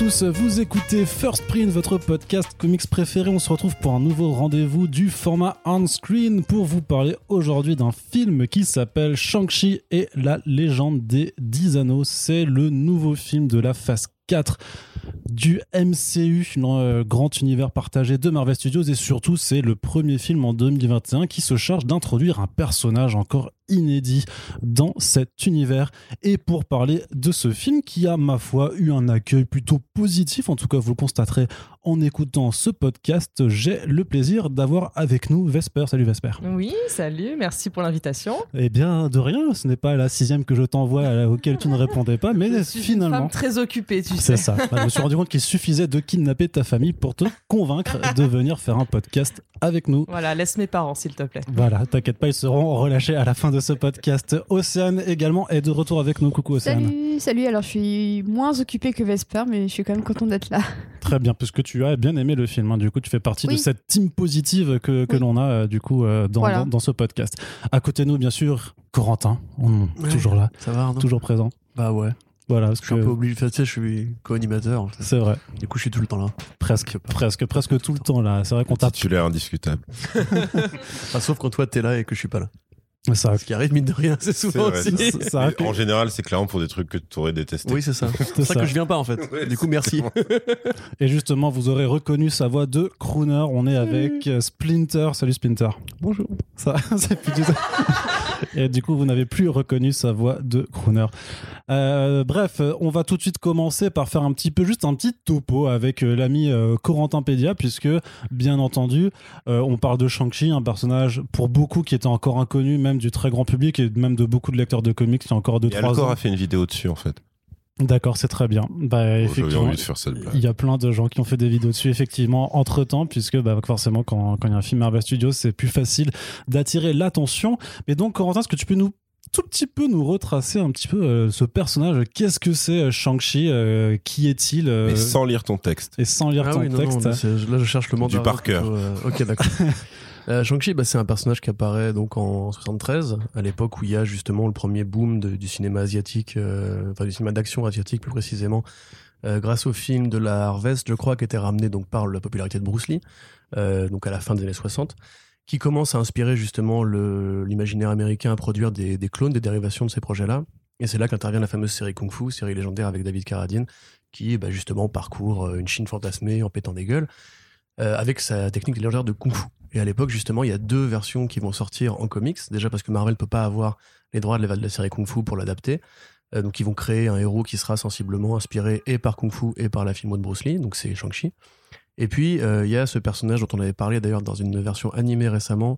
vous écoutez First Print, votre podcast comics préféré. On se retrouve pour un nouveau rendez-vous du format on-screen pour vous parler aujourd'hui d'un film qui s'appelle Shang-Chi et la légende des 10 anneaux. C'est le nouveau film de la phase 4 du MCU, le grand univers partagé de Marvel Studios et surtout c'est le premier film en 2021 qui se charge d'introduire un personnage encore inédit dans cet univers. Et pour parler de ce film qui a, ma foi, eu un accueil plutôt positif, en tout cas vous le constaterez en écoutant ce podcast, j'ai le plaisir d'avoir avec nous Vesper. Salut Vesper. Oui, salut, merci pour l'invitation. Eh bien, de rien, ce n'est pas la sixième que je t'envoie auquel tu ne répondais pas, mais je suis finalement... Une femme très occupée, tu sais. C'est ça. Bah, je me suis rendu compte qu'il suffisait de kidnapper ta famille pour te convaincre de venir faire un podcast avec nous. Voilà, laisse mes parents, s'il te plaît. Voilà, t'inquiète pas, ils seront relâchés à la fin de ce podcast. Océane également est de retour avec nous. Coucou Océane. Salut, salut. Alors, je suis moins occupée que Vesper, mais je suis quand même content d'être là. Très bien, puisque tu as bien aimé le film. Hein. Du coup, tu fais partie de cette team positive que, que l'on a euh, du coup euh, dans, dans, ce podcast. À côté de nous, bien sûr, Corentin, toujours là, ça va, toujours présent. Bah ouais. Voilà, je suis un peu obligé. tu sais, je suis co-animateur. C'est vrai. Du coup, je suis tout le temps là. Presque, presque, presque tout le temps là. C'est vrai qu'on t'a. Titulaire indiscutable. sauf quand toi t'es là et que je suis pas là. Ça, Ce qui arrive, mine de rien, c'est souvent aussi. Ça, En général, c'est clairement pour des trucs que tu aurais détesté. Oui, c'est ça. C'est pour ça, que je viens pas, en fait. du coup, merci. Et justement, vous aurez reconnu sa voix de crooner. On est avec Splinter. Salut Splinter. Bonjour. Ça, c'est plus du Et du coup, vous n'avez plus reconnu sa voix de crooner. Euh, bref, on va tout de suite commencer par faire un petit peu, juste un petit topo avec euh, l'ami euh, Corentin Pédia, puisque, bien entendu, euh, on parle de Shang-Chi, un personnage pour beaucoup qui était encore inconnu, même du très grand public et même de beaucoup de lecteurs de comics il y a encore 2-3 ans. Encore a fait une vidéo dessus, en fait. D'accord, c'est très bien. Bah, effectivement, envie de faire cette blague. il y a plein de gens qui ont fait des vidéos dessus, effectivement, entre temps, puisque bah, forcément, quand, quand il y a un film Marvel Studios, c'est plus facile d'attirer l'attention. Mais donc, Corentin, est-ce que tu peux nous tout petit peu nous retracer un petit peu euh, ce personnage? Qu'est-ce que c'est euh, Shang-Chi? Euh, Qui est-il Mais sans lire ton texte. Et sans lire Ah ton oui, non, texte. non, là, je cherche le mandarin. Du par cœur. euh, ok, d'accord. Euh, Shang-Chi, bah, c'est un personnage qui apparaît donc en 73, à l'époque où il y a justement le premier boom du cinéma asiatique, euh, enfin du cinéma d'action asiatique plus précisément, euh, grâce au film de la Harvest, je crois, qui était ramené donc par la popularité de Bruce Lee, donc à la fin des années 60, qui commence à inspirer justement l'imaginaire américain à produire des, clones, des dérivations de ces projets-là. Et c'est là qu'intervient la fameuse série Kung Fu, série légendaire avec David Carradine, qui bah, justement parcourt une Chine fantasmée en pétant des gueules, euh, avec sa technique légendaire de Kung Fu. Et à l'époque, justement, il y a deux versions qui vont sortir en comics. Déjà parce que Marvel peut pas avoir les droits de la, de la série Kung Fu pour l'adapter. Euh, donc ils vont créer un héros qui sera sensiblement inspiré et par Kung Fu et par la film de Bruce Lee, donc c'est Shang-Chi. Et puis euh, il y a ce personnage dont on avait parlé d'ailleurs dans une version animée récemment,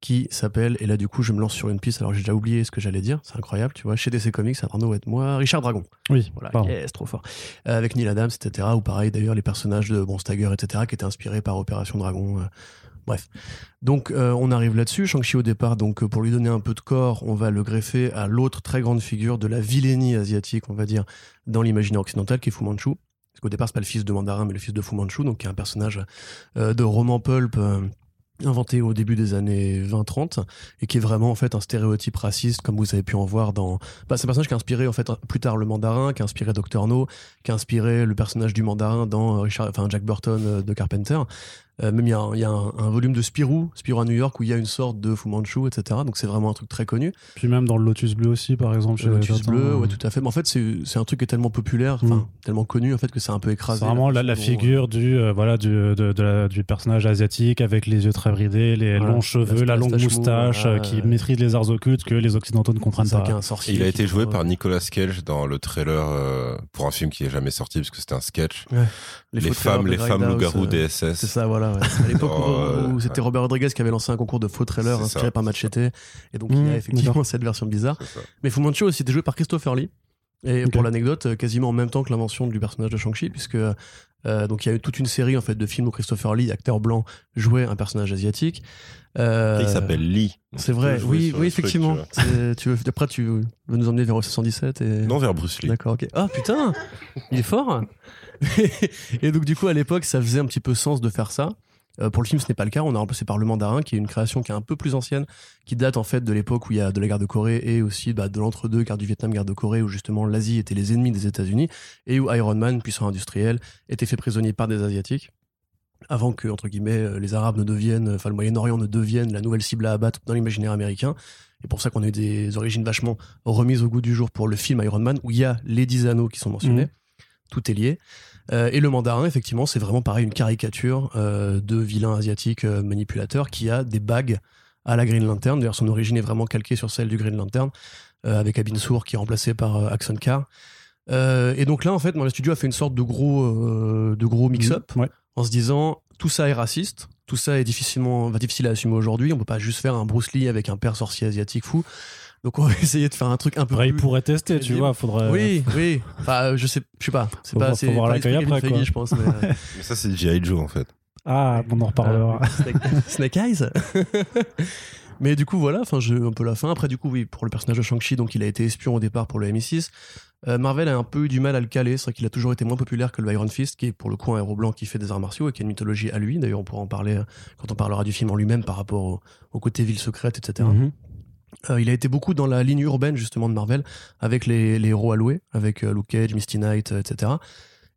qui s'appelle, et là du coup je me lance sur une piste, alors j'ai déjà oublié ce que j'allais dire, c'est incroyable, tu vois, chez DC Comics, ça va être moi, Richard Dragon. Oui, Voilà, yes, trop fort. Euh, avec Neil Adams, etc. Ou pareil, d'ailleurs, les personnages de Bon Stagger, etc., qui étaient inspirés par Opération Dragon. euh, bref. Donc, euh, on arrive là-dessus. Shang-Chi, au départ, donc, pour lui donner un peu de corps, on va le greffer à l'autre très grande figure de la vilainie asiatique, on va dire, dans l'imaginaire occidental, qui est Fu Manchu. Parce qu'au départ, c'est pas le fils de Mandarin, mais le fils de Fu Manchu, donc qui est un personnage de roman pulp. Euh, inventé au début des années 20-30 et qui est vraiment en fait un stéréotype raciste comme vous avez pu en voir dans bah, c'est un personnage qui a inspiré en fait plus tard le mandarin qui a inspiré Dr No qui a inspiré le personnage du mandarin dans Richard enfin Jack Burton euh, de Carpenter Euh, même il y a, un, il y a un, un volume de Spirou Spirou à New York où il y a une sorte de Fu Manchu etc donc c'est vraiment un truc très connu Puis même dans le Lotus Bleu aussi, par exemple. le chez Lotus Bleu euh, ouais tout à fait mais en fait c'est c'est un truc qui est tellement populaire Mm. tellement connu en fait que c'est un peu écrasé C'est vraiment la, la figure du, euh, voilà, du, de, de la- du personnage asiatique avec les yeux très bridés, les Voilà. longs cheveux, la, La longue moustache mou, euh, qui maîtrise les arts occultes que les occidentaux ne comprennent pas. un sorcier Il a été joué par Nicolas Cage dans le trailer euh, pour un film qui est jamais sorti parce que c'était un sketch. Les, femmes, les femmes euh, DSS. C'est ça, voilà. Ouais. À l'époque où, Oh, où c'était. Robert Rodriguez qui avait lancé un concours de faux trailers inspiré ça. par Machete. Et donc, il y Mmh, a effectivement d'accord. cette version bizarre. Mais Fu Manchu aussi était joué par Christopher Lee. Et pour l'anecdote, quasiment en même temps que l'invention du personnage de Shang-Chi, puisque euh, donc il y a eu toute une série en fait de films où Christopher Lee, acteur blanc, jouait un personnage asiatique. Euh, Il s'appelle Lee. C'est vrai, oui, oui, truc, effectivement. tu veux, après, tu veux nous emmener vers 77 et. Non, vers Bruce Lee. D'accord, ok. Ah putain, il est fort. et donc du coup à l'époque ça faisait un petit peu sens de faire ça. Euh, pour le film, ce n'est pas le cas. On a remplacé par le mandarin, qui est une création qui est un peu plus ancienne, qui date en fait de l'époque où il y a de la guerre de Corée et aussi bah, de l'entre-deux, guerre du Vietnam, guerre de Corée, où justement l'Asie était les ennemis des États-Unis et où Iron Man, puissant industriel, était fait prisonnier par des Asiatiques avant que, entre guillemets, euh, les Arabes ne deviennent, enfin le Moyen-Orient ne devienne la nouvelle cible à abattre dans l'imaginaire américain. Et pour ça qu'on a eu des origines vachement remises au goût du jour pour le film Iron Man, où il y a les dix anneaux qui sont mentionnés. Mhm. Tout est lié. Euh, et le mandarin, effectivement, c'est vraiment pareil, une caricature euh, de vilain asiatique euh, manipulateur qui a des bagues à la Green Lantern. D'ailleurs, son origine est vraiment calquée sur celle du Green Lantern, avec Abin Sur qui est remplacé par Axon Carr. Et donc là, en fait, Marvel Studios a fait une sorte de gros, de gros mix-up Ouais. en se disant tout ça est raciste, tout ça est difficilement, va difficile à assumer aujourd'hui. On peut pas juste faire un Bruce Lee avec un père sorcier asiatique fou. Donc on va essayer de faire un truc un peu Après, il plus- pourrait tester, tu vois. Faudrait. Oui, oui. Enfin, je sais, je sais pas. C'est pas, voir- c'est faut voir pas l'accueil après, Kevin Feige, quoi. je pense. mais, euh, Mais ça, c'est G.I. Joe, en fait. Ah, on en reparlera. euh, Snake, Eyes. Mais du coup, voilà, enfin, j'ai un peu la fin. Après, du coup, oui, pour le personnage de Shang-Chi, donc il a été espion au départ pour le MI6. Euh, Marvel a un peu eu du mal à le caler. C'est vrai qu'il a toujours été moins populaire que le Iron Fist, qui est pour le coup un héros blanc qui fait des arts martiaux et qui a une mythologie à lui. D'ailleurs, on pourra en parler euh, quand on parlera du film en lui-même par rapport au, au côté ville secrète, etc. Euh, il a été beaucoup dans la ligne urbaine justement de Marvel, avec les, les héros alloués, avec euh, Luke Cage, Misty Knight, euh, etc.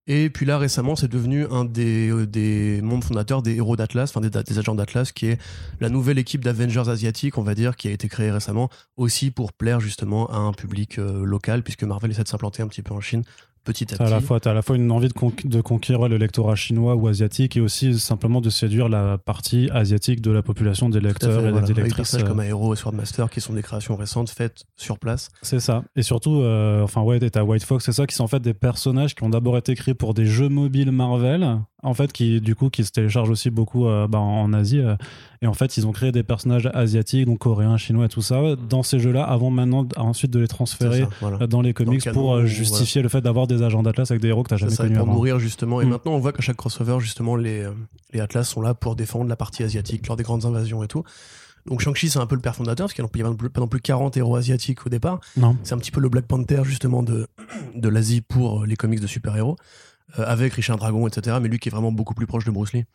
Et puis là récemment, c'est devenu un des, des membres fondateurs des héros d'Atlas, enfin des, des agents d'Atlas, qui est la nouvelle équipe d'Avengers asiatiques, on va dire, qui a été créée récemment, aussi pour plaire justement à un public local, puisque Marvel essaie de s'implanter un petit peu en Chine, petit à T'as à la petit. fois, t'as à la fois une envie de, conqu- de conquérir le lectorat chinois ou asiatique et aussi simplement de séduire la partie asiatique de la population des lecteurs fait, et voilà. des Avec des lectrices. personnages euh, comme Aero et Swordmaster, qui sont des créations récentes faites sur place. C'est ça. Et surtout, euh, enfin ouais, t'as White Fox, c'est ça, qui sont en fait des personnages qui ont d'abord été créés pour des jeux mobiles Marvel, en fait, qui du coup qui se téléchargent aussi beaucoup euh, bah, en Asie. euh, et en fait, ils ont créé des personnages asiatiques, donc coréens, chinois et tout ça, dans ces jeux-là, avant maintenant, ensuite de les transférer ça, voilà. dans les comics canon, pour ou- justifier le fait d'avoir des agents d'Atlas avec des héros que t'as jamais connus pour avant. nourrir justement. Et Mm. maintenant, on voit qu'à chaque crossover, justement, les, euh, les Atlas sont là pour défendre la partie asiatique lors des grandes invasions et tout. Donc Shang-Chi, c'est un peu le père fondateur, parce qu'il n'y a pas non plus 40 héros asiatiques au départ. C'est un petit peu le Black Panther, justement, de, de l'Asie pour les comics de super-héros, euh, avec Richard Dragon, etc. Mais lui qui est vraiment beaucoup plus proche de Bruce Lee.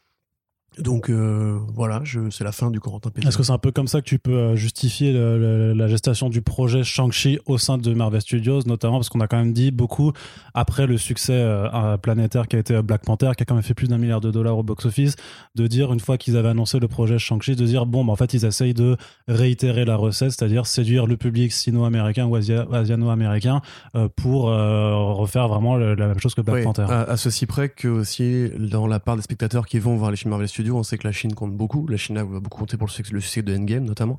Donc euh, voilà, c'est la fin du Corentin Pétain. Est-ce que c'est un peu comme ça que tu peux euh, justifier le- le- la gestation du projet Shang-Chi au sein de Marvel Studios, notamment parce qu'on a quand même dit beaucoup après le succès euh, planétaire qui a été Black Panther, qui a quand même fait plus d'un milliard de dollars au box-office, de dire une fois qu'ils avaient annoncé le projet Shang-Chi, de dire bon, bah, en fait ils essayent de réitérer la recette, c'est-à-dire séduire le public sino-américain ou asia- asiano-américain euh, pour refaire vraiment le- la même chose que Black Oui, Panther. À, à ceci près que aussi dans la part des spectateurs qui vont voir les films Marvel Studios, on sait que la Chine compte beaucoup. La Chine va beaucoup compter pour le succès, le succès de Endgame notamment,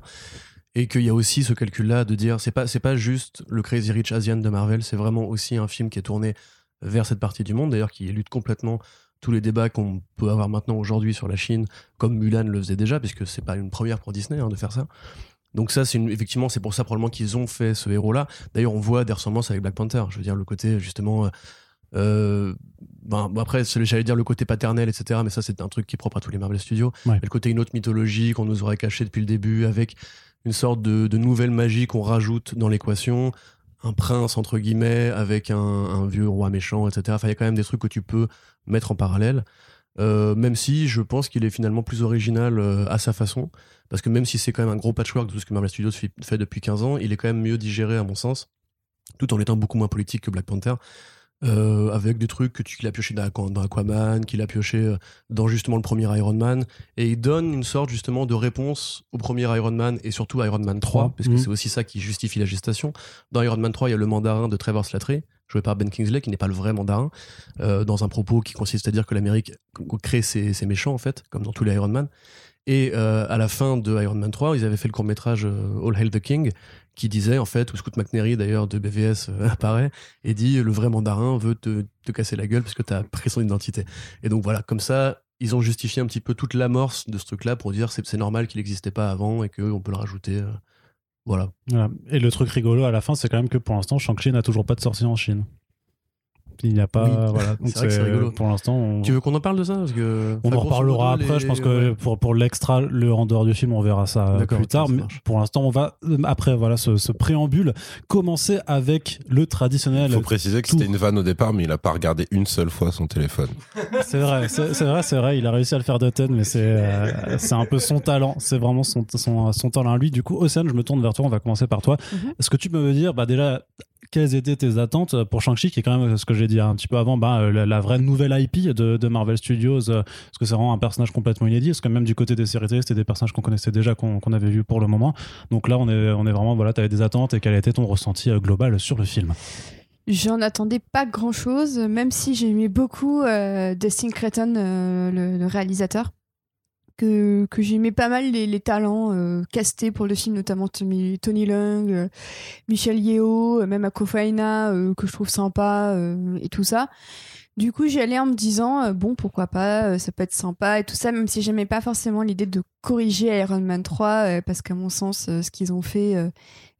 et qu'il y a aussi ce calcul-là de dire c'est pas c'est pas juste le Crazy Rich Asian de Marvel, c'est vraiment aussi un film qui est tourné vers cette partie du monde, d'ailleurs qui lutte complètement tous les débats qu'on peut avoir maintenant aujourd'hui sur la Chine, comme Mulan le faisait déjà, puisque c'est pas une première pour Disney hein, de faire ça. Donc ça, c'est effectivement, c'est pour ça probablement qu'ils ont fait ce héros-là. D'ailleurs, on voit des ressemblances avec Black Panther. Je veux dire, le côté justement, euh, ben, bon, après, j'allais dire le côté paternel, etc. Mais ça, c'est un truc qui est propre à tous les Marvel Studios. Ouais. Le côté une autre mythologie qu'on nous aurait caché depuis le début, avec une sorte de, de nouvelle magie qu'on rajoute dans l'équation. Un prince, entre guillemets, avec un, un vieux roi méchant, etc. Enfin, il y a quand même des trucs que tu peux mettre en parallèle. Euh, même si je pense qu'il est finalement plus original euh, à sa façon. Parce que même si c'est quand même un gros patchwork de tout ce que Marvel Studios fait depuis 15 ans, il est quand même mieux digéré à mon sens, tout en étant beaucoup moins politique que Black Panther. Euh, avec des trucs que tu qu'il a pioché dans, Aqu- dans Aquaman, qu'il a pioché euh, dans justement le premier Iron Man, et il donne une sorte justement de réponse au premier Iron Man et surtout Iron Man 3, Trois. parce que Mhm. c'est aussi ça qui justifie la gestation. Dans Iron Man 3, il y a le mandarin de Trevor Slattery, joué par Ben Kingsley, qui n'est pas le vrai mandarin, euh, dans un propos qui consiste à dire que l'Amérique crée ses, ses méchants, en fait, comme dans tous les Iron Man. Et euh, à la fin de Iron Man 3, ils avaient fait le court-métrage euh, All Hail the King, qui disait, en fait, où Scoot McNairy, d'ailleurs, de BVS, euh, apparaît, et dit le vrai mandarin veut te, te casser la gueule parce que t'as pris son identité. Et donc voilà, comme ça, ils ont justifié un petit peu toute l'amorce de ce truc-là pour dire c'est normal qu'il n'existait pas avant et qu'on peut le rajouter. euh, voilà. Voilà. Et le truc rigolo à la fin, c'est quand même que pour l'instant, Shang-Chi n'a toujours pas de sortie en Chine. Il n'y a pas. Oui. Voilà. Donc C'est vrai que c'est rigolo. Pour l'instant, on, Tu veux qu'on en parle de ça? Parce que, on en reparlera après. les- Je pense que ouais. pour, pour l'extra, le en dehors du film, on verra ça euh, plus tard. ça Mais pour l'instant, on va, euh, après voilà, ce, ce préambule, commencer avec le traditionnel. Il faut préciser que Tout. c'était une vanne au départ, mais il a pas regardé une seule fois son téléphone. C'est vrai, c'est c'est vrai, c'est vrai. Il a réussi à le faire de tête, mais c'est euh, c'est un peu son talent. C'est vraiment son, son, son talent à lui. Du coup, Océane, je me tourne vers toi. On va commencer par toi. Mhm. Est-ce que tu peux me dire, bah déjà, quelles étaient tes attentes pour Shang-Chi, qui est quand même ce que j'ai dit un petit peu avant, bah, euh, la, vraie nouvelle IP de, Marvel Studios, euh, parce que c'est vraiment un personnage complètement inédit. Parce que même du côté des séries télé, c'était des personnages qu'on connaissait déjà, qu'on avait vu pour le moment. Donc là, on est, on est vraiment, voilà, t'avais des attentes et quel était ton ressenti euh, global sur le film? J'en attendais pas grand chose, même si j'aimais beaucoup euh, Dustin Creighton, euh, le réalisateur. Que, que j'aimais pas mal les, les talents euh, castés pour le film, notamment Tony, Tony Leung, euh, Michel Yeo, euh, même Akofaina, euh, que je trouve sympa euh, et tout ça. Du coup, j'y allais en me disant, euh, bon, pourquoi pas, euh, ça peut être sympa et tout ça, même si j'aimais pas forcément l'idée de corriger Iron Man 3, euh, parce qu'à mon sens, ce qu'ils ont fait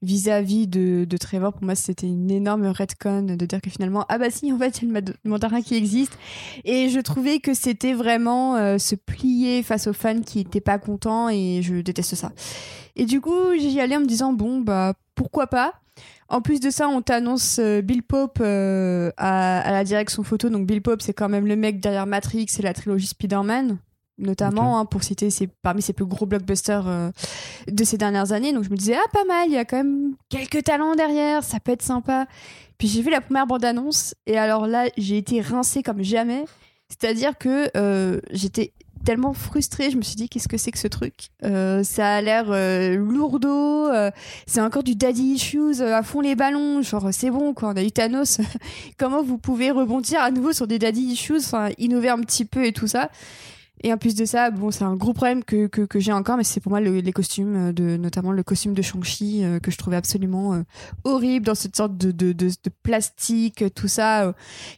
vis-à-vis de, de Trevor, pour moi, c'était une énorme retcon de dire que finalement, ah bah si, en fait, il y a le mandarin qui existe. Et je trouvais que c'était vraiment se plier face aux fans qui étaient pas contents et je déteste ça. Et du coup, j'y allais en me disant, bon, bah pourquoi pas en plus de ça, on t'annonce euh, Bill Pope euh, à, à la direction photo. Donc Bill Pope, c'est quand même le mec derrière Matrix et la trilogie Spider-Man, notamment, hein, pour citer ses, parmi ses plus gros blockbusters euh, de ces dernières années. Donc je me disais, ah pas mal, il y a quand même quelques talents derrière, ça peut être sympa. Puis j'ai vu la première bande-annonce et alors là, j'ai été rincée comme jamais. C'est-à-dire que euh, j'étais tellement frustrée, je me suis dit qu'est-ce que c'est que ce truc? Euh, Ça a l'air euh, euh, c'est encore du daddy issues euh, à fond les ballons, genre c'est bon quoi, on a eu Thanos. Comment vous pouvez rebondir à nouveau sur des daddy issues, enfin innover un petit peu et tout ça et en plus de ça, bon, c'est un gros problème que, que, j'ai encore, mais c'est pour moi le- les costumes, euh, de, notamment le costume de Shang-Chi, euh, que je trouvais absolument euh, horrible dans cette sorte de, de, de, plastique, tout ça,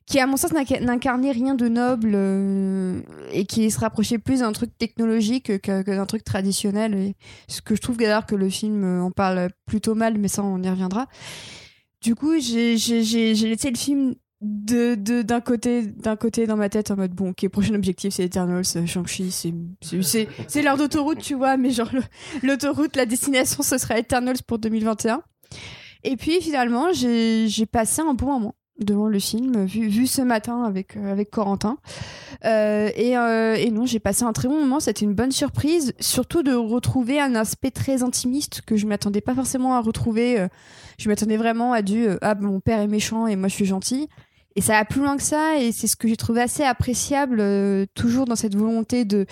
qui à mon sens n'inca- n'incarnait rien de noble et qui se rapprochait plus d'un truc technologique que, d'un truc traditionnel. Ce que je trouve d'ailleurs que le film en parle plutôt mal, mais ça on y reviendra. Du coup, j'ai laissé le film de d'un côté d'un côté dans ma tête en mode bon ok prochain objectif c'est Eternals euh, Shang-Chi c'est c'est- l'heure d'autoroute tu vois mais genre l'autoroute la destination ce sera Eternals pour 2021 et puis finalement j'ai passé un bon moment devant le film vu, vu ce matin avec euh, avec Corentin. Euh, et, et non j'ai passé un très bon moment c'était une bonne surprise surtout de retrouver un aspect très intimiste que je m'attendais pas forcément à retrouver je m'attendais vraiment à du ah mon père est méchant et moi je suis gentil et ça va plus loin que ça, et c'est ce que j'ai trouvé assez appréciable, euh, toujours dans cette volonté de,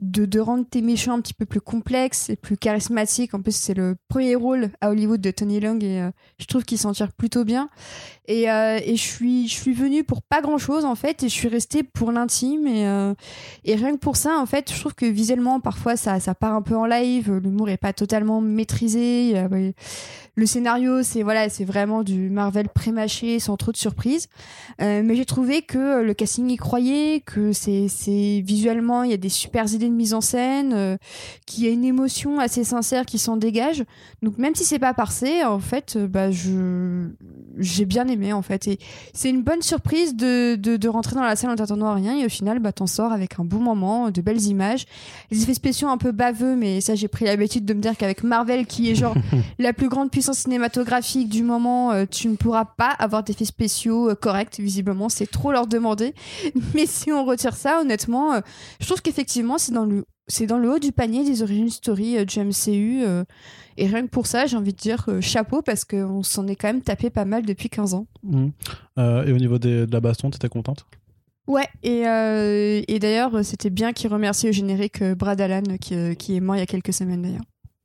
de, de rendre tes méchants un petit peu plus complexes et plus charismatiques. En plus, c'est le premier rôle à Hollywood de Tony Leung, et euh, je trouve qu'il s'en tire plutôt bien. Et, euh, et je, suis, je suis venue pour pas grand chose, en fait, et je suis restée pour l'intime. Et, euh, et rien que pour ça, en fait, je trouve que visuellement, parfois, ça, ça part un peu en live, l'humour est pas totalement maîtrisé. le scénario, c'est voilà, c'est vraiment du Marvel pré-mâché, sans trop de surprises. Euh, mais j'ai trouvé que euh, le casting y croyait, que c'est visuellement il y a des super idées de mise en scène, euh, qu'il y a une émotion assez sincère qui s'en dégage. Donc même si c'est pas parfait, en fait, euh, bah je j'ai bien aimé en fait. Et c'est une bonne surprise de, de, de rentrer dans la salle en t'attendant à rien et au final bah t'en sors avec un bon moment, de belles images, les effets spéciaux un peu baveux, mais ça j'ai pris l'habitude de me dire qu'avec Marvel qui est genre la plus grande puissance cinématographique du moment, tu ne pourras pas avoir d'effets spéciaux euh, Visiblement, c'est trop leur demander. Mais si on retire ça, honnêtement, euh, je trouve qu'effectivement, c'est dans le c'est dans le haut du panier des origin story euh, du MCU. euh, et rien que pour ça, j'ai envie de dire euh, chapeau parce qu'on s'en est quand même tapé pas mal depuis 15 ans. Euh, Et au niveau des- de la baston, t'étais contente? Ouais, et, euh, et d'ailleurs, euh, c'était bien qu'il remercie au générique euh, Brad Allan euh, qui, euh, qui est mort il y a quelques semaines d'ailleurs.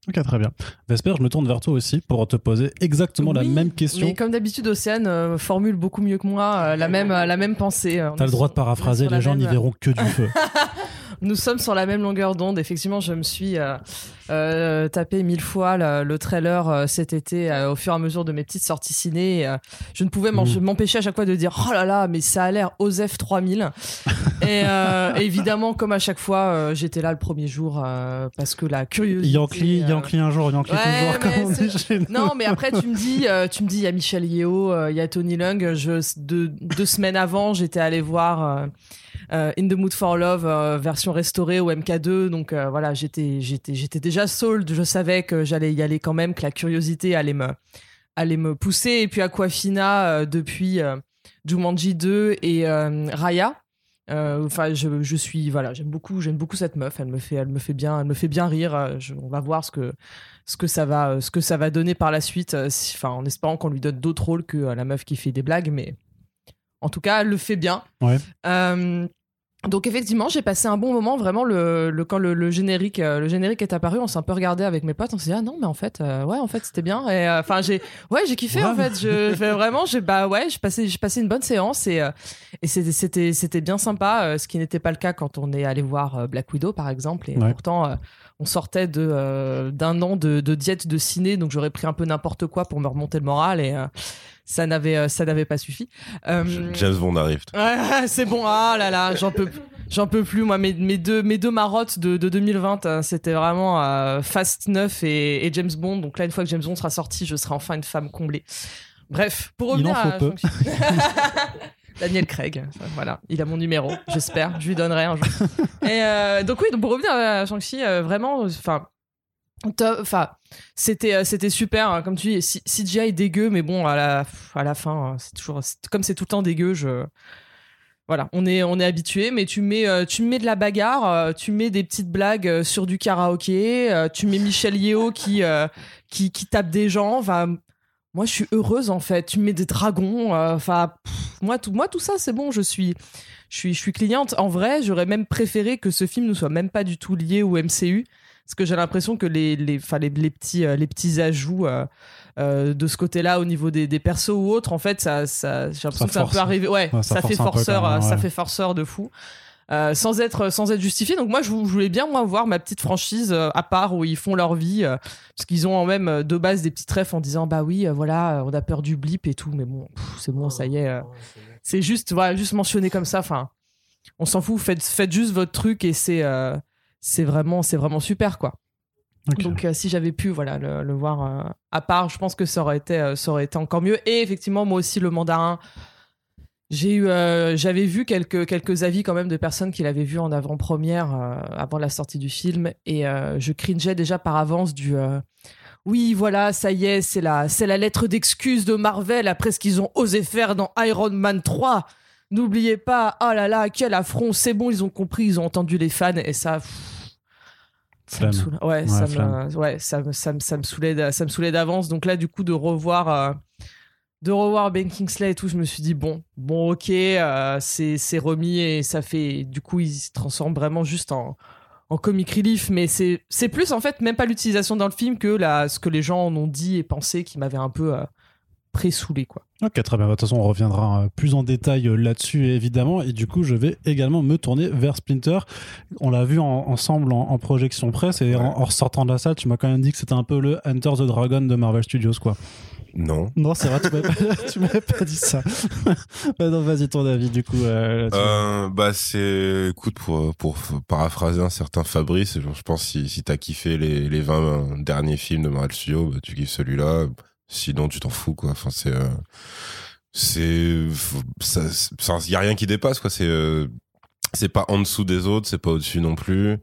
Ok, très bien. Vesper, je me tourne vers toi aussi pour te poser exactement la même question. Mais comme d'habitude, Océane euh, formule beaucoup mieux que moi euh, la, même, euh, la même pensée. euh, T'as le droit de paraphraser, les gens n'y verront que du feu. Nous sommes sur la même longueur d'onde. Effectivement, je me suis euh, euh, tapé mille fois le, le trailer euh, cet été euh, au fur et à mesure de mes petites sorties ciné. euh, je ne pouvais Mhm. m'empêcher à chaque fois de dire oh là là, mais ça a l'air OSEF 3000. et, euh, évidemment, comme à chaque fois, j'étais là le premier jour euh, parce que la curiosité. Yankee, Yankee un jour, Yankee Ouais, toujours, comme on dit c'est- chez nous. Non, mais après tu me dis, euh, tu me dis, il y a Michel Yeo, euh, il y a Tony Lung. Je deux, deux semaines avant, j'étais allé voir euh, In the Mood for Love euh, version restaurée au MK2. Donc euh, voilà, j'étais, j'étais, j'étais déjà sold. Je savais que j'allais y aller quand même, que la curiosité allait me, allait me pousser. Et puis Aquafina depuis Jumanji 2 et Raya. Enfin, je, je suis voilà, j'aime beaucoup, j'aime beaucoup cette meuf. Elle me fait, elle me fait bien, elle me fait bien rire. Je- on va voir ce que ce que ça va, ce que ça va donner par la suite. Enfin, en espérant qu'on lui donne d'autres rôles que la meuf qui fait des blagues, mais en tout cas, elle le fait bien. Ouais. Euh, donc effectivement, j'ai passé un bon moment. Vraiment, le, le- quand le, le générique, euh, le générique est apparu, on s'est un peu regardé avec mes potes. On s'est dit ah non, mais en fait, euh, ouais, en fait, c'était bien. Et euh, enfin, j'ai, ouais, j'ai kiffé en fait. Je, vraiment, j'ai bah ouais, j'ai passé, j'ai passé une bonne séance et euh, et c'était, c'était, c'était bien sympa. ce qui n'était pas le cas quand on est allé voir Black Widow par exemple. Et Ouais. pourtant. on sortait de d'un an de, de diète de ciné, donc j'aurais pris un peu n'importe quoi pour me remonter le moral et ça n'avait euh, ça n'avait pas suffi. Euh, James Bond arrive. Ouais, c'est bon. Ah là là, j'en peux, j'en peux plus. Moi, mes, mes deux, mes deux marottes de, de 2020, euh, c'était vraiment euh, Fast 9 et, et James Bond. Donc là, une fois que James Bond sera sorti, je serai enfin une femme comblée. Bref, pour Il en revenir faut à peu. Daniel Craig, voilà, il a mon numéro, j'espère, je lui donnerai un jour. Et euh, donc oui, donc pour revenir à Shang-Chi, euh, vraiment, enfin, enfin, c'était euh, c'était super, hein, comme tu dis, C- CGI dégueu, mais bon, à la à la fin, euh, c'est toujours comme c'est tout le temps dégueu, je voilà, on est on est habitué, mais tu mets euh, tu mets de la bagarre, euh, tu mets des petites blagues sur du karaoké, tu mets Michel Yeo qui qui tape des gens, enfin moi je suis heureuse en fait, tu mets des dragons, enfin moi tout moi tout ça c'est bon, je suis je suis je suis cliente. En vrai, j'aurais même préféré que ce film ne soit même pas du tout lié au MCU parce que j'ai l'impression que les les, les les petits euh, les petits ajouts euh, euh, de ce côté-là au niveau des, des persos ou autres, en fait, ça, ça j'ai l'impression que ça peut arriver. Ouais, Ouais, ça ça, fait forceur, même, ça fait forceur de fou. Euh, sans être sans être justifié donc moi je, vou- je voulais bien moi voir ma petite franchise euh, à part où ils font leur vie euh, parce qu'ils ont en même de base des petits refs en disant bah oui voilà on a peur du blip et tout mais bon c'est bon ça y est c'est juste voilà juste mentionné comme ça enfin on s'en fout faites faites juste votre truc et c'est c'est vraiment c'est vraiment super quoi. Donc euh, si j'avais pu voilà le, le voir euh, à part je pense que ça aurait été euh, ça aurait été encore mieux. Et effectivement moi aussi le mandarin j'ai eu j'avais vu quelques quelques avis quand même de personnes qui l'avaient vu en avant-première avant la sortie du film. Et je cringeais déjà par avance du oui, voilà, ça y est, c'est la, c'est la lettre d'excuse de Marvel après ce qu'ils ont osé faire dans Iron Man 3. N'oubliez pas, oh là là, quel affront, c'est bon, ils ont compris, ils ont entendu les fans et ça. pff, ça me Flemme. saoule. Ouais, Ouais, ça, flemme. me, ouais ça, me, ça, me, ça me saoulait, ça me saoulait d'avance. Donc là, du coup, de revoir, euh, de revoir Ben Kingsley et tout, je me suis dit bon, bon, ok, euh, c'est, remis et ça fait, du coup, il se transforme vraiment juste en, en comic relief, mais c'est, c'est plus en fait même pas l'utilisation dans le film que la, ce que les gens en ont dit et pensé qui m'avait un peu euh, pré-saoulé, quoi. Ok, très bien. De toute façon, on reviendra euh, plus en détail euh, là-dessus, évidemment. Et du coup, je vais également me tourner vers Splinter. On l'a vu en- ensemble en, en projection presse et en, en ressortant de la salle, tu m'as quand même dit que c'était un peu le Enter the Dragon de Marvel Studios, quoi. Non. Non, c'est vrai, tu m'avais pas, tu m'avais pas dit ça. Bah non, vas-y, ton avis, du coup. euh, là-dessus. Euh, bah c'est écoute pour pour paraphraser un certain Fabrice je je pense si si t'as kiffé les les 20 derniers films de Marvel Studios bah, tu kiffes celui-là sinon tu t'en fous quoi. Enfin c'est euh, c'est ça ça y a rien qui dépasse quoi. C'est euh, c'est pas en dessous des autres c'est pas au-dessus non plus.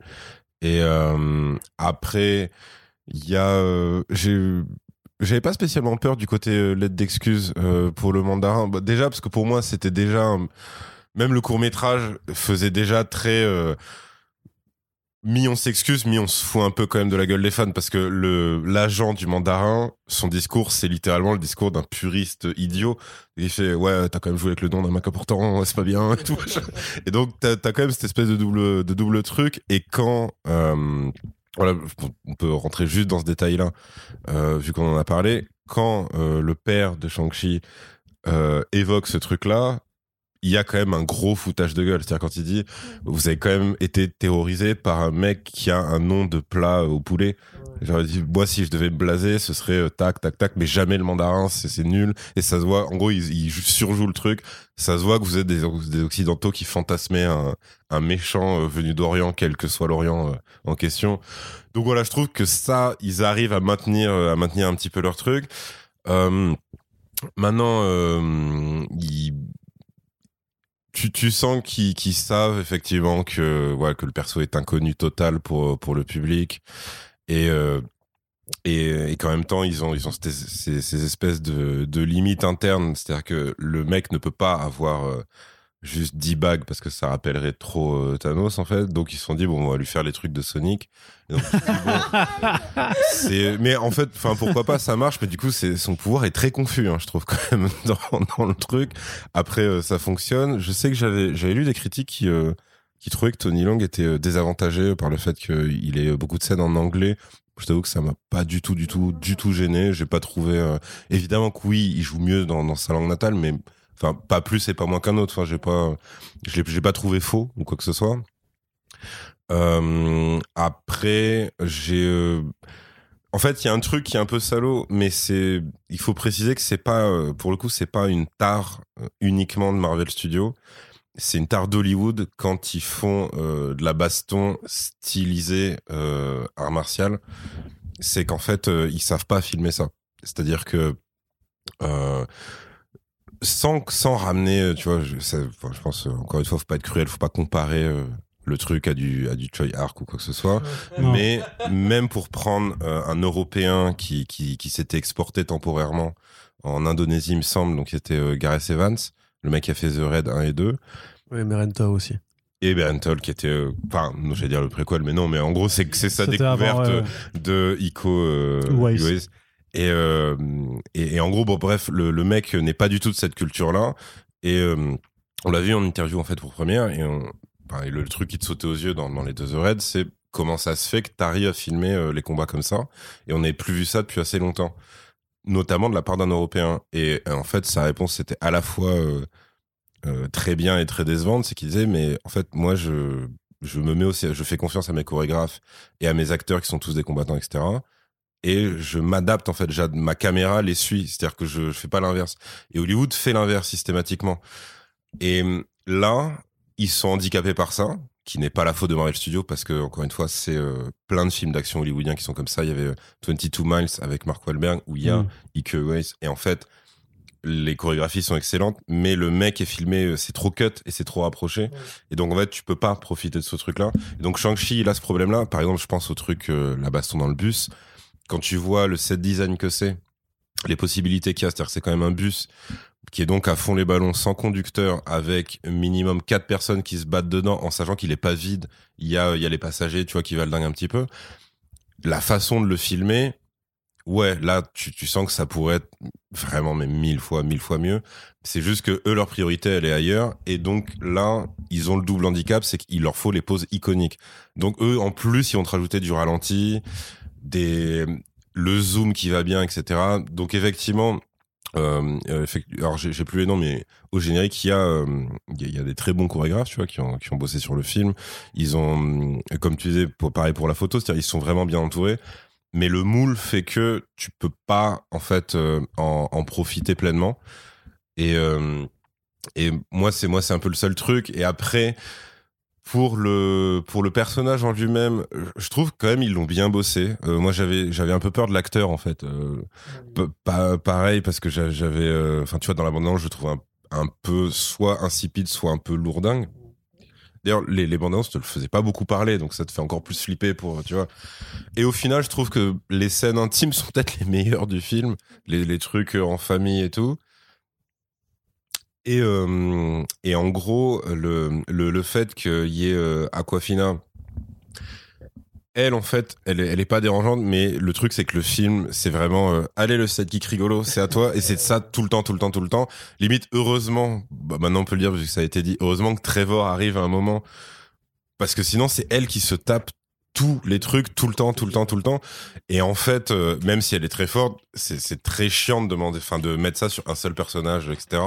Et euh, après il y a euh, j'ai j'avais pas spécialement peur du côté euh, lettre d'excuse euh, pour le mandarin. Bah, déjà parce que pour moi c'était déjà même le court métrage faisait déjà très mi on s'excuse, mi on se fout un peu quand même de la gueule des fans parce que le l'agent du mandarin, son discours c'est littéralement le discours d'un puriste idiot. Il fait ouais t'as quand même joué avec le nom d'un mec important, c'est pas bien et tout. Et donc t'as as quand même cette espèce de double de double truc et quand euh, voilà, on peut rentrer juste dans ce détail-là, euh, vu qu'on en a parlé. Quand euh, le père de Shang-Chi évoque ce truc-là, il y a quand même un gros foutage de gueule. C'est-à-dire quand il dit, vous avez quand même été terrorisé par un mec qui a un nom de plat au poulet. J'aurais dit, moi, si je devais me blaser, ce serait euh, tac, tac, tac, mais jamais le mandarin, c'est nul. Et ça se voit, en gros, il, il surjoue le truc. Ça se voit que vous êtes des, des occidentaux qui fantasmaient un, un méchant euh, venu d'Orient, quel que soit l'Orient euh, en question. Donc voilà, je trouve que ça, ils arrivent à maintenir, à maintenir un petit peu leur truc. Euh, maintenant, euh, ils- tu, tu sens qu'ils qu'ils savent effectivement que, ouais, que le perso est inconnu total pour, pour le public. Et, euh, et, et qu'en même temps, ils ont, ils ont ces, ces- ces espèces de, de limites internes. C'est-à-dire que le mec ne peut pas avoir euh, juste 10 bagues parce que ça rappellerait trop euh, Thanos, en fait. Donc, ils se sont dit, bon, on va lui faire les trucs de Sonic. Et donc, tu te dis, bon, c'est- mais en fait, enfin, pourquoi pas, ça marche. Mais du coup, c'est, son pouvoir est très confus, hein, je trouve, quand même, dans, dans le truc. Après, euh, ça fonctionne. Je sais que j'avais, j'avais lu des critiques qui, euh, qui trouvaient que Tony Long était désavantagé par le fait qu'il ait beaucoup de scènes en anglais. Je t'avoue que ça m'a pas du tout, du tout, du tout gêné. J'ai pas trouvé. euh, Évidemment que oui, il joue mieux dans, dans sa langue natale, mais enfin pas plus et pas moins qu'un autre. Enfin, j'ai pas, je l'ai pas trouvé faux ou quoi que ce soit. Euh, après, j'ai. euh, En fait, il y a un truc qui est un peu salaud, mais c'est. Il faut préciser que c'est pas, euh, pour le coup, c'est pas une tare euh, uniquement de Marvel Studios. C'est une tare d'Hollywood quand ils font de la baston stylisée art martial. C'est qu'en fait, euh, ils savent pas filmer ça. C'est-à-dire que sans sans ramener, euh, tu vois, je, ça- enfin, je pense euh, encore une fois, faut pas être cruel, faut pas comparer euh, le truc à du à du Choi Arc ou quoi que ce soit. Non. Mais même pour prendre euh, un Européen qui, qui, qui s'était exporté temporairement en Indonésie, il me semble, donc c'était euh, Gareth Evans, le mec qui a fait The Raid 1 et 2, Oui, Merenta aussi. et Berntol qui était, euh, enfin, non, j'allais dire le préquel, mais non, mais en gros, c'est c'est sa découverte avant, ouais, euh, ouais. de Ico euh. Et, euh, et, en gros, bon, bref, le, mec n'est pas du tout de cette culture-là. Et euh, on l'a vu en interview en fait pour première. Et, le, truc qui te sautait aux yeux dans, les deux Red, c'est comment ça se fait que t'arrives à filmer euh, les combats comme ça. Et on n'avait plus vu ça depuis assez longtemps, notamment de la part d'un Européen. Et en fait, sa réponse c'était à la fois très bien et très décevante, c'est qu'il disait mais en fait moi je me mets aussi, je fais confiance à mes chorégraphes et à mes acteurs qui sont tous des combattants, etc. Et je m'adapte en fait, ma caméra les suit, c'est-à-dire que je, je fais pas l'inverse. Et Hollywood fait l'inverse systématiquement. Et hum, là, ils sont handicapés par ça, qui n'est pas la faute de Marvel Studios parce que encore une fois, c'est euh, plein de films d'action hollywoodiens qui sont comme ça. Il y avait euh, 22 Miles avec Mark Wahlberg où il y a Mm. Ike Weiss et en fait les chorégraphies sont excellentes, mais le mec est filmé, euh, c'est trop cut et c'est trop rapproché. Et donc, en fait, tu peux pas profiter de ce truc-là. Et donc, Shang-Chi, il a ce problème-là. Par exemple, je pense au truc, euh, la baston dans le bus. Quand tu vois le set design que c'est, les possibilités qu'il y a, c'est-à-dire que c'est quand même un bus qui est donc à fond les ballons sans conducteur avec minimum quatre personnes qui se battent dedans en sachant qu'il est pas vide. Il y a, il y a les passagers, tu vois, qui valent dingue un petit peu. La façon de le filmer, ouais, là, tu, tu sens que ça pourrait être vraiment, mais mille fois, mille fois mieux. C'est juste que eux, leur priorité, elle est ailleurs. Et donc, là, ils ont le double handicap, c'est qu'il leur faut les poses iconiques. Donc, eux, en plus, ils vont te rajouter du ralenti, le zoom qui va bien, etc. Donc, effectivement, euh, euh, alors j'ai plus les noms, mais au générique, il y a, euh, y a- des très bons chorégraphes, tu vois, qui ont, qui ont bossé sur le film. Ils ont, comme tu disais, pour, pareil pour la photo, c'est-à-dire ils sont vraiment bien entourés. Mais le moule fait que tu peux pas, en fait, en, en profiter pleinement. Et, et moi, c'est moi, c'est un peu le seul truc. Et après, pour le pour le personnage en lui-même, je trouve quand même ils l'ont bien bossé. Euh, moi, j'avais j'avais un peu peur de l'acteur en fait. Euh, pas pareil parce que j'a- j'avais euh, enfin tu vois dans la bande je trouve un, un peu soit insipide soit un peu lourdingue. D'ailleurs les, les bandes annonces te le faisaient pas beaucoup parler donc ça te fait encore plus flipper pour tu vois. Et au final je trouve que les scènes intimes sont peut-être les meilleures du film. Les, les trucs euh, en famille et tout et, euh, et en gros le, le, le fait qu'il y ait euh, Aquafina elle en fait elle elle pas dérangeante mais le truc c'est que le film c'est vraiment euh, allez le sidekick rigolo c'est à toi. Et c'est ça tout le temps tout le temps tout le temps. Limite heureusement bah, maintenant on peut le dire parce que ça a été dit heureusement que Trevor arrive à un moment. Parce que sinon c'est elle qui se tape tous les trucs tout le temps tout le temps tout le temps. Et en fait même si elle est très forte c'est c'est très chiant de demander enfin de mettre ça sur un seul personnage etc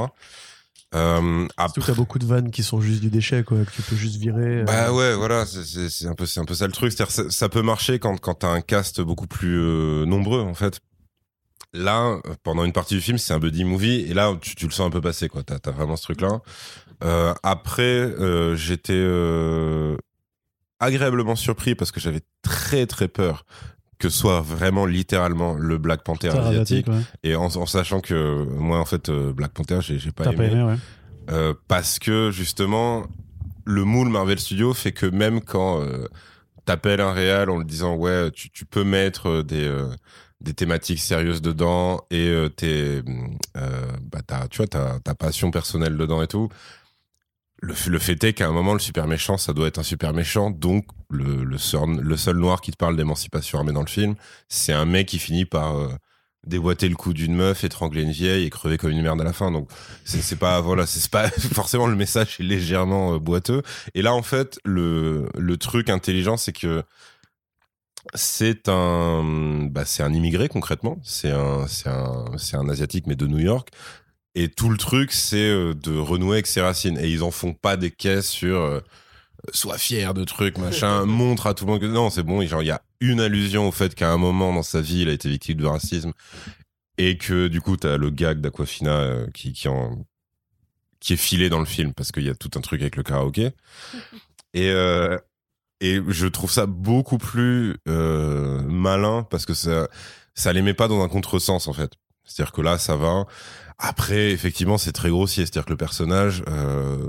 Euh, après, t'as beaucoup de vannes qui sont juste du déchet, quoi, que tu peux juste virer. euh. Bah ouais, voilà, c'est- un peu, c'est un peu ça le truc. C'est-à-dire, ça, ça peut marcher quand quand t'as un cast beaucoup plus euh, nombreux en fait. Là, pendant une partie du film, c'est un buddy movie, et là, tu, tu le sens un peu passer, quoi. T'as as vraiment ce truc-là. Euh, après, j'étais agréablement surpris parce que j'avais très très peur que ce soit vraiment littéralement le Black Panther asiatique, asiatique, ouais. et en, en sachant que moi, en fait, euh, Black Panther, j'ai j'ai pas aimé. pas aimé, ouais. Euh, parce que justement le moule Marvel Studios fait que même quand euh, t'appelles un réal en le disant ouais tu, tu peux mettre euh, des euh, des thématiques sérieuses dedans et euh, t'es euh, bah t'as tu vois ta passion personnelle dedans et tout le, le fait est qu'à un moment le super méchant ça doit être un super méchant donc le le seul, le seul noir qui te parle d'émancipation armée dans le film c'est un mec qui finit par euh, déboîter le cou d'une meuf, étrangler une vieille et crever comme une merde à la fin. Donc c'est pas voilà, c'est pas forcément le message est légèrement euh, boiteux. Et là en fait le le truc intelligent c'est que c'est un bah c'est un immigré concrètement, c'est un c'est un c'est un asiatique mais de New York. Et tout le truc, c'est euh, de renouer avec ses racines. Et ils en font pas des caisses sur euh, sois fier de trucs, machin, montre à tout le monde que non, c'est bon. Genre, il y a une allusion au fait qu'à un moment dans sa vie, il a été victime de racisme et que du coup, t'as le gag d'Aquafina euh, qui, qui en qui est filé dans le film parce qu'il y a tout un truc avec le karaoké. Et euh, et je trouve ça beaucoup plus malin parce que ça ça les met pas dans un contresens en fait. C'est-à-dire que là, ça va. Après, effectivement, c'est très grossier. C'est-à-dire que le personnage, euh,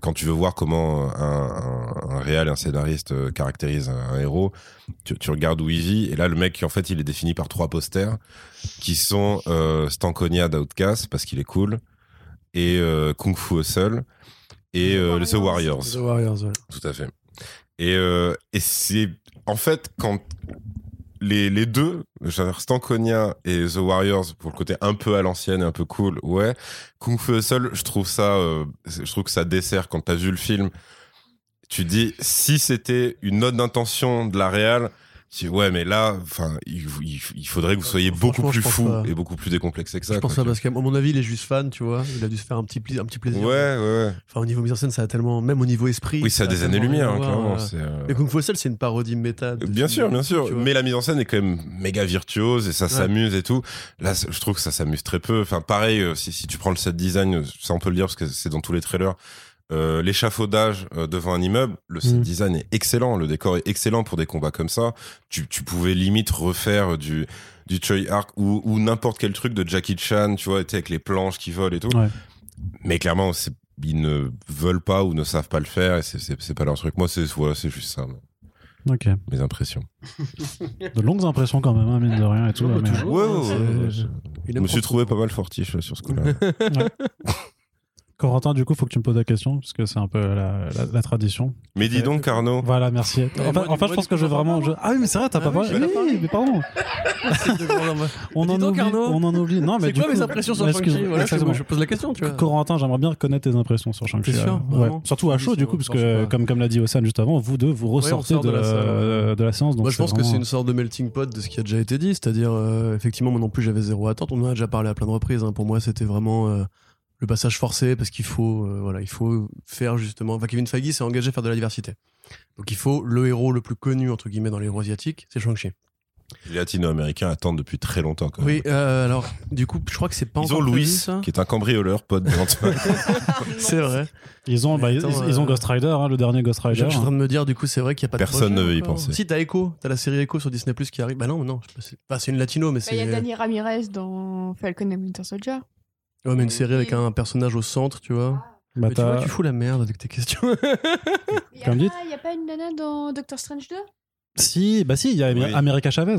quand tu veux voir comment un, un, un réal et un scénariste euh, caractérisent un, un héros, tu, tu regardes où il vit. Et là, le mec, en fait, il est défini par trois posters qui sont euh, Stankonia d'Outcast parce qu'il est cool et euh, Kung Fu Hustle et euh, The Warriors. The Warriors, ouais. Tout à fait. Et, et c'est en fait quand les, les deux, Stankonia et The Warriors, pour le côté un peu à l'ancienne un peu cool, ouais. Kung Fu Hustle, je trouve ça, euh, je trouve que ça dessert quand t'as vu le film. Tu dis, si c'était une note d'intention de la réal, ouais, mais là, enfin, il, il- il faudrait que vous soyez beaucoup plus fou et beaucoup plus décomplexé que ça. Je pense quoi, ça parce qu'à mon avis, il est juste fan, tu vois. Il a dû se faire un petit, pli- un petit plaisir. Ouais, ouais, ouais. Enfin, au niveau mise en scène, ça a tellement. Même au niveau esprit. Oui, ça a des années-lumière, hein, à clairement. euh. c'est, euh, Mais Kung Fu Hustle, c'est une parodie méta. de Bien film, sûr, bien sûr. Mais la mise en scène est quand même méga virtuose et ça s'amuse et tout. Là, je trouve que ça s'amuse très peu. Enfin, pareil, euh, si, si tu prends le set design, euh, ça on peut le dire parce que c'est dans tous les trailers. Euh, l'échafaudage euh, devant un immeuble, le set Mm. design est excellent, le décor est excellent pour des combats comme ça. Tu, tu pouvais limite refaire du du Choi Arc ou, ou n'importe quel truc de Jackie Chan, tu vois, avec les planches qui volent et tout. Ouais. Mais clairement, ils ne veulent pas ou ne savent pas le faire et c'est- pas leur truc. Moi, c'est voilà, c'est juste ça, Ok. mes impressions. De longues impressions quand même, hein, mine de rien et tout. Ouais, mais- toujours. Ouais, Ouais, ouais, c'est- ouais, je- me suis trouvé pas mal fortiche euh, sur ce coup-là. Corentin, du coup, faut que tu me poses la question, parce que c'est un peu la, la- la tradition. Mais dis donc, Carnot. Voilà, merci. Mais En fait, moi, en fait, moi, je pense que je vraiment. je- Ah oui, mais c'est vrai, t'as Ah pas parlé. Oui, mais pardon. on Dis en donc, oublie. Arnaud. On en oublie. Non, mais C'est quoi coup, mes impressions sur Shang-Chi? Voilà, je, pose la question, tu vois. Corentin, j'aimerais bien connaître tes impressions sur Shang-Chi. Euh. Surtout à chaud, du coup, parce que, comme, comme l'a dit Ossan juste avant, vous deux, vous ressortez sort de, la séance. Moi, je pense que c'est une sorte de melting pot de ce qui a déjà été dit, c'est-à-dire, euh, effectivement, moi non plus, j'avais zéro attente. On en a déjà parlé à plein de reprises. hein. Pour moi, c'était vraiment euh, le passage forcé parce qu'il faut, euh, voilà, il faut faire justement. Enfin, Kevin Feige s'est engagé à faire de la diversité. Donc, il faut le héros le plus connu entre guillemets dans les héros asiatiques, c'est Shang-Chi. Les latino-américains attendent depuis très longtemps. Quand même. Oui, euh, alors, du coup, je crois que c'est pas Ils encore ont prévu, Louis, ça. qui est un cambrioleur, pote d'Antoine. C'est vrai. Ils ont, bah, ils, Attends, ils ont euh, Ghost Rider, hein, le dernier Ghost Rider. je suis en train de me dire, du coup, c'est vrai qu'il n'y a pas de Personne ne veut y encore. penser. Si, t'as Echo, t'as la série Echo sur Disney Plus qui arrive. Bah non, non, c'est pas- c'est une latino, mais Bah, Il y a c'est. Danny Ramirez dans Falcon et Winter Soldier. Ouais, mais une série avec un personnage au centre, tu vois. Bah, Mais tu vois, t'as- tu fous la merde avec tes questions. Il y, a Comme dit. pas- il y a pas une nana dans Doctor Strange 2 Si, bah si, il y a Oui. America Chavez.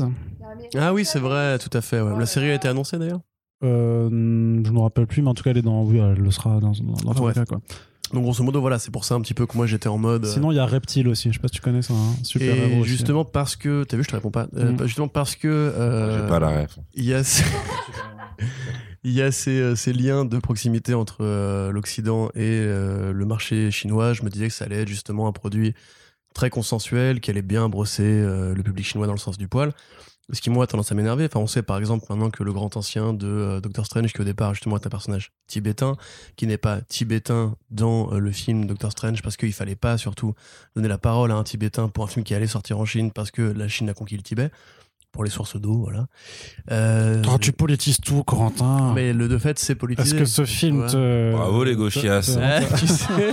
ah oui, c'est vrai, tout à fait. ouais. La série a été annoncée d'ailleurs? Euh, je me rappelle plus, mais en tout cas, elle est dans. Oui, elle le sera dans, dans, dans tous Ouais. les cas, quoi. Donc grosso modo, voilà, c'est pour ça un petit peu que moi j'étais en mode. euh, Sinon, il y a Reptile aussi. Je sais pas si tu connais ça, un super et héros. aussi. justement parce que, t'as vu, je te réponds pas. Euh, Mm. Justement parce que euh, J'ai pas la ref. il y a, ce- il y a ces, euh, ces liens de proximité entre euh, l'Occident et euh, le marché chinois. Je me disais que ça allait être justement un produit très consensuel, qui allait bien brosser le public chinois dans le sens du poil. ce qui moi a tendance à m'énerver. Enfin, on sait par exemple maintenant que le grand ancien de Doctor Strange, qui au départ justement est un personnage tibétain, qui n'est pas tibétain dans le film Doctor Strange parce qu'il fallait pas surtout donner la parole à un tibétain pour un film qui allait sortir en Chine parce que la Chine a conquis le Tibet pour les sources d'eau, voilà. Euh, Oh, tu politises tout, Corentin. mais le de fait, c'est Est-ce politisé. que ce film Ouais. te. Bravo, les gauchias. Ah, tu sais.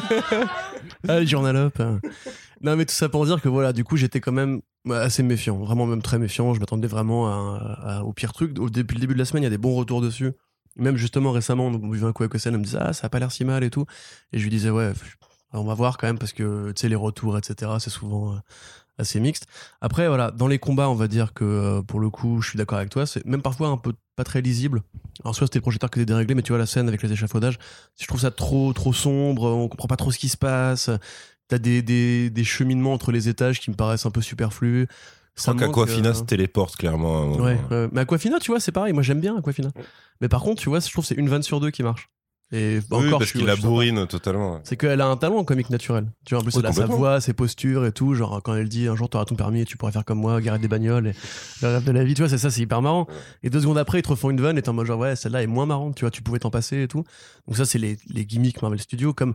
ah, le journalope. Non, mais tout ça pour dire que voilà, du coup, j'étais quand même assez méfiant, vraiment même très méfiant. Je m'attendais vraiment à, à- au pire truc. Au, depuis le début de la semaine, il y a des bons retours dessus. Même justement récemment, on vu un coup avec Ossel, on me disait ah ça a pas l'air si mal et tout. Et je lui disais ouais, on va voir quand même parce que tu sais les retours etc. C'est souvent euh, assez mixte. Après voilà, dans les combats, on va dire que euh, pour le coup, je suis d'accord avec toi. C'est même parfois un peu pas très lisible. Alors soit c'était le projecteur qui était déréglé, mais tu vois la scène avec les échafaudages, je trouve ça trop trop sombre. On comprend pas trop ce qui se passe. T'as des, des, des cheminements entre les étages qui me paraissent un peu superflus. Je crois qu'Aquafina manque, se euh, téléporte clairement. à un moment. Ouais, ouais. mais Aquafina, tu vois, c'est pareil. Moi, j'aime bien Aquafina. Mais par contre, tu vois, je trouve que c'est une vanne sur deux qui marche. Et bah, Oui, encore, parce qu'il la bourrine totalement. C'est qu'elle a un talent en comique naturel. Tu vois, en plus, Oui, elle a sa voix, ses postures et tout. Genre, quand elle dit un jour, t'auras ton permis et tu pourras faire comme moi, garer des bagnoles et le rêve de la vie, tu vois, c'est ça, c'est hyper marrant. Et deux secondes après, ils te refont une vanne et t'es en mode genre, ouais, celle-là est moins marrante, tu vois, tu pouvais t'en passer et tout. Donc, ça, c'est les, les gimmicks Marvel Studios. Comme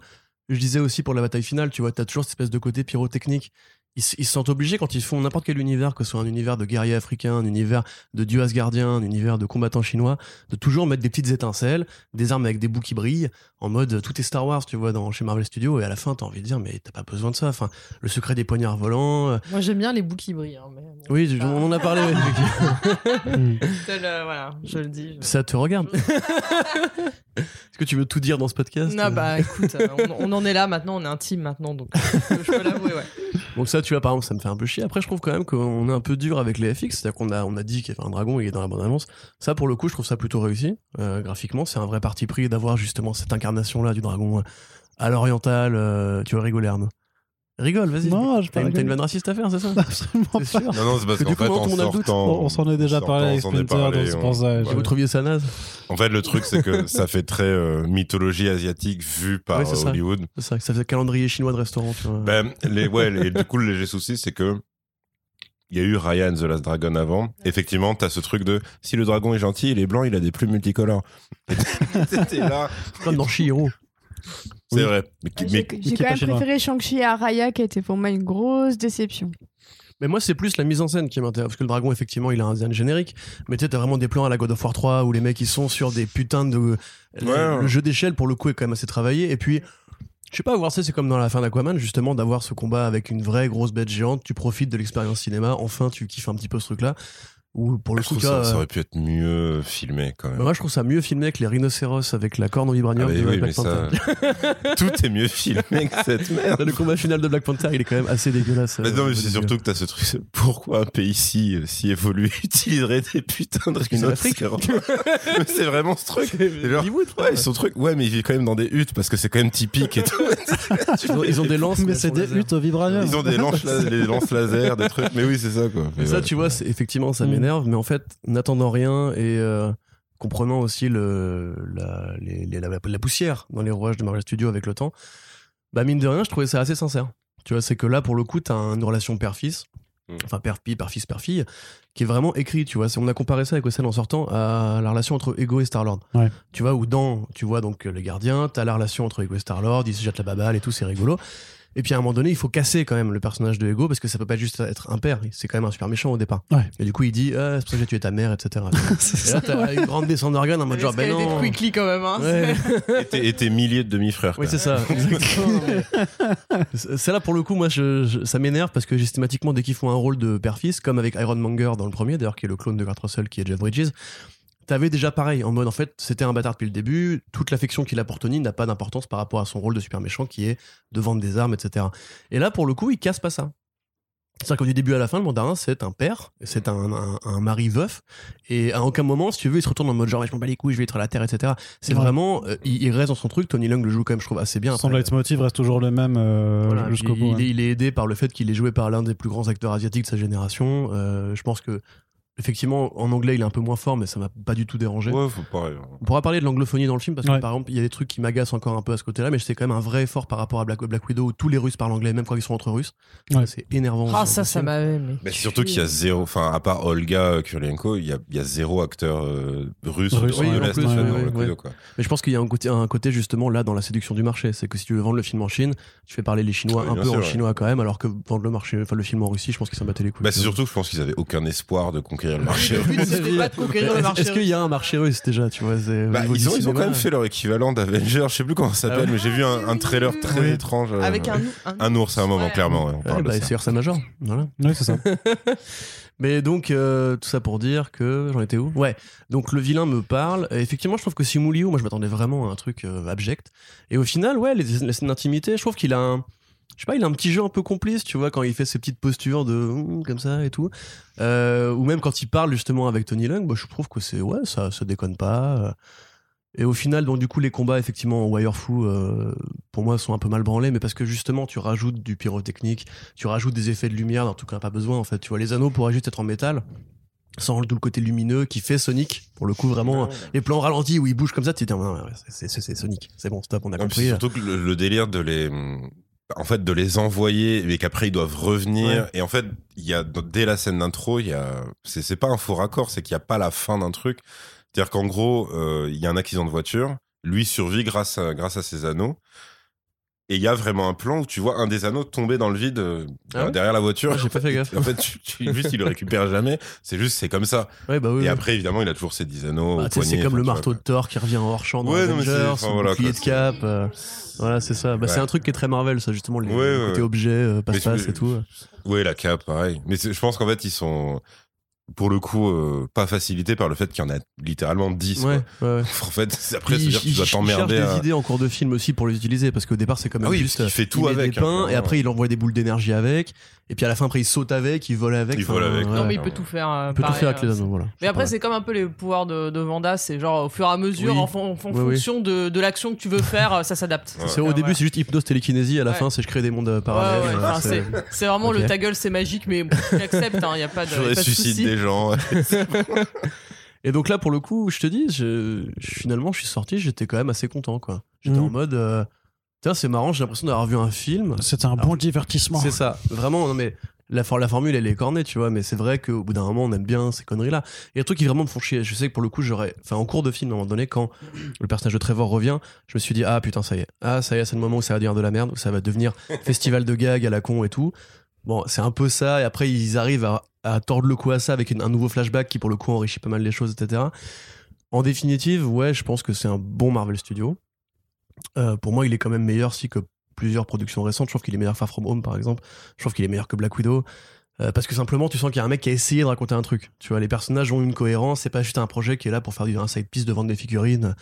je disais aussi pour la bataille finale, tu vois, t'as toujours cette espèce de côté pyrotechnique. Ils, se sentent obligés quand ils font n'importe quel univers, que ce soit un univers de guerriers africains, un univers de dieux asgardiens, un univers de combattants chinois, de toujours mettre des petites étincelles, des armes avec des bouts qui brillent, en mode tout est Star Wars, tu vois, dans, chez Marvel Studios, et à la fin, t'as envie de dire, mais t'as pas besoin de ça. Enfin, le secret des poignards volants. euh, Moi, j'aime bien les bouts qui brillent. hein, mais oui, on en a parlé. euh, voilà, je le dis. je- ça te regarde. Est-ce que tu veux tout dire dans ce podcast Non, bah écoute, euh, on, on en est là maintenant, on est intime maintenant, donc euh, je peux l'avouer, ouais. Donc ça, tu vois, par exemple, ça me fait un peu chier. Après, je trouve quand même qu'on est un peu dur avec les FX. C'est-à-dire qu'on a, dit qu'il y avait un dragon, il est dans la bande-annonce. Ça, pour le coup, je trouve ça plutôt réussi. Euh, graphiquement, c'est un vrai parti pris d'avoir justement cette incarnation-là du dragon euh, à l'oriental. euh, tu vas rigoler, Arnaud. Rigole, vas-y. Non, je T'as pas une, t'as une vanne raciste à faire, c'est ça Absolument C'est pas. sûr. Non, non, c'est parce Que du qu'en coup, fait, en sortant. On, on s'en est déjà parlé avec sortant, on s'en est Splinter, c'est pour ça. Vous trouviez ça naze En fait, le truc, c'est que ça fait très euh, mythologie asiatique vue par Ouais, c'est ça. Hollywood. C'est ça, ça fait calendrier chinois de restaurant, tu vois. Ben, les, ouais, les, du coup, le léger souci, c'est que il y a eu Raya and the Last Dragon avant. Effectivement, t'as ce truc de si le dragon est gentil, il est blanc, il a des plumes multicolores. C'était là. Comme dans Shihiro. C'est vrai. Mais, qui- J'ai mais- quand même préféré Shang-Chi à Raya, qui a été pour moi une grosse déception. Mais moi, c'est plus la mise en scène qui m'intéresse. Parce que le dragon, effectivement, il a un design générique. Mais tu sais, t'as vraiment des plans à la God of War 3 où les mecs, ils sont sur des putains de. le, Ouais. le jeu d'échelle, pour le coup, est quand même assez travaillé. Et puis, je sais pas, voir ça, c'est comme dans la fin d'Aquaman, justement, d'avoir ce combat avec une vraie grosse bête géante. Tu profites de l'expérience cinéma. Enfin, tu kiffes un petit peu ce truc-là. Ou pour le je coup, trouve ça, ça euh, aurait pu être mieux filmé quand même. bah, moi, je trouve ça mieux filmé que les rhinocéros avec la corne en vibranium Ah, de oui, Black ça, Panther. tout est mieux filmé que cette merde. Le combat final de Black Panther, il est quand même assez dégueulasse. Mais non, euh, mais c'est surtout que t'as ce truc. Pourquoi un pays si, si évolué utiliserait des putains de rhinocéros Mais C'est vraiment ce truc. Genre, Hollywood, Ouais, ils sont trucs. Ouais, mais ils vivent quand même dans des huttes parce que c'est quand même typique et tout. Ils ont, ils ont des lances. Mais c'est des laser. huttes au vibranium. Ils ont des lances, laser, des trucs. Mais oui, c'est ça, quoi. Mais ça, tu vois, c'est- effectivement, ça Mm. M'énerve, mais en fait, n'attendant rien et euh, comprenant aussi le, la, les- les- la, la poussière dans les rouages de Marvel Studios avec le temps, bah mine de rien, je trouvais ça assez sincère. Tu vois, c'est que là, pour le coup, t'as une relation père-fils, Mm. enfin père-fille, père-fils, père-fille, qui est vraiment écrit, tu vois. On a comparé ça avec Ocel en sortant à la relation entre Ego et Star-Lord. Ouais. Tu vois, où dans, tu vois, donc les gardiens, t'as la relation entre Ego et Star-Lord, ils se jettent la baballe et tout, c'est rigolo. Et puis à un moment donné, il faut casser quand même le personnage de Ego parce que ça peut pas juste être un père, c'est quand même un super méchant au départ. Ouais. Et du coup, il dit ah, c'est pour ça que j'ai tué ta mère, etc. Et là, t'as une grande descente d'organes en mode genre, ben non. quickly quand même, hein. Ouais. Et tes- Et tes milliers de demi-frères. Oui, c'est ça. C'est là pour le coup, moi, je, je- ça m'énerve parce que systématiquement, dès qu'ils font un rôle de père-fils, comme avec Iron Monger dans le premier, d'ailleurs, qui est le clone de Kurt Russell, qui est Jeff Bridges, t'avais déjà pareil, en mode, en fait, c'était un bâtard depuis le début, toute l'affection qu'il a pour Tony n'a pas d'importance par rapport à son rôle de super méchant qui est de vendre des armes, etc. Et là, pour le coup, il casse pas ça. C'est-à-dire que du début à la fin, le mandarin, c'est un père, c'est un, un, un mari veuf, et à aucun moment, si tu veux, il se retourne en mode genre, je m'en bats les couilles, je vais être à la terre, etc. C'est Ouais. vraiment, euh, il, il reste dans son truc. Tony Leung le joue quand même, je trouve, assez bien. Son leitmotiv reste toujours le même euh, voilà, jusqu'au bout. il, ouais. est, il est aidé par le fait qu'il est joué par l'un des plus grands acteurs asiatiques de sa génération. Euh, je pense que effectivement, en anglais, il est un peu moins fort, mais ça m'a pas du tout dérangé. Ouais, faut pas. On pourra parler de l'anglophonie dans le film parce que Ouais. par exemple, il y a des trucs qui m'agacent encore un peu à ce côté-là, mais c'est quand même un vrai effort par rapport à Black, Black Widow où tous les Russes parlent anglais, même quand ils sont entre Russes. Ouais. C'est énervant. Ah, ça, ça mais- Mais surtout qu'il y a zéro, enfin, à part Olga Kurylenko, il y a, il y a zéro acteur euh, russe, Russe, de oui, en l'Est, ouais, dans ouais. quoi. Mais je pense qu'il y a un côté, un côté justement là dans la séduction du marché. C'est que si tu veux vendre le film en Chine, tu fais parler les Chinois un peu sûr, en ouais. chinois quand même, alors que vendre le marché, enfin le film en Russie, je pense qu'ils s'en battaient les couilles. Bah, c'est surtout que je pense qu'ils avaient aucun espoir de conquérir conquérir le Est-ce- marché Est-ce qu'il y a un marché russe déjà, tu vois Bah, ils ont, ils ont cinéma, quand même fait leur équivalent d'Avengers, je sais plus comment ça s'appelle, Ah ouais mais j'ai vu un, un trailer très Oui. étrange. euh, Avec un, un ours à un moment, Ouais. clairement. ouais, on Ouais, parle bah, de ça. c'est Ursa Major. Voilà. Oui, c'est ça. Mais donc, euh, tout ça pour dire que j'en étais où? Ouais. Donc, le vilain me parle. Et effectivement, je trouve que Simu Liu, moi, je m'attendais vraiment à un truc euh, abject. Et au final, ouais, les, les scènes d'intimité, je trouve qu'il a un. Je sais pas, il a un petit jeu un peu complice, tu vois, quand il fait ses petites postures de comme ça et tout. Euh, ou même quand il parle justement avec Tony Leung, bah, je trouve que c'est ouais, ça se déconne pas. Et au final, donc du coup, les combats effectivement en Wirefu, euh, pour moi, sont un peu mal branlés, mais parce que justement, tu rajoutes du pyrotechnique, tu rajoutes des effets de lumière, dont tout cas pas besoin en fait. Tu vois, les anneaux pourraient juste être en métal, sans tout le côté lumineux qui fait Sonic. Pour le coup, vraiment, les plans ralentis où il bouge comme ça, tu te dis, Ah, ouais, ouais, c'est- Sonic, c'est bon, stop, on a Non, compris. surtout que le, le délire de les en fait de les envoyer mais qu'après ils doivent revenir. Ouais. et en fait il y a dès la scène d'intro il y a c'est c'est pas un faux raccord c'est qu'il y a pas la fin d'un truc. C'est-à-dire qu'en gros euh, il y a un accident de voiture. Lui survit grâce à grâce à ses anneaux et il y a vraiment un plan où tu vois un des anneaux tomber dans le vide euh, Ah ouais derrière la voiture Ah, j'ai pas fait gaffe. en fait tu, tu- juste il le récupère jamais c'est juste c'est comme ça Ouais, bah oui. et oui. après évidemment il a toujours ses 10 anneaux Bah, c'est comme le enfin, marteau de Thor qui revient en hors champ dans Avengers, enfin, voilà, bouclier de cap. c'est- euh, voilà, c'est ça. Bah, C'est un truc qui est très Marvel, ça, justement, les Ouais, le ouais, côté ouais. objet, euh, passe-passe et tout. Ouais, la cape, pareil. Mais je pense qu'en fait, ils sont, pour le coup, euh, pas facilités par le fait qu'il y en a littéralement 10. Ouais, quoi. ouais. En fait, c'est- après, Puis, c'est-à-dire que tu il- dois il t'emmerder cherche à... des idées en cours de film aussi pour les utiliser parce qu'au départ c'est comme Ah oui, juste qu'il fait tout met avec, des pains hein, et après il envoie des boules d'énergie avec et puis à la fin après il saute avec il vole avec Il vole avec, ouais. Non, mais il peut tout faire. euh, il peut tout faire avec euh, les anneaux voilà Mais après, C'est comme un peu les pouvoirs de, de Vanda, c'est genre au fur et à mesure, Oui. en, fon- en Oui, oui. fonction de, de l'action que tu veux faire, euh, ça s'adapte. Ouais. C'est au début c'est juste hypnose télékinésie à la Ouais. fin c'est je crée des mondes Ouais, parallèles ouais, enfin, c'est- vraiment le ta gueule, c'est magique, mais bon, j'accepte, il n'y a pas de, Je ressuscite des gens. et donc là pour le coup je te dis je, je- finalement je suis sorti j'étais quand même assez content quoi j'étais Mhm. en mode euh, c'est marrant j'ai l'impression d'avoir vu un film C'était un bon divertissement. C'est ça, vraiment, non mais la, for- la formule elle est cornée, tu vois, mais c'est vrai qu'au bout d'un moment on aime bien ces conneries-là. Il y a des trucs qui vraiment me font chier. Je sais que pour le coup, j'aurais. Enfin, en cours de film, à un moment donné, quand le personnage de Trevor revient, je me suis dit, ah putain, ça y est. Ah, ça y est, c'est le moment où ça va devenir de la merde, où ça va devenir festival de gags à la con et tout. Bon, c'est un peu ça, et après ils arrivent à, à tordre le cou à ça avec une- un nouveau flashback qui pour le coup enrichit pas mal les choses, etc. En définitive, ouais, je pense que c'est un bon Marvel Studio. Euh, pour moi, il est quand même meilleur si que plusieurs productions récentes. Je trouve qu'il est meilleur que Far From Home, par exemple. Je trouve qu'il est meilleur que Black Widow. Euh, parce que simplement, tu sens qu'il y a un mec qui a essayé de raconter un truc. Tu vois, les personnages ont une cohérence. C'est pas juste un projet qui est là pour faire du un side piece de vendre des figurines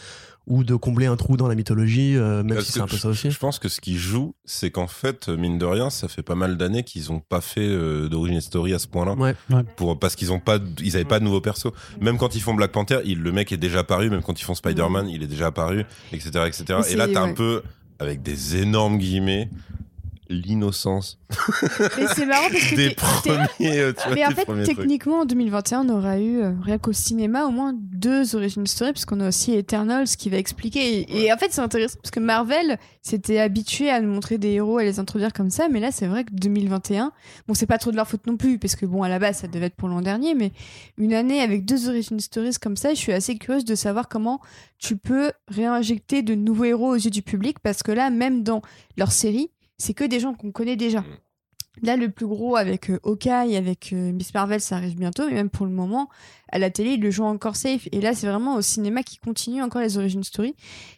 ou de combler un trou dans la mythologie, euh, même Parce si c'est un peu ça aussi. Je pense que ce qui joue, c'est qu'en fait, mine de rien, ça fait pas mal d'années qu'ils ont pas fait euh, d'origine story à ce point-là. Ouais. Pour, parce qu'ils ont pas, ils avaient pas de nouveaux persos. Même quand ils font Black Panther, il, le mec est déjà apparu. Même quand ils font Spider-Man, il est déjà apparu, etc., etc. Et là, t'as un peu, avec des énormes guillemets, l'innocence. Mais c'est marrant parce que des premiers, euh, tu vois, Mais en fait, techniquement, en 2021, on aura eu, euh, rien qu'au cinéma, au moins deux origin stories, puisqu'on a aussi Eternals qui va expliquer. Et, et en fait, c'est intéressant, parce que Marvel s'était habitué à nous montrer des héros, à les introduire comme ça, mais là, c'est vrai que 2021, bon, c'est pas trop de leur faute non plus, parce que bon, à la base, ça devait être pour l'an dernier, mais une année avec deux origin stories comme ça, je suis assez curieuse de savoir comment tu peux réinjecter de nouveaux héros aux yeux du public, parce que là, même dans leur série, c'est que des gens qu'on connaît déjà. Là, le plus gros avec euh, Hawkeye, avec euh, Miss Marvel, ça arrive bientôt, mais même pour le moment, à la télé, ils le jouent encore safe. Et là, c'est vraiment au cinéma qui continue encore les origin story.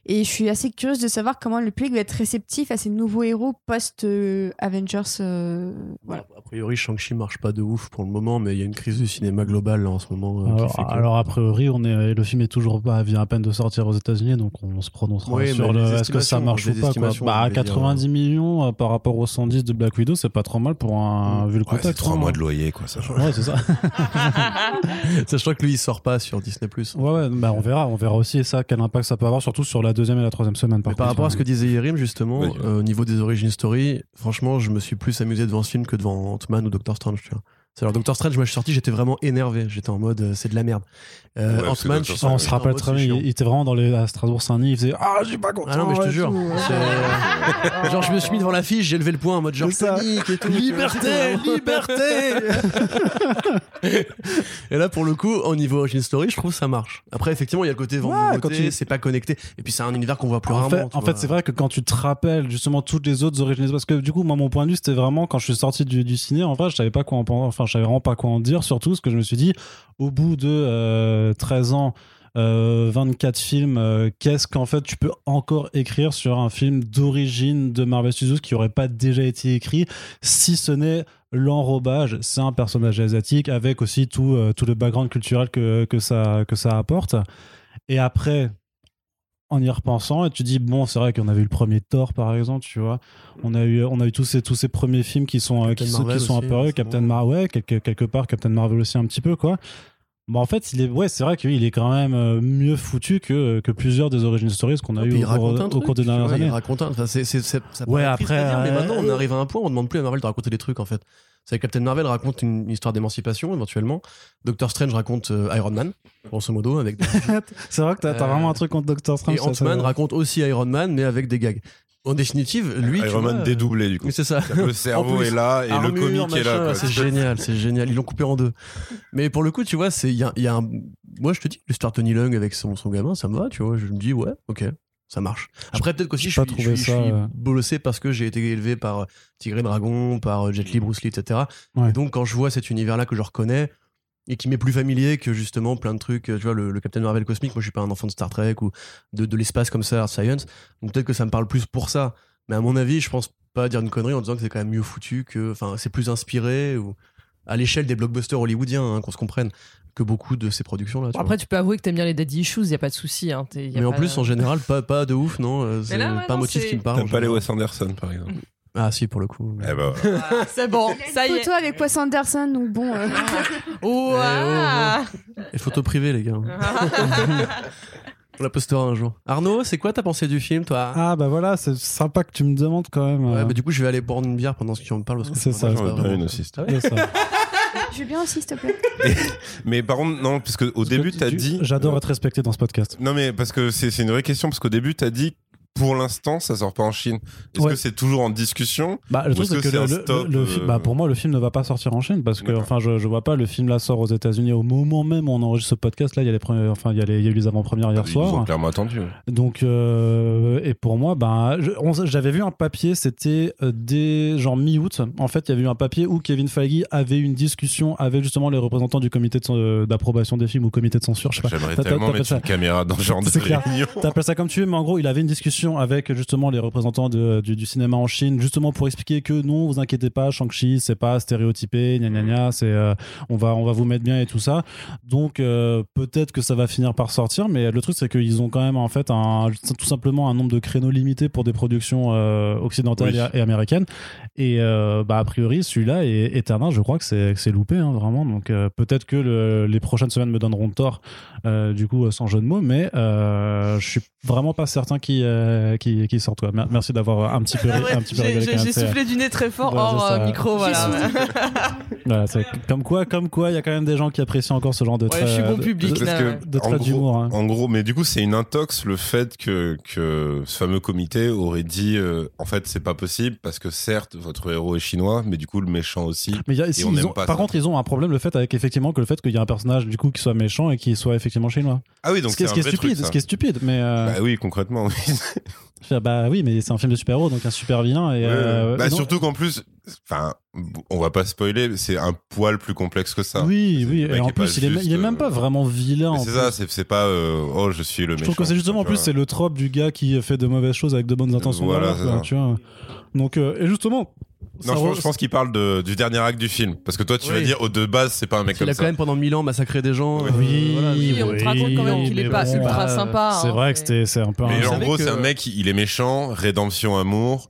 Et je suis assez curieuse de savoir comment le public va être réceptif à ces nouveaux héros post-Avengers. euh, voilà. A priori, Shang-Chi marche pas de ouf pour le moment, mais il y a une crise du cinéma global là, en ce moment. euh, qui Alors, fait que- alors, a priori, on est, le film est toujours pas, vient à peine de sortir aux États-Unis, donc on se prononcera Oui, sur le est-ce que ça marche ou pas. Quoi. Bah, je vais dire, 90 millions euh, par rapport aux 110 de Black Widow, c'est pas trop mal pour un vu le Ouais, c'est contexte. trois hein. mois de loyer, quoi. Ça. Ouais, c'est ça. Sachant que lui, il sort pas sur Disney+. Ouais, ouais, bah on verra, on verra aussi ça, quel impact ça peut avoir, surtout sur la deuxième et la troisième semaine. Par, Mais par contre. rapport à ce que disait Yerim, justement, euh, au niveau des origin story, franchement, je me suis plus amusé devant ce film que devant Ant-Man ou Doctor Strange, tu vois. Alors Doctor Strange, moi je suis sorti, j'étais vraiment énervé. J'étais en mode euh, c'est de la merde. Euh, Ouais, Ant-Man, je suis on se rappelle très bien, il, était vraiment dans les à Strasbourg-Saint-Denis, il faisait Ah, suis pas content. Ah non, mais je te jure. c'est- Genre, je me suis mis devant l'affiche, j'ai levé le poing en mode genre panique et tout. Liberté, liberté Et là, pour le coup, au niveau Origin Story, je trouve ça marche. Après, effectivement, il y a le côté vente Ouais, quand tu- c'est pas connecté. Et puis, c'est un univers qu'on voit plus En rarement. fait, en fait c'est vrai que quand tu te rappelles justement toutes les autres origines, parce que du coup, moi, mon point de vue, c'était vraiment quand je suis sorti du, du ciné, en vrai, je savais pas quoi en penser, enfin, je savais vraiment pas quoi en dire, surtout ce que je me suis dit, au bout de euh, 13 ans, euh, 24 films, euh, qu'est-ce qu'en fait tu peux encore écrire sur un film d'origine de Marvel Studios qui aurait pas déjà été écrit, si ce n'est l'enrobage, c'est un personnage asiatique avec aussi tout, euh, tout le background culturel que, que, ça, que ça apporte. Et après, en y repensant, et tu dis, bon, c'est vrai qu'on avait eu le premier Thor, par exemple, tu vois. On a eu, on a eu tous ces, tous ces premiers films qui sont, euh, qui sont, qui sont apparus. c'est Captain. Marvel, ouais, quelque, quelque part, Captain Marvel aussi un petit peu, quoi. Bon, en fait, il est, ouais, c'est vrai qu'il est quand même euh, mieux foutu que, que plusieurs des origin stories qu'on a Et eu au, il cours- au des vois, dernières Il années. raconte un. Enfin, c'est, c'est, c'est- ça Ouais, après, à dire, mais euh, maintenant, on arrive à un point, on demande plus à Marvel de raconter des trucs, en fait. C'est Captain Marvel raconte une histoire d'émancipation, éventuellement. Doctor Strange raconte euh, Iron Man, grosso modo, avec des C'est vrai que t'as, t'as Euh, vraiment un truc contre Doctor Strange. Et Ant-Man raconte aussi Iron Man, mais avec des gags. En définitive, lui. tu Iron Man dédoublé du coup. C'est ça. Le cerveau plus, est là et le comique est là. quoi. C'est génial, c'est génial. Ils l'ont coupé en deux. Mais pour le coup, tu vois, c'est il y a, il y a un. Moi, je te dis, l'histoire Tony Lung avec son, son gamin, ça me va, tu vois. Je me dis, ouais, ok, ça marche. Après, peut-être qu'aussi, je je suis, ça, je suis euh. bolossé parce que j'ai été élevé par euh, Tigre et Dragon, par euh, Jet Li, Bruce Lee, etc. Ouais. Et donc, quand je vois cet univers-là que je reconnais et qui m'est plus familier que justement plein de trucs, euh, tu vois, le, le Captain Marvel cosmique, moi, je suis pas un enfant de Star Trek ou de, de l'espace comme ça, Earth Science. Donc, peut-être que ça me parle plus pour ça. Mais à mon avis, je pense pas dire une connerie en disant que c'est quand même mieux foutu, que, enfin, c'est plus inspiré ou à l'échelle des blockbusters hollywoodiens, hein, qu'on se comprenne, que beaucoup de ces productions-là. tu Après, tu peux avouer que t'aimes bien les daddy issues, y a pas de souci. Hein. Mais en plus, en général, pas, pas de ouf, non. euh, C'est là, ouais, pas un non, motif c'est- qui me parle. T'aimes pas les. Wes Anderson par exemple Ah, si, pour le coup. Eh ben, Ah, c'est bon, ça y est. Photo avec Wes Anderson, donc bon. euh, Ouah. Et photos privées, les gars. On la postera un jour. Arnaud, c'est quoi ta pensée du film, toi? Ah, bah voilà, c'est sympa que tu me demandes quand même. Ouais, bah, du coup, je vais aller boire une bière pendant ce qu'on me parle. C'est ça, je vais une aussi. c'est ça. Bien aussi, s'il te plaît. Mais par contre, non, parce qu'au début, tu- t'as tu- dit. J'adore euh, être respecté dans ce podcast. Non, mais parce que c'est c'est une vraie question, parce qu'au début, t'as dit. Pour l'instant, ça sort pas en Chine. Est-ce Ouais. que c'est toujours en discussion Bah, le truc, c'est que le, le- euh, bah, pour moi, le film ne va pas sortir en Chine parce que, enfin, je, je vois pas, le film là sort aux États-Unis au moment même où on enregistre ce podcast. Là, il y a les premiers, enfin, il y a, les- y a eu les avant-premières hier Ils ont soir. clairement attendu. Donc, euh, et pour moi, ben, j'avais vu un papier, c'était euh, dès genre mi-août. En fait, il y avait eu un papier où Kevin Feige avait une discussion avec justement les représentants du comité de d'approbation des films ou comité de censure, je sais pas. J'aimerais tellement mettre une caméra dans ce genre de réunion. T'appelles ça comme tu veux, mais en gros, il avait une discussion avec justement les représentants de- du, du cinéma en Chine, justement pour expliquer que non, vous inquiétez pas, Shang-Chi, c'est pas stéréotypé, gna gna gna, c'est, euh, on, va, on va vous mettre bien et tout ça. Donc, euh, peut-être que ça va finir par sortir, mais le truc, c'est qu'ils ont quand même en fait un, tout simplement un nombre de créneaux limité pour des productions euh, occidentales Oui. et, américaines. Et bah, a priori, celui-là est éternel, je crois que c'est, que c'est loupé, hein, vraiment. Donc, peut-être que le- les prochaines semaines me donneront tort, du coup, sans jeu de mots, mais je suis vraiment pas certain qu'il euh, qu'il- qu'il sorte. Quoi. Mer- Merci d'avoir un petit peu, Ah ouais, un petit peu J'ai rigolé j'ai- soufflé du nez très fort Ouais, hors c'est euh, micro, voilà. comme quoi, comme quoi, il y a quand même des gens qui apprécient encore ce genre de Ouais, trait. je suis bon public, de- ouais. de d'humour. hein. En gros, mais du coup, c'est une intox le fait que, que ce fameux comité aurait dit euh, en fait, c'est pas possible parce que certes, votre héros est chinois, mais du coup, le méchant aussi. Mais il y a- si, on ils ont- pas par ça. contre, ils ont un problème le fait avec effectivement que le fait qu'il y ait un personnage du coup qui soit méchant et qui soit effectivement chinois. Ah oui, donc ce qui est, c'est ce qui un est stupide, ce qui est stupide, mais euh, Bah oui, concrètement. Oui. Bah oui, mais c'est un film de super-héros, donc un super vilain et. Ouais, euh, bah, surtout qu'en plus, enfin, on va pas spoiler, c'est un poil plus complexe que ça. Oui, oui, et en plus, il est, il est même euh, pas vraiment vilain. C'est ça, c'est c'est pas euh, oh je suis le Je méchant. trouve que c'est justement en plus c'est le trope du gars qui fait de mauvaises choses avec de bonnes intentions. Voilà, quoi, tu vois. Donc euh, et justement. Non, je, pense- je pense qu'il parle de, du dernier acte du film. Parce que toi, tu vas dire, au de base, c'est pas un mec Il comme a ça. quand même pendant mille ans massacré des gens. Oui. euh, Oui, voilà. Oui, on te raconte quand même qu'il est pas bon, ultra bah, sympa. C'est hein, vrai que c'est un peu. Mais un- en gros, que- c'est un mec, il est méchant, rédemption, amour,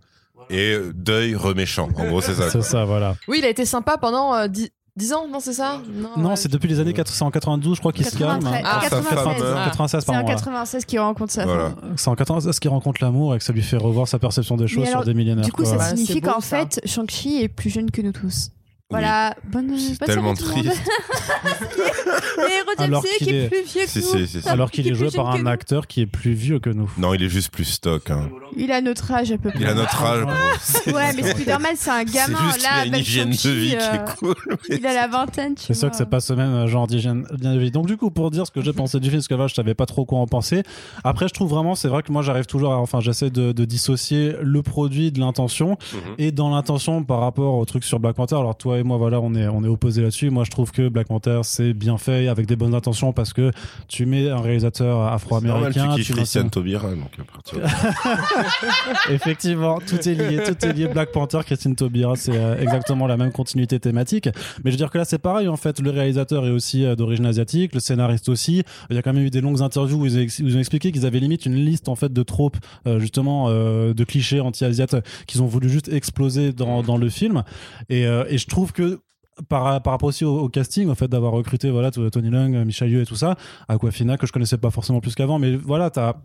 et deuil, reméchant. En gros, c'est ça. C'est ça, voilà. Oui, il a été sympa pendant euh, 10 10 ans, non, c'est ça Non, ouais. c'est depuis les années 492, je crois qu'il se calme. 93. Ah, sa femme 96. meurt. 96, C'est en pardon. voilà. 96 qu'il rencontre sa Voilà. C'est en 96 qu'il rencontre l'amour et que ça lui fait revoir sa perception des choses sur des millénaires. Du coup, quoi. ça Ouais, signifie qu'en fait, Shang-Chi est plus jeune que nous tous. Voilà, bonne, bonne C'est tellement triste. Le héros Alors qu'il qui est est- plus vieux que Si, nous. si, si, si. Alors qu'il Qui est joué par un acteur qui est plus vieux que nous. Non, il est juste plus stock. hein. Il a notre âge à peu près. Il a notre âge. Ouais. Ouais, mais Spider-Man, c'est un gamin. juste Là, qu'il a une hygiène de vie qui euh, est cool. mais- Il a la vingtaine, tu C'est sûr que c'est pas ce même euh, genre d'hygiène de vie. Donc du coup, pour dire ce que j'ai pensé du film, parce que là, je savais pas trop quoi en penser. Après, je trouve vraiment, c'est vrai que moi, j'arrive toujours, à, enfin, j'essaie de, de dissocier le produit de l'intention. Mhm. Et dans l'intention par rapport au truc sur Black Panther, alors toi et moi, voilà, on est, on est opposés là-dessus. Moi, je trouve que Black Panther, c'est bien fait, avec des bonnes intentions, parce que tu mets un réalisateur afro-américain. tu kiffes Christian Taubira, donc à partir de- un- Effectivement, tout est lié, tout est lié. Black Panther, Christine Taubira, c'est euh, exactement la même continuité thématique. Mais je veux dire que là, c'est pareil, en fait. Le réalisateur est aussi euh, d'origine asiatique, le scénariste aussi. Il y a quand même eu des longues interviews où ils, ont expliqué qu'ils avaient limite une liste, en fait, de tropes, euh, justement, de clichés anti-asiates qu'ils ont voulu juste exploser dans, dans le film. Et, et je trouve que par, rapport aussi au, casting, au fait d'avoir recruté voilà, Tony Leung, Michel Yeoh et tout ça, Aquafina, que je connaissais pas forcément plus qu'avant, mais voilà, t'as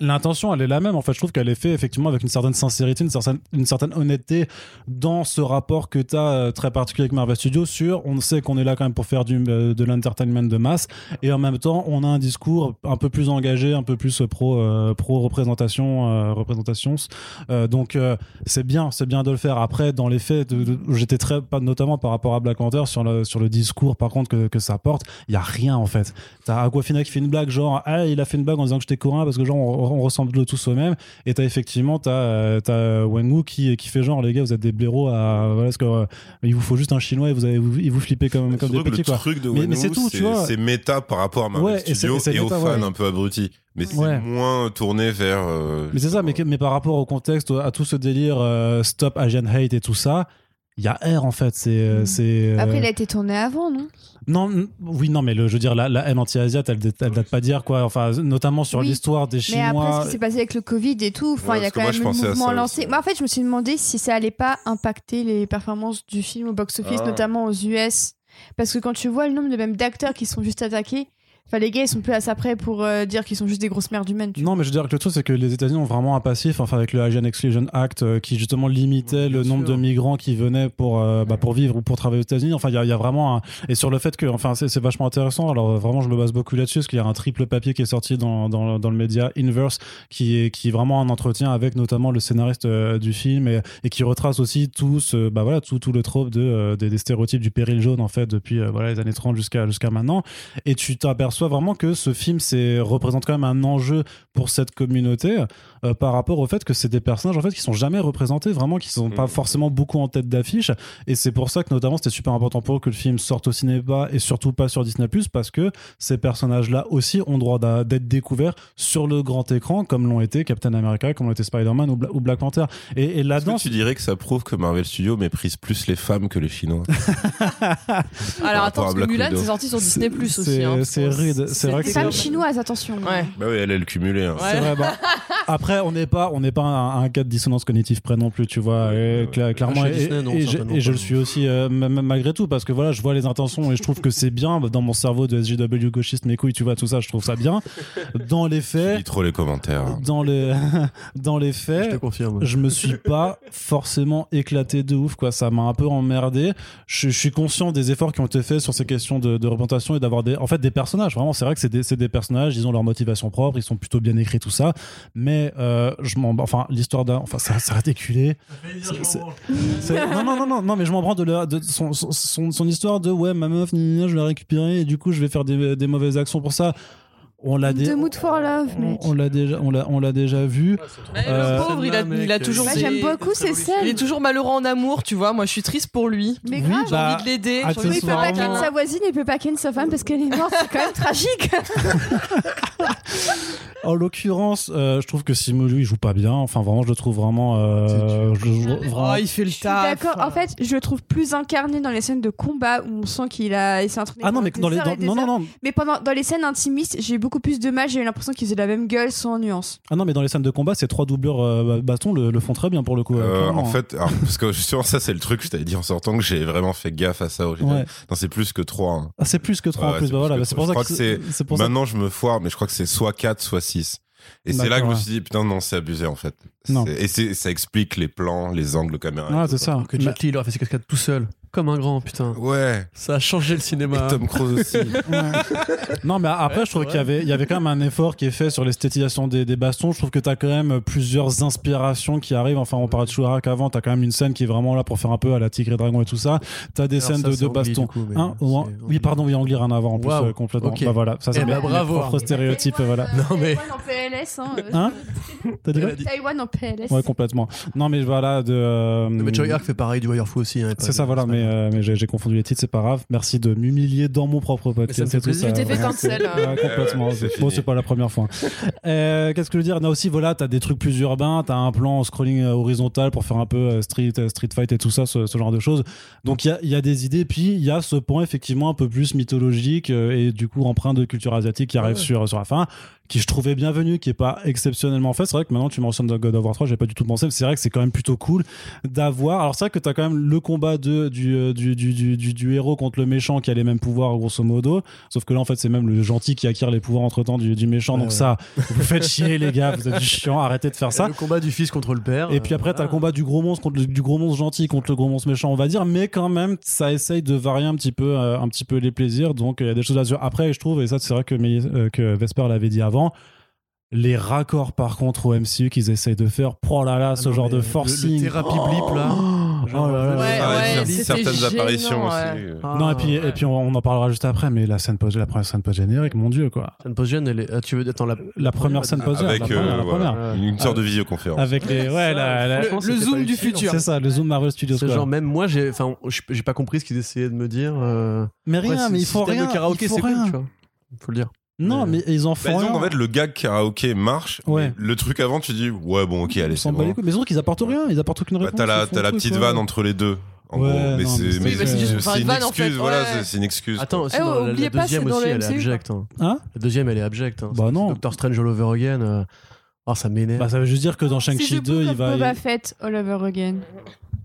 l'intention elle est la même. En fait je trouve qu'elle est faite effectivement avec une certaine sincérité une certaine, une certaine honnêteté dans ce rapport que tu as très particulier avec Marvel Studios sur on sait qu'on est là quand même pour faire du, euh, de l'entertainment de masse. Et en même temps on a un discours un peu plus engagé un peu plus pro euh, pro euh, représentation. Euh, donc euh, c'est bien c'est bien de le faire. Après dans les faits j'étais très notamment par rapport à Black Panther sur le, sur le discours par contre que, que ça porte il y a rien en fait. T'as Aquafina qui fait une blague genre ah il a fait une blague en disant que j'étais coréen parce que genre on ressemble tous au même et t'as effectivement t'as euh, t'as Wenwu qui qui fait genre les gars vous êtes des blaireaux à voilà parce que euh, il vous faut juste un chinois et vous avez vous, il vous flippez comme comme des petits quoi truc de Mais- mais c'est tout, tu vois. C'est méta par rapport à Marvel Ouais, Studios et aux fans ouais. un peu abrutis. Mais c'est Ouais. moins tourné vers. euh, mais c'est ça mais, mais par rapport au contexte à tout ce délire euh, stop Asian hate et tout ça il y a R en fait c'est euh, Mm. c'est euh, Après, il a été tourné avant, non? Non oui non mais le je veux dire la, la haine anti-asiate elle, elle date pas d'hier quoi enfin notamment sur Oui. l'histoire des Mais chinois après, ce qui s'est passé avec le Covid et tout, enfin, Ouais, il y a quand moi, même à mouvement lancé. Moi, en fait, je me suis demandé si ça allait pas impacter les performances du film au box-office, Ah. notamment aux US. Parce que quand tu vois le nombre de même d'acteurs qui sont juste attaqués, enfin, les gars, ils sont plus assez prêts pour euh, dire qu'ils sont juste des grosses merdes humaines. tu Non, mais je veux dire que le truc, c'est que les États-Unis ont vraiment un passif, enfin, avec le Asian Exclusion Act, euh, qui justement limitait Oui, le nombre sûr. de migrants qui venaient pour, euh, bah, pour vivre ou pour travailler aux États-Unis. Enfin, il y a, il y a vraiment un... Et sur le fait que, enfin, c'est vachement intéressant. Alors, vraiment, je me base beaucoup là-dessus, parce qu'il y a un triple papier qui est sorti dans, dans, dans le média Inverse, qui est, qui est vraiment un entretien avec notamment le scénariste euh, du film et, et qui retrace aussi tout ce, bah voilà, tout, tout le trope de, euh, des, des stéréotypes du péril jaune, en fait, depuis euh, voilà, les années 30 jusqu'à jusqu'à maintenant. Et tu t'aperçois vraiment que ce film représente quand même un enjeu pour cette communauté euh, par rapport au fait que c'est des personnages en fait qui sont jamais représentés, vraiment qui sont pas Mhm. forcément beaucoup en tête d'affiche. Et c'est pour ça que notamment c'était super important pour eux que le film sorte au cinéma et surtout pas sur Disney parce que ces personnages-là aussi ont droit d'être découverts sur le grand écran comme l'ont été Captain America, comme l'ont été Spider-Man ou, Bla- ou Black Panther. Et, là-dedans, que tu dirais que ça prouve que Marvel Studios méprise plus les femmes que les Chinois Alors attends, parce que Mulan, c'est sorti sur Disney Plus c'est- aussi. hein. c'est rude. C'est vrai que femmes chinoises, attention. Ouais. Bah oui, elle est le cumulé. hein. Ouais. C'est vrai, bah, après, on n'est pas, on n'est pas un, un cas de dissonance cognitive près non plus, tu vois. Et ouais. cla- clairement, et, Disney, non, et je- et je le suis aussi euh, malgré tout parce que voilà, je vois les intentions et je trouve que c'est bien dans mon cerveau de SJW gauchiste, mes couilles, tu vois, tout ça, je trouve ça bien. Dans les Je faits, lis trop les commentaires. hein. dans les, dans les Je faits, te confirme. je me suis pas forcément éclaté de ouf quoi ça m'a un peu emmerdé je, je suis conscient des efforts qui ont été faits sur ces questions de, de représentation et d'avoir des en fait des personnages vraiment c'est vrai que c'est des, c'est des personnages ils ont leur motivation propre ils sont plutôt bien écrits tout ça mais euh, je m'en enfin l'histoire d'un enfin ça, ça reste éculé C'est- c'est- c'est- non non non non non mais je m'en branle de, leur- de son, son, son, son histoire de ouais ma meuf je vais la récupérer et du coup je vais faire des, des mauvaises actions pour ça on l'a dé- The Mood for Love, on, mec. on l'a déjà on l'a on l'a déjà vu Mais Euh, le pauvre, il a, il a toujours. Moi, des- j'aime beaucoup ces Il scènes. est toujours malheureux en amour, tu vois. Moi, je suis triste pour lui. Mais Oui, grave. J'ai bah, envie de l'aider. ah, j'ai il peut pas ken sa voisine, il peut pas ken sa femme parce qu'elle est morte, c'est quand même tragique. En l'occurrence, euh, je trouve que Simon lui il joue pas bien. Enfin vraiment, je le trouve vraiment. euh, je- je- vraiment- Oh, il fait le taf. d'accord. En fait, je le trouve plus incarné dans les scènes de combat où on sent qu'il a, il s'est entraîné. Ah non, mais dans les dans- et des non non heures. non Mais pendant dans les scènes intimistes, j'ai eu beaucoup plus de mal. J'ai eu l'impression qu'ils faisaient la même gueule sans nuance. ah non mais dans les scènes de combat, ces trois doubleurs euh, bâtons le, le font très bien pour le coup. euh, Euh, en hein. fait, alors, parce que justement, ça, c'est le truc, je t'avais dit en sortant que j'ai vraiment fait gaffe à ça. Ouais. Non, c'est plus que 3. Ah, c'est plus que trois Ouais, en plus. c'est Bah plus voilà, que bah, c'est trois. pour ça Je que crois que c'est. Maintenant, je me foire, mais je crois que c'est soit 4, soit 6. Et c'est là que je me suis dit, putain, non, c'est abusé en fait. Non. Et ça explique les plans, les angles de caméra. tout, c'est ça. Que Jet Li, il aurait fait ses cascades tout seul. Comme un grand, putain. Ouais. Ça a changé le cinéma. Et Tom Cruise aussi. non, mais après, je trouve qu'il y avait, il y avait quand même un effort qui est fait sur l'esthétisation des, des bastons. Je trouve que t'as quand même plusieurs inspirations qui arrivent. Enfin, on parlait de Shurak avant. T'as quand même une scène qui est vraiment là pour faire un peu à la Tigre et Dragon et tout ça. T'as des Alors scènes ça, de, de coup, mais Hein oui, pardon, oui, Ang Lee, rien à voir en plus, euh, complètement. Bah voilà, ça c'est Eh ben, mes- mes bravo, propres hein. stéréotypes, voilà. Non, mais. Taïwan en PLS. Hein, euh, Hein T'as dit Taïwan en PLS. Ouais, complètement. Non, mais voilà, de. euh, Mais Choi Ark fait pareil du Wire Fu aussi. hein, C'est ça, voilà, mais, euh, mais j'ai confondu les titres, c'est pas grave. Merci de m'humilier dans mon propre ça me podcast. fait tout plaisir. Je t'ai fait cancel. hein. Ouais, complètement. Bon, c'est pas la première fois. Euh, Qu'est-ce que je veux dire? Là aussi, voilà, t'as des trucs plus urbains, t'as un plan scrolling euh, horizontal pour faire un peu street, street fight et tout ça, ce, ce genre de choses. Donc il y a, il y a des idées, puis il y a ce point effectivement un peu plus mythologique et du coup empreint de culture asiatique qui arrive Ouais. sur, sur la fin, qui je trouvais bienvenu, qui est pas exceptionnellement fait. C'est vrai que maintenant tu mentionnes God of War 3, j'ai pas du tout pensé, mais c'est vrai que c'est quand même plutôt cool d'avoir. Alors c'est vrai que t'as quand même le combat de, du, euh, du, du, du, du, héros contre le méchant qui a les mêmes pouvoirs grosso modo. Sauf que là en fait c'est même le gentil qui acquiert les pouvoirs entre temps du, du méchant. Donc ça, vous faites chier les gars, vous êtes du chiant, arrêtez de faire ça. Le combat du fils contre le père. Et puis après, t'as le euh, combat du gros monstre contre du gros monstre gentil contre le gros monstre méchant, on va dire, mais quand même, ça essaye de varier un petit peu, euh, un petit peu les plaisirs. Donc, il y a des choses à dire. Après, je trouve, et ça, c'est vrai que Vesper l'avait dit avant, les raccords, par contre, au MCU qu'ils essayent de faire, oh là là, ce non, genre de le- forcing. Le, thérapie blip là. Oh, Genre, oh là là. Ouais, Ah, ouais, cer- c'était certaines gênant, apparitions ouais. aussi. euh. Ah, non, et puis, ouais. et puis on, on en parlera juste après, mais la scène post, la première scène post-générique, mon dieu, quoi. Scène post-gène, elle est. ah, tu veux. Attends, la. La première scène post-générique, Avec la première, euh, la voilà, première. une sorte Ah. de visioconférence. Avec les, ouais, la, la- Le- le zoom du utile, futur. c'est ça, le zoom Marvel Studios. C'est quoi. genre même moi j'ai enfin j'ai pas compris ce qu'ils essayaient de me dire euh... Mais rien, mais il faut rien. le karaoké il faut c'est cool rien. tu vois faut le dire Non, Ouais. mais ils en Bah, font disons rien. qu'en fait, le gag karaoké marche. Ouais. Le truc avant, tu dis, ouais, bon, ok, allez, Ils c'est bon. Mais surtout qu'ils apportent rien, ils apportent aucune Bah, réponse. t'as la, t'as petite quoi. vanne entre les deux. En Ouais, gros, mais c'est c'est- Oui, bah, c'est c'est- c'est une en excuse, fait, voilà, ouais. c'est- c'est une excuse. attends aussi Eh non, la, la oubliez pas, deuxième c'est dans aussi le elle est abjecte hein. Hein la deuxième elle est abjecte hein. Bah non. Doctor Strange all over again euh, oh ça m'énerve Bah, ça veut juste dire que dans C'est Shang-Chi The 2, Book il va. Boba Fett all over again.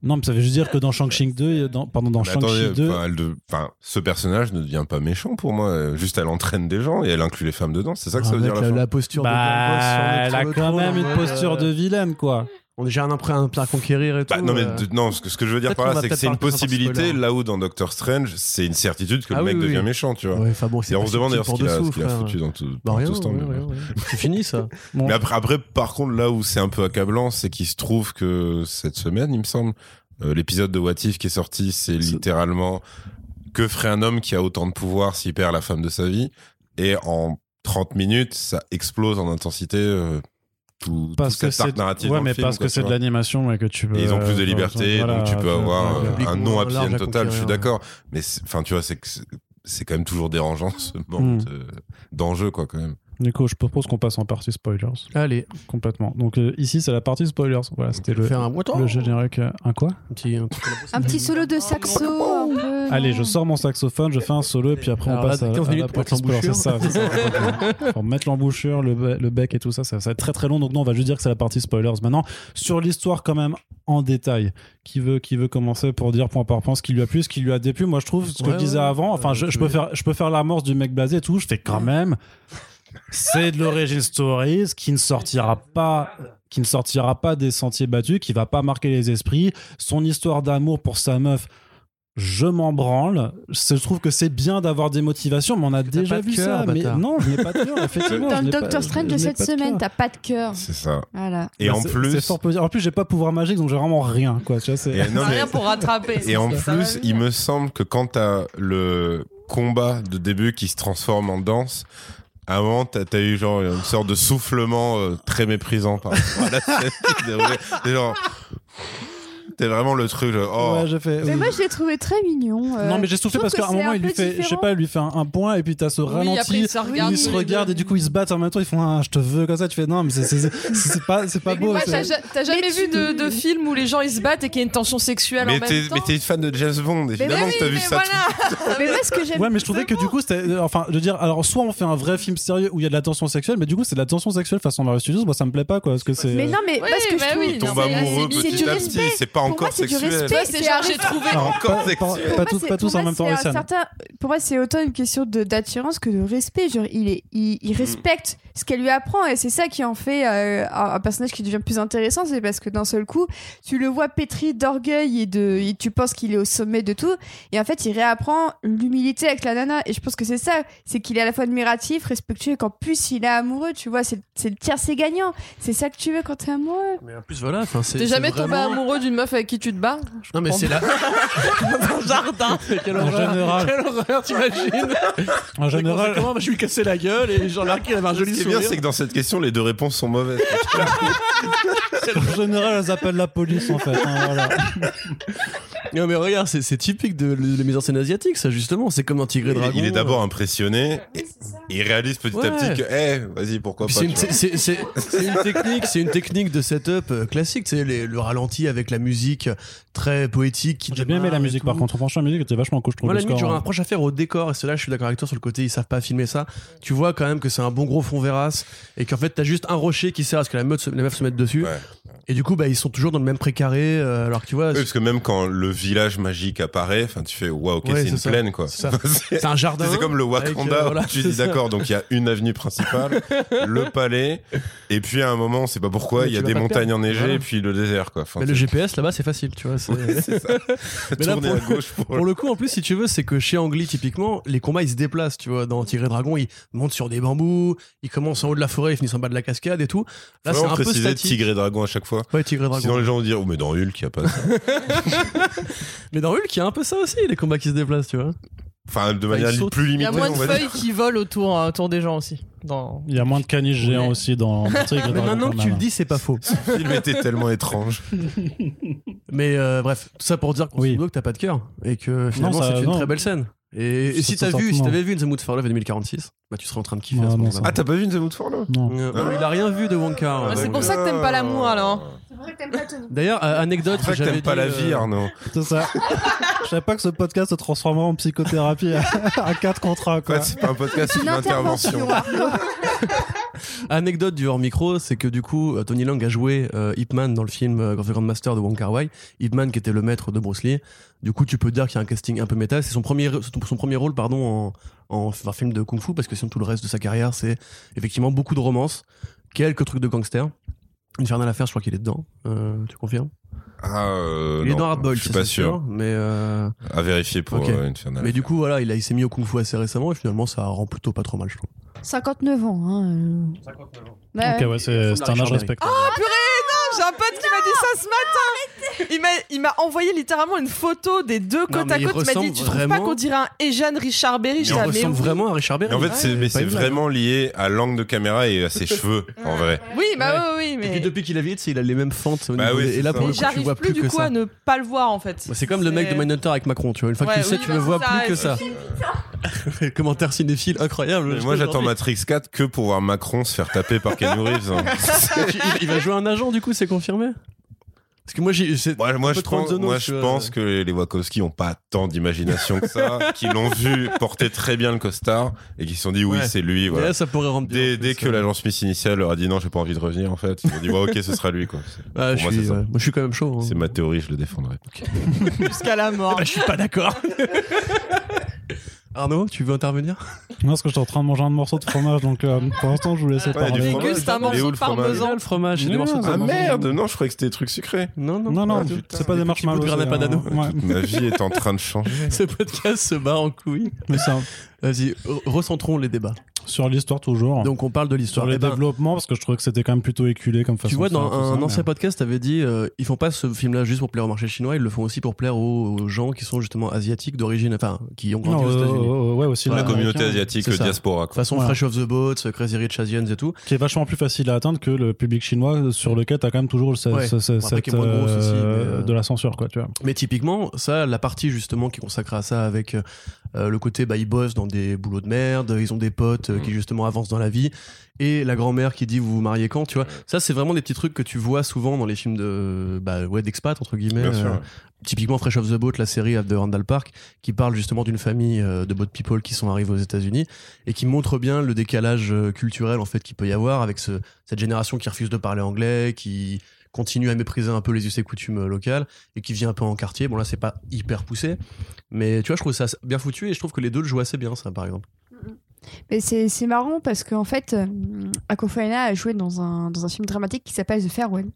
Non, mais ça veut juste dire que dans Shang-Chi 2, dans... pardon, dans Shang-Chi attendez, 2. enfin, elle de- enfin, ce personnage ne devient pas méchant pour moi. Juste, elle entraîne des gens et elle inclut les femmes dedans. C'est ça que ça veut mec, dire la la, posture Bah, elle a quand même une posture euh, de vilaine, quoi. On est déjà un emprunt à conquérir et tout Bah, non mais euh. non, ce que, ce que je veux dire par là, c'est que c'est une possibilité spoiler. là où dans Doctor Strange, c'est une certitude que Ah le mec oui, oui, devient oui. méchant, tu vois. ouais bon Et on se demande d'ailleurs ce qu'il a, a frère. foutu dans tout, bah rien tout ce temps. ouais, ouais. c'est fini ça Bon. Mais après, après, par contre, là où c'est un peu accablant, c'est qu'il se trouve que cette semaine, il me semble, euh, l'épisode de What If qui est sorti, c'est littéralement que ferait un homme qui a autant de pouvoir s'il perd la femme de sa vie. Et en 30 minutes, ça explose en intensité euh, tout, Parce tout que arc c'est. narratif. Ouais, dans le mais film, parce quoi, que c'est de l'animation et que tu peux. Et ils ont plus de euh, liberté, voilà, donc tu peux avoir euh, un non happy end total, je suis d'accord. Mais c'est- enfin, tu vois, c'est c'est- quand même toujours dérangeant ce manque de- d'enjeu, quoi, quand même. Du coup, je propose qu'on passe en partie spoilers. allez Complètement. Donc, euh, ici, c'est la partie spoilers. Voilà, c'était le, faire un what le générique. Un quoi? Un petit un petit solo de saxo. Allez, je sors mon saxophone, je fais un solo et puis après Alors on là, passe à, 15 à la minutes pour partie spoiler. C'est ça, pour mettre l'embouchure, le, be- le bec et tout ça, ça, ça va être très très long. Donc non, on va juste dire que c'est la partie spoilers. Maintenant, sur l'histoire quand même en détail, qui veut qui veut commencer pour dire point par point ce qui lui a plu, ce qui lui a déplu? Moi, je trouve ce que Ouais, je disais ouais. avant. Enfin, Euh, je, peux faire je peux faire l'amorce du mec blasé et tout. Je fais quand même. C'est de l'origin stories qui ne sortira pas qui ne sortira pas des sentiers battus, qui va pas marquer les esprits. Son histoire d'amour pour sa meuf, je m'en branle. Je trouve que c'est bien d'avoir des motivations, mais on a déjà pas de vu ça. Mais non, je n'ai pas de cœur, effectivement. Dans je le Doctor Strange de cette semaine, t'as pas de cœur. C'est ça. Voilà. Et Bah, en c'est- plus, fort. En plus, j'ai pas de pouvoir magique, donc j'ai vraiment rien, quoi. Tu vois, c'est- et, non, T'as mais- rien pour rattraper. Et en plus, il me semble que quand t'as le combat de début qui se transforme en danse, avant, t'as as eu genre une sorte de soufflement euh, très méprisant par rapport à la scène genre... T'es vraiment le truc, oh, Ouais, j'ai fait. Mais moi, je l'ai trouvé très mignon. euh, non, mais j'ai soufflé je parce trouve qu'à un c'est moment, un il lui peu fait, je sais différent. pas, il lui fait un, un point et puis t'as ce Oui, après, ralenti. ils se regardent. ils se et du coup ils se battent en même temps. Ils font un je te veux comme ça. Tu fais non, mais c'est- c'est c'est- c'est pas, c'est pas Mais beau. ouais, c'est- t'as ja- t'as jamais Mais vu tu- de, de film où les gens ils se battent et qu'il y a une tension sexuelle en mais même t'es temps mais t'es fan de James Bond, évidemment que t'as vu ça. Mais moi, ce que j'aime. Ouais, mais je trouvais que du coup, c'était. euh, Enfin, je veux dire, alors, soit on fait un vrai film sérieux où il y a de la tension sexuelle, mais du coup, c'est de la tension sexuelle façon Marvel Studios. Moi, ça me plaît pas, quoi. Parce que c'est. Mais non, mais Oui, parce que je bah trouve. oui, tombe non, mais amoureux c'est- c'est petit du à respect. petit, c'est pas en pour moi, c'est du respect. Ouais, c'est c'est genre, j'ai trouvé. Encore sexuel. pas Pour tous, moi, pas c'est- tous en même temps, c'est Pour moi, c'est autant une question de- d'attirance que de respect. Genre, il, est, il, il, il respecte ce qu'elle lui apprend et c'est ça qui en fait euh, un, un personnage qui devient plus intéressant. C'est parce que d'un seul coup, tu le vois pétri d'orgueil et, de, et tu penses qu'il est au sommet de tout. Et en fait, il réapprend l'humilité avec la nana. Et je pense que c'est ça. C'est qu'il est à la fois admiratif, respectueux et qu'en plus, il est amoureux. Tu vois, c'est c'est le tiercé gagnant. C'est ça que tu veux quand t'es amoureux. Mais en plus, voilà. c'est- T'es c'est jamais tombé vraiment- amoureux d'une meuf avec qui tu te bats Non, mais c'est la. Dans un jardin. Quelle En horreur. général. Quelle horreur, t'imagines En général, Comment je lui cassé la gueule et Jean-Marc il avait un Ce joli qui est bien, c'est que dans cette question, les deux réponses sont mauvaises. en général, elles appellent la police en fait. hein, voilà. Non mais regarde, c'est c'est typique de les mises en scène asiatiques, ça justement. C'est comme dans Tigre et Dragon. il est d'abord impressionné, et il réalise petit à petit que, eh, vas-y, pourquoi Puis pas. C'est une, tu vois. c'est- c'est- c'est une technique, c'est une technique de setup euh, classique, c'est le ralenti avec la musique très poétique. qui J'ai bien aimé la musique tout. par contre. Franchement, la musique était vachement cool, je trouve. Moi, la limite, j'aurais un hein. reproche à faire au décor, et cela, je suis d'accord avec toi sur le côté, ils savent pas filmer ça. Tu vois quand même que c'est un bon gros fond verras, et qu'en fait, t'as juste un rocher qui sert à ce que la meuf se, la meuf se mette dessus. Ouais. Et du coup, bah, ils sont toujours dans le même précaré, euh, alors que tu vois, Oui, parce que même quand le village magique apparaît, enfin, tu fais, waouh, ok, Ouais, c'est c'est une ça. plaine, quoi. C'est. C'est- c'est un jardin. C'est comme le avec, Wakanda, euh, voilà, tu c'est dis d'accord, donc il y a une avenue principale, le palais, et puis à un moment, on sait pas pourquoi, il y a des montagnes enneigées, Voilà. et puis le désert, quoi. Enfin, Mais le c'est- GPS là-bas, c'est facile, tu vois. c'est- c'est ça. Mais là, Tourner pour à le- gauche pour, Pour le coup, en plus, si tu veux, c'est que chez Angli, typiquement, les combats ils se déplacent, tu vois. Dans Tigre et Dragon, ils montent sur des bambous, ils commencent en haut de la forêt, ils finissent en bas de la cascade et tout. Là, c'est un peu préciser statique. tigre et dragon à chaque fois. Ouais, Tigre et Dragon. Sinon, les gens vont dire, oh, mais dans Hulk, il y a pas ça. Mais dans Hulk, il y a un peu ça aussi, les combats qui se déplacent, tu vois. Enfin, de manière sautent. plus Il y limitée, a moins de on va feuilles dire. qui volent autour, euh, autour des gens aussi. Dans... Il y a moins de caniches géants Ouais. aussi dans, dans Tigre et Mais Dragon, maintenant quand que tu même. le dis, c'est pas faux. Le film était tellement étrange. Mais euh, bref, tout ça pour dire qu'on Oui. se que t'as pas de cœur et que finalement ça- c'est une non. très belle scène. Et, et si t'as vu, si t'avais vu In the Mood for Love en 2046, bah tu serais en train de kiffer Non, à ce non, Ah, t'as pas vu The Mood for Love Non. Euh, non, il a rien vu de Wong Kar. Ouais, c'est pour euh, ça que t'aimes pas l'amour, alors. C'est vrai que t'aimes pas Tony. D'ailleurs, euh, anecdote, C'est pour ça que j'avais t'aimes pas la euh, vie, Arnaud. C'est ça. Je savais pas que ce podcast se transformerait en psychothérapie à, à 4 contre 1, En quoi. fait, c'est pas un podcast, c'est Une une intervention. intervention. Anecdote du hors micro, c'est que du coup, euh, Tony Lang a joué euh, dans le film euh, Grandmaster de Wong Kar Wai. Ip qui était le maître de Bruce Lee. Du coup, tu peux dire qu'il y a un casting un peu méta. C'est son premier, rôle, pardon, en, film de kung-fu, parce que sinon tout le reste de sa carrière, c'est effectivement beaucoup de romance, quelques trucs de gangster. Infernal Affair, je crois qu'il est dedans. Euh, tu confirmes? Ah, euh, Il est non, dans Hard Boiled, Je suis pas c'est sûr. Mais euh, À vérifier pour Ok. euh, Infernal. mais du coup, voilà, il, s'est mis au kung-fu assez récemment et finalement, ça rend plutôt pas trop mal, je trouve. 59 ans. Hein. euh. Bah, Ok, ouais, c'est c'est un âge respectable. Ah purée, j'ai un pote qui m'a dit ça ce matin. Il m'a, il m'a envoyé littéralement une photo des deux côte mais à il côte. Il m'a dit, tu trouves pas vraiment- qu'on dirait un Ejan Richard Berry? Là, mais ressemble oui. vraiment à Richard Berry. Mais en fait, c'est, mais c'est vraiment lié à l'angle de caméra et à ses cheveux, en vrai. Oui, bah Ouais. oui, oui, Et mais. puis depuis qu'il a vieilli, tu sais, il a les mêmes fentes. au Bah niveau oui, des- c'est et là, ça. pour le coup, tu j'arrive vois plus, plus du que coup ça. à ne pas le voir en fait. Bah, c'est comme le mec de Mindhunter avec Macron, tu vois. Une fois que tu le sais, oui, tu bah, ne vois c'est plus que ça. Commentaire cinéphile incroyable. Mais moi, j'attends. Matrix 4 que pour voir Macron se faire taper par Keanu Reeves. hein. il, il va jouer un agent, du coup, c'est confirmé? Parce que moi, j'ai. Moi, je pense, moi, je que les Wachowski ont pas tant d'imagination que ça, qu'ils l'ont vu porter très bien le costard et qu'ils se sont dit oui, Ouais. c'est lui. Mais Voilà. là, ça pourrait rendre bien. Dès, que euh. l'agent Smith initial leur a dit non, j'ai pas envie de revenir, en fait, ils ont dit ouais, ok, ce sera lui, quoi. Ah, pour je moi, suis, c'est ça. ouais. Moi, je suis quand même chaud. hein. C'est ma théorie, je le défendrai. Jusqu'à la mort. Bah, je suis pas d'accord. Arnaud, tu veux intervenir? Non, parce que j'étais en train de manger un morceau de fromage, donc euh, pour l'instant, je vous laisse Ouais, parler. Déguste un morceau de fromage parmesan. le fromage, c'est des Ouais, morceaux de ça Ah fromage. merde, non, je croyais que c'était des trucs sucrés. Non, non, Non, non, Ah, c'est pas des marshmallows. de euh, ouais. Ma vie est en train de changer. Ce podcast se bat en couilles. Mais c'est un- Vas-y, re- recentrons les débats. sur l'histoire toujours. Donc, on parle de sur l'histoire. les Eh ben, développements, parce que je trouvais que c'était quand même plutôt éculé comme façon Tu vois, de faire dans un ça, ancien mais- podcast, t'avais dit, euh, ils font pas ce film-là juste pour plaire au marché chinois, ils le font aussi pour plaire aux, aux gens qui sont justement asiatiques d'origine, enfin, qui ont grandi Non, aux euh, États-Unis. Euh, ouais, aussi La communauté asiatique, diaspora. quoi. Façon Voilà. Fresh of the Boat, Crazy Rich Asians et tout. qui est vachement plus facile à atteindre que le public chinois sur lequel t'as quand même toujours ce- Ouais. ce- ce- Bon, après, cette qui aussi, euh, mais, euh, de la censure quoi tu vois Mais typiquement, ça, la partie justement qui est consacrée à ça avec euh, le côté, bah, ils bossent dans des boulots de merde, ils ont des potes euh, Mm. qui justement avancent dans la vie, et la grand-mère qui dit vous vous mariez quand, tu vois. Ça, c'est vraiment des petits trucs que tu vois souvent dans les films de, bah, ouais, d'expat, entre guillemets. Bien sûr. Euh, typiquement Fresh of the Boat, la série de Randall Park, qui parle justement d'une famille euh, de boat people qui sont arrivés aux États-Unis et qui montre bien le décalage euh, culturel en fait qu'il peut y avoir avec ce, cette génération qui refuse de parler anglais, qui continue à mépriser un peu les us et coutumes euh, locales et qui vit un peu en quartier. Bon là c'est pas hyper poussé, mais tu vois je trouve ça bien foutu et je trouve que les deux le jouent assez bien ça par exemple. Mais c'est marrant parce qu'en fait, euh, Aquafina a joué dans un, dans un film dramatique qui s'appelle The Farewell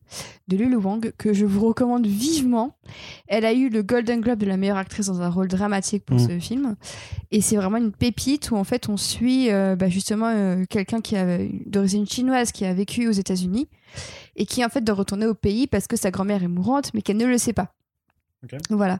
de Lulu Wang, que je vous recommande vivement. Elle a eu le Golden Globe de la meilleure actrice dans un rôle dramatique pour Mm. ce film. Et c'est vraiment une pépite où en fait on suit euh, bah, justement euh, quelqu'un qui a d'origine chinoise qui a vécu aux États-Unis et qui en fait doit retourner au pays parce que sa grand-mère est mourante mais qu'elle ne le sait pas. Voilà.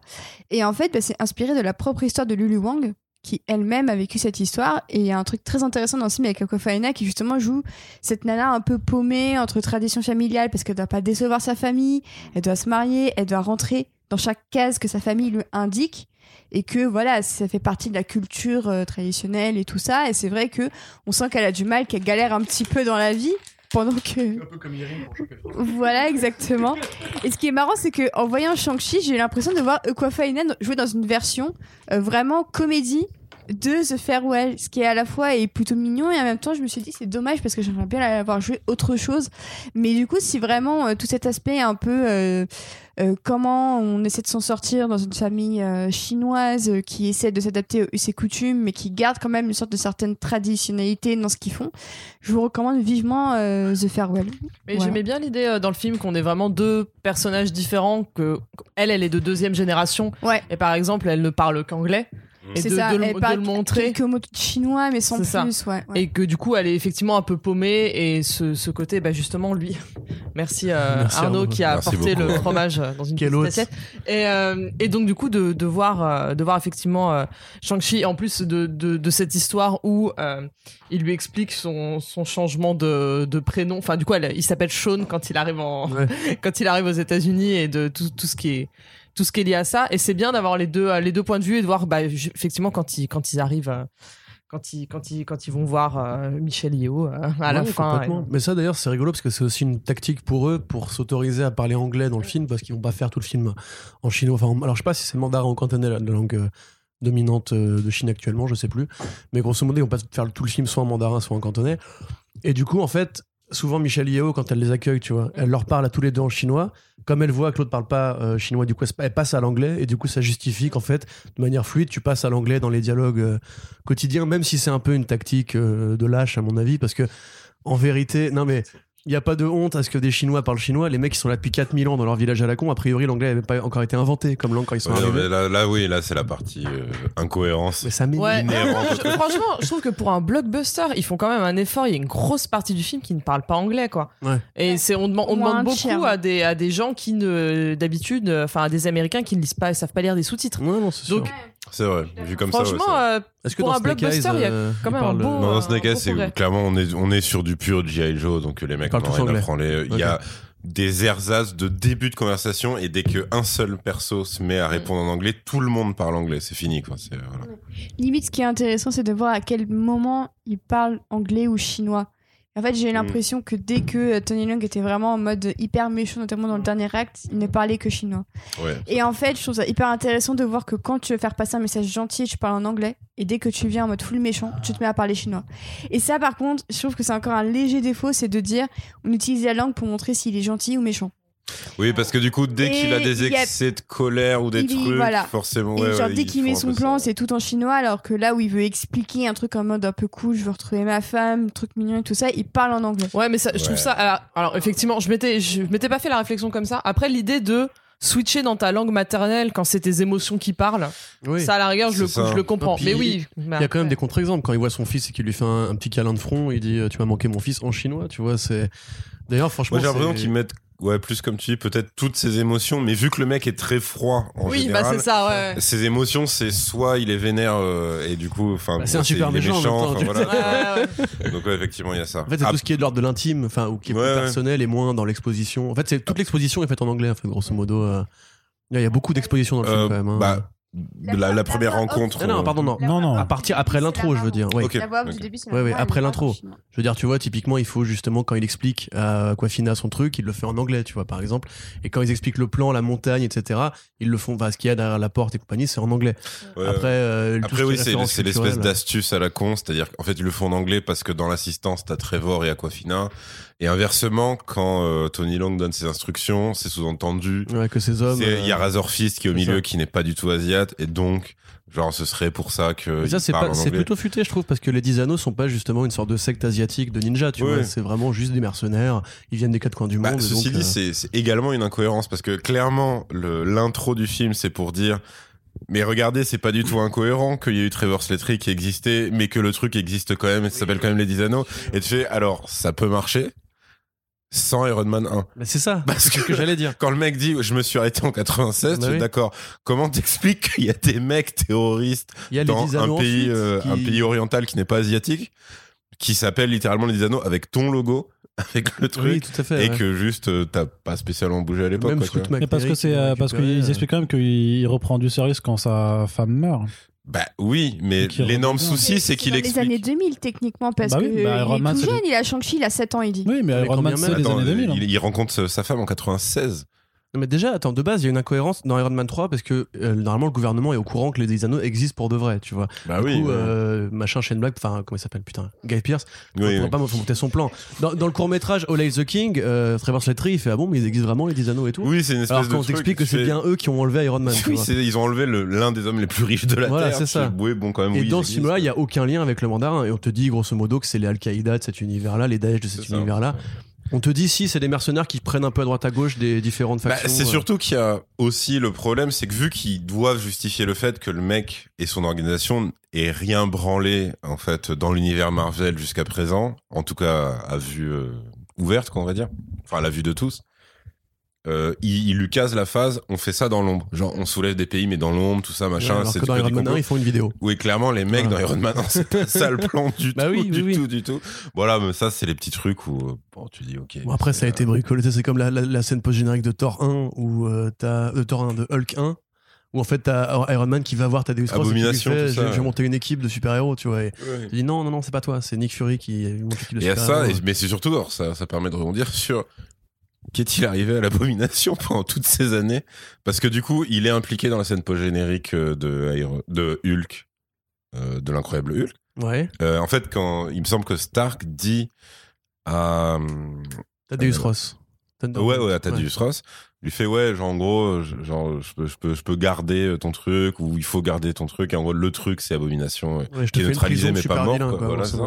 Et en fait, bah, c'est inspiré de la propre histoire de Lulu Wang qui elle-même a vécu cette histoire. Et il y a un truc très intéressant dans le film avec Aquafina qui justement joue cette nana un peu paumée entre tradition familiale parce qu'elle doit pas décevoir sa famille, elle doit se marier, elle doit rentrer dans chaque case que sa famille lui indique. Et que voilà, ça fait partie de la culture euh, traditionnelle et tout ça. Et c'est vrai que on sent qu'elle a du mal, qu'elle galère un petit peu dans la vie pendant que Un peu comme Irine pour choper voilà, exactement. Et ce qui est marrant, c'est que en voyant Shang-Chi, j'ai eu l'impression de voir Aquafina jouer dans une version euh, vraiment comédie de The Farewell, ce qui est à la fois est plutôt mignon et en même temps, je me suis dit c'est dommage parce que j'aimerais bien l'avoir joué autre chose. Mais du coup, si vraiment euh, tout cet aspect un peu euh, euh, comment on essaie de s'en sortir dans une famille chinoise qui essaie de s'adapter aux us et coutumes, mais qui garde quand même une sorte de certaine traditionnalité dans ce qu'ils font, je vous recommande vivement The Farewell. Mais Voilà. j'aimais bien l'idée dans le film qu'on ait vraiment deux personnages différents, que elle, elle est de deuxième génération, Ouais. et par exemple, elle ne parle qu'anglais, et C'est de, ça, de le, elle de parle le montrer. quelques mots de chinois, mais sans ça. plus, ouais. ouais. Et que du coup, elle est effectivement un peu paumée, et ce, ce côté, bah justement, lui. Merci, euh, Merci, Arnaud, qui a Merci apporté beaucoup. le fromage euh, dans une petite assiette. Et, euh, et donc, du coup, de, de voir, euh, de voir effectivement euh, Shang-Chi, en plus de, de, de cette histoire où euh, il lui explique son, son changement de, de prénom. Enfin, du coup, elle- il s'appelle Sean quand il arrive en, Ouais. quand il arrive aux États-Unis et de tout, tout ce qui est tout ce qui est lié à ça et c'est bien d'avoir les deux euh, les deux points de vue et de voir bah, effectivement quand ils quand ils arrivent euh, quand ils quand ils quand ils vont voir euh, Michel Yeo euh, à la fin et- Mais ça d'ailleurs c'est rigolo parce que c'est aussi une tactique pour eux pour s'autoriser à parler anglais dans le film parce qu'ils vont pas faire tout le film en chinois. Enfin, en- alors je sais pas si c'est mandarin ou cantonais la, la langue euh, dominante de Chine actuellement, je sais plus. Mais grosso modo ils vont pas faire tout le film soit en mandarin soit en cantonais. Et du coup en fait souvent Michel Yeo quand elle les accueille tu vois, elle leur parle à tous les deux en chinois. Comme elle voit que l'autre parle pas euh, chinois, du coup elle passe à l'anglais et du coup ça justifie qu'en fait de manière fluide tu passes à l'anglais dans les dialogues euh, quotidiens, même si c'est un peu une tactique euh, de lâche à mon avis parce que en vérité, non mais il n'y a pas de honte à ce que des Chinois parlent chinois. Les mecs qui sont là depuis 4000 ans dans leur village à la con, a priori l'anglais n'avait pas encore été inventé comme langue quand ils sont Ouais, non, arrivés. mais là, là, oui, là, c'est la partie euh, incohérence. Mais ça m'énerve. Ouais. Franchement, je trouve que pour un blockbuster, ils font quand même un effort. Il y a une grosse partie du film qui ne parle pas anglais, quoi. Ouais. Et c'est on demande, on beaucoup à des à des gens qui ne d'habitude, euh, enfin à des Américains qui ne lisent pas, savent pas lire des sous-titres. Ouais, non, c'est sûr. C'est vrai, vu comme ça. franchement, c'est vrai. euh, pour un Snake blockbuster, il y a euh, quand même un beau- euh, Non, dans Snake Eyes, c'est clairement, on est, on est sur du pur G.I. Joe, donc les mecs parlent n'ont rien à anglais. branler. Il y a des ersatz de début de conversation et dès qu'un seul perso se met à répondre en anglais, tout le monde parle anglais. C'est fini, quoi. C'est, voilà. Limite, ce qui est intéressant, c'est de voir à quel moment ils parlent anglais ou chinois. En fait, j'ai eu Mm. l'impression que dès que euh, Tony Leung était vraiment en mode hyper méchant, notamment dans le dernier acte, il ne parlait que chinois. Ouais. Et en fait, je trouve ça hyper intéressant de voir que quand tu veux faire passer un message gentil, tu parles en anglais. Et dès que tu viens en mode full méchant, tu te mets à parler chinois. Et ça, par contre, je trouve que c'est encore un léger défaut, c'est de dire on utilise la langue pour montrer s'il est gentil ou méchant. Oui, parce que du coup, dès qu'il a des a- excès de colère ou des il- trucs, voilà. forcément. Et ouais, genre, ouais, dès qu'il met son plan, c'est tout en chinois, alors que là où il veut expliquer un truc en mode un peu cool, je veux retrouver ma femme, truc mignon et tout ça, il parle en anglais. Ouais, mais ça, je trouve ça. Alors, alors, effectivement, je m'étais, je m'étais pas fait la réflexion comme ça. Après, l'idée de switcher dans ta langue maternelle quand c'est tes émotions qui parlent, Oui. ça à la rigueur, je le, je le comprends. Puis, mais oui, Il y a quand même des contre-exemples. Quand il voit son fils et qu'il lui fait un, un petit câlin de front, il dit euh, Tu m'as manqué mon fils en chinois, tu vois. c'est D'ailleurs, franchement. Moi, j'ai l'impression qu'ils mettent, ouais, plus comme tu dis, peut-être toutes ses émotions, mais vu que le mec est très froid en oui, général. bah c'est ça, ouais. Ses émotions, c'est soit il est vénère euh, et du coup, enfin, Bah, c'est un super il est méchant, même temps, voilà. Ouais, ouais. Donc ouais, effectivement, il y a ça. En fait, c'est Ah, tout ce qui est de l'ordre de l'intime, enfin, ou qui est Ouais, plus ouais. personnel et moins dans l'exposition. En fait, c'est toute l'exposition est faite en anglais, en fait, grosso modo. euh. Il y a- il y a beaucoup d'expositions dans le euh, film, quand même. hein. bah, la, la première la rencontre. Ah non, pardon, non. Non, À partir après l'intro, je veux dire. Oui. Ok. La voix off ok. du début, c'est Ouais, après l'intro. Je veux dire, tu vois, typiquement, il faut justement, quand il explique à Aquafina son truc, il le fait en anglais, tu vois, par exemple. Et quand ils expliquent le plan, la montagne, etc., ils le font, enfin, ce qu'il y a derrière la porte et compagnie, c'est en anglais. ouais, Après, euh, Après oui, est c'est l'espèce d'astuce à la con, c'est-à-dire qu'en fait ils le font en anglais parce que dans l'assistance t'as Trevor et Aquafina, et inversement quand euh, Tony Long donne ses instructions, c'est sous-entendu. Ouais, que ces hommes. Il y a euh, Razor Fist qui est au milieu, ça. qui n'est pas du tout asiate, et donc genre ce serait pour ça que ça, c'est pas, plutôt futé, je trouve, parce que les anneaux sont pas justement une sorte de secte asiatique de ninja, tu vois. C'est vraiment juste des mercenaires. Ils viennent des quatre coins du Bah, monde. ceci donc, dit, euh, c'est également une incohérence parce que clairement, l'intro du film, c'est pour dire. Mais regardez, c'est pas du tout incohérent qu'il y ait eu Trevor Slattery qui existait, mais que le truc existe quand même et ça s'appelle quand même Les Anneaux. Et tu fais, alors, ça peut marcher sans Iron Man 1. Mais c'est ça. Parce que- que j'allais dire. Quand le mec dit, je me suis arrêté en 96, Bah tu es oui. d'accord. Comment t'expliques qu'il y a des mecs terroristes Il y a les dans un pays, ensuite, euh, qui- un pays oriental qui n'est pas asiatique, qui s'appelle littéralement Les Anneaux avec ton logo, avec le truc. Oui, tout à fait. et ouais. que juste euh, t'as pas spécialement bougé à l'époque. Parce que c'est euh, parce qu'ils euh, expliquent quand même qu'il reprend du service quand sa femme meurt. Bah oui, mais l'énorme souci, c'est qu'il dans les années explique. 2000 techniquement parce Bah oui, que bah, il Iron est Man, tout jeune, il a Shang-Chi, il a 7 ans, il dit. Oui, mais Iron Man, c'est les années 2000. hein. il, il rencontre sa femme en 96. Non, mais déjà, attends, de base, il y a une incohérence dans Iron Man 3 parce que euh, normalement, le gouvernement est au courant que les 10 anneaux existent pour de vrai, tu vois. Bah du coup, euh, machin, Shane Black, enfin, comment il s'appelle, putain, Guy Pierce, Oui, ne oui. pourra pas monter son plan. Dans, dans le court-métrage All Hail the King, euh, Trevor Slattery, il fait Ah bon, mais ils existent vraiment, les 10 anneaux et tout? Oui, c'est une espèce Alors qu'on t'explique que c'est bien eux qui ont enlevé Iron Man. Oui, c'est- ils ont enlevé le- l'un des hommes les plus riches de la Voilà, Terre. c'est ça. Oui, bon, quand même, Et oui, dans ce film-là, il n'y existent. a aucun lien avec le mandarin. Et on te dit grosso modo que c'est les Al-Qaïda de cet univers-là, les Daesh de cet univers-là. On te dit si c'est des mercenaires qui prennent un peu à droite à gauche des différentes Bah, factions. c'est euh. surtout qu'il y a aussi le problème, c'est que vu qu'ils doivent justifier le fait que le mec et son organisation aient rien branlé en fait dans l'univers Marvel jusqu'à présent, en tout cas à vue euh, ouverte, qu'on va dire, enfin à la vue de tous, euh, il, il lui casse la phase. On fait ça dans l'ombre, genre on soulève des pays mais dans l'ombre, tout ça Ouais, machin. alors c'est dans Iron Man 1, complot. ils font une vidéo. Oui, clairement, les mecs Voilà. dans Iron Man, c'est pas ça le plan du Bah tout, oui, du oui, oui. tout, du tout. Voilà, mais ça, c'est les petits trucs où, euh, bon, tu dis, ok. Bon, après, ça a été euh, bricolé. C'est comme la, la- la scène post-générique de Thor 1 ou euh, t'as de Thor 1 de Hulk 1 où en fait t'as Iron Man qui va voir et qui lui Abomination, fait tout ça, je, vais ouais. monter une équipe de super-héros, tu vois. Et ouais. il dit non, non, non, c'est pas toi, c'est Nick Fury qui monte l'équipe de Et à super-héros. ça, et- mais c'est surtout, alors, ça, ça permet de rebondir sur qu'est-il arrivé à l'abomination pendant toutes ces années? Parce que du coup, il est impliqué dans la scène post-générique euh, de, de Hulk, euh, de l'incroyable Hulk. Ouais, Euh, en fait, quand il me semble que Stark dit à. hum, Thaddeus Ross. Thunder- Ouais, ouais, à Thaddeus Ross. lui fait ouais genre en gros je- genre je peux je peux je peux garder ton truc ou il faut garder ton truc et en gros le truc c'est abomination ouais. Ouais, qui est neutralisé, mais pas mort, vilain, quoi, voilà, ça.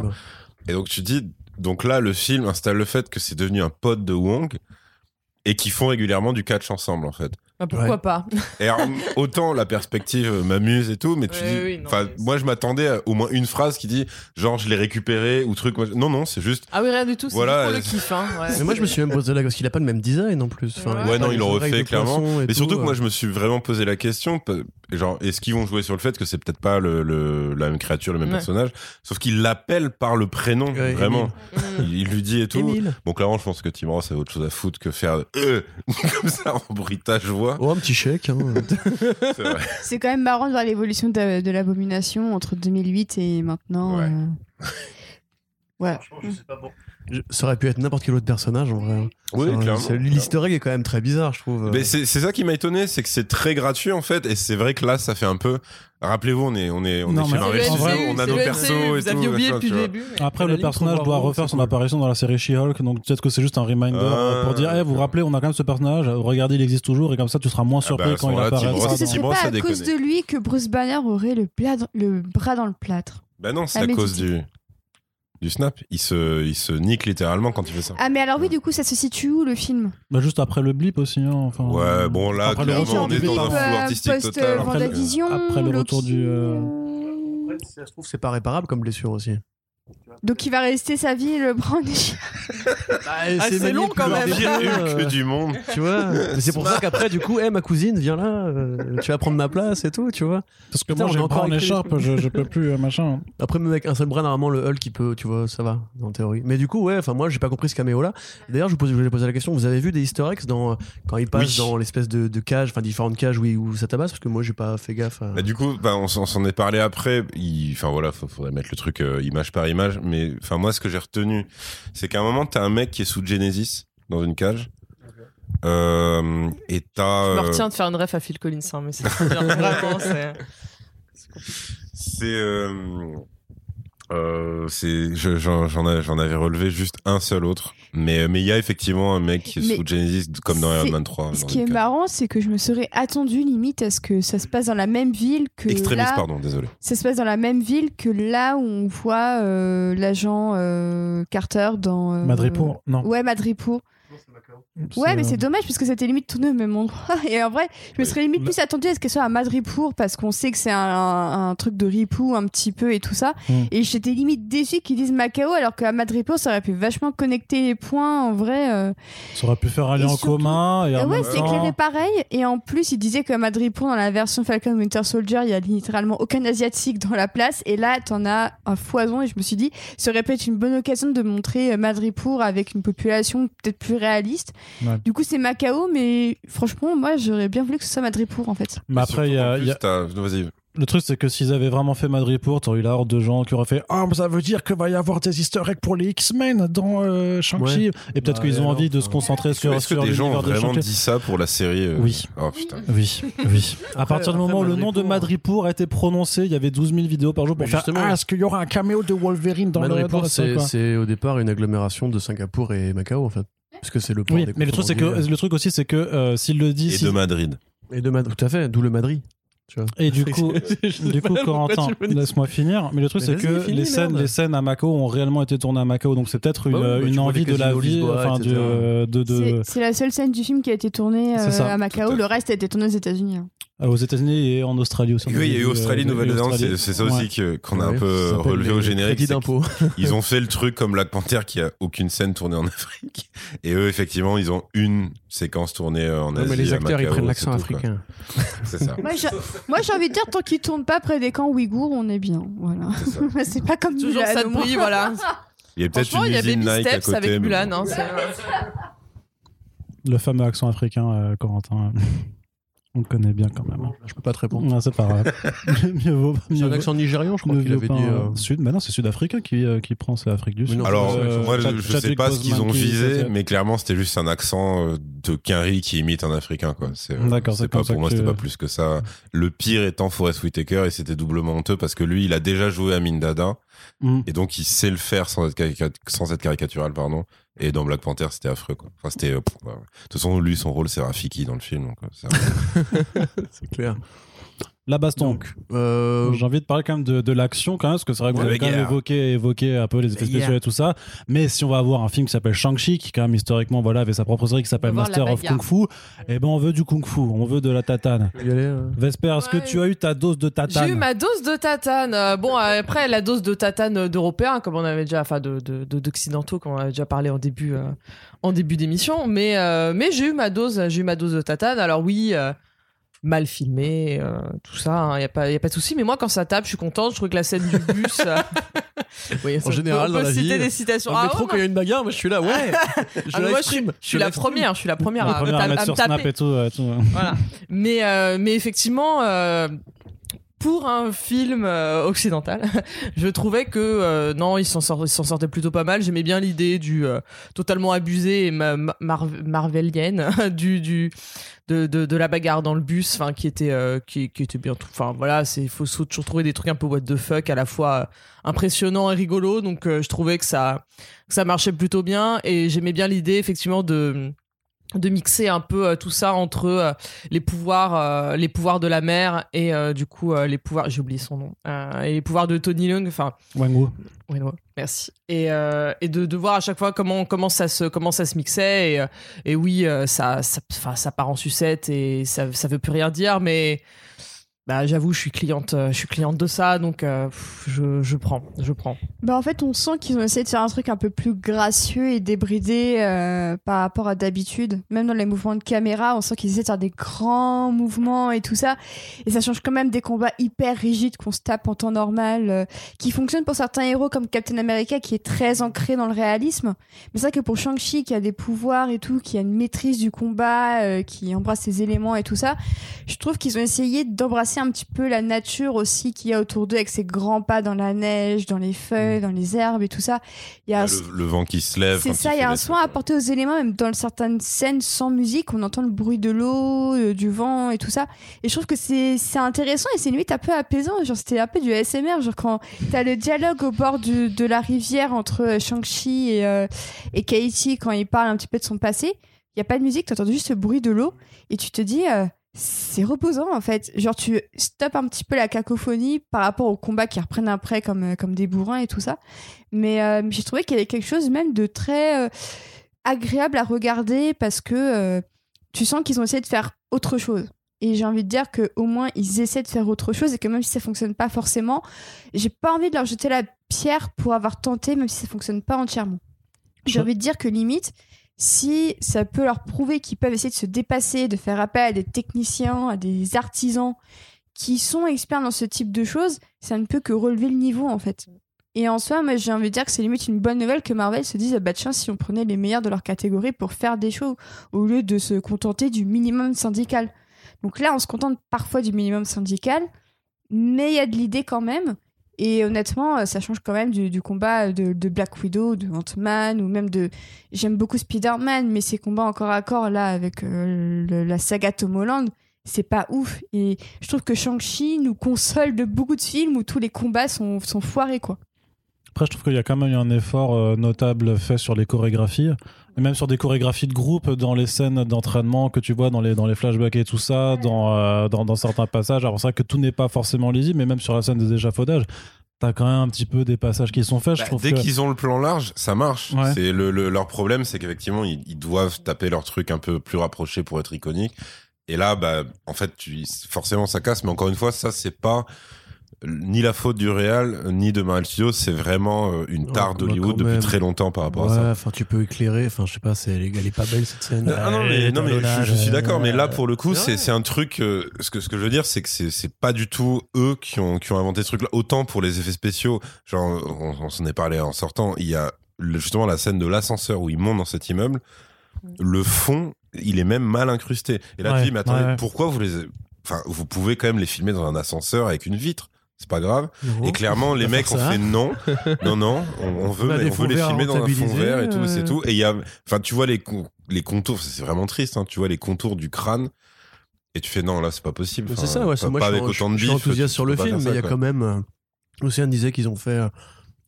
et donc tu dis donc là le film installe le fait que c'est devenu un pote de Wong et qu'ils font régulièrement du catch ensemble en fait Bah, pourquoi Ouais. pas et alors, autant la perspective m'amuse et tout, mais tu Ouais, dis, oui, non, enfin, mais moi je m'attendais à au moins une phrase qui dit, genre je l'ai récupéré ou truc. Non, non, c'est juste. Ah oui, rien du tout, c'est Voilà, pour le kiff. Hein, ouais. Mais moi, je me suis même posé la question, parce qu'il a pas le même design en plus. Enfin, Ouais. non, il l'aurait oreilles fait, de clairement. et Mais surtout tout, que moi euh. je me suis vraiment posé la question, genre, est-ce qu'ils vont jouer sur le fait que c'est peut-être pas le, le- la même créature, le même Ouais. personnage, sauf qu'il l'appelle par le prénom, vraiment. Mm. Il, il lui dit et tout. Émile. Bon, clairement, je pense que Tim Ross avait autre chose à foutre que faire euh, comme ça en bruitage voix. Oh, un petit chèque. hein. C'est quand même marrant de voir l'évolution de, de l'abomination entre 2008 et maintenant. Ouais. euh. Ouais. Je- Ça aurait pu être n'importe quel autre personnage en vrai. Oui, Enfin, clairement. c'est- L'easter egg est quand même très bizarre, je trouve. Mais c'est c'est ça qui m'a étonné, c'est que c'est très gratuit en fait, et c'est vrai que là, ça fait un peu. Rappelez-vous, on est on est on Non, est chez Marvel Studios, on a nos persos et Vous tout. oublié depuis le début. Après, le personnage doit refaire son apparition dans la série She-Hulk, donc peut-être que c'est juste un reminder pour dire, eh, vous vous rappelez, on a quand même ce personnage, regardez, il existe toujours, et comme ça, tu seras moins Ah surpris bah, quand il apparaîtra. Est-ce que ce serait pas à cause de lui que Bruce Banner aurait le, bras dans le plâtre? Bah non, c'est à cause du du snap. Il se il se nique littéralement quand il fait ça. Ah, mais alors oui, du coup, ça se situe où le film? Bah, juste après le blip aussi, hein, enfin. Ouais, bon là, Après le clairement, retour on est du dans un flou euh, artistique total. post-Vendavision, Après le retour Loki, du, euh, euh, Si ça se trouve, c'est pas réparable comme blessure aussi. Donc il va rester sa vie le brownie. Ah, c'est long, quand même. Pire Hulk du monde. Tu vois C'est pour ça qu'après, du coup, hey, ma cousine, viens là, euh, tu vas prendre ma place et tout, tu vois. Parce que Putain, moi, j'ai encore en écharpe, je, je peux plus, euh, machin. Après, même avec un seul bras, normalement, le Hulk, il peut, tu vois, ça va, en théorie. Mais du coup, ouais, enfin, moi, j'ai pas compris ce caméo-là. D'ailleurs, je vous pose- je voulais poser la question, vous avez vu des easter eggs dans, quand il passe Oui. dans l'espèce de, de cage, enfin, différentes cages où, il- où ça tabasse? Parce que moi, j'ai pas fait gaffe. à- Bah, du coup, bah, on s'en est parlé après. Enfin voilà, faudrait mettre le truc euh, image par image. Mais enfin moi, ce que j'ai retenu, c'est qu'à un moment, t'as un mec qui est sous Genesis dans une cage. Euh, et t'as. Je me euh, retiens de faire une ref à Phil Collins, hein, mais c'est. Vraiment, c'est. C'est. euh, euh, je- j'en avais relevé juste un seul autre mais mais il y a effectivement un mec qui est Mais sous Genesis comme dans Iron Man 3 Ce qui est marrant, c'est que je me serais attendu limite à ce que ça se passe dans la même ville que Extrémiste là. pardon désolé Ça se passe dans la même ville que là où on voit euh, l'agent euh, Carter dans. euh, Madripour, non. Ouais, Madripour. Ouais, mais c'est dommage parce que c'était limite tourné au même endroit. Et en vrai, je me serais limite plus attendu à ce qu'elle soit à Madripour parce qu'on sait que c'est un, un- un truc de ripou un petit peu et tout ça. Mm. Et j'étais limite déçue qu'ils disent Macao alors qu'à Madripour, ça aurait pu vachement connecter les points en vrai. euh. Ça aurait pu faire aller Et en surtout- commun. Et Ah en ouais, c'est éclairé pareil. Et en plus, il disait que Madripour, dans la version Falcon Winter Soldier, il y a littéralement aucun asiatique dans la place. Et là, t'en as un foison. Et je me suis dit, ça aurait pu être une bonne occasion de montrer euh, Madripour avec une population peut-être plus réaliste. Ouais. Du coup, c'est Macao, mais franchement, moi, j'aurais bien voulu que ce soit Madripour en fait. Mais après, il y a, y vas-y le truc, c'est que s'ils avaient vraiment fait Madripour, t'aurais eu la horde de gens qui auraient fait Ah, mais ça veut dire qu'il va y avoir des easter eggs pour les X-Men dans euh, Shang-Chi. Et peut-être Bah, qu'ils ont alors, envie de se concentrer sur, est-ce que des gens ont vraiment dit ça pour la série euh Oui. oh putain Oui, oui. à partir du après, moment où le nom de Madripour- Madripour a été prononcé, il y avait 12 000 vidéos par jour pour faire Ah, est-ce qu'il y aura un caméo de Wolverine dans, le, c'est quoi? c'est au départ une agglomération de Singapour et Macao, en fait. Parce que c'est le port Oui, des mais le truc, c'est que, le truc aussi, c'est que euh, s'il le dit. et si- de Madrid Et de Madrid, tout à fait, d'où le Madrid. Tu vois. Et du coup, du coup, Corentin, laisse-moi finir. Mais le truc, c'est que les scènes, merde. les scènes à Macao ont réellement été tournées à Macao, donc c'est peut-être une, Bah bah une vois envie de la vie, enfin, de, de, de- C'est- la seule scène du film qui a été tournée euh, à Macao. Le reste a été tourné aux États-unis. hein. Euh, aux États-Unis et en Australie aussi. oui il y a eu Euh, Australie et Nouvelle-Zélande c'est ça Ouais. aussi que- qu'on a Ouais, un peu relevé au générique d'impôt. Ils ont fait le truc comme Black Panther qui a aucune scène tournée en Afrique. Et eux, effectivement, ils ont une séquence tournée euh, en Non, Asie. mais les acteurs, ils prennent l'accent africain. C'est ça. Moi, j'ai- moi, j'ai envie de dire, tant qu'ils tournent pas près des camps ouïghours, on est bien. Voilà. c'est ça. c'est pas comme Toujours Mulan, ça de voilà. Il y a peut-être une il y a usine Baby Nike à Steps côté. avec Mulan. hein, Le fameux accent africain, euh, Corentin. On le connaît bien quand même. Je peux pas te répondre. Non, c'est pas grave. mieux vaut, C'est un accent nigérian, je crois mieux qu'il avait pas dit. euh, Sud, mais non, c'est Sud-Africain qui, euh, qui prend, c'est Afrique du Sud. non, Alors, Euh, moi, je, sais pas ce qu'ils ont visé, qui- mais clairement, c'était juste un accent euh, de Quinry qui imite un Africain, quoi. C'est, euh, D'accord, c'est c'est pas, ça pour moi, c'était pas plus que ça. Le pire étant Forest Whitaker, et c'était doublement honteux parce que lui, il a déjà joué à Mindada, Mm. et donc il sait le faire sans être, caricat- sans être caricatural, pardon. Et dans Black Panther, c'était affreux, quoi. Enfin, c'était, euh, ouais. De toute façon, lui, son rôle, c'est Rafiki dans le film, donc, euh, c'est- C'est clair. La baston. Donc, euh, J'ai envie de parler quand même de, de l'action quand même, parce que c'est vrai que vous avez quand même évoqué, évoqué un peu les effets spéciaux et tout ça. Mais si on va avoir un film qui s'appelle Shang-Chi, qui quand même historiquement voilà, avait sa propre série qui s'appelle Master of. Kung Fu, et ben on veut du Kung Fu, on veut de la tatane. aller, euh. Vesper, est-ce Ouais. que tu as eu ta dose de tatane? J'ai eu ma dose de tatane. Euh, Bon, après, la dose de tatane d'européens, comme on avait déjà, enfin, de, de, de- d'occidentaux, comme on avait déjà parlé en début, euh, en début d'émission. Mais, euh, mais j'ai eu ma dose, j'ai eu ma dose de tatane. Alors oui, euh, mal filmé, euh, tout ça, il y a pas, y a pas de souci. Mais moi, quand ça tape, je suis contente. Je trouve que la scène du bus. euh, oui, ça- général, on dans peut la citer vie, des citations. Dans le Ah métro, ouais, quand il y a une bagarre, moi je suis là, ouais. Je Ah, moi, je suis, je suis la première, je suis la première La à, première à- à à mettre me sur taper. Snap et tout. ouais, tout. voilà. Mais, euh, mais effectivement, euh, pour un film euh, occidental, je trouvais que euh, non, il s'en sort, il s'en sortait plutôt pas mal. J'aimais bien l'idée du euh, totalement abusé et ma- ma- mar- marvelienne du, du de, de, la bagarre dans le bus, enfin qui était euh, qui, était bien. tout- Enfin voilà, c'est il faut toujours trouver des trucs un peu what the fuck à la fois euh, impressionnant et rigolo. Donc euh, je trouvais que ça que ça marchait plutôt bien et j'aimais bien l'idée effectivement de de mixer un peu euh, tout ça entre euh, les pouvoirs euh, les pouvoirs de la mer et du coup les pouvoirs j'ai oublié son nom et les pouvoirs de Tony Leung enfin Wang merci. Et, et de, de voir à chaque fois comment comment ça se comment ça se mixait et, et oui ça ça, ça part en sucette et ça ça veut plus rien dire mais bah j'avoue, je suis cliente, euh, je suis cliente de ça, donc euh, je, je prends, je prends. Bah en fait, on sent qu'ils ont essayé de faire un truc un peu plus gracieux et débridé euh, par rapport à d'habitude. Même dans les mouvements de caméra, on sent qu'ils essaient de faire des grands mouvements et tout ça. Et ça change quand même des combats hyper rigides qu'on se tape en temps normal, qui fonctionnent pour certains héros comme Captain America, qui est très ancré dans le réalisme. Mais c'est vrai que pour Shang-Chi, qui a des pouvoirs et tout, qui a une maîtrise du combat, qui embrasse ses éléments et tout ça, je trouve qu'ils ont essayé d'embrasser un petit peu la nature aussi qu'il y a autour d'eux avec ses grands pas dans la neige, dans les feuilles, dans les herbes et tout ça. Il y a un- le, vent qui se lève. c'est ça, il y a un soin apporté aux éléments, même dans certaines scènes sans musique, on entend le bruit de l'eau, euh, du vent et tout ça. Et je trouve que c'est intéressant et c'est limite un peu apaisant. Genre, c'était un peu du ASMR. Genre, quand t'as le dialogue au bord du- de la rivière entre euh, Shang-Chi et, euh, et Katie, quand il parle un petit peu de son passé, il y a pas de musique, t'entends juste le bruit de l'eau et tu te dis. euh, c'est reposant en fait. Genre tu stoppes un petit peu la cacophonie par rapport aux combats qui reprennent après comme, euh, comme des bourrins et tout ça. Mais euh, j'ai trouvé qu'il y avait quelque chose même de très euh, agréable à regarder parce que euh, tu sens qu'ils ont essayé de faire autre chose. Et j'ai envie de dire que au moins ils essaient de faire autre chose et que même si ça fonctionne pas forcément, j'ai pas envie de leur jeter la pierre pour avoir tenté même si ça fonctionne pas entièrement. J'ai envie de dire que limite, si ça peut leur prouver qu'ils peuvent essayer de se dépasser, de faire appel à des techniciens, à des artisans qui sont experts dans ce type de choses, ça ne peut que relever le niveau en fait. Et en soi, moi j'ai envie de dire que c'est limite une bonne nouvelle que Marvel se dise, ah bah tiens, si on prenait les meilleurs de leur catégorie pour faire des shows, au lieu de se contenter du minimum syndical. Donc là, on se contente parfois du minimum syndical, mais il y a de l'idée quand même. Et honnêtement, euh, ça change quand même du, combat de, Black Widow, de Ant-Man, ou même de... J'aime beaucoup Spider-Man, mais ces combats encore à corps, là, avec euh, la saga Tom Holland, c'est pas ouf. Et je trouve que Shang-Chi nous console de beaucoup de films où tous les combats sont, sont foirés, quoi. Après, je trouve qu'il y a quand même eu un effort euh, notable fait sur les chorégraphies, et même sur des chorégraphies de groupe dans les scènes d'entraînement que tu vois dans les, dans les flashbacks et tout ça, dans, euh, dans, dans certains passages. Alors, c'est vrai que tout n'est pas forcément lisible, mais même sur la scène des échafaudages, t'as quand même un petit peu des passages qui sont faits. je Bah, trouve dès qu'ils ont le plan large, ça marche. Ouais. C'est le, le- leur problème, c'est qu'effectivement ils, ils doivent taper leur truc un peu plus rapproché pour être iconique. Et là, bah, en fait, tu, forcément, ça casse. Mais encore une fois, ça, c'est pas ni la faute du réal ni de Marvel Studios. C'est vraiment euh, une tare bah, d'Hollywood depuis très longtemps par rapport Ouais, à ça. enfin, tu peux éclairer. Enfin, je sais pas, c'est, elle est pas belle cette scène. Ah non mais non mais je, je suis d'accord mais là pour le coup c'est c'est un truc euh, ce que ce que je veux dire c'est que c'est c'est pas du tout eux qui ont qui ont inventé ce truc là autant pour les effets spéciaux genre on, on s'en est parlé en sortant il y a justement la scène de l'ascenseur où ils montent dans cet immeuble le fond il est même mal incrusté et là tu dis mais attendez ouais. pourquoi vous les enfin vous pouvez quand même les filmer dans un ascenseur avec une vitre? C'est pas grave et clairement les mecs ont ça. fait non non non on, on veut On veut les filmer dans un fond vert et tout c'est euh. tout et il y a enfin tu vois les les contours c'est vraiment triste hein, tu vois les contours du crâne et tu fais non là c'est pas possible C'est ça, ouais. pas, c'est- moi, pas je, avec suis- autant de je suis enthousiaste sur le film, mais il y a quand même. euh, Océane disait qu'ils ont fait euh,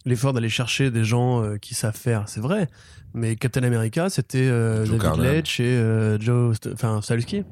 l'effort d'aller chercher des gens euh, qui savent faire. C'est vrai. Mais Captain America, c'était euh, Joe David. Leitch et euh, Joe, enfin Stahelski.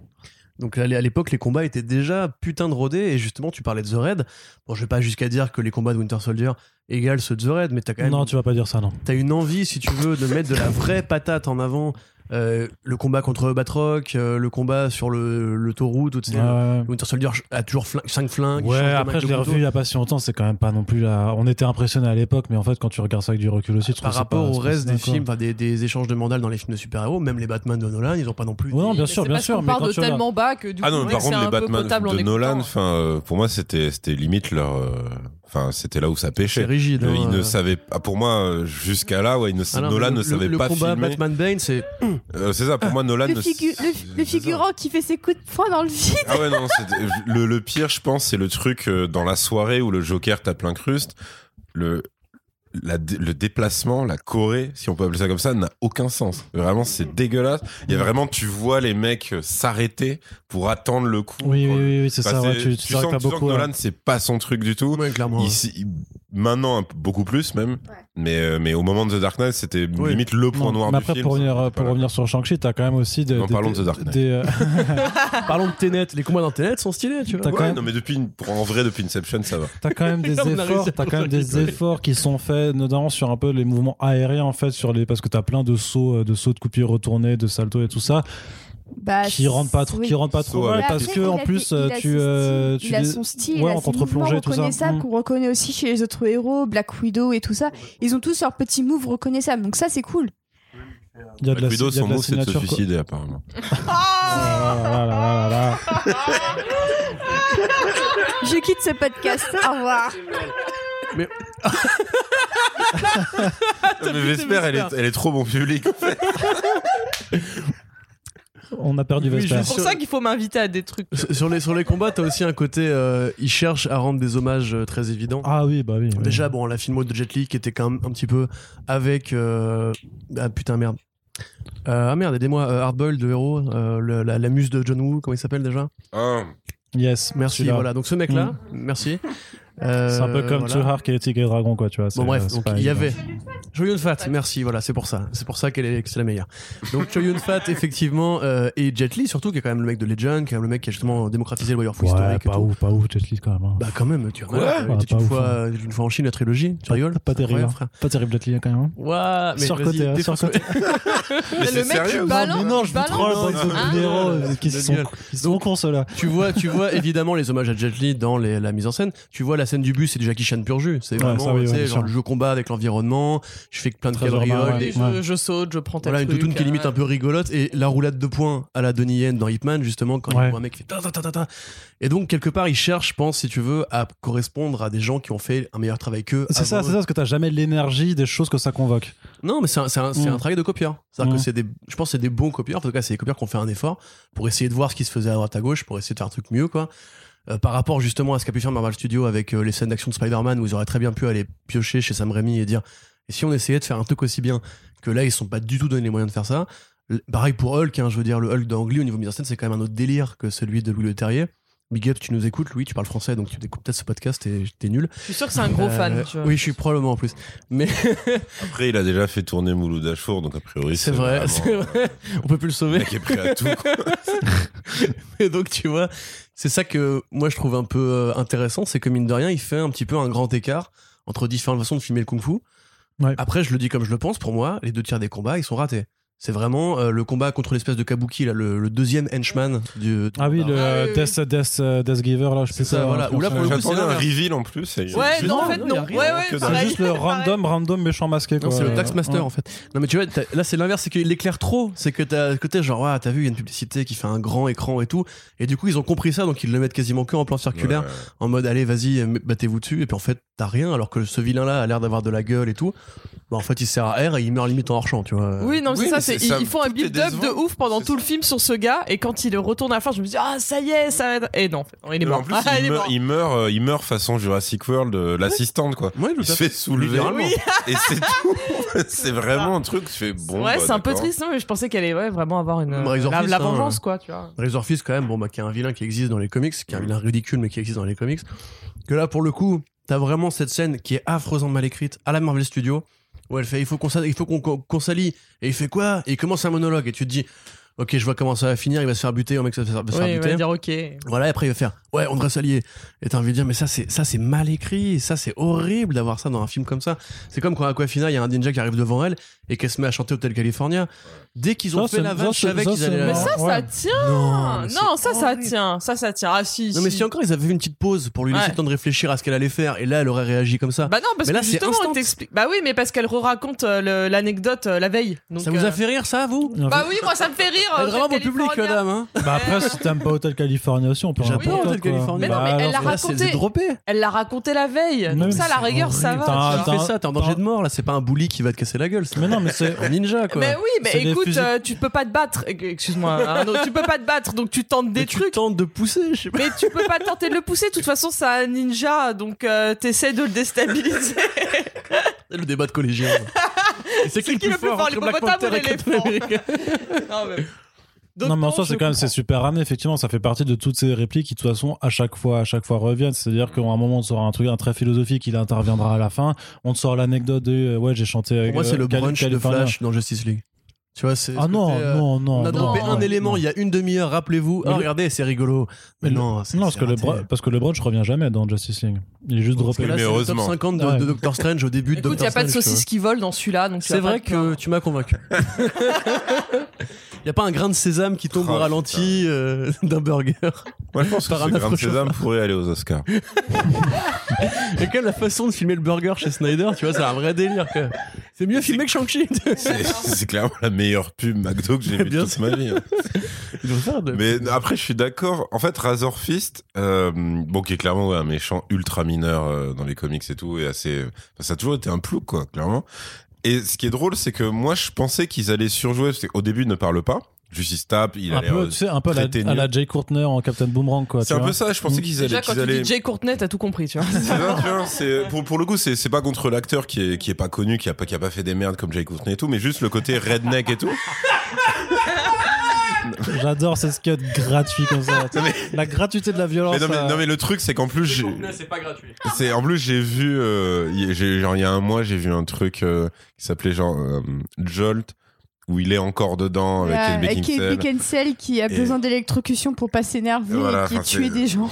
Donc à l'é- à l'époque, les combats étaient déjà putain de rodés. Et justement, tu parlais de The Red. Bon, je vais pas jusqu'à dire que les combats de Winter Soldier égalent ceux de The Red, mais t'as quand même Non, tu vas pas dire ça, non. T'as une envie, si tu veux, de mettre de la vraie patate en avant. Euh, le combat contre Batroc, euh, le combat sur le, le taureau, tout ça. Ouais, Winter Soldier a toujours 5 flingues. il Ouais, change de après je l'ai revu il y a pas si longtemps, c'est quand même pas non plus là. On était impressionné à l'époque, mais en fait quand tu regardes ça avec du recul aussi, tu Par rapport pas- au reste des films, enfin, des, des échanges de mandales dans les films de super-héros, même les Batman de Nolan, ils ont pas non plus. Ouais, non, bien sûr, bien sûr, mais part quand de tellement bas que du ah coup, non mais par contre les Batman de. Nolan enfin euh, pour moi c'était c'était limite leur euh, enfin c'était là où ça C'est pêchait rigide. Euh, hein, ils ne euh. savaient ah, pour moi euh, jusqu'à là ouais ils ne, Ah non, Nolan le- ne le- savait le pas combat filmer Batman Bane, c'est Euh, c'est ça pour moi Nolan Le, ne figu- le, c'est le figurant qui fait ses coups de poing dans le vide. Ah ouais, non, le, le pire, je pense, c'est le truc euh, dans la soirée où le Joker tape l'incruste. Le, la le déplacement, la Corée, si on peut appeler ça comme ça, n'a aucun sens. Vraiment, c'est dégueulasse. Il y a vraiment, tu vois les mecs euh, s'arrêter pour attendre le coup. Oui, oui, oui, oui, c'est Enfin, ça. ouais, tu, tu tu sens t'as tu sens beaucoup. que ouais. Nolan, c'est pas son truc du tout. ouais, clairement. Il s'y- il- maintenant, beaucoup plus même. Mais, euh, mais au moment de The Dark Knight, c'était Oui. limite le point Non, noir mais du après, film. pour revenir, Voilà. pour revenir sur Shang-Chi, t'as quand même aussi des. Non, des- parlons de The Dark Knight. des, euh, Parlons de Tenet. Les combats dans Tenet sont stylés, tu vois. Quand même- non, mais depuis, en vrai, depuis Inception, ça va. T'as quand même des efforts, t'as quand même des efforts qui sont faits, notamment sur un peu les mouvements aériens en fait, sur les parce que t'as plein de sauts, euh, de sauts de coupures retournées, de saltos et tout ça. Bah, qui rentre pas trop, oui. qui rentre pas trop mal parce que en plus euh, a tu son euh, style, tu il a son style, ouais, il a tout ça. reconnaissables Mm. qu'on reconnaît aussi chez les autres héros, Black Widow et tout ça. Ils ont tous leurs petits moves reconnaissables, donc ça c'est cool. Il y a de la, Black Widow, il y a son de la mot, c'est de se quoi. suicider, apparemment. Ah, là, là, là, là, là. Je quitte ce podcast. Au revoir. Mais Vesper, elle est, elle est trop bon public. en fait. On a perdu Oui, Vesper. juste- C'est pour ça qu'il faut m'inviter à des trucs. Sur- les, sur les combats, t'as aussi un côté. euh, ils cherchent à rendre des hommages euh, très évidents. Ah oui, bah oui. oui. Déjà, bon, la filmo de Jet Li qui était quand même un petit peu avec. euh, Ah putain, merde. Euh, ah merde, aidez-moi, euh, Hardboiled, le héros, euh, le- la, la muse de John Woo, comment il s'appelle déjà? Ah, Yes, Merci, voilà. Donc ce mec-là, merci. Euh, C'est un peu comme voilà. Heart et Tigre et Dragon, quoi, tu vois. Bon bref, c'est donc pas il y avait Choyun Fat, merci, voilà, c'est pour ça, c'est pour ça qu'elle est, que c'est la meilleure. Donc Choyun Fat, effectivement, euh, et Jet Li surtout, qui est quand même le mec de Legend, qui est le mec qui a justement démocratisé le Warrior Fu Ouais, historique et pas tout. ouf, pas ouf, Jet Li quand même. hein. Bah quand même, tu regardes, Ouais, pas une fois, hein. une fois en Chine la trilogie, tu rigoles Pas terrible. Incroyable, hein. frère. Pas terrible Jet Li quand même. Ouais, mais Surcoté, surcoté. mais le mec sérieux qui ou balance- mais non, je troll, minéraux, Ah. gueule. ils sont cons ceux-là. tu vois, tu vois évidemment les hommages à Jet Li dans les- la mise en scène. Tu vois la scène du bus, c'est du Jackie Chan pur jus. C'est Ouais, vraiment, ça, oui, tu sais, genre le jeu combat avec l'environnement. Je fais plein de cabrioles, ouais. Je, je saute, je prends tel Voilà, une toutoune qui est limite euh, un peu rigolote et la roulade de points à la Donnie Yen dans Hitman justement quand Ouais. il voit un mec qui fait ta ta ta ta ta. et donc quelque part il cherche je pense si tu veux à correspondre à des gens qui ont fait un meilleur travail qu'eux C'est ça, c'est ça, parce que t'as jamais l'énergie des choses que ça convoque. non mais c'est un, Mm. un travail de copieur c'est-à-dire Mm. que c'est des je pense que c'est des bons copieurs en tout cas c'est des copieurs qui ont fait un effort pour essayer de voir ce qui se faisait à droite à gauche pour essayer de faire un truc mieux quoi Euh, par rapport justement à ce qu'a pu faire Marvel Studios avec euh, les scènes d'action de Spider-Man où ils auraient très bien pu aller piocher chez Sam Raimi et dire et si on essayait de faire un truc aussi bien que là ils sont pas du tout donné les moyens de faire ça L- pareil pour Hulk hein, je veux dire le Hulk d'Angly au niveau mise en scène c'est quand même un autre délire que celui de Louis Le Terrier Big up, tu nous écoutes, Louis, tu parles français, donc tu découpes peut-être ce podcast et t'es nul. Je suis sûr que c'est un gros Euh, fan. Tu vois. Oui, je suis probablement en plus. Mais Après, il a déjà fait tourner Mouloud Achour, donc a priori, c'est vrai, vraiment, c'est euh, vrai. On peut plus le Le sauver. mec est prêt à tout. quoi. Et donc, tu vois, c'est ça que moi je trouve un peu euh, intéressant, c'est que mine de rien, il fait un petit peu un grand écart entre différentes façons de filmer le kung-fu. Ouais. Après, je le dis comme je le pense, pour moi, les deux tiers des combats, ils sont ratés. C'est vraiment euh, le combat contre l'espèce de kabuki, là, le, le deuxième henchman du. Ah oui, le Ah euh, oui, oui. Death, Death, euh, Death Giver, là, je sais C'est ça, pas, voilà. Ou là, pour le coup, c'est un reveal en plus. et- Ouais, juste- non, en fait, non, Ouais, ouais, C'est juste le random, random méchant masqué, quoi. Non, c'est le. Taxmaster Ouais. en fait. Non, mais tu vois, là c'est l'inverse, c'est qu'il l'éclaire trop. C'est que t'as t'es genre, ah, t'as vu, il y a une publicité qui fait un grand écran et tout. Et du coup, ils ont compris ça, donc ils le mettent quasiment que en plan circulaire, Ouais. en mode, allez, vas-y, battez-vous dessus. Et puis en fait, t'as rien, alors que ce vilain-là a l'air d'avoir de la gueule et tout. Bah, en fait, il sert à R et il meurt limite en hors-champ, tu vois. Oui, non, c'est ça, c'est, ils, font un build-up de ouf pendant tout le film sur ce gars, et quand il retourne à la fin, je me dis, ah, ça y est, ça va être... Et non, il est mort. En plus, Ah, il meurt, il meurt, euh, il meurt façon Jurassic World, euh, l'assistante quoi. Ouais, Il se fait. soulever. Oui. et c'est tout. c'est vraiment un truc. Tu fais bon. ouais, bah, c'est un peu triste, non, mais je pensais qu'elle allait ouais, vraiment avoir une, Bah, la, Fist, la hein, vengeance, quoi, tu vois. Razor Fist, quand même, bon, bah, qui est un vilain qui existe dans les comics, qui est un vilain ridicule, mais qui existe dans les comics. Que là, pour le coup, t'as vraiment cette scène qui est affreusement mal écrite à la Marvel Studios, où elle fait, il faut qu'on s'allie, il faut qu'on, qu'on- qu'on s'allie. Et il fait quoi? Et il commence un monologue, et tu te dis, ok, je vois comment ça va finir, il va se faire buter, au mec, ça va se faire va se Oui, faire il buter. va dire, ok. Voilà, et après il va faire ouais, on devrait s'allier. Et t'as envie de dire mais ça c'est ça c'est mal écrit, ça c'est horrible d'avoir ça dans un film comme ça. C'est comme quand à Aquafina, il y a un ninja qui arrive devant elle et qu'elle se met à chanter Hotel California. Dès qu'ils ont Ça, fait la vanne, je savais qu'ils allaient Mais ça, ça Ouais. tient. Non, ça, ça tient. Ça, ça tient. Ah, si. Non mais si encore ils avaient fait une petite pause pour lui laisser Ouais. le temps de réfléchir à ce qu'elle allait faire et là elle aurait réagi comme ça. Bah non, parce Mais là, que c'est justement, on t'explique. Bah oui, mais parce qu'elle re-raconte euh, l'anecdote euh, la veille. Donc, ça vous euh, a fait rire ça vous? Bah oui, moi ça me fait rire. Elle est euh, vraiment public California. madame hein. Bah après, si t'aimes pas Hotel California aussi, on peut en J'adore Hotel. California. Mais non, mais Bah, elle l'a Là, raconté. Elle l'a raconté la veille. Donc ça, la rigueur, ça va. T'as- tu fais ça, t'es en danger de mort là, c'est pas un bully qui va te casser la gueule, Mais non, mais c'est. un ninja quoi. Mais oui, mais écoute, euh, tu peux pas te battre. Excuse-moi, tu peux pas te battre, donc tu tentes des Mais tu trucs. tentes de pousser, je sais pas. Mais tu peux pas tenter de le pousser. De toute façon, c'est un ninja, donc euh, t'essaies de le déstabiliser. Le débat de collégien. C'est qui, qui le plus fort, entre Black Panther et l'éléphant non, mais... Donc, Non, mais en soi, c'est quand même c'est super ramené. Effectivement, ça fait partie de toutes ces répliques qui, de toute façon, à chaque fois, à chaque fois reviennent. C'est-à-dire qu'à un moment, on te sort un truc, un trait philosophique, il interviendra à la fin. On te sort l'anecdote de, euh, ouais, j'ai chanté avec. Pour moi, c'est euh, le Cali- brunch de. Flash dans Justice League. Tu vois, c'est. Ah ce non, côté, euh, non, non. On a droppé non, un élément non. il y a une demi-heure, rappelez-vous. Ah, regardez, c'est rigolo. Mais non, c'est- Non, parce que, le bro- parce que le brunch revient jamais dans Justice League. Il est juste droppé. là, Mais c'est le top heureusement. 50 de, Ouais. de Doctor Strange au début de Écoute, il Doctor n'y a pas de Strange, saucisse qui vole dans celui-là. C'est vrai que tu m'as convaincu. Il n'y a pas un grain de sésame qui tombe Oh, au ralenti euh, d'un burger. Moi, je pense que ce affreux sésame pourrait aller aux Oscars. Et quelle la façon de filmer le burger chez Snyder, tu vois, c'est un vrai délire. quoi. C'est mieux filmé que Shang-Chi. C'est c'est clairement la meilleure pub McDo que j'ai vue Bien toute ma vie. hein. Ils vont faire de- Mais après, je suis d'accord. En fait, Razor Fist, euh, bon, qui est clairement ouais, un méchant ultra mineur euh, dans les comics et tout, et assez. enfin, ça a toujours été un plouc, quoi, clairement. Et ce qui est drôle, c'est que moi, je pensais qu'ils allaient surjouer. Parce qu'au début, il ne parle pas. Juste, il se tape. Il a Un l'air, peu, euh, tu sais, un peu à la, à la. Jay Courtney en Captain Boomerang, quoi. C'est un peu ça. Je pensais qu'ils allaient. Déjà, quand tu allaient... dis Jay Courtney, t'as tout compris, tu vois. C'est ça, tu vois, c'est pour pour le coup c'est c'est pas contre l'acteur qui est qui est pas connu qui a pas qui a pas fait des merdes comme Jay Courtney et tout mais juste le côté redneck et tout J'adore ces scuds gratuits comme ça. Non, mais- La gratuité de la violence. mais non mais, ça- non mais le truc c'est qu'en plus j'ai c'est pas gratuit. c'est en plus j'ai vu euh, il y a- j'ai- genre il y a un mois j'ai vu un truc euh, qui s'appelait genre euh, Jolt où il est encore dedans avec Kate avec Kate Beckinsale Beckinsale qui a Et- besoin d'électrocution pour pas s'énerver Voilà, et qui enfin, tué des gens.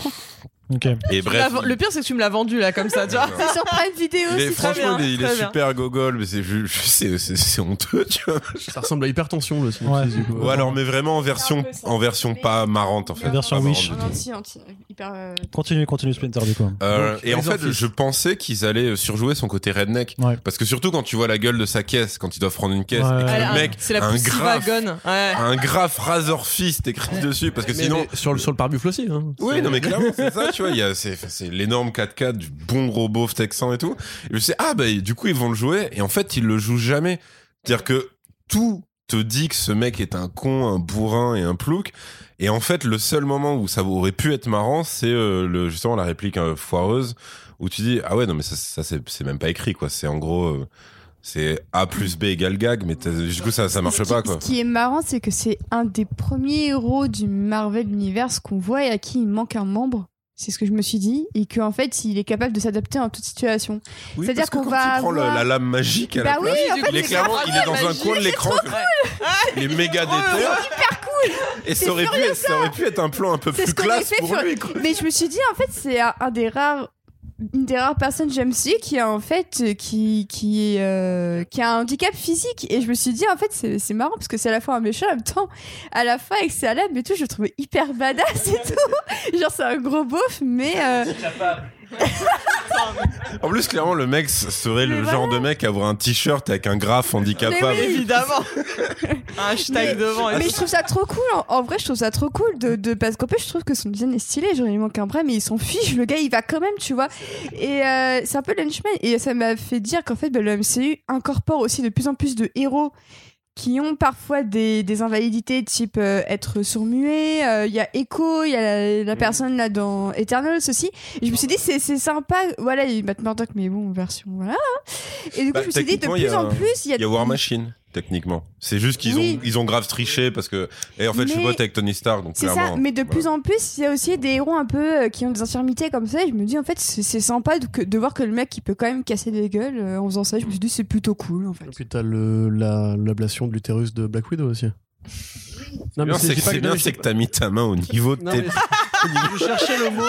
Et bref Le pire, c'est que tu me l'as vendu là, comme ça, tu vois. C'est sur Prime Vidéo, il est, franchement bien. il est, il est super gogol mais c'est c'est honteux tu vois Ça ressemble à Hypertension, le synopsis, Ouais. du coup. ou alors mais vraiment en version en version pas marrante en fait version Wish. euh, Continue, continue Splinter du coup. Euh, Donc, et en fait, je pensais qu'ils allaient surjouer son côté redneck. Ouais. Parce que surtout quand tu vois la gueule de sa caisse, quand ils doivent prendre une caisse, Ouais. et que le mec C'est la a un graphe, wagon. Ouais. un graphe Razor Fist écrit dessus. Parce que sinon. sur, le, sur le pare-buffle aussi. Hein. Oui, non, mais clairement, c'est ça, tu vois. Il y a, c'est, l'énorme 4K du bon gros beauf texan et tout. Et je dit, ah, bah, du coup, ils vont le jouer. Et en fait, ils le jouent jamais. C'est-à-dire que tout te dit que ce mec est un con, un bourrin et un plouc. Et en fait, le seul moment où ça aurait pu être marrant, c'est euh, le, justement la réplique euh, foireuse où tu dis, ah ouais, non, mais ça, ça c'est, même pas écrit, quoi. C'est en gros, euh, c'est A plus B égale gag, mais du coup, ça, ça marche qui- pas, quoi. Ce qui est marrant, c'est que c'est un des premiers héros du Marvel Universe qu'on voit et à qui il manque un membre. C'est ce que je me suis dit. Et qu'en fait, il est capable de s'adapter en toute situation. Oui, C'est-à-dire qu'on va il prend le- avoir- la lame magique à Bah la oui, place, en fait, il est clairement, il est dans un coin de l'écran. Il est méga déter. Et ça aurait, pu, furieux, ça aurait pu être un plan un peu plus classe pour lui. Quoi. Mais je me suis dit, en fait, c'est un, un des rares. Une des rares personnes j'aime qui a en fait euh, qui qui euh, qui a un handicap physique. Et je me suis dit en fait c'est marrant parce que c'est à la fois un méchant en même temps à la fin avec ses lame et tout je le trouvais hyper badass et tout. Genre c'est un gros beauf mais euh, En plus, clairement, le mec serait Mais le voilà. genre de mec à avoir un t-shirt avec un graphe handicapable. Mais oui. Évidemment. Un hashtag devant. et mais je trouve ça trop cool en, en vrai je trouve ça trop cool de, de parce qu'en plus je trouve que son design est stylé genre il manque un bras mais il s'en fiche le gars il va quand même tu vois et euh, c'est un peu l'henchman et ça m'a fait dire qu'en fait bah, le MCU incorpore aussi de plus en plus de héros qui ont parfois des, des invalidités type euh, être sourd-muet il y a Echo il y a la, la personne là dans Eternals aussi. Et je me suis dit c'est sympa. Voilà il y a Matt Murdock mais bon version voilà et du coup Bah, je me suis dit de plus a- en plus il y a Il y a War Machine, techniquement. C'est juste qu'ils Oui. ont, ils ont grave triché parce que. Et en fait, je suis pote avec Tony Stark, donc C'est ça, mais de voilà. plus en plus, il y a aussi des héros un peu euh, qui ont des infirmités comme ça. Et je me dis, en fait, c'est sympa de, voir que le mec, il peut quand même casser des gueules euh, en faisant ça. Je me suis dit, c'est plutôt cool, en fait. Et puis t'as le- la- l'ablation de l'utérus de Black Widow aussi. Non, mais c'est bien, c'est que t'as mis ta main au niveau de Non, tes. Je cherchais le mot.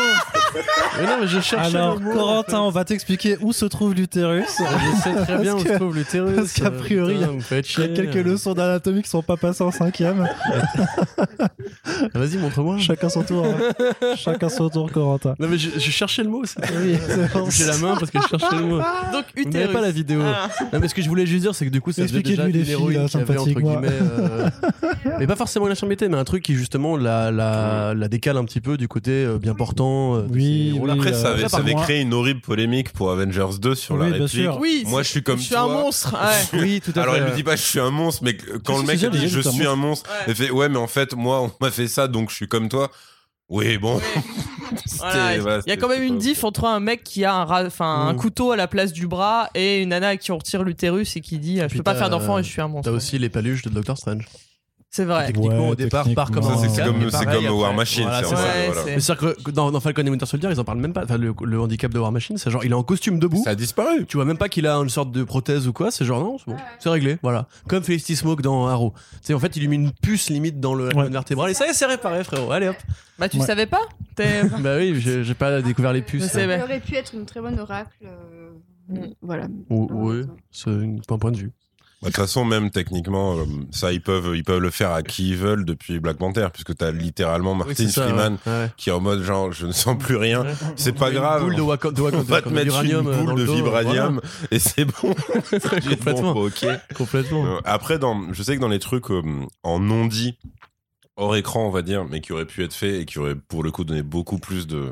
Mais non, mais je cherchais Alors, le mot. Corentin, on va t'expliquer où se trouve l'utérus. Je sais très bien où se trouve l'utérus. parce qu'a priori, me faites Il y a chier. quelques leçons d'anatomie qui sont pas passées en cinquième. Vas-y, montre-moi. Chacun son tour. hein. Chacun son tour, Corentin. Non, mais je, je cherchais le mot. Oui. J'ai la main parce que je cherchais le mot. Donc, Vous n'avez utérus. pas la vidéo. Ah. Non, mais ce que je voulais juste dire, c'est que du coup, ça faisait déjà une héroïne qui avait, entre guillemets... euh, mais pas forcément une infirmité, mais un truc qui, justement, la, la, la décale un petit peu du côté euh, bien portant. euh, Oui, oui, Après, ça euh, avait, après, ça avait créé une horrible polémique pour Avengers 2 sur Oui, la bien réplique. sûr. Oui, Moi, je suis comme je suis toi. un monstre. Ouais. Oui, tout à Alors, il lui dit pas je suis un monstre, mais quand le mec dit déjà, je suis un monstre, Ouais. il fait ouais, mais en fait, moi, on m'a fait ça, donc je suis comme toi. Oui, bon. Voilà, il y a quand même une diff entre un mec qui a un, un Mm. couteau à la place du bras et une nana à qui on retire l'utérus et qui dit je Puis peux pas faire d'enfant et je suis un monstre. T'as aussi les paluches de Doctor Strange. C'est vrai. Techniquement, Ouais, au départ, part comme un C'est C4, comme- War Machine, voilà, c'est vrai, ça. Ouais, voilà. c'est- Mais c'est-à-dire que dans, dans Falcon et Winter Soldier, ils en parlent même pas. Enfin, le, le handicap de War Machine, c'est genre, il est en costume debout. Ça a disparu. Tu vois même pas qu'il a une sorte de prothèse ou quoi, c'est genre non, c'est bon, c'est réglé, voilà. Comme Felicity Smoke dans Arrow. Tu sais, en fait, il lui met une puce limite dans le Ouais. vertébrale et ça y est, c'est réparé, frérot. Allez hop. Bah, tu Ouais. savais pas bah oui, j'ai pas découvert les puces. Il aurait pu être une très bonne oracle. euh, Mm. Voilà. Ou- oui, c'est un point de vue. De toute façon, même techniquement, euh, ça, ils peuvent, ils peuvent le faire à qui ils veulent depuis Black Panther, puisque t'as littéralement Oui, Martin c'est ça, Freeman ouais. Ouais. qui est en mode genre, je ne sens plus rien. C'est pas grave. boule de Wakanda, de On Wakanda, va te mettre une euh, boule le de dos, vibranium et c'est bon. complètement, Bon, ok. complètement. Euh, Après, dans, je sais que dans les trucs euh, en non dit, hors écran, on va dire, mais qui auraient pu être faits et qui auraient pour le coup donné beaucoup plus de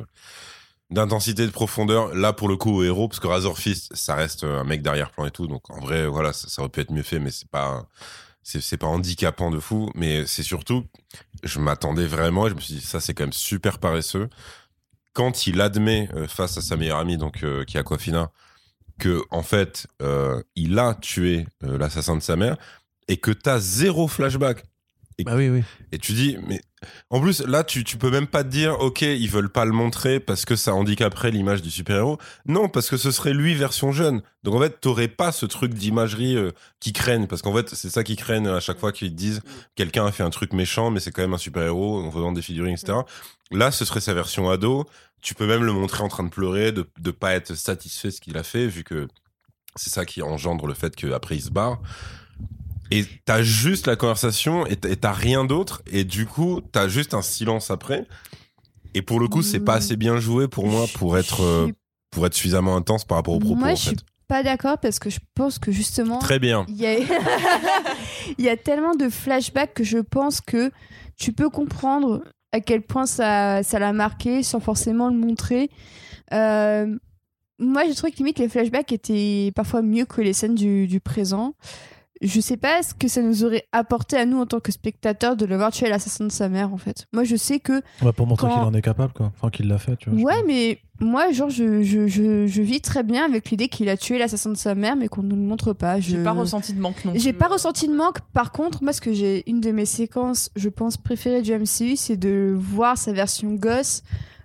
d'intensité, de profondeur. Là, pour le coup, au héros, parce que Razor Fist, ça reste un mec d'arrière-plan et tout, donc en vrai, voilà, ça, aurait pu être mieux fait, mais c'est pas c'est pas handicapant de fou, mais c'est surtout, je m'attendais vraiment, et je me suis dit, ça c'est quand même super paresseux. Quand il admet euh, face à sa meilleure amie, donc euh, qui est Aquafina, que en fait, euh, il a tué euh, l'assassin de sa mère et que t'as zéro flashback. Bah oui, oui. Et tu dis, mais en plus, là, tu, tu peux même pas te dire, ok, ils veulent pas le montrer parce que ça handicaperait l'image du super-héros. Non, parce que ce serait lui version jeune. Donc en fait, t'aurais pas ce truc d'imagerie euh, qui craignent. Parce qu'en fait, c'est ça qui craignent à chaque fois qu'ils disent, quelqu'un a fait un truc méchant, mais c'est quand même un super-héros, on vend des figurines, etc. Là, ce serait sa version ado. Tu peux même le montrer en train de pleurer, de, de pas être satisfait de ce qu'il a fait, vu que c'est ça qui engendre le fait qu'après il se barre. Et t'as juste la conversation et t'as- rien d'autre. Et du coup, t'as juste un silence après. Et pour le coup, c'est pas assez bien joué pour moi pour être, euh, pour être suffisamment intense par rapport aux propos. Moi, en je fait. suis pas d'accord parce que je pense que justement. Très bien. Il y, a... il y a tellement de flashbacks que je pense que tu peux comprendre à quel point ça ça l'a marqué sans forcément le montrer. Euh, moi, j'ai trouvé que limite les flashbacks étaient parfois mieux que les scènes du, du présent. Je sais pas ce que ça nous aurait apporté à nous en tant que spectateurs de le voir tuer l'assassin de sa mère en fait. Moi, je sais que Ouais, pour montrer Quand- qu'il en est capable, quoi. Enfin, qu'il l'a fait, tu vois. Ouais, mais moi, genre, je, je, je, je vis très bien avec l'idée qu'il a tué l'assassin de sa mère, mais qu'on ne le montre pas. Je... J'ai pas ressenti de manque non plus. J'ai pas ressenti de manque. Par contre, moi, ce que j'ai, une de mes séquences, je pense, préférées du MCU, c'est de voir sa version gosse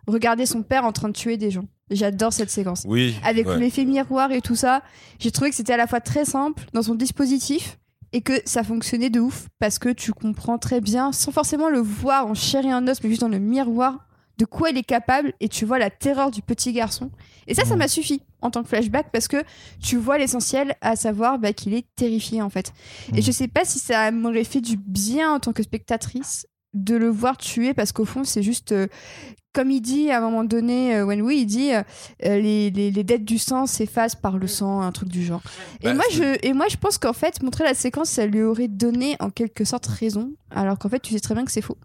regarder son père en train de tuer des gens. J'adore cette séquence. Oui. Avec ouais. l'effet miroir et tout ça, j'ai trouvé que c'était à la fois très simple dans son dispositif et que ça fonctionnait de ouf parce que tu comprends très bien, sans forcément le voir en chair et en os, mais juste dans le miroir, de quoi il est capable et tu vois la terreur du petit garçon. Et ça, ça m'a suffi en tant que flashback parce que tu vois l'essentiel, à savoir bah, qu'il est terrifié en fait. Et Mhm. je sais pas si ça m'aurait fait du bien en tant que spectatrice de le voir tuer parce qu'au fond, c'est juste. euh, comme il dit à un moment donné, euh, Wenwu, il dit euh, euh, les, les, les dettes du sang s'effacent par le sang, un truc du genre. Et, Bah, moi, je, et moi, je pense qu'en fait, montrer la séquence, ça lui aurait donné en quelque sorte raison, alors qu'en fait, tu sais très bien que c'est faux.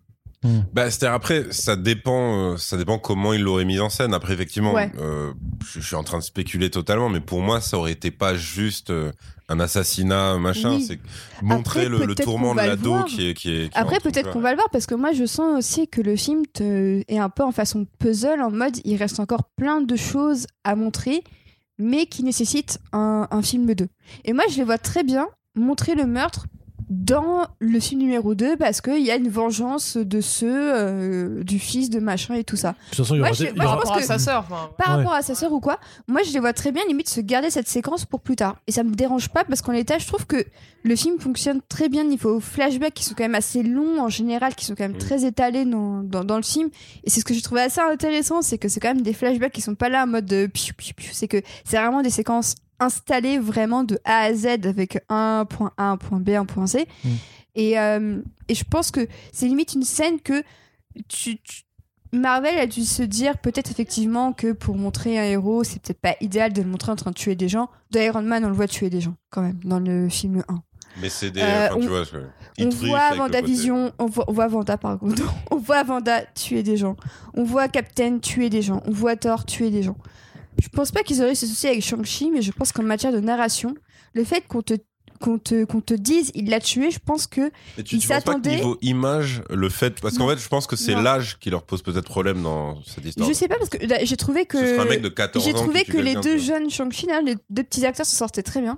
Bah, c'est-à-dire après, ça dépend, euh, ça dépend comment il l'aurait mis en scène. Après, effectivement, Ouais. euh, je, je suis en train de spéculer totalement, mais pour moi, ça aurait été pas juste euh, un assassinat, machin. Oui. C'est montrer Après, le, tourment de l'ado qui est, qui est. qui Après, peut-être qu'on va le voir, parce que moi, je sens aussi que le film te... est un peu en façon puzzle, en mode, il reste encore plein de choses à montrer, mais qui nécessitent un, un film 2. Et moi, je les vois très bien montrer le meurtre dans le film numéro 2 parce qu'il y a une vengeance de ceux euh, du fils de machin et tout ça. De toute façon, il y aura des- Par rapport à que- sa sœur. Par Ouais. rapport à sa sœur ou quoi, moi je les vois très bien limite se garder cette séquence pour plus tard. Et ça me dérange pas parce qu'en l'état, je trouve que le film fonctionne très bien niveau flashbacks qui sont quand même assez longs en général, qui sont quand même Mm. très étalés dans, dans, dans le film. Et c'est ce que j'ai trouvé assez intéressant, c'est que c'est quand même des flashbacks qui sont pas là en mode de piou, piou, piou. c'est que c'est vraiment des séquences installées vraiment de A à Z avec un point A, un point B, un point C. Mm. Et, euh, et je pense que c'est limite une scène que tu- tu Marvel a dû se dire peut-être effectivement que pour montrer un héros, c'est peut-être pas idéal de le montrer en train de tuer des gens. De Iron Man, on le voit tuer des gens quand même dans le film 1. Mais c'est des. Euh, enfin, on- tu vois, voit côté- Vendavision, on voit, on voit Vanda par contre, on voit Vanda tuer des gens, on voit Captain tuer des gens, on voit Thor tuer des gens. Je pense pas qu'ils auraient ce souci avec Shang-Chi, mais je pense qu'en matière de narration, le fait qu'on te qu'on te, qu'on te dise il l'a tué, je pense que tu, il tu penses pas que s'attendait- niveau image, le fait. Parce qu'en fait, je pense que c'est l'âge qui leur pose peut-être problème dans cette histoire. je sais pas parce que là, j'ai trouvé que Ce serait un mec de 14 ans. j'ai trouvé que les deux jeunes Shang-Chi, les deux petits acteurs s'en sortaient très bien.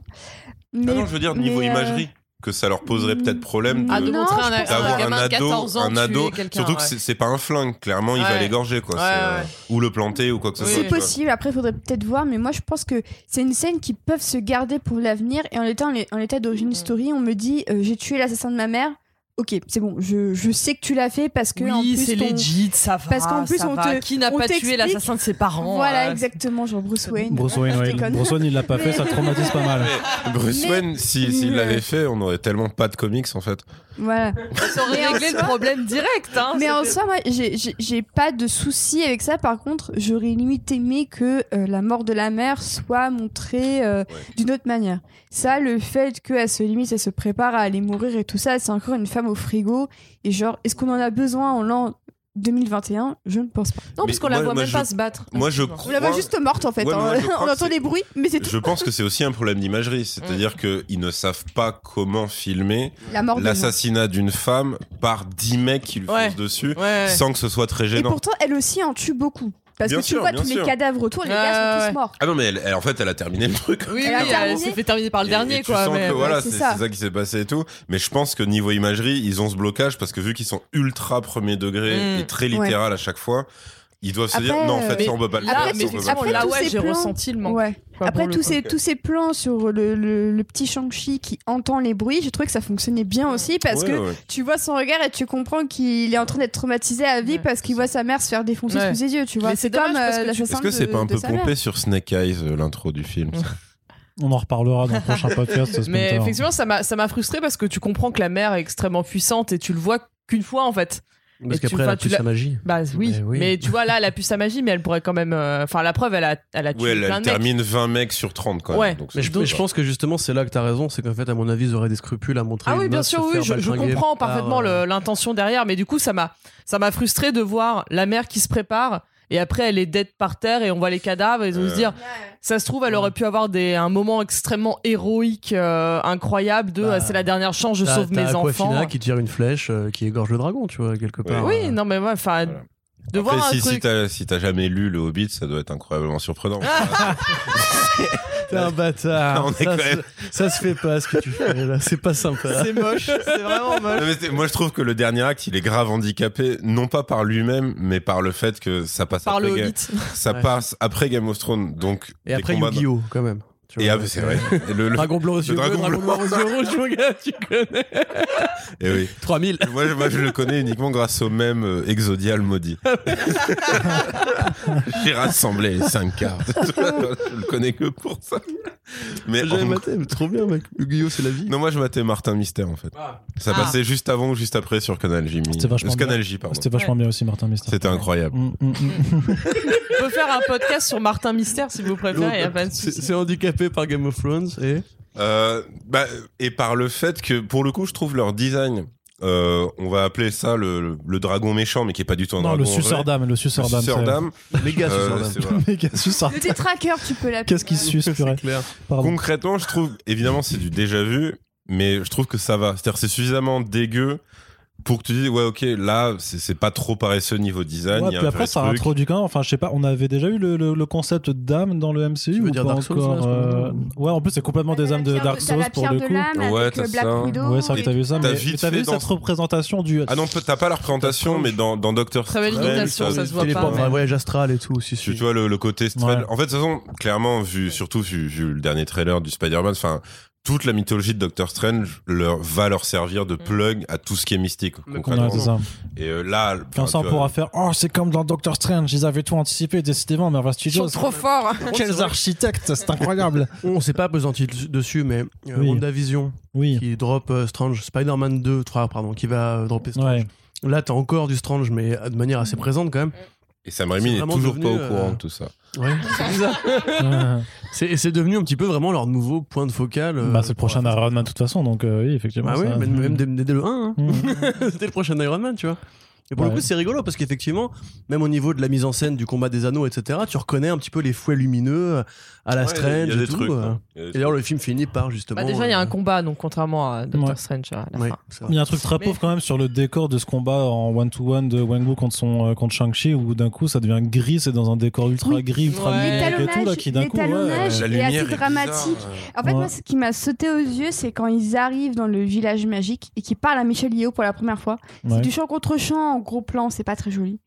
Ah non, je veux dire, niveau mais, euh, imagerie. Que ça leur poserait Mm. peut-être problème Ah, de un, un d'avoir un ado, 14 ans un ado, tuer quelqu'un, surtout que ouais. c'est- c'est pas un flingue, clairement il va l'égorger quoi, Ouais, euh, ou le planter ou quoi que ce Oui, soit. C'est possible, après il faudrait peut-être voir, mais moi je pense que c'est une scène qui peuvent se garder pour l'avenir. Et en étant en l'état d'origine Mhm. story, on me dit euh, j'ai tué l'assassin de ma mère. Ok, c'est bon, je, je sais que tu l'as fait parce que en Oui, plus c'est legit, ça va. Parce qu'en plus, on va. te- Qui n'a pas tué l'assassin de ses parents Voilà, euh, exactement, genre Bruce Wayne. Bruce Wayne, ouais. Bruce Wayne, il l'a pas fait, ça traumatise pas mal. Mais Bruce Mais- Wayne, si- s'il Mais- l'avait fait, on aurait tellement pas de comics en fait. Voilà. Ça aurait Mais en réglé le problème direct. Hein, Mais en soi, moi, j'ai- j'ai j'ai pas de souci avec ça. Par contre, j'aurais limite aimé que euh, la mort de la mère soit montrée euh, d'une autre manière. Ça, le fait qu'elle se limite, elle se prépare à aller mourir et tout ça, c'est encore une femme au frigo. Et genre, est-ce qu'on en a besoin en l'an 2021 Je ne pense pas. Non, parce Mais qu'on la voit moi, même je- pas se battre. moi, je On la voit juste morte en fait. Ouais, hein. crois On que entend c'est- des bruits, mais c'est tout. Je pense que c'est aussi un problème d'imagerie, c'est-à-dire Mm. qu'ils ne savent pas comment filmer La l'assassinat d'une femme par 10 mecs qui lui Ouais. foncent dessus Ouais. sans que ce soit très Et gênant. pourtant, elle aussi en tue beaucoup. Parce Bien que tu sûr, vois tous sûr. les cadavres autour, les gars sont tous morts. Ah non mais elle, elle- en fait elle a terminé le truc. Oui, Elle a oui, elle s'est fait terminer par le Et- dernier, et tu quoi. sens mais- que voilà, ça. c'est ça qui s'est passé et tout. Mais je pense que niveau imagerie, ils ont ce blocage parce que vu qu'ils sont ultra premier degré Mm. et très littéral à chaque fois, ils doivent se dire non en fait ça on peut pas le faire. Après, mais après, là, tous ouais, ces j'ai plans- ressenti le manque. Ouais. Quoi, Après tous ces, tous ces plans sur le, le, le petit Shang-Chi qui entend les bruits, j'ai trouvé que ça fonctionnait bien aussi parce Ouais, que ouais. tu vois son regard et tu comprends qu'il est en train d'être traumatisé à vie Ouais. parce qu'il voit sa mère se faire défoncer Ouais. sous ses yeux, tu vois. C'est comme euh, tu- Est-ce que c'est pas un peu pompé sur Snake Eyes euh, l'intro du film On en reparlera dans le prochain podcast. Mais effectivement, ça m'a ça m'a frustré parce que tu comprends que la mère est extrêmement puissante et tu le vois qu'une fois en fait. Parce qu'après, elle a l'as- sa magie. Bah oui. Mais oui. Mais tu vois là, elle a pu sa magie, mais elle pourrait quand même. euh, Enfin, la preuve, elle a, elle a tué Ouais, elle, plein elle de mecs. termine 20 mecs sur 30 quand même. Ouais. Donc, Mais je, pense que justement, c'est là que t'as raison, c'est qu'en fait, à mon avis, ils auraient des scrupules à montrer. Ah oui, bien sûr, oui, je, je comprends par, parfaitement euh, l'intention derrière, mais du coup, ça m'a, ça m'a frustré de voir la mère qui se prépare et après elle est dead par terre et on voit les cadavres et de se Euh. dire, ça se trouve, elle aurait pu avoir des, un moment extrêmement héroïque, euh, incroyable de, Bah, c'est la dernière chance, je sauve mes Aquafina enfants. qui tire une flèche euh, qui égorge le dragon, tu vois, quelque part. Oui, non mais ouais, enfin, Voilà. De Après, voir un si, si truc. t'as si t'as jamais lu le Hobbit, ça doit être incroyablement surprenant. T'es un bâtard. On est ça, quand se- même- ça se fait pas ce que tu fais là, c'est pas sympa. C'est moche, c'est vraiment moche. Non, mais c'est- moi, je trouve que le dernier acte, il est grave handicapé, non pas par lui-même, mais par le fait que ça passe Par après le Game, Hobbit. ça Ouais. passe après Game of Thrones, donc Et des après combats dans- Yu-Gi-Oh quand même. Tu Et après, c'est vrai. Et le, le- Dragon blanc aux yeux bleus, dragon dragon blanc. noir aux yeux rouges, mon gars, tu connais. eh oui. 3000. Moi, je- moi, je le connais uniquement grâce au même euh, Exodial maudit. J'ai rassemblé les 5 cartes. je le connais que pour ça. Mais J'avais en- maté, mais trop bien, mec. Yu-Gi-Oh, c'est la vie. non, moi, je matais Martin Mystère, en fait. Ça Ah. passait juste avant ou juste après sur Canal J. C'était vachement Euh, bien. Canal J, pardon. C'était vachement bien aussi, Martin Mystère. C'était incroyable. Mm, mm, mm. On peut faire un podcast sur Martin Mystère si vous préférez, y a pas de C'est handicapé par Game of Thrones et. Euh, bah, et par le fait que, pour le coup, je trouve leur design, euh, on va appeler ça le, le dragon méchant, mais qui est pas du tout un Non, dragon. le suceur d'âme, le Le suceur d'âme. suceur c'est- d'âme. Les gars, Euh, ce c'est soir voilà. Méga suceur Le tétraqueur, tu peux l'appeler. Qu'est-ce qui suce, purée C'est clair. Pardon. Concrètement, je trouve, évidemment, c'est du déjà vu, mais je trouve que ça va. C'est-à-dire, c'est suffisamment dégueu pour que tu dises, ouais, ok, là, c'est c'est pas trop paresseux niveau design. Ouais, il y a puis un après, ça truc. introduit quand même. Enfin, je sais pas, on avait déjà eu le, le- le concept d'âme dans le MCU Tu veux ou dire pas Dark Souls, encore euh, Ouais, en plus, c'est complètement des âmes de Dark Souls pour le coup. Ouais, t'as euh, Black ça. Widow. Ouais, c'est vrai que t'as vu ça, T'as mais t'as vu cette représentation du. Ah non, t'as pas la représentation, mais dans, dans Doctor Très belle Strange, imitation, t'as- ça se voit pas. voyage astral et tout aussi. Tu, si. tu vois le, côté. En fait, de toute façon, clairement, vu, surtout vu le dernier trailer du Spider-Man, enfin, toute la mythologie de Doctor Strange leur, va leur servir de plug à tout ce qui est mystique, concrètement. Ouais, ça. Et euh, là, Comme enfin, ça, on pourra faire Oh, c'est comme dans Doctor Strange, ils avaient tout anticipé, décidément, Marvel Ils sont Studios. trop forts. Quels architectes, c'est incroyable. On s'est pas apesanti dessus, mais euh, Oui. WandaVision Oui, qui drop euh, Strange, Spider-Man 2, 3, pardon, qui va euh, dropper Strange. ouais. Là, t'as encore du Strange, mais euh, de manière assez présente quand même. Et Sam Raimi n'est toujours devenu, pas au courant euh, de tout ça. Ouais, c'est bizarre. Ouais. C'est- Et c'est devenu un petit peu vraiment leur nouveau point de focal. euh, bah, c'est le prochain Iron Man de toute façon, donc euh, oui, effectivement. Bah oui, même dès, dès le 1, hein. Mm. c'était le prochain Iron Man, tu vois. Et pour le coup, c'est rigolo parce qu'effectivement, même au niveau de la mise en scène du combat des anneaux, etc., tu reconnais un petit peu les fouets lumineux à la Ouais, Strange il y a tout. trucs. euh. hein. Il y a des Et d'ailleurs, le film finit par justement. Bah, déjà, il y a euh, un combat, donc contrairement à Doctor Ouais. Strange à la ouais, fin. Il y a un truc très Mais- pauvre quand même sur le décor de ce combat en one-to-one de Wang Wu contre, son, euh, contre Shang-Chi où d'un coup ça devient gris, c'est dans un décor ultra Oui. gris, ultra et tout là qui d'un coup. La est lumière assez est bizarre, dramatique. euh. En fait, Ouais. moi, ce qui m'a sauté aux yeux, c'est quand ils arrivent dans le village magique et qu'ils parlent à Michel Yeo pour la première fois. ouais. C'est du champ contre champ en gros plan, c'est pas très joli.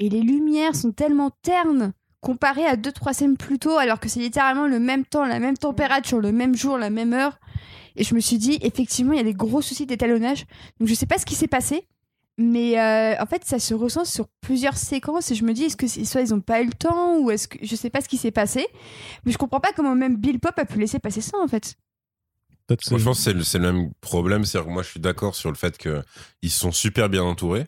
Et les lumières sont tellement ternes comparées à deux trois scènes plus tôt, alors que c'est littéralement le même temps, la même température, le même jour, la même heure. Et je me suis dit, effectivement, il y a des gros soucis d'étalonnage. Donc je sais pas ce qui s'est passé, mais euh, en fait, ça se ressent sur plusieurs séquences. Et je me dis, est-ce que c'est- soit ils ont pas eu le temps, ou est-ce que je sais pas ce qui s'est passé. Mais je comprends pas comment même Bill Pop a pu laisser passer ça en fait. C'est- Moi, je pense que c'est le, c'est le même problème. C'est-à-dire que moi, je suis d'accord sur le fait qu'ils sont super bien entourés.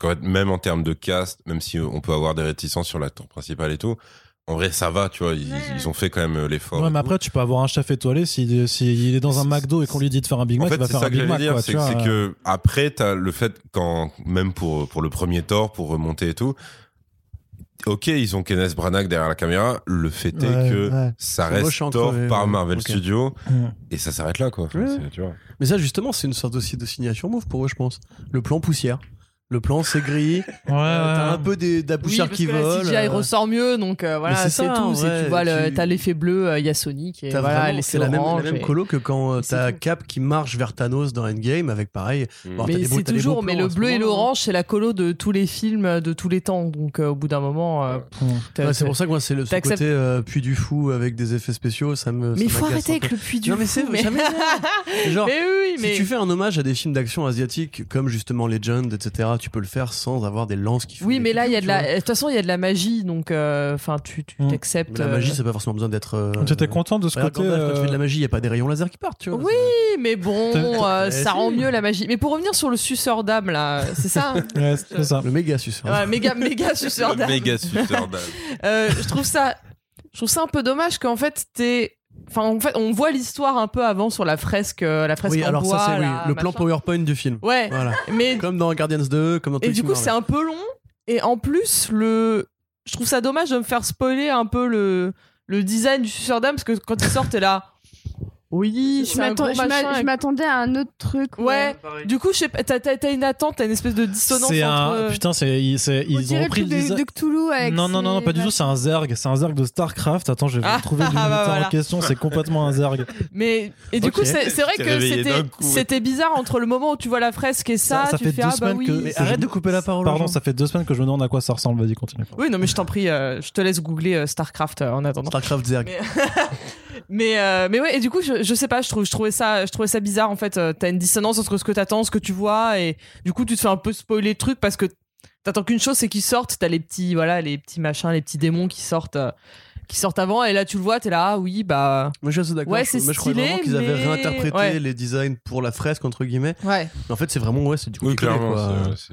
Parce qu'en fait, même en termes de cast, même si on peut avoir des réticences sur l'acteur principal et tout, en vrai, ça va, tu vois. Ils, Ouais. ils ont fait quand même euh, l'effort. Ouais, mais après, tu peux avoir un chef étoilé s'il s'il est dans un McDo et qu'on lui dit de faire un Big En Mac, fait, il va c'est faire ça un que Big Mac. dire, quoi, c'est vois, c'est euh. que après, t'as le fait quand même pour pour le premier Thor, pour remonter et tout. Ok, ils ont Kenneth Branagh derrière la caméra. Le fait est que ouais. ça reste en crevé, par. Marvel Ok. Studios Mm. et ça s'arrête là, quoi. Enfin, Ouais. c'est- tu vois. Mais ça, justement, c'est une sorte aussi de signature move pour eux, je pense. Le plan poussière. Le plan, c'est gris. Ouais, euh, T'as ouais. un peu des, de la Oui, parce qui que la vole. CGI euh, ressort mieux, donc euh, voilà, Mais c'est c'est ça, tout. vrai, tu vois, tu- t'as l'effet bleu, il y a Sonic, et T'as voilà, c'est la même, la colo que quand euh, t'as. Cap qui marche vers Thanos dans Endgame avec pareil. Mm. Bon, Mais c'est toujours, mais le bleu et moment-là. l'orange, c'est la colo de tous les films de tous les temps. Donc euh, au bout d'un moment, euh, Ouais, c'est pour ça que moi, c'est le côté euh, puits du fou avec des effets spéciaux, ça me. Mais faut arrêter avec le puits du Non, mais fou, c'est jamais Genre, mais oui, mais Si tu fais un hommage à des films d'action asiatiques comme justement Legend, etc., tu peux le faire sans avoir des lances qui font oui, mais là, il y a de la. De toute façon, il y a de la magie, donc euh, enfin, tu tu Mm. t'acceptes. La euh, magie, c'est pas forcément besoin d'être. euh, Tu étais content de ce côté. Quand tu fais de la euh, magie, il n'y a pas des rayons laser qui partent, tu vois. Oui, mais bon, euh, Eh, ça rend mieux la magie. Mais pour revenir sur le suceur d'âme, là, c'est ça Ouais, c'est ça. Le méga suceur. Ouais, méga, méga suceur Le d'âme. méga suceur d'âme. Euh, je trouve ça, je trouve ça un peu dommage qu'en fait t'es, enfin en fait on voit l'histoire un peu avant sur la fresque, euh, la fresque oui, en alors bois, ça, c'est oui, là, le plan machin. PowerPoint du film. Ouais, Voilà. mais Comme dans Guardians 2, comme dans tous et les du films coup c'est un peu long et en plus le, je trouve ça dommage de me faire spoiler un peu le le design du suceur d'âme parce que quand il sort t'es là, oui, Je je je m'attendais à un autre truc. Ouais. Du coup, je sais pas, t'as, une attente, t'as une espèce de dissonance C'est entre. un. Putain, c'est- ils ont repris le de, design. de Cthulhu avec Non, non, non, pas du tout, c'est un Zerg. C'est un Zerg de StarCraft. Attends, j'ai Ah, trouvé le bah minuteur voilà. en question, c'est complètement un Zerg. Mais et du coup, c'est, vrai que c'était, bizarre entre le moment où tu vois la fresque et ça, Ça- ça tu fait fais deux ah bah semaines oui. que- Mais arrête de couper la parole. Pardon, ça fait deux semaines que je me demande à quoi ça ressemble. Vas-y, continue. Oui, non, mais je t'en prie, euh, je te laisse googler euh, Starcraft euh, en attendant. Starcraft Zerg. Mais, mais, euh, mais ouais, et du coup, je, je sais pas, je, trouve, je, trouvais ça, je trouvais ça bizarre en fait. euh, T'as une dissonance entre ce que t'attends, ce que tu vois, et du coup, tu te fais un peu spoiler le truc parce que t'attends qu'une chose, c'est qu'ils sortent. T'as les petits, voilà, les petits machins, les petits démons qui sortent. euh, qui sortent avant et là tu le vois t'es là ah oui bah Moi, je suis assez d'accord. Ouais, je- c'est moi, je croyais stylé, vraiment qu'ils avaient mais- réinterprété ouais. les designs pour la fresque, entre guillemets. ouais Mais en fait, c'est vraiment, ouais, c'est du coup, Oui, clairement.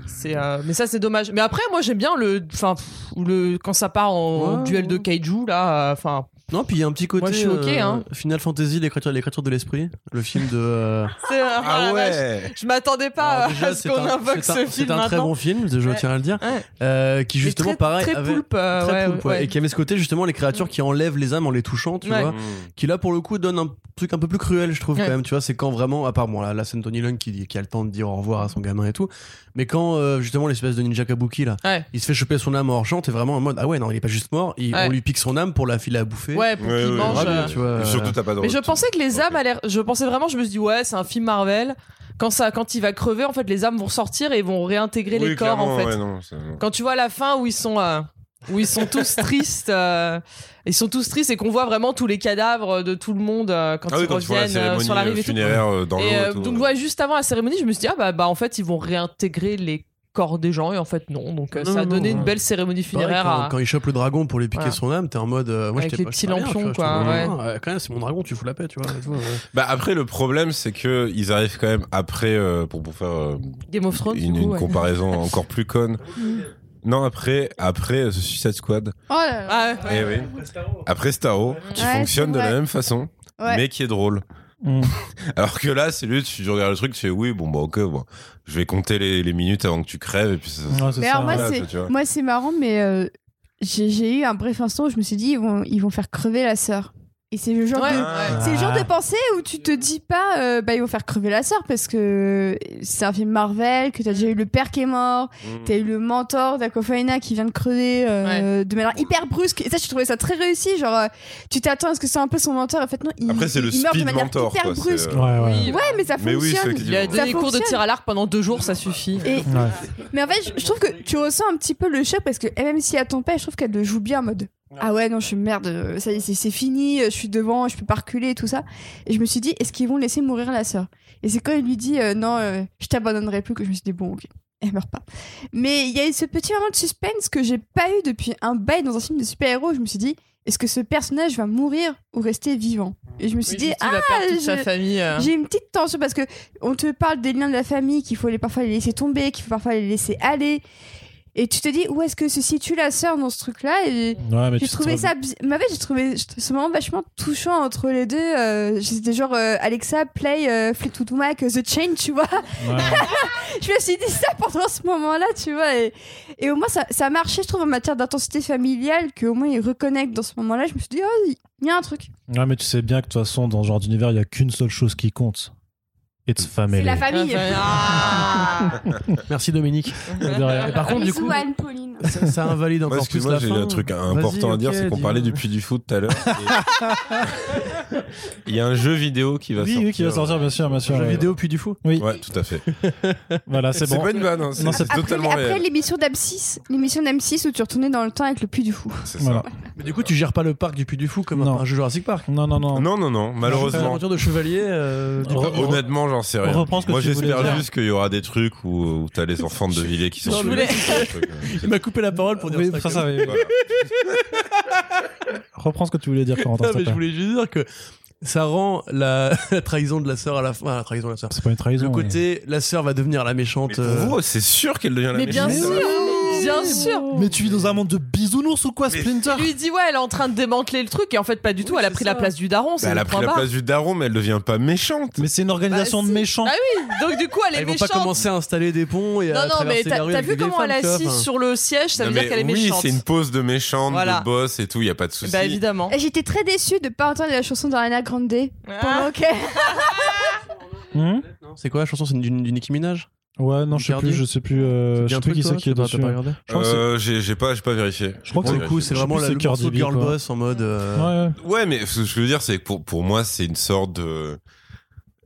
c'est- euh, mais ça c'est dommage mais après moi j'aime bien le enfin le quand ça part en Ouais, duel de kaiju là euh, enfin Non, puis il y a un petit côté. Moi, je suis ok, euh, hein. Final Fantasy, l'écriture, l'écriture de l'esprit. Le film de. euh, c'est euh, Ah la vache. ouais je m'attendais pas Alors, déjà, à ce c'est qu'on un- invoque c'est un- ce C'est film un très maintenant bon film, je Ouais. tiens à le dire. Ouais. euh, qui justement, très, pareil. très avait- poulpe, euh, très ouais, poulpe, ouais. ouais. Et qui avait ce côté justement les créatures qui enlèvent les âmes en les touchant, tu Ouais. vois. Mm. Qui là pour le coup donne un truc un peu plus cruel, je trouve Ouais. quand même. Tu vois, c'est quand vraiment, à part bon, la, la scène Tony Lung qui a le temps de dire au revoir à son gamin et tout. Mais quand euh, justement l'espèce de ninja kabuki là, Ouais. il se fait choper son âme en hors t'es vraiment en mode ah ouais non il est pas juste mort, il- Ouais. on lui pique son âme pour la filer à bouffer. ouais pour Ouais, qu'il ouais, mange Grave, euh, tu vois. Et surtout, t'as pas de mais je pensais que les âmes allaient je pensais vraiment je me suis dit ouais c'est un film Marvel quand ça quand il va crever en fait les âmes vont sortir et vont réintégrer Oui, les corps en fait ouais, non, c'est- quand tu vois la fin où ils sont euh, où ils sont tous tristes euh, ils sont tous tristes et qu'on voit vraiment tous les cadavres de tout le monde euh, quand Ah oui, ils quand vois la reviennent euh, sur la rive et tout. euh, dans l'eau. Et et euh, tout, donc ouais. ouais, juste avant la cérémonie, je me suis dit ah bah, bah en fait ils vont réintégrer les corps des gens et en fait non. Donc Non, ça a donné non. une belle cérémonie Pareil, funéraire quand, à... quand il chope le dragon pour lui piquer Voilà. son âme, t'es en mode. euh, moi, Avec les pas- petits lampions, quoi, ouais. ah, quand même, c'est mon dragon, tu fous la paix, tu vois. et tout, ouais. Bah après le problème c'est que ils arrivent quand même après euh, pour pour faire euh, Game of Thrones. une, du coup, une ouais. comparaison encore plus conne. Non après après euh, The Suicide Squad. Oh là là. Ah, ouais. Eh oui. Après Starro qui Ouais, fonctionne de la même façon Ouais. mais qui est drôle. Mm. Alors que là, c'est lui, tu regardes le truc, tu fais oui, bon, bah ok, bon, je vais compter les, les minutes avant que tu crèves et puis ça. Mais ça. alors moi, c'est marrant, mais euh, j'ai j'ai eu un bref instant où je me suis dit ils vont ils vont faire crever la sœur. Et c'est le genre Ouais, de ouais. c'est le genre Ah. de pensée où tu te dis pas euh, bah ils vont faire crever la sœur parce que c'est un film Marvel que t'as déjà eu le père qui est mort, Mm. t'as eu le mentor d'Aquafina qui vient de crever euh, de manière hyper brusque et ça je trouvais ça très réussi genre euh, tu t'attends à ce que c'est un peu son mentor en fait non il, Après, c'est le il meurt de manière mentor, hyper quoi, brusque. euh, Ouais, ouais. Oui, Ouais mais ça Mais oui, fonctionne. c'est Il a donné des cours de tir à l'arc pendant deux jours, ça suffit. Et- Ouais. Mais en fait, je- je trouve que tu ressens un petit peu le choc parce que même si elle tombe pas, je trouve qu'elle le joue bien en mode Ah ouais, non, je suis merde, euh, ça y est, c'est- fini, euh, je suis devant, je peux pas reculer et tout ça. Et je me suis dit, est-ce qu'ils vont laisser mourir la sœur? Et c'est quand il lui dit euh, Non, euh, je t'abandonnerai plus que je me suis dit Bon, ok, elle meurt pas. Mais il y a eu ce petit moment de suspense que j'ai pas eu depuis un bail dans un film de super-héros. Je me suis dit Est-ce que ce personnage va mourir ou rester vivant? Et je me suis Oui, dit euh. j'ai une petite tension parce que on te parle des liens de la famille, qu'il faut les, parfois les laisser tomber, qu'il faut parfois les laisser aller. Et tu te dis où est-ce que se situe la sœur dans ce truc-là Et Ouais, mais j'ai tu trouvé ça, mais en fait, j'ai trouvé ce moment vachement touchant entre les deux. Euh, C'était genre euh, Alexa play euh, Fleetwood Mac The Chain, tu vois. Ouais. je me suis dit ça pendant ce moment-là, tu vois. Et, et au moins ça, ça a marché, je trouve, en matière d'intensité familiale, qu'au moins ils reconnectent dans ce moment-là. Je me suis dit oh, il y a un truc. Ouais, mais tu sais bien que de toute façon, dans ce genre d'univers, il y a qu'une seule chose qui compte. It's family. C'est la famille. Ah. Merci Dominique. Et par contre, du coup, Anne Pauline. ça, ça invalide Moi, encore plus excuse-moi, la j'ai fin. un truc important à dire, c'est qu'on parlait du Puy du Foot tout à l'heure. et- Il y a un jeu vidéo qui va Oui, sortir. oui, qui va sortir, bien sûr, bien sûr. Jeu ouais. vidéo puis du fou. Oui, Ouais, tout à fait. voilà, c'est C'est bon. pas une vanne, hein, c'est Non, c'est c'est- totalement après l'émission d'M6, l'émission d'M6 où tu retournais dans le temps avec le puits du fou. C'est ça. Voilà. Mais du coup, tu gères pas le parc du Puy du Fou comme Non. un jeu Jurassic Park. Non, non, non. Non, non, non, malheureusement. L'aventure de chevalier. euh, Honnêtement, j'en sais on rien. reprend ce que Moi, tu voulais j'espère dire. juste qu'il y aura des trucs où, où t'as les enfants de Villiers qui sont Non, sur je le- voulais- sur le truc, euh, Il m'a coupé la parole pour dire Oui, ça. ça, ça, oui, oui. Voilà. Reprends ce que tu voulais dire, Corentin, Non, s'il te mais je plaît. voulais juste dire que ça rend la, la trahison de la sœur à la fin. ah, la trahison de la sœur. C'est pas une trahison. Le mais- côté, la sœur va devenir la méchante. Mais pour euh, vous, c'est sûr qu'elle devient la Mais bien méchante. sûr, bien sûr. Mais tu vis dans un monde de bisounours ou quoi, Mais- Splinter Il lui dit ouais, elle est en train de démanteler le truc et en fait pas du tout. Oui, elle a pris ça. la place du daron. Bah, elle le a pris la barre. place du daron, mais elle devient pas méchante. Mais c'est une organisation Bah, de méchants. Ah oui, donc du coup elle est Ils vont méchante. pas commencer à installer des ponts et à non non mais t'as la rue t'as avec vu comment elle est assise sur le siège, ça veut Non, dire qu'elle est oui, méchante. c'est une pose de méchante, de boss et tout, y a pas de souci. Bah évidemment. Et J'étais très déçue de pas entendre la chanson d'Ariana Grande Ah. pendant qu'elle Non, C'est quoi la chanson? C'est du, du Nicki Minaj Ouais, non, je sais plus, je sais plus, euh, je sais plus qui c'est qui est dessus. Euh, j'ai j'ai pas, j'ai pas vérifié. Je crois que Du coup, c'est vraiment la, Cardi girl quoi. boss en mode. euh, Ouais, ouais. Ouais, mais ce que je veux dire, c'est que pour, pour moi, c'est une sorte de.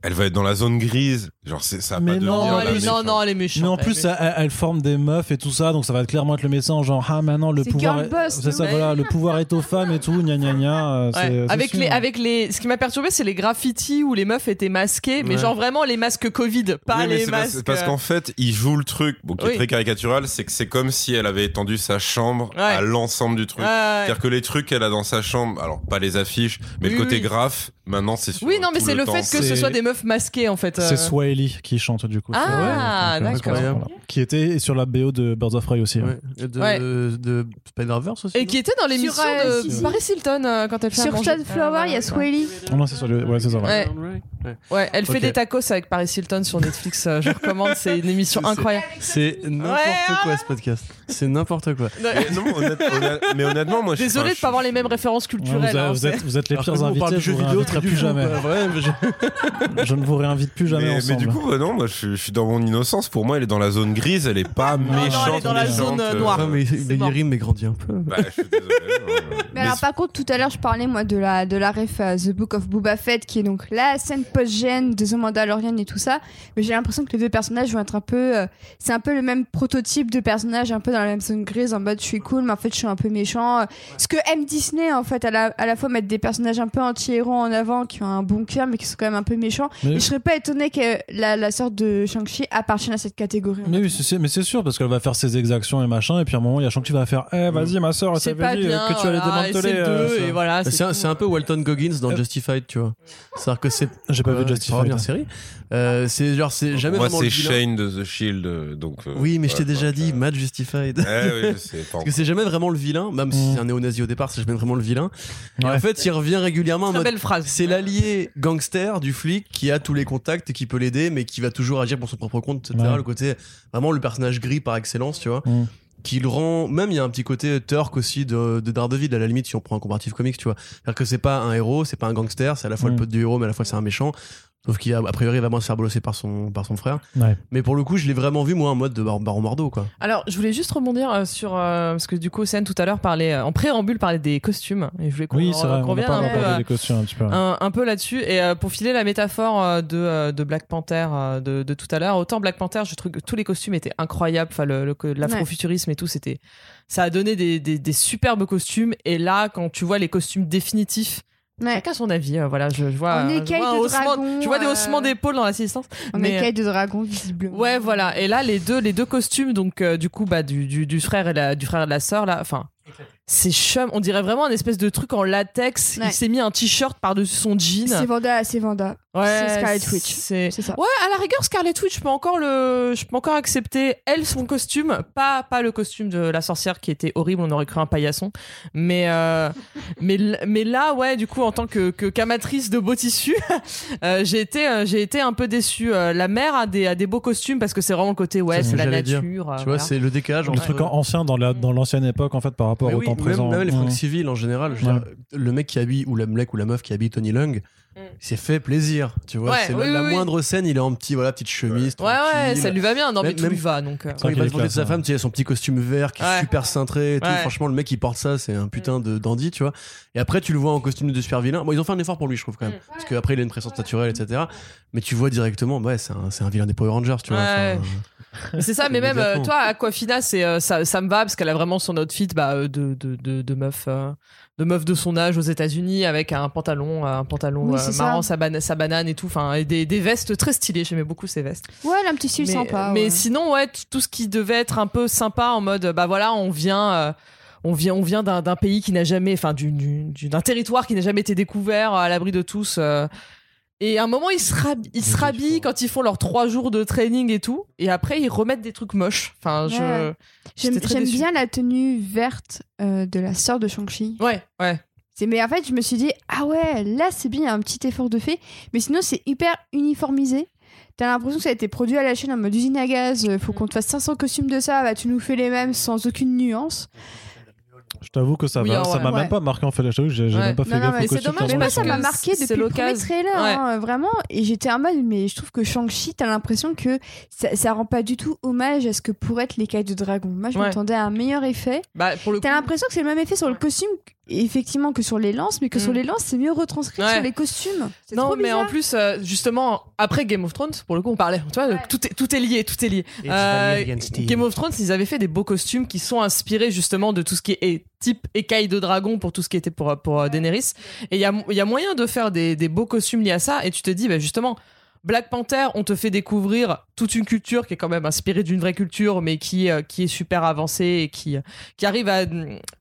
Elle va être dans la zone grise. Genre, c'est- ça va Mais pas non, devenir Non, la elle est, non, méchante. non, elle est méchante. Mais en plus, elle, elle forme des meufs et tout ça, donc ça va clairement être le message genre ah maintenant le C'est pouvoir, girl est- boss, c'est ça voilà, le pouvoir est aux femmes et tout, gna gna gna. euh, Ouais. c'est- c'est Avec sûr. les, avec les, ce qui m'a perturbé, c'est les graffitis où les meufs étaient masquées, mais Ouais. genre vraiment les masques Covid, pas Oui, mais les c'est parce, masques. parce euh, qu'en fait, il joue le truc, bon, qui Oui. est très caricatural, c'est que c'est comme si elle avait étendu sa chambre Ouais. à l'ensemble du truc. ouais, ouais. C'est-à-dire que les trucs qu'elle a dans sa chambre, alors pas les affiches, mais Oui, le côté oui. graphe, maintenant c'est sur Oui, non, mais tout c'est le, temps, fait que ce c'est- soit des meufs masquées en fait. euh. C'est Swahili qui chante du coup. Ah, euh, d'accord. voilà. Qui était sur la BO de Birds of Prey aussi. ouais. ouais. Et de, Ouais. de Spider-Verse aussi. Et qui était dans l'émission Sur, euh, de. Paris Hilton euh, quand elle fait à sur manger. Sunflower, il y a Swaley. Oh non, c'est sur le... ouais, c'est ça. ouais. Ouais. Ouais, elle fait Ok. des tacos avec Paris Hilton sur Netflix. euh, je recommande, c'est une émission C'est- incroyable. C'est n'importe Ouais, quoi ce podcast. C'est n'importe quoi. Mais, non, honnête- honnête- mais honnêtement, moi je suis Désolé enfin, de pas avoir les mêmes références Ouais, culturelles. vous, avez- hein, vous c'est- êtes, vous êtes les Alors que pires nous, on parle invités, du je jeu vous vidéo, réinviterai truc du plus fou, jamais. quoi. Ouais, mais je- Je ne vous réinvite plus jamais Mais, mais ensemble. du coup, euh, non, moi je suis, je suis dans mon innocence. Pour moi, elle est dans la zone grise, elle est pas non, elle est méchante. dans la méchante, zone, euh, euh, noire. Ouais, mais C'est mort. Yerim mais grandit un peu. Bah, je suis désolé. non, Mais alors par contre tout à l'heure je parlais moi de la de la ref à The Book of Boba Fett qui est donc la scène post-gène de The Mandalorian et tout ça mais j'ai l'impression que les deux personnages vont être un peu euh, c'est un peu le même prototype de personnage un peu dans la même zone grise en mode je suis cool mais en fait je suis un peu méchant ce que aime Disney en fait à la, à la fois mettre des personnages un peu anti-héros en avant qui ont un bon cœur mais qui sont quand même un peu méchants Mais- et je serais pas étonnée que la, la sorte de Shang-Chi appartienne à cette catégorie Mais oui, c'est- c'est- mais c'est sûr, parce qu'elle va faire ses exactions et machin, et puis à un moment, il y a Shang-Chi qui va faire Eh, vas-y, ma soeur, C'est pas dire bien. que tu allais voilà, démanteler. c'est euh, deux, ça. et voilà. C'est un, tout. c'est un peu Walton Goggins dans Justified, tu vois. C'est-à-dire que c'est. J'ai pas vu Justified. c'est vraiment bien série. Euh, c'est genre, c'est jamais Moi, vraiment c'est le vilain. Shane de The Shield, euh, donc. euh, Oui, mais je t'ai voilà, déjà dit, Matt Justified. Eh oui, je sais pas Parce que c'est jamais vraiment le vilain, même si Mm. c'est un néo-nazi au départ, c'est jamais vraiment le vilain. Et Ouais. en fait, il revient régulièrement en Très mode. belle phrase. C'est l'allié gangster du flic qui a tous les contacts et qui peut l'aider, mais qui va toujours agir pour son propre compte, etc. Ouais. Le côté, vraiment le personnage gris par excellence, tu vois. Mm. Qui le rend, même il y a un petit côté Turk aussi de, de Daredevil, à la limite, si on prend un comparatif comics, tu vois. C'est-à-dire que c'est pas un héros, c'est pas un gangster, c'est à la fois Mm. le pote du héros, mais à la fois c'est un méchant. Sauf qu'il a, a priori, vraiment se faire bolosser par son, par son frère. Ouais. Mais pour le coup, je l'ai vraiment vu, moi, en mode de Bar- Baron Mordo, quoi. Alors, je voulais juste rebondir euh, sur euh, parce que du coup, Sen tout à l'heure parlait euh, en préambule parlait des costumes et je voulais qu'on Oui, c'est vrai, qu'on on n'a revienne un peu, des costumes un petit peu. un, un peu là-dessus et euh, pour filer la métaphore euh, de, euh, de Black Panther euh, de, de tout à l'heure autant Black Panther je trouve que tous les costumes étaient incroyables enfin le, le- l'afrofuturisme et tout c'était ça a donné des, des, des superbes costumes et là quand tu vois les costumes définitifs Ouais. chacun son avis euh, voilà je, je vois, En je vois un de haussement- dragon, je vois des euh, haussements d'épaule dans l'assistance En Mais- écaille de dragon, visiblement. Ouais, voilà. Et là, les deux, les deux costumes, donc euh, du coup, bah, du, du, du frère et la, du frère et de la sœur, là, enfin, c'est chum. On dirait vraiment un espèce de truc en latex. Ouais. Il s'est mis un t-shirt par-dessus son jean. C'est Vanda, c'est Vanda. Ouais, c'est Scarlet Witch. C'est ça. Ouais, à la rigueur, Scarlet Witch, je peux encore le, je peux encore accepter elle son costume, pas pas le costume de la sorcière qui était horrible, on aurait cru un paillasson. Mais euh, mais mais là, ouais, du coup, en tant que que qu'amatrice de beaux tissus, euh, j'ai été euh, j'ai été un peu déçue. La mère a des a des beaux costumes parce que c'est vraiment le côté ouais, C'est ce la nature. tu vois, c'est le décalage Le truc ancien dans la dans l'ancienne époque en fait par rapport Mais au oui, temps même, présent. même les fringues civiles en général. je veux Ouais. dire, le mec qui habille, ou le mec ou la meuf qui habille Tony Lung, Mm. il s'est fait plaisir. Tu vois, Ouais, c'est oui, la, la oui, oui. moindre scène, il est en petit, voilà, petite chemise. Ouais, ouais, ça lui va bien. Non, mais Même- tout lui va donc. euh, Quand il va est se de sa femme, tu sais, il a son petit costume vert qui est super cintré et tout. Ouais. Franchement, le mec qui porte ça, c'est un putain de dandy, tu vois. Et après, tu le vois en costume de super vilain. Bon, ils ont fait un effort pour lui, je trouve quand même. Mm. Parce qu'après, il a une présence naturelle, etc. Mais tu vois directement, ouais, c'est un, c'est un vilain des Power Rangers, tu vois. Ouais. Enfin, C'est ça, mais même euh, toi, Aquafina, c'est euh, ça, ça me va parce qu'elle a vraiment son outfit bah, de, de, de, de meuf, euh, de meuf de son âge aux États-Unis avec un pantalon, un pantalon Oui, euh, marrant, ça. sa, bana- sa banane et tout, enfin, et des, des vestes très stylées. J'aimais beaucoup ces vestes. Ouais, elle a un petit style mais, sympa. mais ouais. sinon, ouais, tout ce qui devait être un peu sympa en mode, bah voilà, on vient. euh, on vient, on vient d'un pays qui n'a jamais, enfin, du- du- du- d'un territoire qui n'a jamais été découvert, à l'abri de tous. euh, et à un moment, ils se, rhab- ils se rhabillent quand ils font leurs trois jours de training et tout. Et après, ils remettent des trucs moches. Enfin, je. Ouais. J'aime bien la tenue verte euh, de la sœur de Shang-Chi. Ouais, ouais. C'est- Mais en fait, je me suis dit, ah ouais, là c'est bien, il y a un petit effort de fait. Mais sinon, c'est hyper uniformisé. T'as l'impression que ça a été produit à la chaîne en mode usine à gaz. euh, Faut qu'on te fasse 500 costumes de ça. Bah, tu nous fais les mêmes sans aucune nuance. Je t'avoue que ça Oui, va, ça m'a Ouais. même pas marqué en fait. Que j'ai même pas fait Non, non, gaffe c'est costume dommage, Mais moi, ça m'a marqué depuis le premier l'occasion. trailer, Ouais. hein, vraiment. Et j'étais en mode, mais je trouve que Shang-Chi, t'as l'impression que ça, ça rend pas du tout hommage à ce que pourrait être l'écaille de dragon. Moi, je Ouais. m'attendais à un meilleur effet. Bah, pour le coup. T'as l'impression que c'est le même effet sur le costume, effectivement, que sur les lances, mais que Mm. sur les lances, c'est mieux retranscrit Ouais. sur les costumes. C'est Non, trop mais en plus, euh, justement, après Game of Thrones, pour le coup, on parlait. Tu vois, Ouais. tout, est, tout est lié, tout est lié. Euh, Game of Thrones, ils avaient fait des beaux costumes qui sont inspirés justement de tout ce qui est type écaille de dragon pour tout ce qui était pour, pour euh, Daenerys. Et il y a, il y a moyen de faire des, des beaux costumes liés à ça. Et tu te dis, bah, justement, Black Panther, on te fait découvrir toute une culture qui est quand même inspirée d'une vraie culture, mais qui, euh, qui est super avancée et qui, qui arrive à,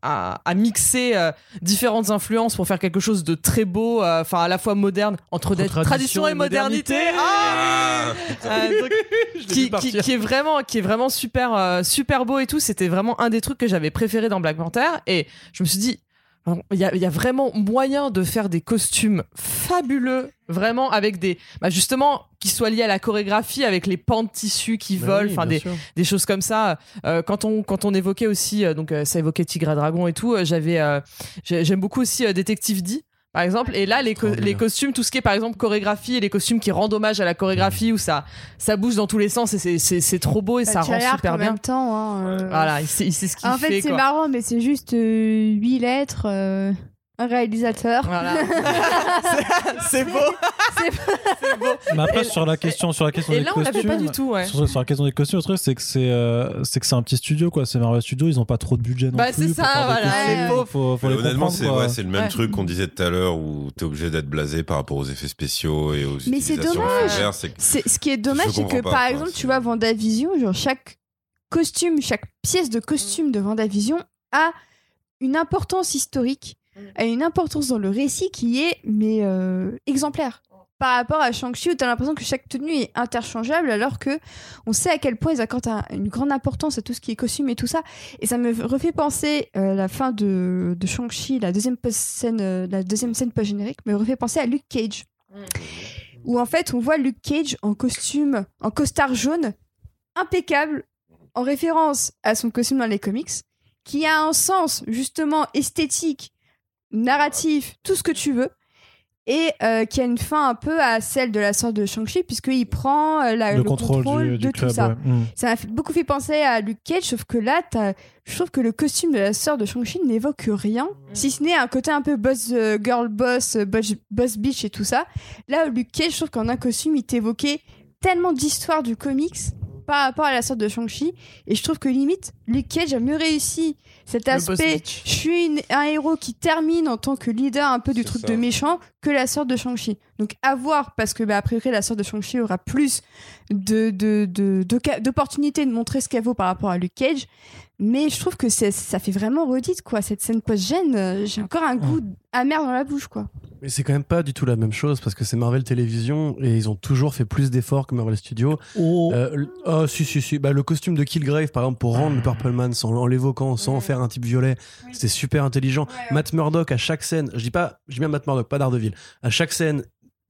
à, à mixer euh, différentes influences pour faire quelque chose de très beau, euh, enfin à la fois moderne, entre, tradition tradition et modernité. modernité. Ah Ah, Euh, donc, qui, qui- qui est vraiment qui est vraiment super euh, super beau et tout c'était vraiment un des trucs que j'avais préféré dans Black Panther et je me suis dit il y y a vraiment moyen de faire des costumes fabuleux vraiment avec des bah justement qui soient liés à la chorégraphie avec les pans de tissu qui Bah volent enfin des, des choses comme ça. Euh, quand on quand on évoquait aussi euh, donc euh, ça évoquait Tigre et Dragon et tout euh, j'avais euh, j'ai- j'aime beaucoup aussi Détective D par exemple et là les, co- les costumes tout ce qui est par exemple chorégraphie et les costumes qui rendent hommage à la chorégraphie où ça ça bouge dans tous les sens et c'est- c'est c'est trop beau et Bah, ça rend super en bien. même temps. hein, euh, voilà il sait, il sait ce qu'il En fait, fait, c'est marrant, mais c'est juste 8 lettres, euh, un réalisateur. voilà C'est- c'est beau c'est beau Mais après, sur la question, sur la question et des là on costumes. pas du tout ouais Sur, sur la question des costumes, le truc c'est que c'est euh, c'est que c'est un petit studio quoi. C'est Marvel Studios, ils ont pas trop de budget non Bah, plus. c'est ça, voilà, Faut, faut les Honnêtement, c'est ouais, c'est le même Ouais. truc qu'on disait tout à l'heure où t'es obligé d'être blasé par rapport aux effets spéciaux et aux Mais c'est dommage. c'est C'est- Ce qui est dommage, c'est que pas, par exemple, c'est- tu vois, Vendavision, genre chaque costume, chaque pièce de costume de Vendavision a une importance historique, a une importance dans le récit qui est mais euh, exemplaire. Par rapport à Shang-Chi où t'as l'impression que chaque tenue est interchangeable alors que on sait à quel point ils accordent un- une grande importance à tout ce qui est costume et tout ça. Et ça me refait penser euh, la fin de, Shang-Chi, la deuxième scène, euh, la deuxième scène post générique, me refait penser à Luke Cage. Où en fait on voit Luke Cage en costume, en costard jaune, impeccable, en référence à son costume dans les comics, qui a un sens justement esthétique, narratif, tout ce que tu veux, et euh, qui a une fin un peu à celle de la sorte de Shang-Chi, puisqu'il prend euh, la- le, contrôle, du, du de club. tout ça. ouais. Mm. Ça m'a fait- beaucoup fait penser à Luke Cage, sauf que là, je trouve que le costume de la sœur de Shang-Chi n'évoque rien, si ce n'est un côté un peu boss euh, girl boss, euh, boss, boss bitch et tout ça. Là, Luke Cage, je trouve qu'en un costume, il t'évoquait tellement d'histoires du comics par rapport à la sorte de Shang-Chi, et je trouve que limite, Luke Cage a mieux réussi cet aspect. Je suis une- un héros qui termine en tant que leader un peu du truc ça. de méchant que la sœur de Shang-Chi. Donc à voir, parce que bah, a priori la sœur de Shang-Chi aura plus de, de, de, d'opportunités de montrer ce qu'elle vaut par rapport à Luke Cage. Mais je trouve que ça fait vraiment redite, quoi. Cette scène post-gène, euh, j'ai encore un goût amer dans la bouche, quoi. Mais c'est quand même pas du tout la même chose parce que c'est Marvel Télévision et ils ont toujours fait plus d'efforts que Marvel Studios. Oh. Euh, oh, si, si, si. Bah, le costume de Killgrave, par exemple, pour rendre le Purple Man sans, en l'évoquant, sans en faire un type violet, c'était super intelligent. Matt Murdock, à chaque scène, je dis pas, je dis bien Matt Murdock, pas Daredevil, à chaque scène,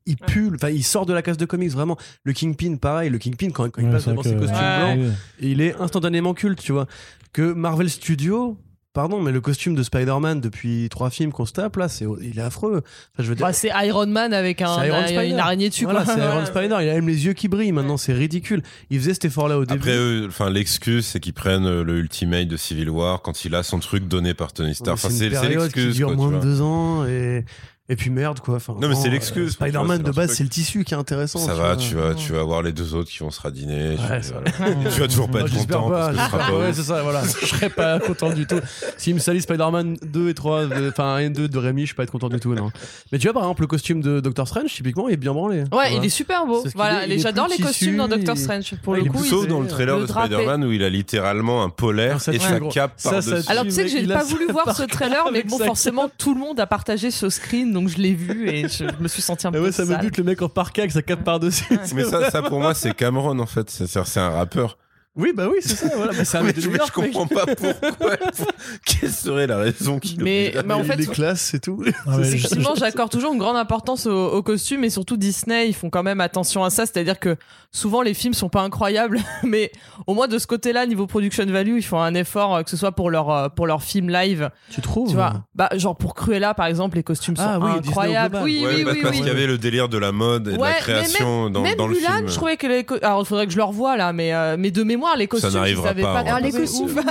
il pue, enfin, il sort de la case de comics, vraiment. Le Kingpin, pareil, le Kingpin, quand, quand il Ouais, passe devant ses costumes Ouais. blancs, il est instantanément culte, tu vois. Que Marvel Studios, pardon, mais le costume de Spider-Man depuis trois films qu'on se tape, là, c'est, il est affreux. Enfin, je veux dire, Bah, c'est Iron Man avec un, une araignée dessus. voilà, quoi. c'est Iron. Spider, il a même les yeux qui brillent maintenant, c'est ridicule. Il faisait cet effort-là au début. Après, eux, enfin, l'excuse, c'est qu'ils prennent euh, le Ultimate de Civil War quand il a son truc donné par Tony Stark. Enfin, une c'est c'est période qui l'excuse. dure quoi, moins de deux ans et et puis merde quoi. Enfin, Non, mais c'est l'excuse, euh, Spider-Man de base, c'est le tissu qui est intéressant. Ça va, tu vas, tu vas voir les deux autres qui vont se radiner. tu- Ouais, ça tu vas toujours pas être j'espère content. pas, parce que ce j'espère sera pas, pas ouais, c'est ça, voilà. Je serais pas content du tout. S'il me salit Spider-Man 2 et 3, de- enfin 1 et 2 de Rémi, je suis pas être content du tout, non. Mais tu vois, par exemple, le costume de Doctor Strange, typiquement, il est bien branlé. Ouais, tu vois. il est super beau. Voilà, j'adore les costumes dans Doctor Strange. Pour Ouais, le coup, Sauf dans le trailer le de. Spider-Man où il a littéralement un polaire et tu sa cape ça, par-dessus. ça, Alors tu sais que j'ai pas voulu voir ce trailer, mais bon, forcément tout le monde a partagé ce screen, donc je l'ai vu et je me suis senti un peu ouais, ça me bute le mec en parka avec sa cape par-dessus. Mais ça, ça pour moi, c'est Cameron en fait. C'est c'est un rappeur. Oui, bah oui, c'est ça, voilà. Bah, c'est un Mais je, mais je comprends pas pourquoi. Quelle serait la raison qui Mais- mais en fait- est classe, c'est tout. Ah, Effectivement, j'accorde toujours une grande importance aux, aux costumes et surtout Disney, ils font quand même attention à ça. C'est-à-dire que souvent les films sont pas incroyables, mais au moins de ce côté-là, niveau production value, ils font un effort, euh, que ce soit pour leur euh, pour leur film live, Tu trouves tu vois. Bah genre pour Cruella par exemple, les costumes sont Ah oui, incroyables. Oui, Ouais, oui, bah, oui, parce oui. qu'il y avait le délire de la mode et de la mais création dans, Même dans le Mulan, film. je trouvais que les alors il faudrait que je le revoie là, mais euh, mais de mémoire les costumes, n'arrivera ils avaient pas. Alors les costumes,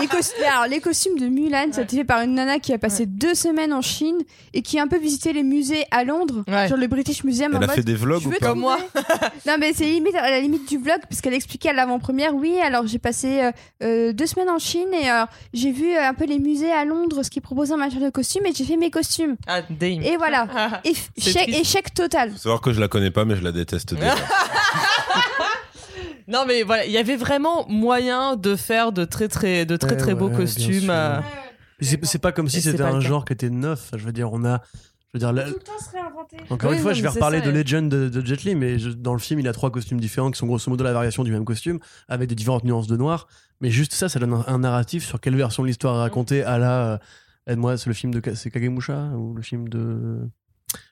les, cos- alors, les costumes de Mulan, ça a été fait par une nana qui a passé deux semaines en Chine et qui a un peu visité les musées à Londres, Ouais. sur le British Museum. en Elle a mode, fait des vlogs ou pas Comme moi. Non mais c'est limite à la limite du vlog puisqu'elle expliquait à l'avant-première oui alors j'ai passé euh, euh, deux semaines en Chine et alors j'ai vu euh, un peu les musées à Londres ce qu'ils proposaient en matière de costumes et j'ai fait mes costumes Ah, damn. et voilà échec, échec total Faut savoir que je la connais pas, mais je la déteste déjà. Non mais voilà, il y avait vraiment moyen de faire de très très de très Ouais, très beaux ouais, costumes. euh, C'est pas comme si c'était un genre qui était neuf. Je veux dire, on a. Je veux dire, la- le temps se réinventer encore Oui, une fois, non, je vais reparler ça, de ouais. Legend de, de Jet Li, mais je- dans le film, il a trois costumes différents qui sont grosso modo la variation du même costume, avec des différentes nuances de noir. Mais juste ça, ça donne un, un narratif sur quelle version de l'histoire est racontée à la. euh, Aide-moi, c'est le film de. C'est Kagemusha Ou le film de.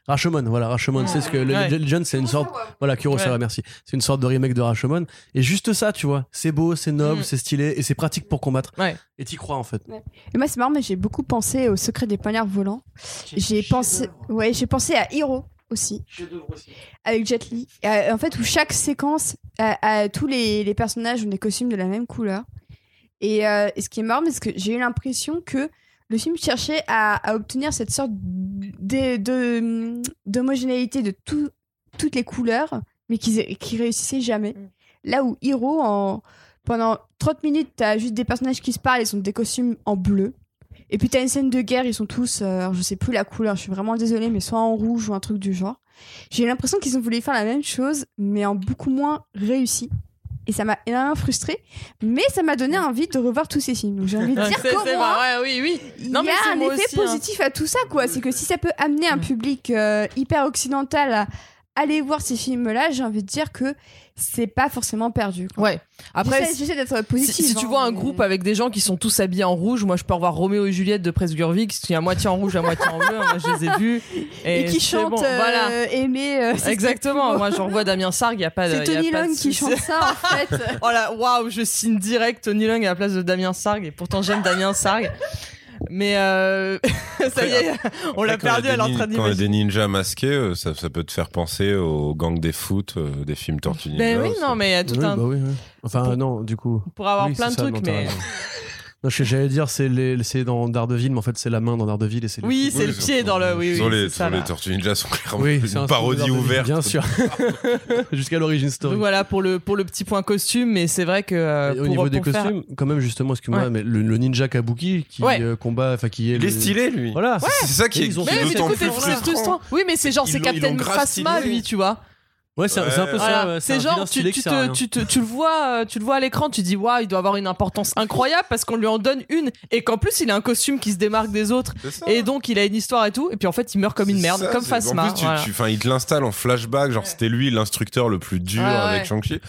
Rashomon, voilà, Rashomon. C'est ce que. le- Ouais. Legend, c'est une sorte. Voilà, Kurosawa, Ouais. merci. C'est une sorte de remake de Rashomon. Et juste ça, tu vois, c'est beau, c'est noble, Mm. c'est stylé, et c'est pratique pour combattre. Ouais. Et t'y crois, en fait. et moi c'est marrant mais j'ai beaucoup pensé au secret des poignards volants j'ai pensé ouais j'ai pensé à Hero aussi avec Jet Li Euh, en fait où chaque séquence a- tous les, les personnages ont des costumes de la même couleur et, euh, et ce qui est marrant c'est que j'ai eu l'impression que le film cherchait à, à obtenir cette sorte de- d'homogénéité de tout- toutes les couleurs mais qui, qui réussissait jamais là où Hero en pendant 30 minutes t'as juste des personnages qui se parlent ils ont des costumes en bleu et puis t'as une scène de guerre, ils sont tous, euh, je sais plus la couleur, je suis vraiment désolée, mais soit en rouge ou un truc du genre. J'ai l'impression qu'ils ont voulu faire la même chose, mais en beaucoup moins réussi et ça m'a énormément frustrée, mais ça m'a donné envie de revoir tous ces films. Donc j'ai envie de dire qu'au moins, ouais, oui, oui. Il y a un effet aussi, positif hein. à tout ça, quoi. C'est que si ça peut amener un public euh, hyper occidental à aller voir ces films-là, j'ai envie de dire que c'est pas forcément perdu. Ouais. Après. Si, tu vois hein, un groupe avec des gens qui sont tous habillés en rouge, moi je peux revoir Roméo et Juliette de Presburvik, qui est à moitié en rouge, à moitié en bleu. Hein, moi je les ai vus. Et, qui chantent euh, bon, aimer. Euh, Exactement. Moi je revois Damien Sarg, il y a pas. C'est Tony Lung qui chante ça en fait. Oh voilà, waouh, je signe direct Tony Lung à la place de Damien Sarg et pourtant j'aime Damien Sarg. Mais euh, ça y est, on l'a perdu à l'entrain Quand il y a des ninjas masqués, euh, ça, ça, peut te faire penser aux gangs des foot, euh, des films Tortues Ninja. Ben oui, non, mais il y a tout un. Bah oui, ouais. Enfin, non, du coup. Pour avoir plein de trucs, mais. Non, je j'allais dire, c'est dans Daredevil, mais en fait, c'est la main dans Daredevil et c'est. Oui, c'est le pied dans le. Oui, oui. Sur les, les Tortues Ninja sont clairement oui, une parodie ouverte. Bien sûr. Jusqu'à l'origine story. Donc voilà pour le pour le petit point costume, mais c'est vrai que. Euh, au niveau des costumes, quand même justement, excuse-moi, mais le, le, ninja Kabuki qui euh, combat, enfin qui est. Il est stylé lui. Voilà. C'est ça qui est. Mais, frustrant. Oui, mais c'est genre c'est Captain Phasma lui, tu vois. Ouais, c'est un peu ça. C'est genre, tu, tu, tu, tu, le vois, euh, tu le vois à l'écran, tu dis, waouh, il doit avoir une importance incroyable parce qu'on lui en donne une. Et qu'en plus, il a un costume qui se démarque des autres. Et donc il a une histoire et tout. Et puis en fait, il meurt comme une merde, comme Phasma. En plus, il te l'installe en flashback, genre c'était lui l'instructeur le plus dur avec Shang-Chi.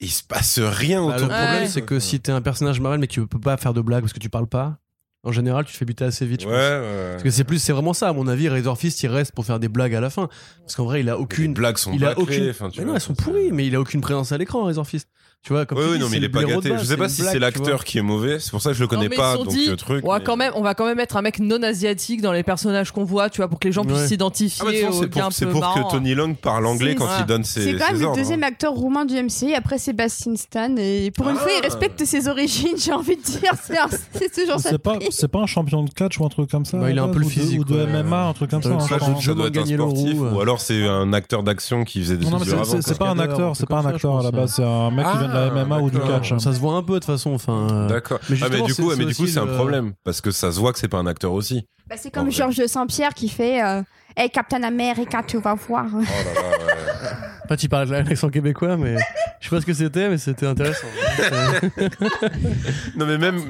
Il se passe rien bah, autour. Le problème, c'est que si t'es un personnage Marvel mais que tu peux pas faire de blagues parce que tu parles pas, en général, tu fais buter assez vite. Ouais, ouais. Parce que c'est plus, c'est vraiment ça, à mon avis. Razor Fist, il reste pour faire des blagues à la fin. Parce qu'en vrai, il a aucune. Les blagues sont il a aucune... Tu mais vois, non, elles sont pourries, mais il a aucune présence à l'écran, Razor Fist. Tu vois, comme oui, oui, non, mais il est pas gâté. Je sais pas si c'est l'acteur qui est mauvais, c'est pour ça que je le connais pas. Donc, le truc, on, va quand même, on va quand même mettre un mec non asiatique dans les personnages qu'on voit, tu vois, pour que les gens puissent s'identifier. Ouais. Ah, c'est pour, que Tony Long parle anglais quand il donne ses. C'est quand même le deuxième hein. acteur roumain du MCI après Sébastien Stan. Et pour une ah. fois, il respecte ses origines, j'ai envie de dire. C'est toujours ça. C'est pas un champion de catch ou un truc comme ça. Bah, il est un peu le physique. Ou de MMA, un truc comme ça. Ça doit être sportif. Ou euh. alors c'est un acteur d'action qui faisait des Non, c'est pas un acteur, c'est pas un acteur à la hein. base, c'est un mec qui de la ah, MMA ou du catch. Hein. Ça se voit un peu de toute façon. Enfin, euh. D'accord. Mais, ah, mais du coup, mais du c'est un problème parce que ça se voit que c'est pas un acteur aussi. Bah, c'est comme bah. Georges Saint-Pierre qui fait euh, Hey Captain America, tu vas voir. Oh. Pas tu parles de l'accent québécois, mais je sais pas ce que c'était, mais c'était intéressant. non, mais même,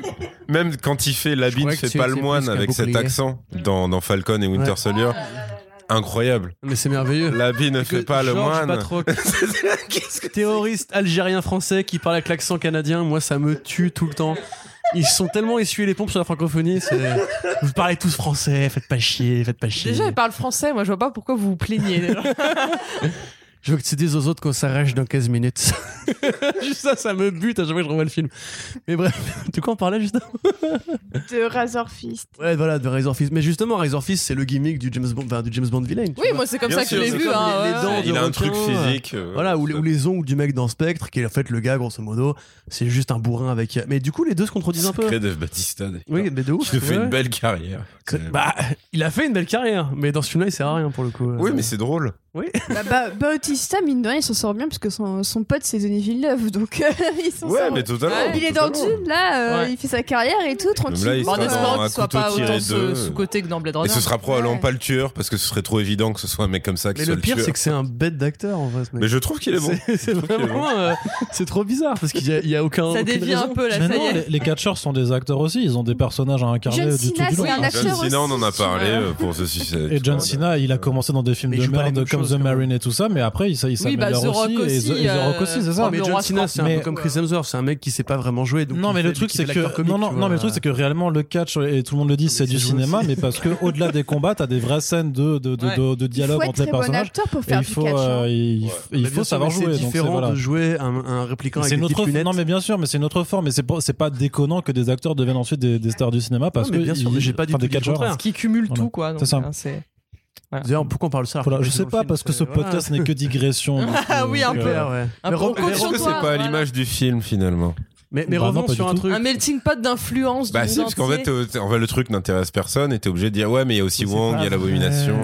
même quand il fait l'habit ne fait pas le moine avec cet accent dans, Falcon et Winter. Soldier, ah, incroyable. Mais c'est merveilleux. L'habit ne fait pas George le moine. Batroc, terroriste algérien français qui parle avec l'accent canadien, moi ça me tue tout le temps. Ils sont tellement essuyés les pompes sur la francophonie. Vous parlez tous français, faites pas chier, faites pas chier. Déjà, ils parlent français, moi je vois pas pourquoi vous vous plaignez. Je veux que tu dises aux autres qu'on s'arrache dans 15 minutes. juste ça, ça me bute à chaque fois que je revois le film. Mais bref, de quoi on parlait juste De Razor Fist. Ouais, voilà, de Razor Fist. Mais justement, Razor Fist, c'est le gimmick du James Bond, enfin, du James Bond villain. Oui, moi, c'est comme ça que sûr, je l'ai vu. Hein, il a un truc euh, physique. Euh, voilà, ou les, ongles du mec dans Spectre, qui est en fait le gars, grosso modo, c'est juste un bourrin avec. Euh, mais du coup, les deux se contredisent un peu. Dave Batista. Oui, mais de ouf. Il a fait une belle carrière. Bah, il a fait une belle carrière, mais dans ce film-là, il sert à rien pour le coup. Oui, mais c'est drôle. Oui. Bah, bah, Bautista, mine de rien, il s'en sort bien parce que son, son pote, c'est Denis Villeneuve. Donc, euh, il s'en ouais, sort. mais totalement. Ouais, il est dans totalement. Dune, là, euh, ouais. il fait sa carrière et tout, tranquille. En espérant qu'il soit pas autant sous-côté que dans Blade Runner. Et ce sera probablement pas le tueur parce que ce serait trop évident que ce soit un mec comme ça qui mais soit le, le pire, c'est que c'est un bête d'acteur en vrai. Ce mec. Mais je trouve qu'il est bon. C'est vraiment. Bon. Euh, c'est trop bizarre parce qu'il n'y a, a, aucun. Ça dévie un peu là, ça y est. Les catcheurs sont des acteurs aussi, ils ont des personnages à incarner du tout. John Cena, on en a parlé euh, pour ceci. Et John Cena, il a commencé dans des films de merde comme The Marine et tout ça, mais après, ils s'améliorent oui, bah, aussi. aussi The, Rock aussi, euh, c'est ça. mais John Cena, c'est un peu comme Chris Hemsworth, c'est un mec qui sait pas vraiment jouer. Non, mais le truc, c'est que. Non, non, mais le truc, c'est que réellement, le catch, euh, et tout le monde le dit, c'est du cinéma, mais parce que au-delà des combats, t'as des vraies scènes de, de, de, dialogue entre les personnages. il faut, il faut savoir jouer. C'est différent de jouer un répliquant avec des Non, mais bien sûr, mais c'est une autre forme. Mais c'est pas déconnant que des acteurs deviennent ensuite des stars du cinéma parce que. Bien sûr, j'ai pas du tout. Ce qui cumule tout, quoi. C'est ça. Hein, pourquoi on parle ça Je sais pas, parce que ce podcast n'est que digression. Ah euh, oui, un peu. Ouais. Ah, mais est-ce que c'est pas à l'image du film finalement mais, mais bah, revenons sur un truc. Un melting pot d'influence. Bah, si, parce qu'en fait, euh, en fait, le truc n'intéresse personne et t'es obligé de dire, ouais, mais il y a aussi Wong, il y a l'abomination.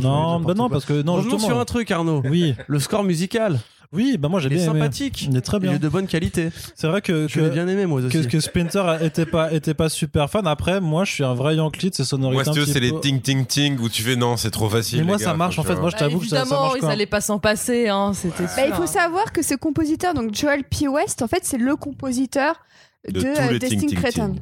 non, bah non, parce que non, revenons sur un truc, Arnaud. Oui. Le score musical. Oui, bah moi j'ai bien aimé. sympathique. Il est très bien. Il est de bonne qualité. C'est vrai que. Je bien aimé moi aussi. Que, que Splinter était pas, était pas super fan. Après, moi je suis un vrai Yanklit, c'est sonorité. Moi, si c'est les ting ting ting où tu fais non, c'est trop facile. Mais moi ça marche en fait. Moi je t'avoue que ça, ça marche. Évidemment, ils allaient pas s'en passer. Hein, bah, il faut savoir que ce compositeur, donc Joel P. West, en fait, c'est le compositeur de, euh, Destin Cretan.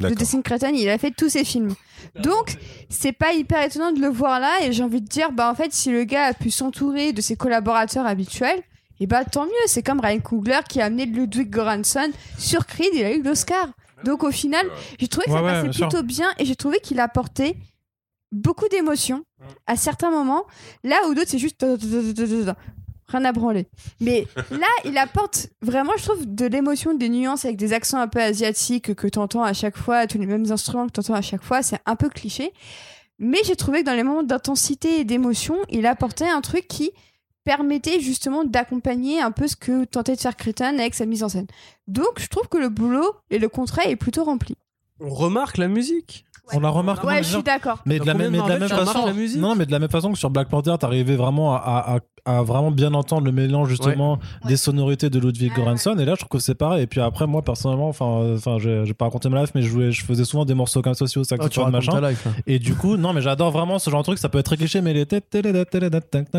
De Destin Cretan, il a fait tous ses films. Donc, c'est pas hyper étonnant de le voir là. Et j'ai envie de dire, bah en fait, si le gars a pu s'entourer de ses collaborateurs habituels, et bah tant mieux, c'est comme Ryan Coogler qui a amené Ludwig Göransson sur Creed, il a eu l'Oscar. Donc au final, j'ai trouvé que Ouais, ça ouais, passait sûr. plutôt bien, et j'ai trouvé qu'il apportait beaucoup d'émotions à certains moments, là où d'autres c'est juste rien à branler. Mais là, il apporte vraiment, je trouve, de l'émotion, des nuances avec des accents un peu asiatiques que t'entends à chaque fois, tous les mêmes instruments que t'entends à chaque fois, c'est un peu cliché. Mais j'ai trouvé que dans les moments d'intensité et d'émotion, il apportait un truc qui permettait justement d'accompagner un peu ce que tentait de faire Crétin avec sa mise en scène. Donc, je trouve que le boulot et le contrat est plutôt rempli. On remarque la musique. On la remarque. Ouais, je suis d'accord. Mais de la mais de la même façon, non, mais de la même façon que sur Black Panther, t'arrivais vraiment à, à, à- à vraiment bien entendre le mélange justement des sonorités de Ludwig Ouais, Göransson. Et là, je trouve que c'est pareil. Et puis après, moi personnellement, enfin, enfin, j'ai j'ai pas raconté ma life, mais je jouais, je faisais souvent des morceaux comme ça aussi au Ah, saxophone, machin. life. là. Et du coup, non, mais j'adore vraiment ce genre de truc. Ça peut être très cliché, mais les têtes,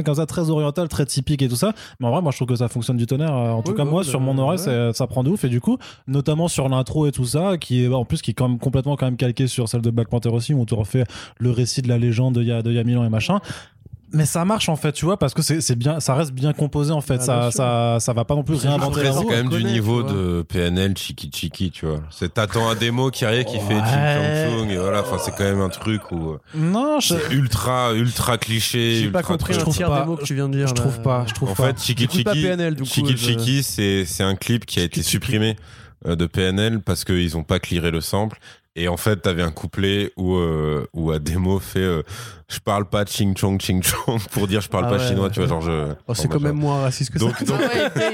comme ça, très oriental, très typique et tout ça. Mais en vrai, moi, je trouve que ça fonctionne du tonnerre. En tout Oui, cas, oui, moi, bah, sur mon oreille, ouais. c'est- ça prend de ouf. Et du coup, notamment sur l'intro et tout ça, qui est, en plus, qui est quand même complètement quand même calqué sur celle de Black Panther aussi, où on te refait le récit de la légende de il y a mille ans et machin. Mais ça marche en fait, tu vois, parce que c'est bien, ça reste bien composé en fait. Ah, ça, ça, ça va pas non plus C'est réinventer c'est quand même du connaît, niveau de PNL Chiki Chiki, tu vois. C'est t'attends un démo qui arrive qui fait Ouais. Ching Chong Chung et voilà. Enfin, c'est quand même un truc où euh, Non, je, c'est ultra, ultra cliché. J'ai pas compris un trouve tiers pas- des mots que tu viens de dire. je trouve pas, je trouve En pas. fait, Chiki Chiki, PNL, du coup, Chiki je- Chiki, c'est c'est un clip qui a été supprimé euh, de PNL parce qu'ils ont pas clearé le sample. Et en fait, t'avais un couplet où euh, où Ademo fait euh, je parle pas ching chong ching chong pour dire je parle Ah pas ouais, chinois, ouais. tu vois genre je. Oh, c'est quand même moins raciste que ça. Donc, mais-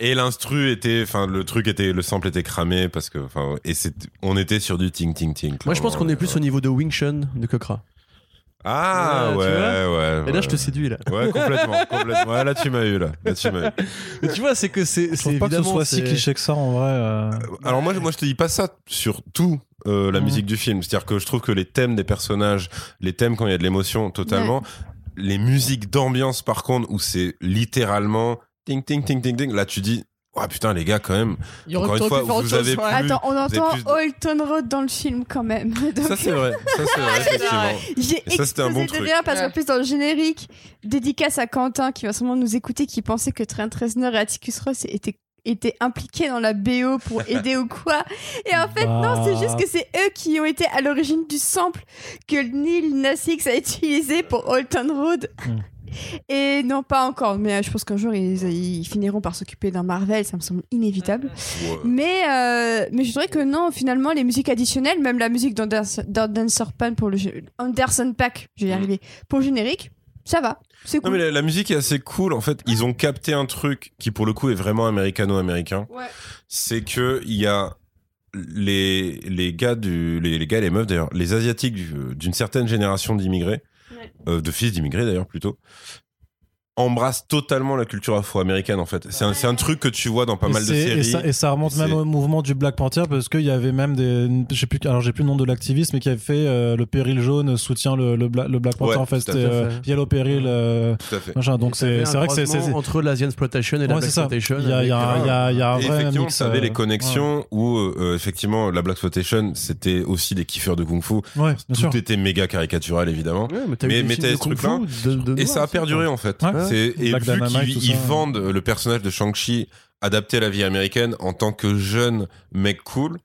et l'instru était, enfin le truc était, le sample était cramé parce que, enfin et c'est, on était sur du ting ting ting. Moi, je pense qu'on est plus au niveau de Wing Chun de Kokra. Ah Ouais, ouais, ouais. Et là, ouais. je te séduis, là. Ouais, complètement, complètement. Ouais, là, tu m'as eu, là. Là, tu m'as eu. Mais tu vois, c'est que c'est Je c'est trouve pas que ce soit si cliché que ça en vrai. euh. Alors moi, je- moi, je te dis pas ça sur tout euh, la Mhm. musique du film. C'est-à-dire que je trouve que les thèmes des personnages, les thèmes quand il y a de l'émotion, totalement. Les musiques d'ambiance, par contre, où c'est littéralement ting ting ting ting ting. Là, tu dis, oh putain, les gars, quand même. Il Encore une fois, vous chose, avez ouais. plus- Attends, on entend plus Holton Road dans le film quand même. Donc, Ça, c'est vrai. Ça, c'est vrai, effectivement. J'ai ça, c'était un explosé bon de truc. rire parce Ouais. qu'en plus dans le générique, dédicace à Quentin qui va sûrement nous écouter, qui pensait que Trent Reznor et Atticus Ross étaient étaient impliqués dans la BO pour aider ou quoi. Et en fait, non, c'est juste que c'est eux qui ont été à l'origine du sample que Neil Nassix a utilisé pour Holton Road. Et non, pas encore, mais euh, je pense qu'un jour ils, ils finiront par s'occuper d'un Marvel, ça me semble inévitable. Ouais. Mais, euh, mais je dirais que non, finalement, les musiques additionnelles, même la musique d'Anderson Pan pour le Anderson Pack, je vais y Mm. arriver, pour le générique, ça va. C'est Non cool. mais la, la musique est assez cool en fait. Ils ont capté un truc qui pour le coup est vraiment américano-américain. Ouais. C'est que il y a les les gars du les, les gars et les meufs d'ailleurs, les asiatiques du- d'une certaine génération d'immigrés. Euh, de fils d'immigrés d'ailleurs plutôt, embrassent totalement la culture afro-américaine en fait. C'est un c'est un truc que tu vois dans pas et mal de séries. Et ça, et ça remonte même au mouvement du Black Panther parce qu'il y avait même des. Je sais plus, alors j'ai plus le nom de l'activiste, mais qui avait fait euh, le péril jaune soutient le, le, Bla- le Black Panther. Ouais, en fait, tout fait. euh, Yellow Peril. euh, Tout à fait. machin. Donc T'avais c'est vrai que c'est. entre l'Asian Exploitation et la Ouais, Black c'est ça. Exploitation. Il y a, il y a un- il y a- il y a un vrai effectivement, mix. tu avais euh, les connexions où euh, effectivement la Black Exploitation c'était aussi des kiffeurs de kung-fu. Ouais, ouais, bien sûr. Tout était méga caricatural évidemment. Ouais, mais t'as Mais- de ce de- de Et ça a perduré en fait. C'est- Et Black vu Dynamite, qu'ils ils ça. vendent le personnage de Shang-Chi adapté à la vie américaine en tant que jeune mec cool,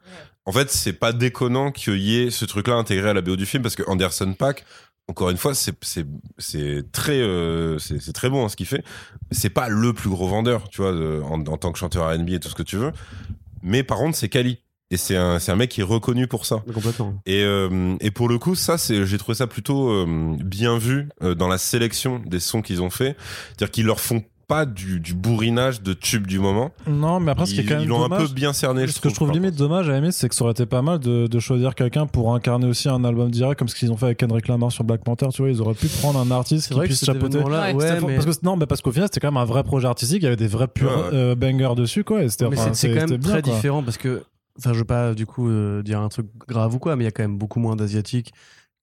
en fait c'est pas déconnant qu'il y ait ce truc-là intégré à la BO du film parce que Anderson Pack, encore une fois, c'est c'est c'est très euh, c'est c'est très bon hein, ce qu'il fait. C'est pas le plus gros vendeur, tu vois, de- en, en tant que chanteur R&B et tout ce que tu veux. Mais par contre, c'est Kali. Et c'est un, c'est un mec qui est reconnu pour ça. Complètement. Et, euh, et pour le coup, ça, c'est, j'ai trouvé ça plutôt euh, bien vu euh, dans la sélection des sons qu'ils ont fait. C'est-à-dire qu'ils leur font pas du, du bourrinage de tubes du moment. Non, mais après, ce qui est quand même ils l'ont un peu bien cerné. Ce que je trouve limite dommage à aimer, c'est que ça aurait été pas mal de, de choisir quelqu'un pour incarner aussi un album direct, comme ce qu'ils ont fait avec Kendrick Lamar sur Black Panther. Tu vois, ils auraient pu prendre un artiste C'est qui puisse chapeauter. Ouais, ouais, mais parce que non, mais parce qu'au final, c'était quand même un vrai projet artistique. Il y avait des vrais purs Ouais, euh, bangers dessus, quoi. Et c'était Mais enfin, c'est- c'est quand même très quoi. différent parce que, enfin, je veux pas du coup euh, dire un truc grave ou quoi, mais il y a quand même beaucoup moins d'asiatiques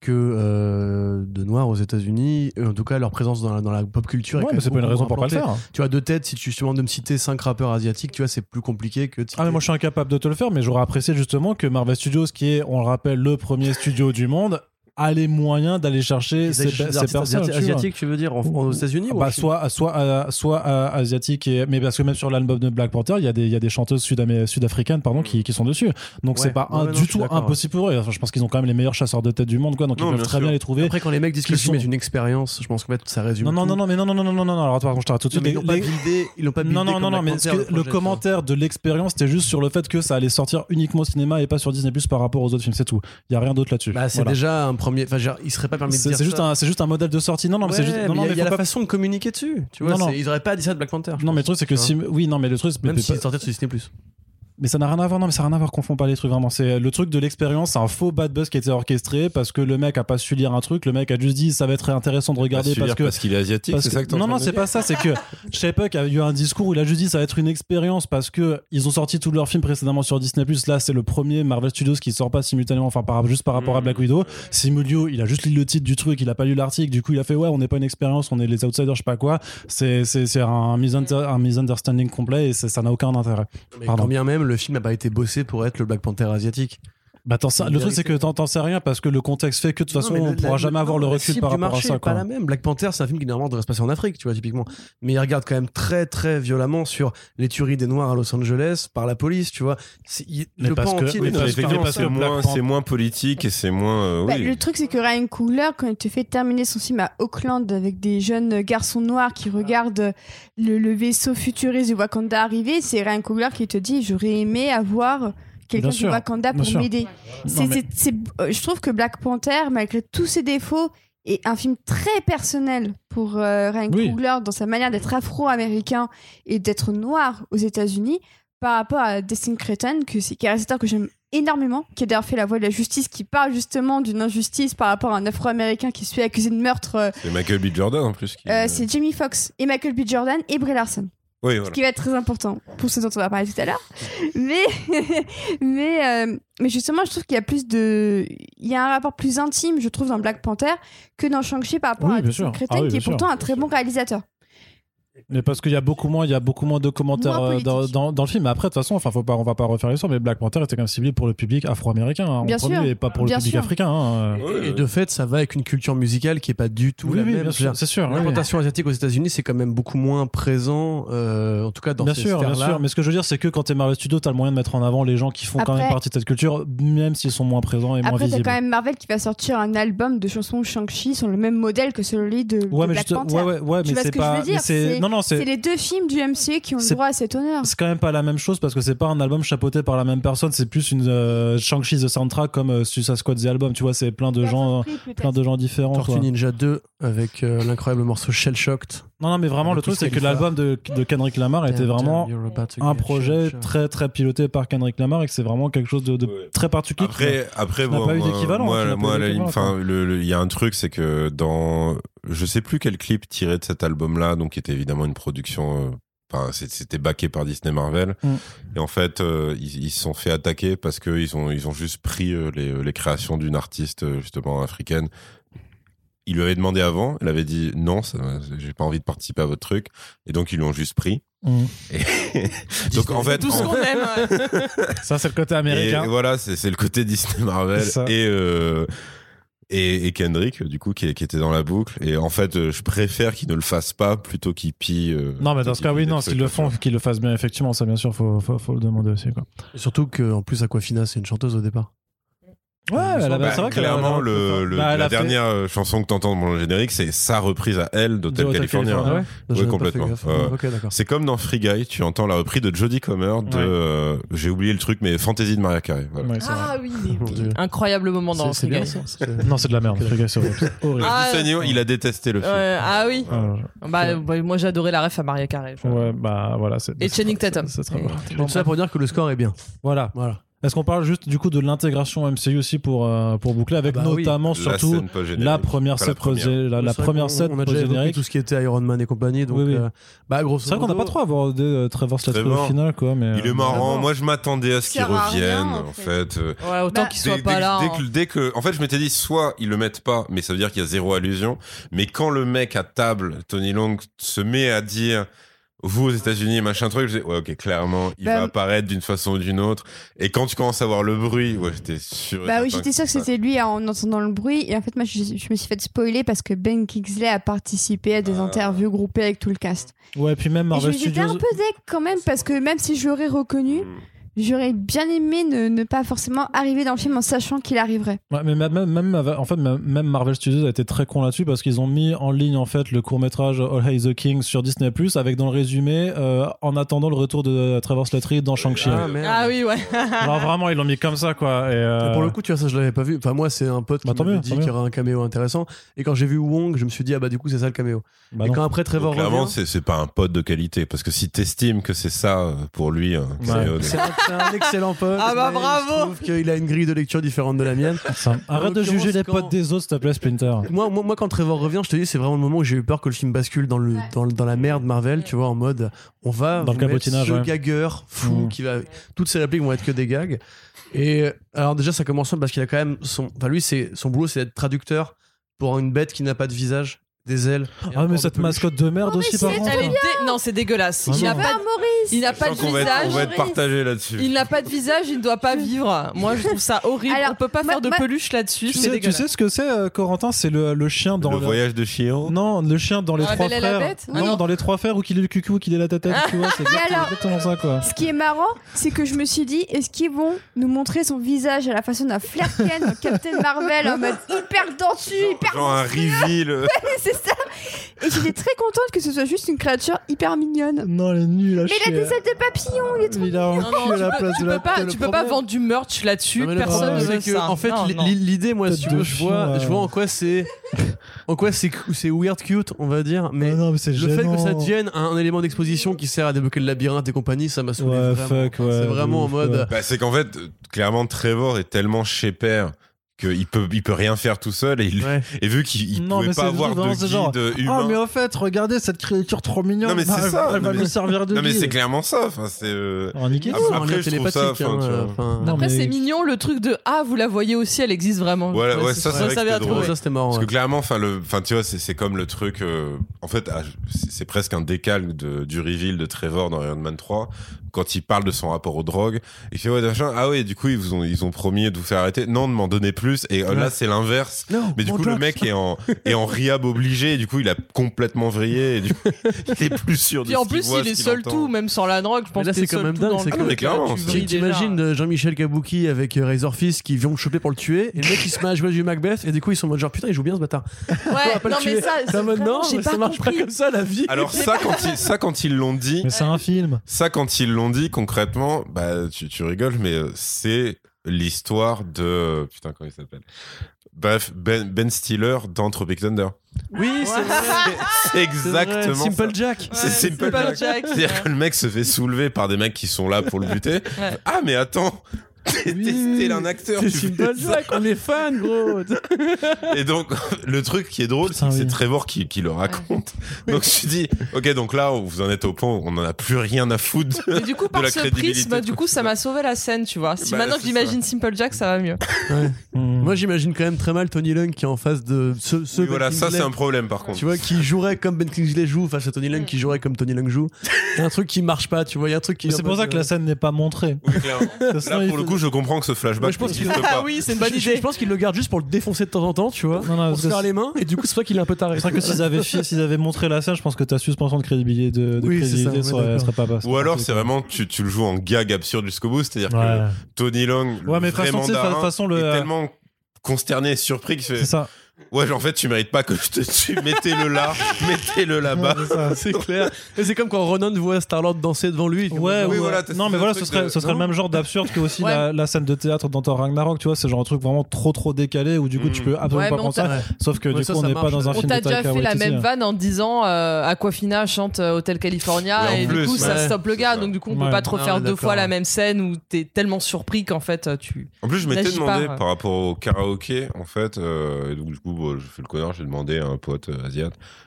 que euh, de noirs aux États-Unis, euh, en tout cas leur présence dans la, dans la pop culture. est Ouais, quand mais c'est pas une raison pour pas le faire. Tu vois, de tête, si tu demandes de me citer cinq rappeurs asiatiques, tu vois, c'est plus compliqué que. Ah mais moi je suis incapable de te le faire, mais j'aurais apprécié justement que Marvel Studios, qui est, on le rappelle, le premier studio du monde, a les moyens d'aller chercher ces, personnes. asiatiques, tu veux dire, en- aux États-Unis Bah, soit soit euh, soit euh, asiatique et mais parce que même sur l'album de Black Panther il y a des il y a des chanteuses sud sud-africaines pardon qui, qui sont dessus donc Ouais. c'est pas Ouais, un- non, je du tout impossible pour eux Enfin, je pense qu'ils ont quand même les meilleurs chasseurs de tête du monde quoi donc Non, ils peuvent très sûr. bien les trouver Après, quand les mecs disent que le Qui film sont- est une expérience, je pense fait, ça résume. non non non non mais non non non non non non non alors attends je t'arrête tout de Non, suite ils l'ont pas non, non, mais que- le commentaire de l'expérience, c'était juste sur le fait que ça allait sortir uniquement au cinéma et pas sur Disney Plus par rapport aux autres films, c'est tout. Il y a rien d'autre là-dessus. Bah, c'est Voilà. déjà un premier. Enfin, genre, il serait pas permis de C'est dire c'est juste, ça. un, c'est juste un modèle de sortie. Non, non, mais c'est juste. Non, il y a- mais y a la pas- façon de communiquer dessus. Tu vois, Non, non. c'est- ils auraient pas dit ça de Black Panther. Non, mais le truc, c'est que si. Oui, non, mais le truc, c'est- Même s'il sortait sur Disney Plus. Mais ça n'a rien à voir, non, mais ça n'a rien à voir, confond pas les trucs vraiment. C'est le truc de l'expérience, c'est un faux bad buzz qui a été orchestré parce que le mec a pas su lire un truc, le mec a juste dit ça va être intéressant de regarder Pas su parce lire que. parce qu'il est asiatique, c'est que- ça que non, non, c'est pas ça, c'est que Shepuk a eu un discours où il a juste dit ça va être une expérience parce que ils ont sorti tous leurs films précédemment sur Disney. Là, c'est le premier Marvel Studios qui sort pas simultanément, enfin, par, juste par rapport à Black Widow. Simulio, il a juste lu le titre du truc, il a pas lu l'article, du coup, il a fait ouais, on n'est pas une expérience, on est les outsiders, je sais pas quoi. C'est c'est- c'est un, misunderstanding complet et ça n'a aucun intérêt. Mais Pardon. quand bien même, le film n'a pas été bossé pour être le Black Panther asiatique. Bah, Une le truc, c'est que t'en sais rien parce que le contexte fait que de toute façon, on pourra la- jamais avoir le recul par rapport à ça. pas la même. Black Panther, c'est un film qui normalement devrait se passer en Afrique, tu vois, typiquement. Mais il regarde quand même très très violemment sur les tueries des Noirs à Los Angeles par la police, tu vois. Le parce que- c'est moins, Panther- c'est moins politique et c'est moins. euh, Bah, le truc, c'est que Ryan Coogler, quand il te fait terminer son film à Auckland avec des jeunes garçons noirs qui regardent le, le vaisseau futuriste du Wakanda arriver, c'est Ryan Coogler qui te dit J'aurais aimé avoir quelqu'un sûr, Wakanda pour m'aider. Mais- euh, Je trouve que Black Panther, malgré tous ses défauts, est un film très personnel pour euh, Ryan Oui. Coogler dans sa manière d'être afro-américain et d'être noir aux États-Unis par rapport à Destin Cretton, que c'est qui est un réalisateur que j'aime énormément, qui a d'ailleurs fait La Voix de la Justice, qui parle justement d'une injustice par rapport à un afro-américain qui se fait accuser de meurtre. euh, C'est Michael B. Jordan en plus. Qui... euh, c'est Jamie Foxx et Michael B. Jordan et Brie Larson, Oui, ce qui va être très important pour ce dont on va parler tout à l'heure. Mais, mais, euh, mais justement, je trouve qu'il y a plus de, il y a un rapport plus intime, je trouve, dans Black Panther que dans Shang-Chi par rapport Oui, à. Cretton, Ah oui, qui est sûr. pourtant un très bon réalisateur. Mais parce qu'il y a beaucoup moins, il y a beaucoup moins de commentaires Moins euh, dans, dans, dans le film. Mais après, de toute façon, enfin, faut pas, on va pas refaire l'histoire, mais Black Panther était quand même ciblé pour le public afro-américain, hein, en Bien premier, sûr. et pas pour le public sûr. africain. hein. Et de fait, ça va avec une culture musicale qui est pas du tout Oui, la oui, même. sûr, c'est sûr. oui. L'implantation asiatique aux États-Unis, c'est quand même beaucoup moins présent, euh, en tout cas dans Bien ces sûr, bien sûr. Mais ce que je veux dire, c'est que quand t'es Marvel Studios, t'as le moyen de mettre en avant les gens qui font quand même partie de cette culture, même s'ils sont moins présents et moins Après, t'as visibles. quand même Marvel qui va sortir un album de chansons Shang-Chi sur le même modèle que celui de, de Ouais, mais Black juste- Panther. ouais, ouais, ouais, Tu mais vois ce c'est que je pas. Non, non, C'est les deux films du MCU qui ont le C'est- droit à cet honneur. C'est quand même pas la même chose parce que c'est pas un album chapeauté par la même personne, c'est plus une euh, Shang-Chi The Soundtrack comme euh, Suicide Squad The Album, tu vois, c'est plein de gens, plein de gens différents. Tortue quoi. Ninja 2 avec euh, l'incroyable morceau Shell Shocked. Non, non, mais vraiment, Avec le truc, c'est que l'album de, de Kendrick Lamar était Damn, vraiment damn, you're about to un get projet très, très piloté par Kendrick Lamar et que c'est vraiment quelque chose de, de Ouais. très particulier. Après, après, bon, pas eu moi, d'équivalent, tu moi, eu d'équivalent, il y a un truc, c'est que dans, je sais plus quel clip tiré de cet album-là, donc qui était évidemment une production, euh, enfin, c'était backé par Disney Marvel. Mm. Et en fait, euh, ils, ils se sont fait attaquer parce que ils ont, ils ont juste pris euh, les, les créations d'une artiste justement africaine. Il lui avait demandé avant, elle avait dit non, j'ai pas envie de participer à votre truc, et donc ils l'ont juste pris. Mm. Et donc en fait, Tout ce en- qu'on aime. Ça, c'est le côté et américain. voilà, c'est c'est le côté Disney Marvel et, euh, et et Kendrick du coup qui, qui était dans la boucle. Et en fait, euh, je préfère qu'ils ne le fassent pas plutôt qu'ils pillent. euh, Non, mais dans ce cas, oui, non, s'ils le font, qu'ils le fassent bien, effectivement, ça, bien sûr, faut, faut, faut le demander aussi, quoi. Et surtout qu'en plus, Aquafina, c'est une chanteuse au départ. Ouais, Bah, c'est vrai clairement, le, le- Bah, la fait- dernière euh, chanson que t'entends dans le générique, c'est sa reprise à elle Hotel California. California, ouais. Pas complètement. Euh. C'est comme dans Free Guy, tu entends la reprise de Jodie Comer de, Ouais. euh, j'ai oublié le truc, mais Fantasy de Maria Carey. Voilà. Ouais, c'est vrai. Ah oui, incroyable moment dans Free bien Guy. Non, c'est de la merde. Gars, c'est horrible. Ah, il a détesté le film. Ah oui. Ah, Bah, moi j'ai adoré la ref à Maria Carey. ouais, bah voilà. Et Channing c'est- Tatum. C'est très bon. Tout ça pour dire que le score est bien. Voilà. Voilà. Est-ce qu'on parle juste du coup de l'intégration MCU aussi pour, euh, pour boucler avec Ah bah notamment surtout la première Enfin, la scène la, la C'est vrai première qu'on- scène on a déjà évoqué tout ce qui était Iron Man et compagnie. Donc, Oui, oui. euh, bah, grosso C'est vrai qu'on n'a pas trop abordé euh, Trevor Slattery au final quoi mais Il est euh, marrant. Moi, je m'attendais à ce qu'il à revienne, en en fait. Ouais, autant Bah, qu'il soit dès pas là. dès hein. que, dès que- en fait, je m'étais dit, soit ils le mettent pas, mais ça veut dire qu'il y a zéro allusion. Mais quand le mec à table, Tony Long, se met à dire, vous aux États-Unis, machin truc, je dis, ouais, ok, clairement, il Bah, va apparaître d'une façon ou d'une autre. Et quand tu commences à voir le bruit, ouais, j'étais sûr. Bah oui, j'étais sûre que c'était lui en entendant le bruit. Et en fait, moi, je, je me suis fait spoiler parce que Ben Kingsley a participé à des Ah. interviews groupées avec tout le cast. ouais puis même Et Marvel je- j'étais Studios un peu deck quand même parce que même si je l'aurais reconnu, Mm. J'aurais bien aimé ne, ne pas forcément arriver dans le film en sachant qu'il arriverait. Ouais, mais même, en fait, même Marvel Studios a été très con là-dessus parce qu'ils ont mis en ligne en fait le court métrage All Hail the King sur Disney Plus avec dans le résumé euh, en attendant le retour de Trevor Slattery dans Shang-Chi. Ah, merde. Ah oui, ouais. Genre vraiment ils l'ont mis comme ça quoi. Et, euh, Et Pour le coup, tu vois, ça, je l'avais pas vu. Enfin, moi, c'est un pote qui Bah, m'avait mieux, dit qu'il y aurait un caméo intéressant. Et quand j'ai vu Wong, je me suis dit, ah bah, du coup, c'est ça le caméo. bah et non. quand après Trevor Donc, clairement, revient. c'est pas un pote de qualité. Parce que si t'estimes que c'est ça euh, pour lui, c'est, Ouais. Euh, C'est un, excellent pote. Ah bah, mais bravo. Je trouve qu'il a une grille de lecture différente de la mienne. Arrête de juger les quand- potes des autres s'il te plaît Splinter. Moi, moi, moi, quand Trevor revient, je te dis, c'est vraiment le moment où j'ai eu peur que le film bascule dans, le, dans, le- dans la merde Marvel, tu vois, en mode, on va Dans le vous mettre cabotinage, ce ouais. gagueur fou Mm. qui va. Toutes ces répliques vont être que des gags. Et alors, déjà, ça commence parce qu'il a quand même son. Enfin, lui, c'est son boulot, c'est d'être traducteur pour une bête qui n'a pas de visage, des ailes. Ah mais cette mascotte de merde Oh, aussi par c'est contre. Non, c'est dégueulasse. Il Ah n'a non. pas, Ah, de- Maurice il n'a pas de qu'on va être, visage. on va être partagé là-dessus. Il n'a pas de visage, il ne doit pas vivre. Moi, je trouve ça horrible. Alors, On peut pas faire de peluche là-dessus. Tu C'est sais, tu sais ce que c'est euh, Corentin? C'est le, le chien dans le voyage de Chiron. Non, le chien dans les La trois frères. Bête? Non, Non. dans les trois frères où qu'il est le cucu, ou qu'il est la tête, tu vois, c'est exactement, alors- exactement ça quoi. Ce qui est marrant, c'est que je me suis dit, est-ce qu'ils vont nous montrer son visage à la façon d'un Flerken dans Captain Marvel en mode hyper dentu, hyper Genre un reveal. euh, ça. Et j'étais très contente que ce soit juste une créature hyper mignonne. Non, elle est nulle à Mais il a chier. des ailes de papillon, il est trop Il a un Non, non, cul à tu la peux, place tu de la peux pas, tête, tu le peux pas problème. vendre du merch là-dessus. Non, mais le Personne problème, ne veut c'est que, ça. en fait, Non, l'i- non. l'i- l'idée, moi, Tête si tu de veux, je chien, vois, ouais. je vois en quoi c'est, en quoi c'est, cou- c'est weird cute, on va dire, mais Ah non, mais c'est le fait que gênant. ça devienne un, un élément d'exposition qui sert à débloquer le labyrinthe et compagnie, ça m'a saoulé Ouais, vraiment. fuck, ouais, c'est vraiment en ouf, mode. Bah, c'est qu'en fait, euh, clairement, Trevor est tellement chez père qu'il peut, il peut rien faire tout seul et, il- ouais. et vu qu'il il Non, pouvait pas avoir de c'est genre, guide Ah, humain. mais en fait, regardez cette créature trop mignonne. Non, mais c'est Elle- ça, Elle va nous servir de Non, mais guide. c'est clairement ça. Enfin, c'est. euh, Oh, Après- je trouve ça, hein, Après, c'est mignon le truc de Ah, vous la voyez aussi, elle existe vraiment. Ouais, ouais, ça, c'est vrai ça c'était marrant. Parce que clairement, enfin, le, enfin, tu vois, c'est, c'est comme le truc. euh, en fait, ah, c'est, presque un décalque de, du reveal de Trevor dans Iron Man 3 quand il parle de son rapport aux drogues. Il fait ouais, machin. Ah oui, du coup, ils vous ont, ils ont promis de vous faire arrêter. Non, de m'en donner plus. Et euh, là, c'est l'inverse. Non, Mais du coup, le mec est en, est en rehab obligé. Et du coup, il a complètement vrillé. Et du coup, il est plus sûr de Puis en plus, voit, il est seul entend. tout, même sans la drogue. Je pense là, que c'est quand même dingue, dans c'est que-. T'imagines euh, Jean-Michel Kabuki avec euh, Razorfist qui vient le choper pour le tuer et le mec il se met à jouer du Macbeth et du coup ils sont en mode genre putain il joue bien ce bâtard. Ouais, non mais ça, non ça marche pas comme ça la vie. Alors ça quand, ils, ça, quand ils l'ont dit, Mais c'est un film. ça, quand ils l'ont dit concrètement, bah, tu, tu rigoles, mais euh, c'est l'histoire de. Putain, comment il s'appelle? Bref, Ben, ben Stiller dans Tropic Thunder. Oui c'est vrai. C'est exactement vrai, Simple ça. Jack. C'est Ouais, Simple Simple Jack. Jack, C'est-à-dire que le mec se fait soulever par des mecs qui sont là pour le buter. Ouais. Ah, mais attends T'es Oui, un acteur. C'est ça. Jack, on est fan gros. Et donc, le truc qui est drôle, c'est. Trevor qui, qui le raconte. Donc, je dis, ok, donc là, vous en êtes au point, où on en a plus rien à foutre. Mais du coup, de par la ce prisme, de du coup, ça m'a sauvé la scène, tu vois. Si Bah, maintenant j'imagine Simple Jack, ça va mieux. Hmm. Moi j'imagine quand même très mal Tony Lung qui est en face de ce, ce Oui, Ben voilà, ça, c'est un problème, par contre. Tu vois, qui jouerait comme Ben Kingsley joue face à Tony Lung qui jouerait comme Tony Lung joue. Il y a un truc qui marche pas, tu vois, il y a un truc qui. C'est pour ça que la scène n'est pas montrée. Oui, clairement. Là, pour le faut- coup, je comprends que ce flashback je pense qu'il- n'existe Ah pas. oui, c'est une bonne Je, je idée. pense qu'il le garde juste pour le défoncer de temps en temps, tu vois. Non, non, pour se que faire les mains, et du coup, c'est ça qu'il est un peu taré. c'est vrai que s'ils avaient, fi- s'ils avaient montré la scène, je pense que ta suspension de crédibilité, de, de Oui, c'est crédibilité ça, serait, pas passée. Ou alors, c'est vraiment, tu, tu le joues en gag absurde jusqu'au bout, c'est-à-dire Ouais, que Tony Long, Ouais, mais le vrai façon, fa- façon, le- est tellement consterné et surpris qu'il fait c'est ça. Ouais, genre, en fait, tu mérites pas que je te tue. Mettez-le là, mettez-le là-bas. Ouais, c'est clair. Et c'est comme quand Ronan voit Star-Lord danser devant lui. Ouais, Oui, ouais. voilà, non, mais voilà, ce serait, de- ce serait le même genre d'absurde que aussi Ouais. la, la scène de théâtre dans Thor Ragnarok, tu vois, c'est genre un truc vraiment trop trop décalé où du coup Mm. tu peux absolument Ouais, pas on t'a- ça. Sauf que Ouais, du ça, coup on n'est pas dans un On film t'a de déjà fait la même vanne en disant euh, Aquafina chante euh, Hotel California et du coup ça stoppe le gars donc du coup on peut pas te on refaire est deux fois la même scène où t'es tellement surpris qu'en fait euh, tu En plus, je m'étais demandé par rapport au karaoké, en fait, et donc du coup, bon, je fais le connard, j'ai demandé à un pote euh,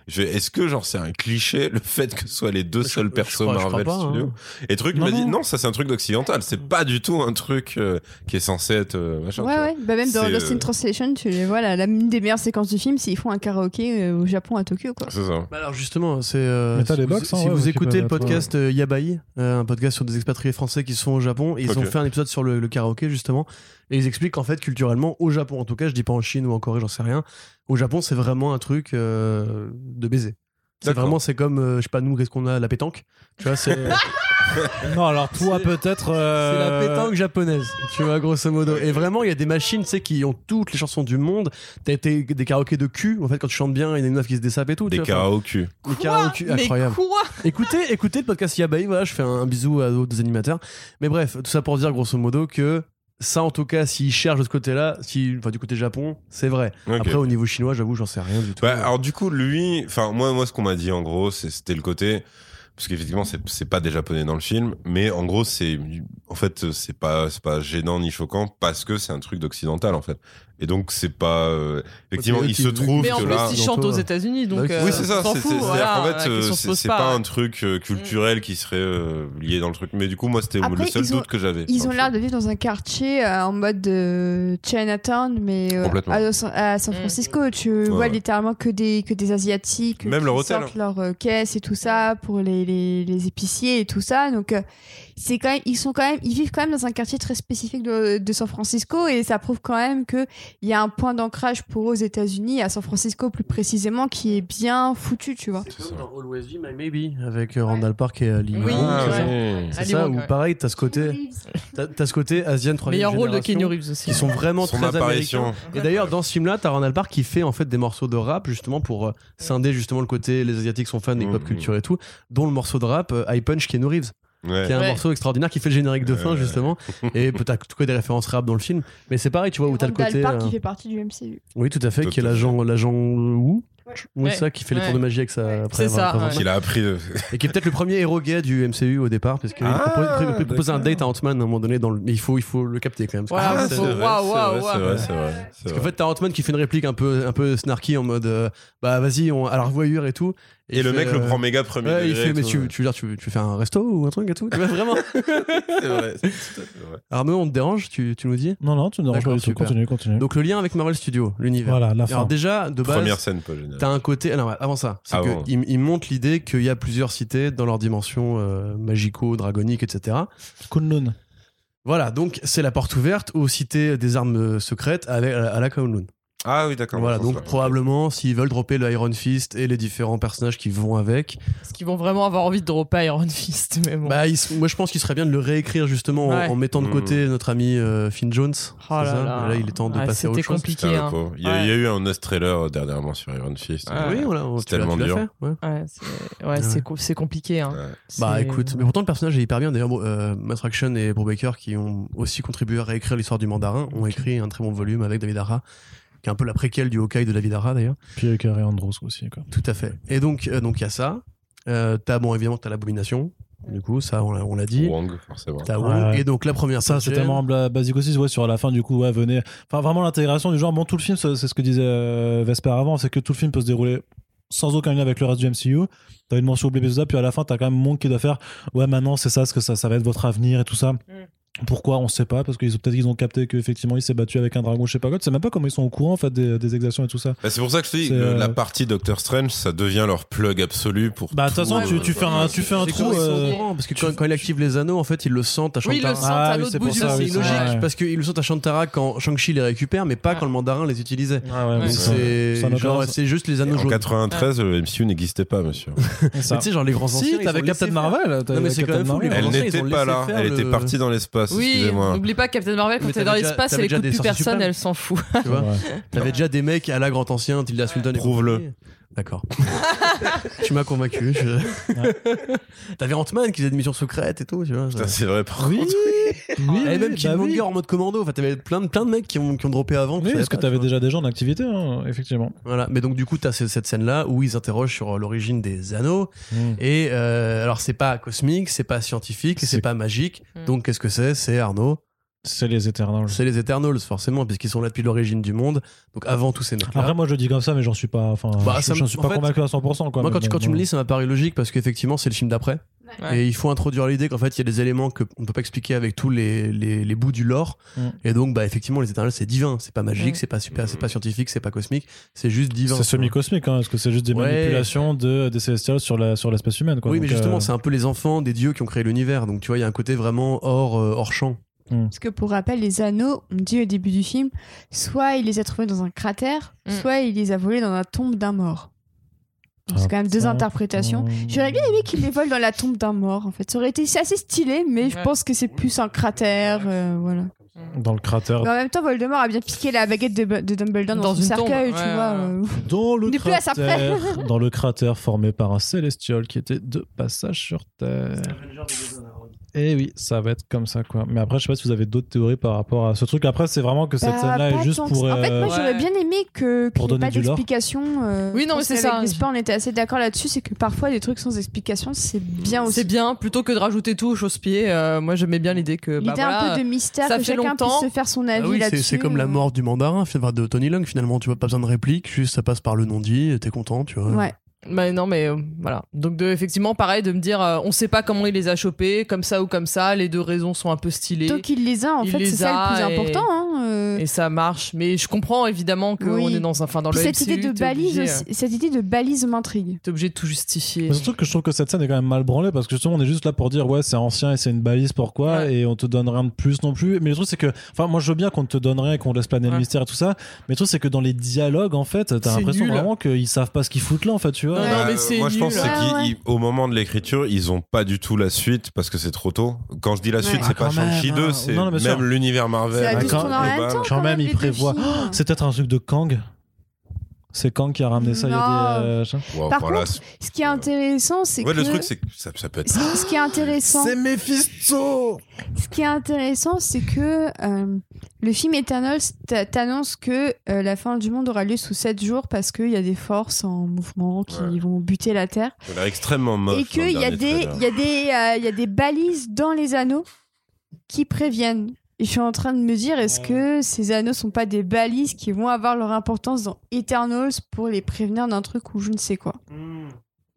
fais, est-ce que genre c'est un cliché le fait que ce soit les deux Je- seuls persos Marvel pas, Studios? Hein. Et truc Non, m'a dit, non. ça c'est un truc d'occidental, c'est pas du tout un truc euh, qui est censé être euh, machin. Ouais, ouais. Bah, même dans Lost in euh, Translation, tu les vois, la, la- une des meilleures séquences du film, c'est ils font un karaoké euh, au Japon, à Tokyo, quoi. C'est ça. Bah alors justement, c'est euh, si vous, box, hein, si ouais, vous qui écoutez le podcast euh, Yabai, euh, un podcast sur des expatriés français qui sont au Japon, et ils ont fait un épisode sur le, le karaoké justement, et ils expliquent qu'en fait culturellement au Japon, en tout cas, je dis pas en Chine ou en Corée, j'en sais rien, au Japon c'est vraiment un truc euh, de baiser. C'est D'accord. vraiment, c'est comme, euh, je sais pas nous, qu'est-ce qu'on a, la pétanque, tu vois, c'est Non, alors toi peut-être. c'est euh, la pétanque japonaise, tu vois, grosso modo. Et vraiment, il y a des machines, tu sais, qui ont toutes les chansons du monde. T'as été des karaokés de cul, en fait, quand tu chantes bien, il y a une meuf qui se dessape et tout. Des tu vois, enfin, karaoké. des karaokés mais incroyables. quoi écoutez, écoutez le podcast Yabai, voilà, je fais un, un bisou à d'autres animateurs. Mais bref, tout ça pour dire grosso modo que ça, en tout cas, s'ils cherchent de ce côté-là, si, enfin, du côté Japon, c'est vrai. Après, au niveau chinois, j'avoue, j'en sais rien du tout. Bah, alors du coup, lui, enfin moi, moi, ce qu'on m'a dit en gros, c'était le côté parce qu'effectivement, c'est c'est pas des japonais dans le film, mais en gros, c'est en fait, c'est pas c'est pas gênant ni choquant parce que c'est un truc d'occidental en fait. Et donc c'est pas euh, effectivement, il se trouve Mais en que plus là. ils chantent aux États-Unis donc oui, euh, oui, c'est ça. c'est- voilà, la fait, euh, c'est c'est pas un truc culturel qui serait euh, lié dans le truc. Mais du coup, moi, c'était le seul ont- doute que j'avais. Ils ont l'air de vivre dans un quartier euh, en mode de Chinatown, mais euh, à, Los- à San Mm. Francisco. Tu vois ouais. littéralement que des, que des Asiatiques Même qui leur hôtel, sortent leur euh, caisse et tout ça pour les, les, les épiciers et tout ça. Donc, euh, c'est quand même, ils, sont quand même, ils vivent quand même dans un quartier très spécifique de, de San Francisco et ça prouve quand même qu'il y a un point d'ancrage pour eux aux États-Unis, à San Francisco plus précisément, qui est bien foutu, tu vois. C'est comme dans Always Be My Maybe avec euh, Randall Park et Ali Oui, Wong, Ah, c'est ça ouais. C'est ça, ou ouais. pareil, t'as ce côté, t'as ce côté Asian troisième meilleur rôle de Keanu Reeves aussi qui sont vraiment Son très apparition. américains. Et d'ailleurs, dans ce film-là, t'as Randall Park qui fait en fait des morceaux de rap justement pour euh, scinder justement le côté les Asiatiques sont fans des Mhm. pop culture et tout, dont le morceau de rap euh, I Punch Keanu Reeves, Ouais. qui est un Ouais. morceau extraordinaire qui fait le générique de fin Ouais. justement. Et t'as tout cas des références rap dans le film, mais c'est pareil, tu vois où t'as le côté. Park euh, qui fait partie du MCU. Oui, tout à fait, Tout qui est l'agent l'agent Wu. Oui, ça qui fait les tours de magie avec sa C'est ça. Qu'il a appris. de- Et qui est peut-être le premier héros gay du MCU au départ, parce qu'il Ah, propose, il propose un date à Ant-Man à un moment donné, dans le... mais il faut, il faut le capter quand même. Voilà, c'est- vrai, c'est vrai, Parce qu'en fait, t'as Ant-Man qui fait une réplique un peu, un peu snarky en mode euh, bah vas-y, on... à la revoyure et tout. Et il le fait, mec le euh, prend méga premier Ouais, il fait, mais tout, tu, ouais. tu veux dire, tu, tu fais un resto ou un truc et tout Tu vois, Vraiment C'est vrai, c'est tout à fait vrai. Arnaud, on te dérange tu, tu nous dis? Non, non, tu ne déranges pas du tout. Continue, continue. Donc, le lien avec Marvel Studios, l'univers. voilà, la fin. Alors, déjà, de base, Première scène pas géniale. T'as un côté. Alors, avant ça, c'est Avant. qu'il il montre l'idée qu'il y a plusieurs cités dans leur dimension euh, magico, dragonique, etc. Kunlun. Voilà, donc c'est la porte ouverte aux cités des armes euh, secrètes à la, à la Kowloon. Ah oui, d'accord. Voilà, donc probablement s'ils veulent dropper le Iron Fist et les différents personnages qui vont avec, Est-ce qu'ils vont vraiment avoir envie de dropper Iron Fist mais bon. bah, moi je pense qu'il serait bien de le réécrire justement en- Ouais. en, mettant de Mhm. côté notre ami euh, Finn Jones. Oh là ça là. Là, il est temps de Ouais, passer à autre C'était chose. compliqué. Putain, le hein. Il y, a, il y a eu un autre trailer euh, dernièrement sur Iron Fist. Ouais. Oui, voilà, C'est tellement dur. fait, ouais. Ouais, c'est co- compliqué. Hein. Ouais. Bah écoute, mais pourtant le personnage est hyper bien. D'ailleurs, bon, euh, Matt Fraction et Brubaker qui ont aussi contribué à réécrire l'histoire du mandarin ont écrit un très bon volume avec David Ara, qui est un peu la préquelle du Hawkeye de David Ara d'ailleurs. Puis avec Harry Andros aussi. Quoi. Tout à fait. Et donc euh, donc il y a ça. Euh, t'as bon évidemment t'as l'abomination. Du coup ça on l'a on l'a dit. Wong, forcément. T'as Ouais. Wong. Et donc la première Ça, c'est tellement bla- basique aussi. Ouais, sur la fin, du coup, ouais, venez. Enfin, vraiment l'intégration du genre. Bon, tout le film, c'est c'est ce que disait euh, Vesper avant, c'est que tout le film peut se dérouler sans aucun lien avec le reste du MCU. T'as une mention oubliée, ça, puis à la fin, t'as quand même Monk qui doit faire. Ouais, maintenant, c'est ça, ce que ça, ça va être votre avenir et tout ça. Pourquoi on sait pas parce qu'ils ont peut-être qu'ils ont capté qu'effectivement il s'est battu avec un dragon je sais pas quoi c'est même pas comment ils sont au courant en fait des, des exactions et tout ça Bah, c'est pour ça que je te dis, le- euh, la partie Doctor Strange, ça devient leur plug absolu pour. bah de toute tout, façon tu, euh, tu fais un tu fais un C'est trou ils euh, au courant, parce que quand, quand il active les anneaux en fait il le sent à Oui, il le Shantara. sent Ah à oui, l'autre c'est bout du oui, c'est logique parce qu'il le sent à Shantara quand Shang-Chi les récupère mais pas Ouais. quand le mandarin les utilisait. Ah ouais, c'est juste les anneaux En jaunes. 93, le MCU n'existait pas, monsieur. Mais tu sais genre les grands anciens si ils t'avais Captain Marvel Elle ils n'était pas là, elle était partie dans l'espace. Oui, n'oublie pas Captain Marvel, quand t'es dans l'espace, elle écoute plus personne, elle s'en fout. Tu vois. T'avais déjà des mecs à la Grand Ancien, Tilda Swinton. et Prouve-le. D'accord. tu m'as convaincu. je- T'avais Ant-Man qui faisait des missions secrètes et tout, tu vois. Putain, c'est vrai, par Oui, contre. oui, Et même Killmonger bah oui. en mode commando. Enfin, t'avais plein de, plein de mecs qui ont, qui ont droppé avant. Oui, tu parce que pas, t'avais déjà des gens en activité, hein, effectivement. Voilà. Mais donc, du coup, t'as ce- cette scène-là où ils interrogent sur euh, l'origine des anneaux. Et euh, alors, c'est pas cosmique, c'est pas scientifique, c'est C'est- pas magique. Mm. Donc, qu'est-ce que c'est? C'est Arnaud. C'est les Eternals. C'est les Eternals, forcément, puisqu'ils sont là depuis l'origine du monde. Donc, avant tous ces mecs-là. Après, moi, je le dis comme ça, mais j'en suis pas, enfin, Bah, je- ça me- j'en suis pas fait, convaincu à 100%. Quoi, Moi, quand, tu, bon, quand tu me dis, ça m'a paru logique parce qu'effectivement, c'est le film d'après. Ouais. Et il faut introduire l'idée qu'en fait, il y a des éléments qu'on ne peut pas expliquer avec tous les, les, les bouts du lore. Mm. Et donc, bah, effectivement, les Eternals, c'est divin. C'est pas magique, Mm. c'est pas super, c'est pas scientifique, c'est pas cosmique. C'est juste divin. C'est semi-cosmique, hein, parce que c'est juste des Ouais. manipulations de, des Célestials sur la- sur l'espèce humaine. Quoi. oui, Donc, mais justement, euh, c'est un peu les enfants des dieux qui ont créé l'univers. Donc, tu vois, il y a un côté vraiment hors, euh, hors champ. Parce que pour rappel, les anneaux, on dit au début du film, soit il les a trouvés dans un cratère, Mm. soit il les a volés dans la tombe d'un mort. Donc, Ah, C'est quand même deux interprétations. J'aurais bien aimé qu'il les vole dans la tombe d'un mort, en fait. Ça aurait été assez stylé, mais je Ouais. pense que c'est plus un cratère, euh, voilà. Dans le cratère. Mais en même temps, Voldemort a bien piqué la baguette de, de Dumbledore dans, Dans son une tombe, cercueil, tu ouais, vois. euh. Dans le cratère, dans le cratère formé par un Célestial qui était de passage sur Terre. Et oui, ça va être comme ça, quoi. Mais après, je sais pas si vous avez d'autres théories par rapport à ce truc. Après, c'est vraiment que cette Bah, scène-là est juste pour. En fait, euh, moi, j'aurais bien aimé que Pour qu'il n'y ait donner pas d'explication. euh, Oui, non, c'est ça. Gaspard, on était assez d'accord là-dessus, c'est que parfois, des trucs sans explication, c'est bien aussi. C'est bien, plutôt que de rajouter tout au chausse-pied. euh, moi, j'aimais bien l'idée que. L'idée bah, voilà, un peu de mystère, ça que fait chacun longtemps. puisse se faire son Ah avis oui, là-dessus. c'est comme la mort du mandarin, enfin, de Tony Long, finalement. Tu vois, pas besoin de réplique, juste ça passe par le non-dit, t'es content, tu vois. Ouais. Mais non, mais euh, voilà. Donc, de, effectivement, pareil, de me dire, euh, on sait pas comment il les a chopés, comme ça ou comme ça, les deux raisons sont un peu stylées. Donc il les a, en Il fait, c'est ça le plus et- important. hein, euh. Et ça marche. Mais je comprends évidemment qu'on Oui. est dans un. Enfin, dans Puis le cette MCU, idée de balise, obligé, aussi- cette idée de balise m'intrigue. T'es obligé de tout justifier. Mais surtout que je trouve que cette scène est quand même mal branlée parce que justement on est juste là pour dire ouais c'est ancien et c'est une balise pourquoi Ouais. et on te donne rien de plus non plus mais le truc c'est que enfin moi je veux bien qu'on te donne rien et qu'on laisse planer le mystère et tout ça mais le truc c'est que dans les dialogues en fait t'as l'impression nul. vraiment qu'ils savent pas ce qu'ils foutent là en fait tu vois Non, Bah, mais c'est moi, je pense c'est Ouais, qu'au moment de l'écriture, ils ont pas du tout la suite parce que c'est trop tôt. Quand je dis la suite, Ouais. c'est Ah, pas quand même, Shang-Chi hein. 2, c'est Non, non, bien sûr. même l'univers Marvel. C'est quand- en même global. temps. quand même les il deux prévoit films. Oh, c'est peut-être un truc de Kang c'est Kang qui a ramené ça il y a Non. des euh. Wow, Par voilà, contre, Ce qui est intéressant, c'est Ouais, que le truc, c'est que ça, ça peut être. ce ce qui est intéressant, Mephisto ce qui est intéressant, c'est que euh, le film Eternals t'a- t'annonce que euh, la fin du monde aura lieu sous 7 jours parce qu'il y a des forces en mouvement qui Ouais. vont buter la Terre Ça a l'air extrêmement moche. et dans qu'il y a dernier des trailer. il y a des euh, il y a des balises dans les anneaux qui préviennent. Et je suis en train de me dire, est-ce que ces anneaux sont pas des balises qui vont avoir leur importance dans Eternals pour les prévenir d'un truc ou je ne sais quoi?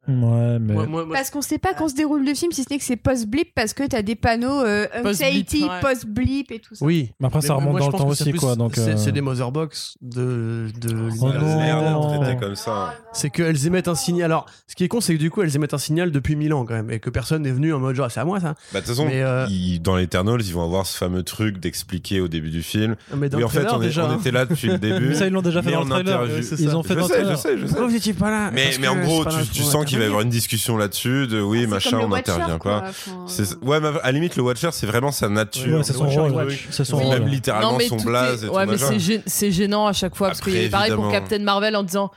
Ouais mais Moi, moi, moi, Parce qu'on sait pas quand se déroule le film, si ce n'est que c'est post-blip, parce que t'as des panneaux euh, Post-blip, ouais. et tout ça. Oui. Mais après, ça Mais remonte moi, dans le temps aussi, plus- quoi, donc, C'est euh, des motherbox de. de Oh non. comme ça. C'est qu'elles émettent un signal. Alors, ce qui est con, c'est que du coup, elles émettent un signal depuis 1000 ans quand même. Et que personne n'est venu en mode genre, c'est à moi ça. Bah, de toute façon, Mais, euh, ils- dans l'Eternals, ils vont avoir ce fameux truc d'expliquer au début du film. Mais dans oui, en fait, trailer, on, est- déjà, on hein. était là depuis le début. Mais ça ils l'ont déjà fait Mais dans le en trailer ils ont fait Je dans le sais, je trailer sais, je sais. Pourquoi vous étiez pas là? Mais, mais en gros, tu, sens qu'il va y avoir intervenir. une discussion là-dessus, de oui, C'est machin, on n'intervient quoi. pas. Enfin, euh, Ouais, mais à la limite, le Watcher, c'est vraiment sa nature. ouais c'est son rôle son même littéralement mais son blaze est- et tout Ouais, mais c'est gê- c'est gênant à chaque fois. Parce Après, que pareil pour. Captain Marvel en disant.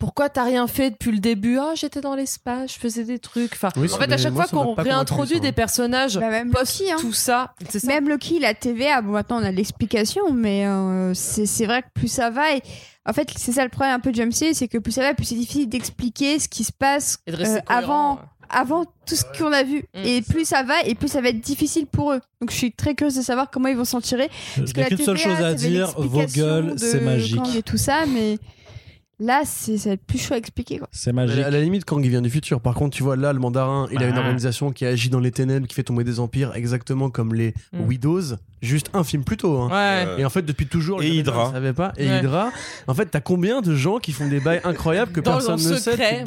Pourquoi t'as rien fait depuis le début? Ah, j'étais dans l'espace, je faisais des trucs. Enfin, Oui, en fait, à chaque moi, fois qu'on réintroduit des personnages bah, même post Loki, hein. tout ça, c'est ça? Même Loki, la TVA, bon, maintenant on a l'explication, mais euh, c'est c'est vrai que plus ça va, et en fait, c'est ça le problème un peu de JMC, c'est que plus ça va, plus c'est difficile d'expliquer ce qui se passe euh, cohérent. avant, avant tout ce qu'on a vu. Mm. Et plus ça va, et plus ça va être difficile pour eux. Donc je suis très curieuse de savoir comment ils vont s'en tirer. il Parce que n'y a la qu'une seule chose à dire vos gueules de c'est magique Et tout ça, mais là, c'est ça va être plus chaud à expliquer. Quoi. c'est magique À la limite, Kang il vient du futur. Par contre, tu vois, là, le mandarin, il a une Ah. organisation qui agit dans les ténèbres, qui fait tomber des empires, exactement comme les Mm. Widows juste un film plus tôt. Hein. Ouais. Et en fait, depuis toujours, et Hydra. savais pas. Et. Hydra. En fait, t'as combien de gens qui font des bails incroyables que personne ne sait.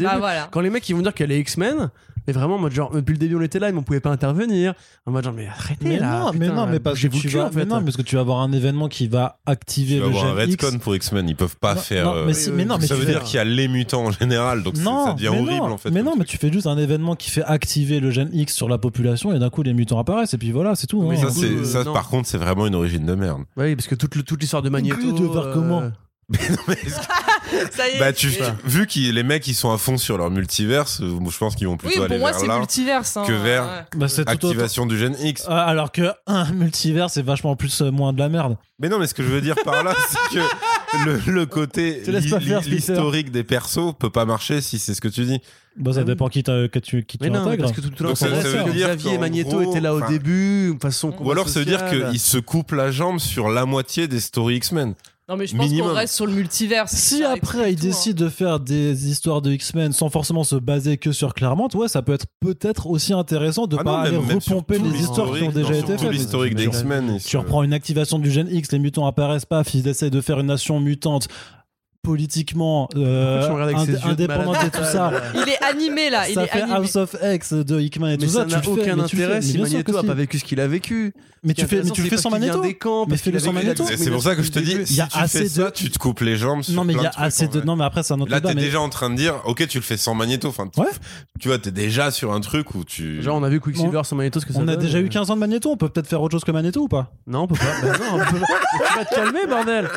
Quand les mecs ils vont dire qu'elle est X-Men, mais vraiment, en mode genre, depuis le début on était là, mais on pouvait pas intervenir. En mode genre, mais arrêtez mais là. Non, mais non, mais parce que tu vas, non, parce que tu vas avoir un événement qui va activer tu vas le avoir un X. pour X-Men, ils peuvent pas faire. Euh, mais, si, mais non, mais ça veut dire qu'il y a les mutants en général, donc ça devient horrible en fait. Mais non, mais tu fais juste un événement qui fait activer le gène X sur la population et d'un coup les mutants apparaissent et puis voilà, c'est tout. Hein. Ça, euh, par contre c'est vraiment une origine de merde. Oui, parce que toute, l'histoire de Magneto. Euh, comment mais non, mais ça y est. Bah, tu, vu que les mecs ils sont à fond sur leur multiverse, euh, je pense qu'ils vont plutôt oui, aller moi, vers là multiverse, hein, que vers ouais. bah, activation du gène X. Ah, alors que un multiverse c'est vachement plus euh, moins de la merde. Mais non, mais ce que je veux dire par là, c'est que le, le côté l'historique des persos peut pas marcher si c'est ce que tu dis. Bon, ça ah dépend qui, que tu, qui mais tu non, intègres. Parce que tout, tout Donc, ça, ça veut dire Xavier et Magneto gros, étaient là au début, façon Ou alors sociale. ça veut dire qu'ils se coupent la jambe sur la moitié des stories X-Men. Non, mais je pense qu'on reste sur le multivers. Si après ils hein. décident de faire des histoires de X-Men sans forcément se baser que sur Claremont, ouais, ça peut être peut-être aussi intéressant de ah pas aller repomper les histoires qui ont déjà été faites. Tu reprends une activation du gène X, les mutants apparaissent pas, ils essayent de faire une nation mutante politiquement euh, ind indépendant de, tout ça. Il est animé là, il ça fait. House of X de Hickman et tout ça. ça n'a aucun fais, intérêt si Magneto a pas vécu ce qu'il a vécu. Mais tu fais, tu fais sans Magneto. mais fais-le sans Magneto. C'est pour ça que je te dis, il y a assez de. Tu te coupes les jambes. Non mais il y a assez de. Non mais après c'est un autre. Là t'es déjà en train de dire, ok tu le fais sans Magneto. Enfin, tu vois t'es déjà sur un truc où tu. Genre on a vu Quicksilver sans Magneto ce que ça. On a déjà eu 15 ans de Magneto. On peut peut-être faire autre chose que Magneto ou pas? Bah non on peut pas. Tu vas te calmer bordel.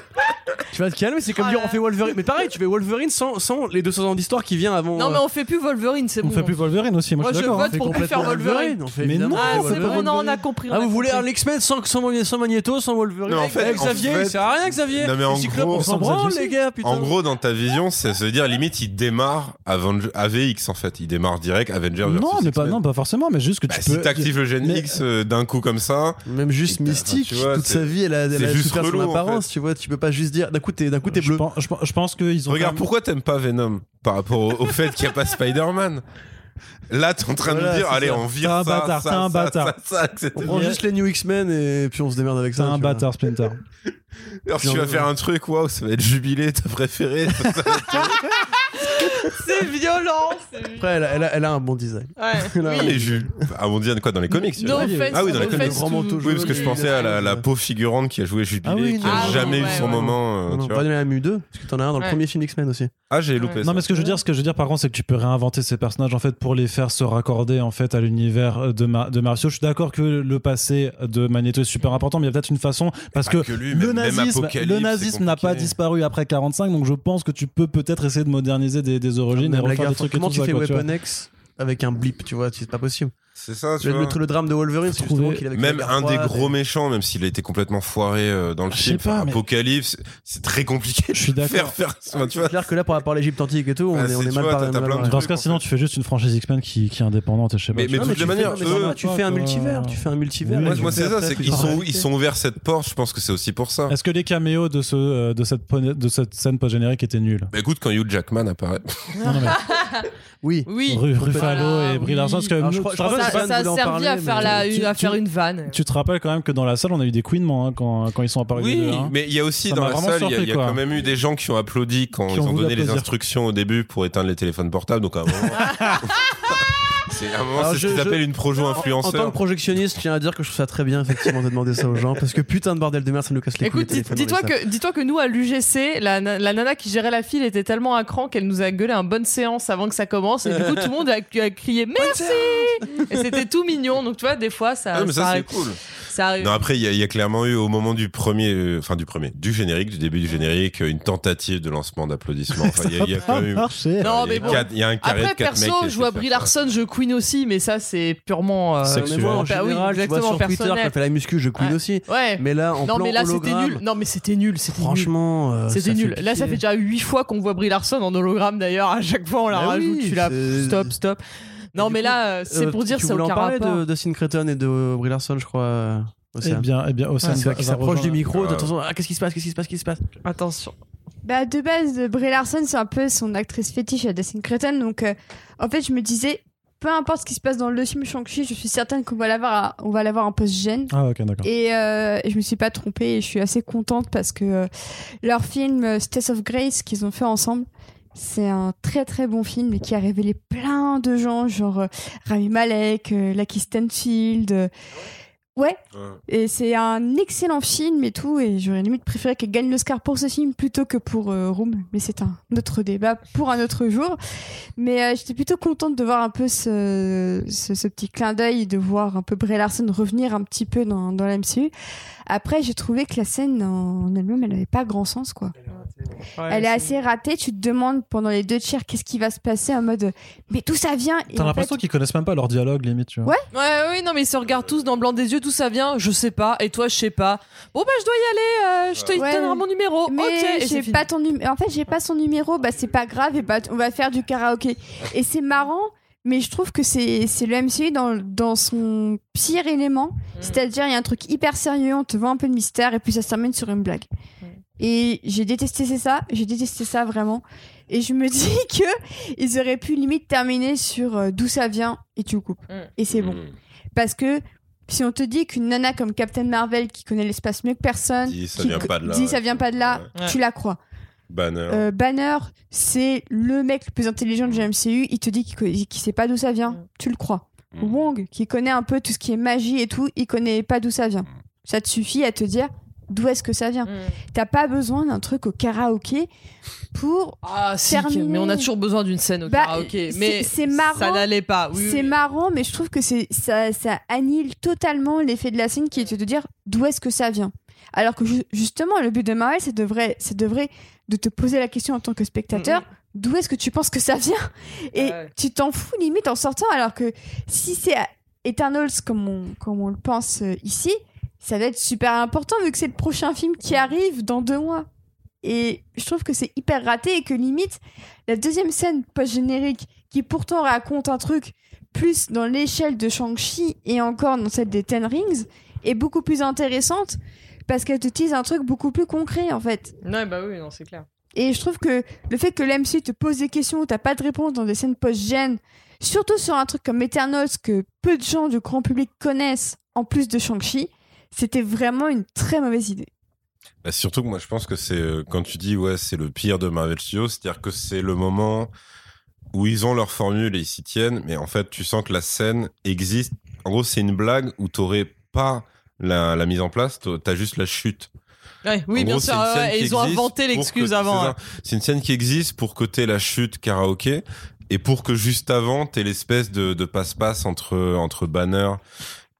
Tu vas te calmer. C'est comme dire on fait mais pareil, tu fais Wolverine sans, sans les 200 ans d'histoire qui vient avant. Non, mais euh. on fait plus Wolverine, c'est bon. On fait plus Wolverine aussi, moi, je suis vote hein. pour plus faire Wolverine. On fait mais non, ah, c'est bon, non, on a compris. Ah, vous, voulez un X-Men sans, sans, Magneto, sans Wolverine? Non, en fait, avec Xavier, en fait, sert à rien, Xavier. Non, mais en gros, on s'en branle, les gars. En gros, dans ta vision, ça veut dire limite, il démarre Avenger, AVX en fait. Il démarre direct Avengers. Non, mais pas, non, pas forcément, mais juste que bah, tu. Si t'actives le Gen X euh, d'un coup comme ça. Même juste Mystique, toute sa vie, elle a juste son apparence, tu vois. Tu peux pas juste dire d'un coup t'es bleu je pense qu'ils ont. Regarde, pourquoi t'aimes pas Venom par rapport au, fait qu'il n'y a pas Spider-Man? Là, t'es en train de me dire, allez, ça. on vire un bâtard, ça, un bâtard. On prend juste les New X-Men et puis on se démerde avec ça. un bâtard, Splinter. Alors, tu vas faire euh, un truc, waouh, ça va être jubilé, t'as préféré. c'est violent. Après, elle a, un bon design. Ouais. Là, oui. les jupes. Un bon ah, design quoi dans les comics No offense, Ah oui, dans les comics. offense Grand manteau. Oui, parce que je pensais à la, la pauvre figurante qui a joué Jubilé, Ah qui a jamais eu son moment. Euh, tu en vois. parlait de la MU2, parce que t'en as un dans le premier film X-Men aussi. Ah, j'ai loupé. Non, mais ce que je veux dire, ce que je veux dire par contre, c'est que tu peux réinventer ces personnages en fait pour les faire se raccorder en fait à l'univers euh, de, Ma de Marcio. Je suis d'accord que le passé de Magneto est super important, mais il y a peut-être une façon parce que, le, nazisme, le nazisme n'a pas disparu après 45, donc je pense que tu peux peut-être essayer de moderniser des, des origines et refaire des trucs. Comment tu fais Weapon X avec un blip, tu vois, c'est pas possible. C'est ça, tu le, vois. Le, le, drame de Wolverine, c'est Même un des gros méchants, même s'il a été complètement foiré euh, dans le film, pas. Apocalypse, c'est très compliqué je suis de faire faire c'est clair que là, pour, pour l'Égypte antique et tout, on bah, est, on mal par, Dans ce cas, sinon, tu fais juste une franchise X-Men qui, qui, est indépendante je sais pas. Mais, de toutes les tu fais un multivers, tu fais un multivers. Moi, c'est ça, c'est qu'ils sont ouverts cette porte, je pense que c'est aussi pour ça. Est-ce que les caméos de euh, cette scène post-générique étaient nuls? Bah Écoute, quand Hugh Jackman apparaît. oui. oui. Ruffalo et Brie. Larson. Parce que je, je crois ça, ça, a servi à euh, faire, une vanne. Tu te rappelles quand même que dans la salle, on a eu des couinements hein, quand, ils sont apparus. Oui, hein. mais il y a aussi dans la salle, il y, a, quand même eu des gens qui ont applaudi quand ils ont, donné les instructions au début pour éteindre les téléphones portables. Donc à un. c'est un moment, c'est ce une projo En tant que projectionniste, je tiens à dire que je trouve ça très bien, effectivement, de demander ça aux gens. Parce que putain de bordel de merde, ça nous casse les couilles. Écoute, dis-toi que, nous, à l'UGC, la, nana qui gérait la file était tellement à cran qu'elle nous a gueulé un bonne séance avant que ça commence. Et du coup, tout le monde a, crié merci Et c'était tout mignon. Donc, tu vois, des fois, ça. Ah, mais ça, ça- c'est cool. Non, après, il y, y, a clairement eu au moment du premier, euh, enfin euh, du premier, du générique, du début du générique, une tentative de lancement d'applaudissements. Enfin, il y, y a, quand même. Marché. Non, mais bon. Il y a un carré après, de perso, mecs je vois Brie Larson, je queen aussi, mais ça, c'est purement. Euh, Sexuel. Moi, en général, oui, exactement, je vois sur Twitter qu'elle fait la muscu, je queen ouais. aussi. Ouais. Mais là, en non, plan mais là, c'était nul. Non, mais c'était nul. Franchement. C'était nul. Euh, là, ça fait déjà huit fois qu'on voit Brie Larson en hologramme d'ailleurs. À chaque fois, on la rajoute. Tu la stop, stop. Non, mais là, euh, c'est euh, pour dire, c'est aucun rapport. Tu en parler de, de Sincreton et de Brie Larson, je crois. Euh, eh Océane. Eh bien, eh bien, Océane qui s'approche du micro. Attention, ah, qu'est-ce qui se passe, qu'est-ce qui se passe, qu'est-ce qui se passe Attention. Bah, de base, Brie Larson, c'est un peu son actrice fétiche à Destiny Cretan. Donc, en fait, je me disais, peu importe ce qui se passe dans le film Shang-Chi, je suis certaine qu'on va l'avoir, on va l'avoir en post-gène. Ah, ok, d'accord. Et euh, je me suis pas trompée et je suis assez contente parce que leur film State of Grace qu'ils ont fait ensemble, c'est un très très bon film et qui a révélé plein de gens, genre euh, Rami Malek, euh, Lucky Stanfield. euh, ouais, et c'est un excellent film et tout. Et j'aurais limite préféré qu'elle gagne l'Oscar pour ce film plutôt que pour euh, Room. Mais c'est un autre débat pour un autre jour. Mais euh, j'étais plutôt contente de voir un peu ce, ce, ce petit clin d'œil, de voir un peu Bray Larson revenir un petit peu dans, dans la MCU. Après, j'ai trouvé que la scène en elle-même, elle n'avait pas grand sens, quoi. elle est assez ratée. Tu te demandes pendant les deux tiers qu'est-ce qui va se passer en mode mais d'où ça vient? Et T'as l'impression fait, qu'ils connaissent même pas leur dialogue, limite, tu vois. Ouais. Ouais, oui, non, mais ils se regardent tous dans le blanc des yeux, d'où ça vient, je sais pas, et toi, je sais pas. Bon, bah, je dois y aller, euh, je te Ouais. donnerai mon numéro. mais ok, j'ai pas ton numéro. En fait, j'ai pas son numéro. Bah, c'est pas grave. Et bah, on va faire du karaoké. Et c'est marrant. Mais je trouve que c'est c'est le MCU dans, dans son pire élément. C'est-à-dire, il y a un truc hyper sérieux, on te vend un peu de mystère, et puis ça se termine sur une blague. Mm. Et j'ai détesté ça, j'ai détesté ça vraiment. Et je me dis que ils auraient pu limite terminer sur euh, d'où ça vient, et tu le coupes. Mm. Et c'est bon. Parce que si on te dit qu'une nana comme Captain Marvel, qui connaît l'espace mieux que personne, Dit, ça qui vient pas de là, dit ouais. ça vient pas de là, Ouais. tu la crois. Banner. Euh, Banner, c'est le mec le plus intelligent du MCU. Il te dit qu'il qu'il sait pas d'où ça vient. Mm. Tu le crois. Mm. Wong, qui connaît un peu tout ce qui est magie et tout, il connaît pas d'où ça vient. Ça te suffit à te dire d'où est-ce que ça vient. Mm. T'as pas besoin d'un truc au karaoké pour. Ah, si, Terminé. mais on a toujours besoin d'une scène au Bah, karaoké. c'est- Mais c'est marrant. Ça n'allait pas. Oui, c'est oui. marrant, mais je trouve que c'est ça, ça annule totalement l'effet de la scène qui est de te dire d'où est-ce que ça vient. Alors que ju- justement, le but de Marvel, c'est de vrai, c'est de vrai de te poser la question en tant que spectateur, Mhm. d'où est-ce que tu penses que ça vient? Et Ouais. tu t'en fous limite en sortant, alors que si c'est Eternals comme on, comme on le pense euh, ici, ça va être super important vu que c'est le prochain film qui arrive dans deux mois. Et je trouve que c'est hyper raté et que limite, la deuxième scène post-générique, qui pourtant raconte un truc plus dans l'échelle de Shang-Chi et encore dans celle des Ten Rings, est beaucoup plus intéressante parce qu'elle te tease un truc beaucoup plus concret en fait. Ouais, bah oui, non, c'est clair. Et je trouve que le fait que l'MC te pose des questions où t'as pas de réponse dans des scènes post-gènes, surtout sur un truc comme Eternals que peu de gens du grand public connaissent en plus de Shang-Chi, c'était vraiment une très mauvaise idée. Bah, surtout que moi je pense que c'est euh, quand tu dis ouais c'est le pire de Marvel Studios, c'est-à-dire que c'est le moment où ils ont leur formule et ils s'y tiennent, mais en fait tu sens que la scène existe. En gros c'est une blague où t'aurais pas la, la mise en place, t'as- juste la chute. Ouais, oui, En bien gros, sûr. ouais, ils ont inventé l'excuse avant. c'est une scène qui existe pour que t'aies la chute karaoké et pour que juste avant t'aies l'espèce de, de passe-passe entre entre Banner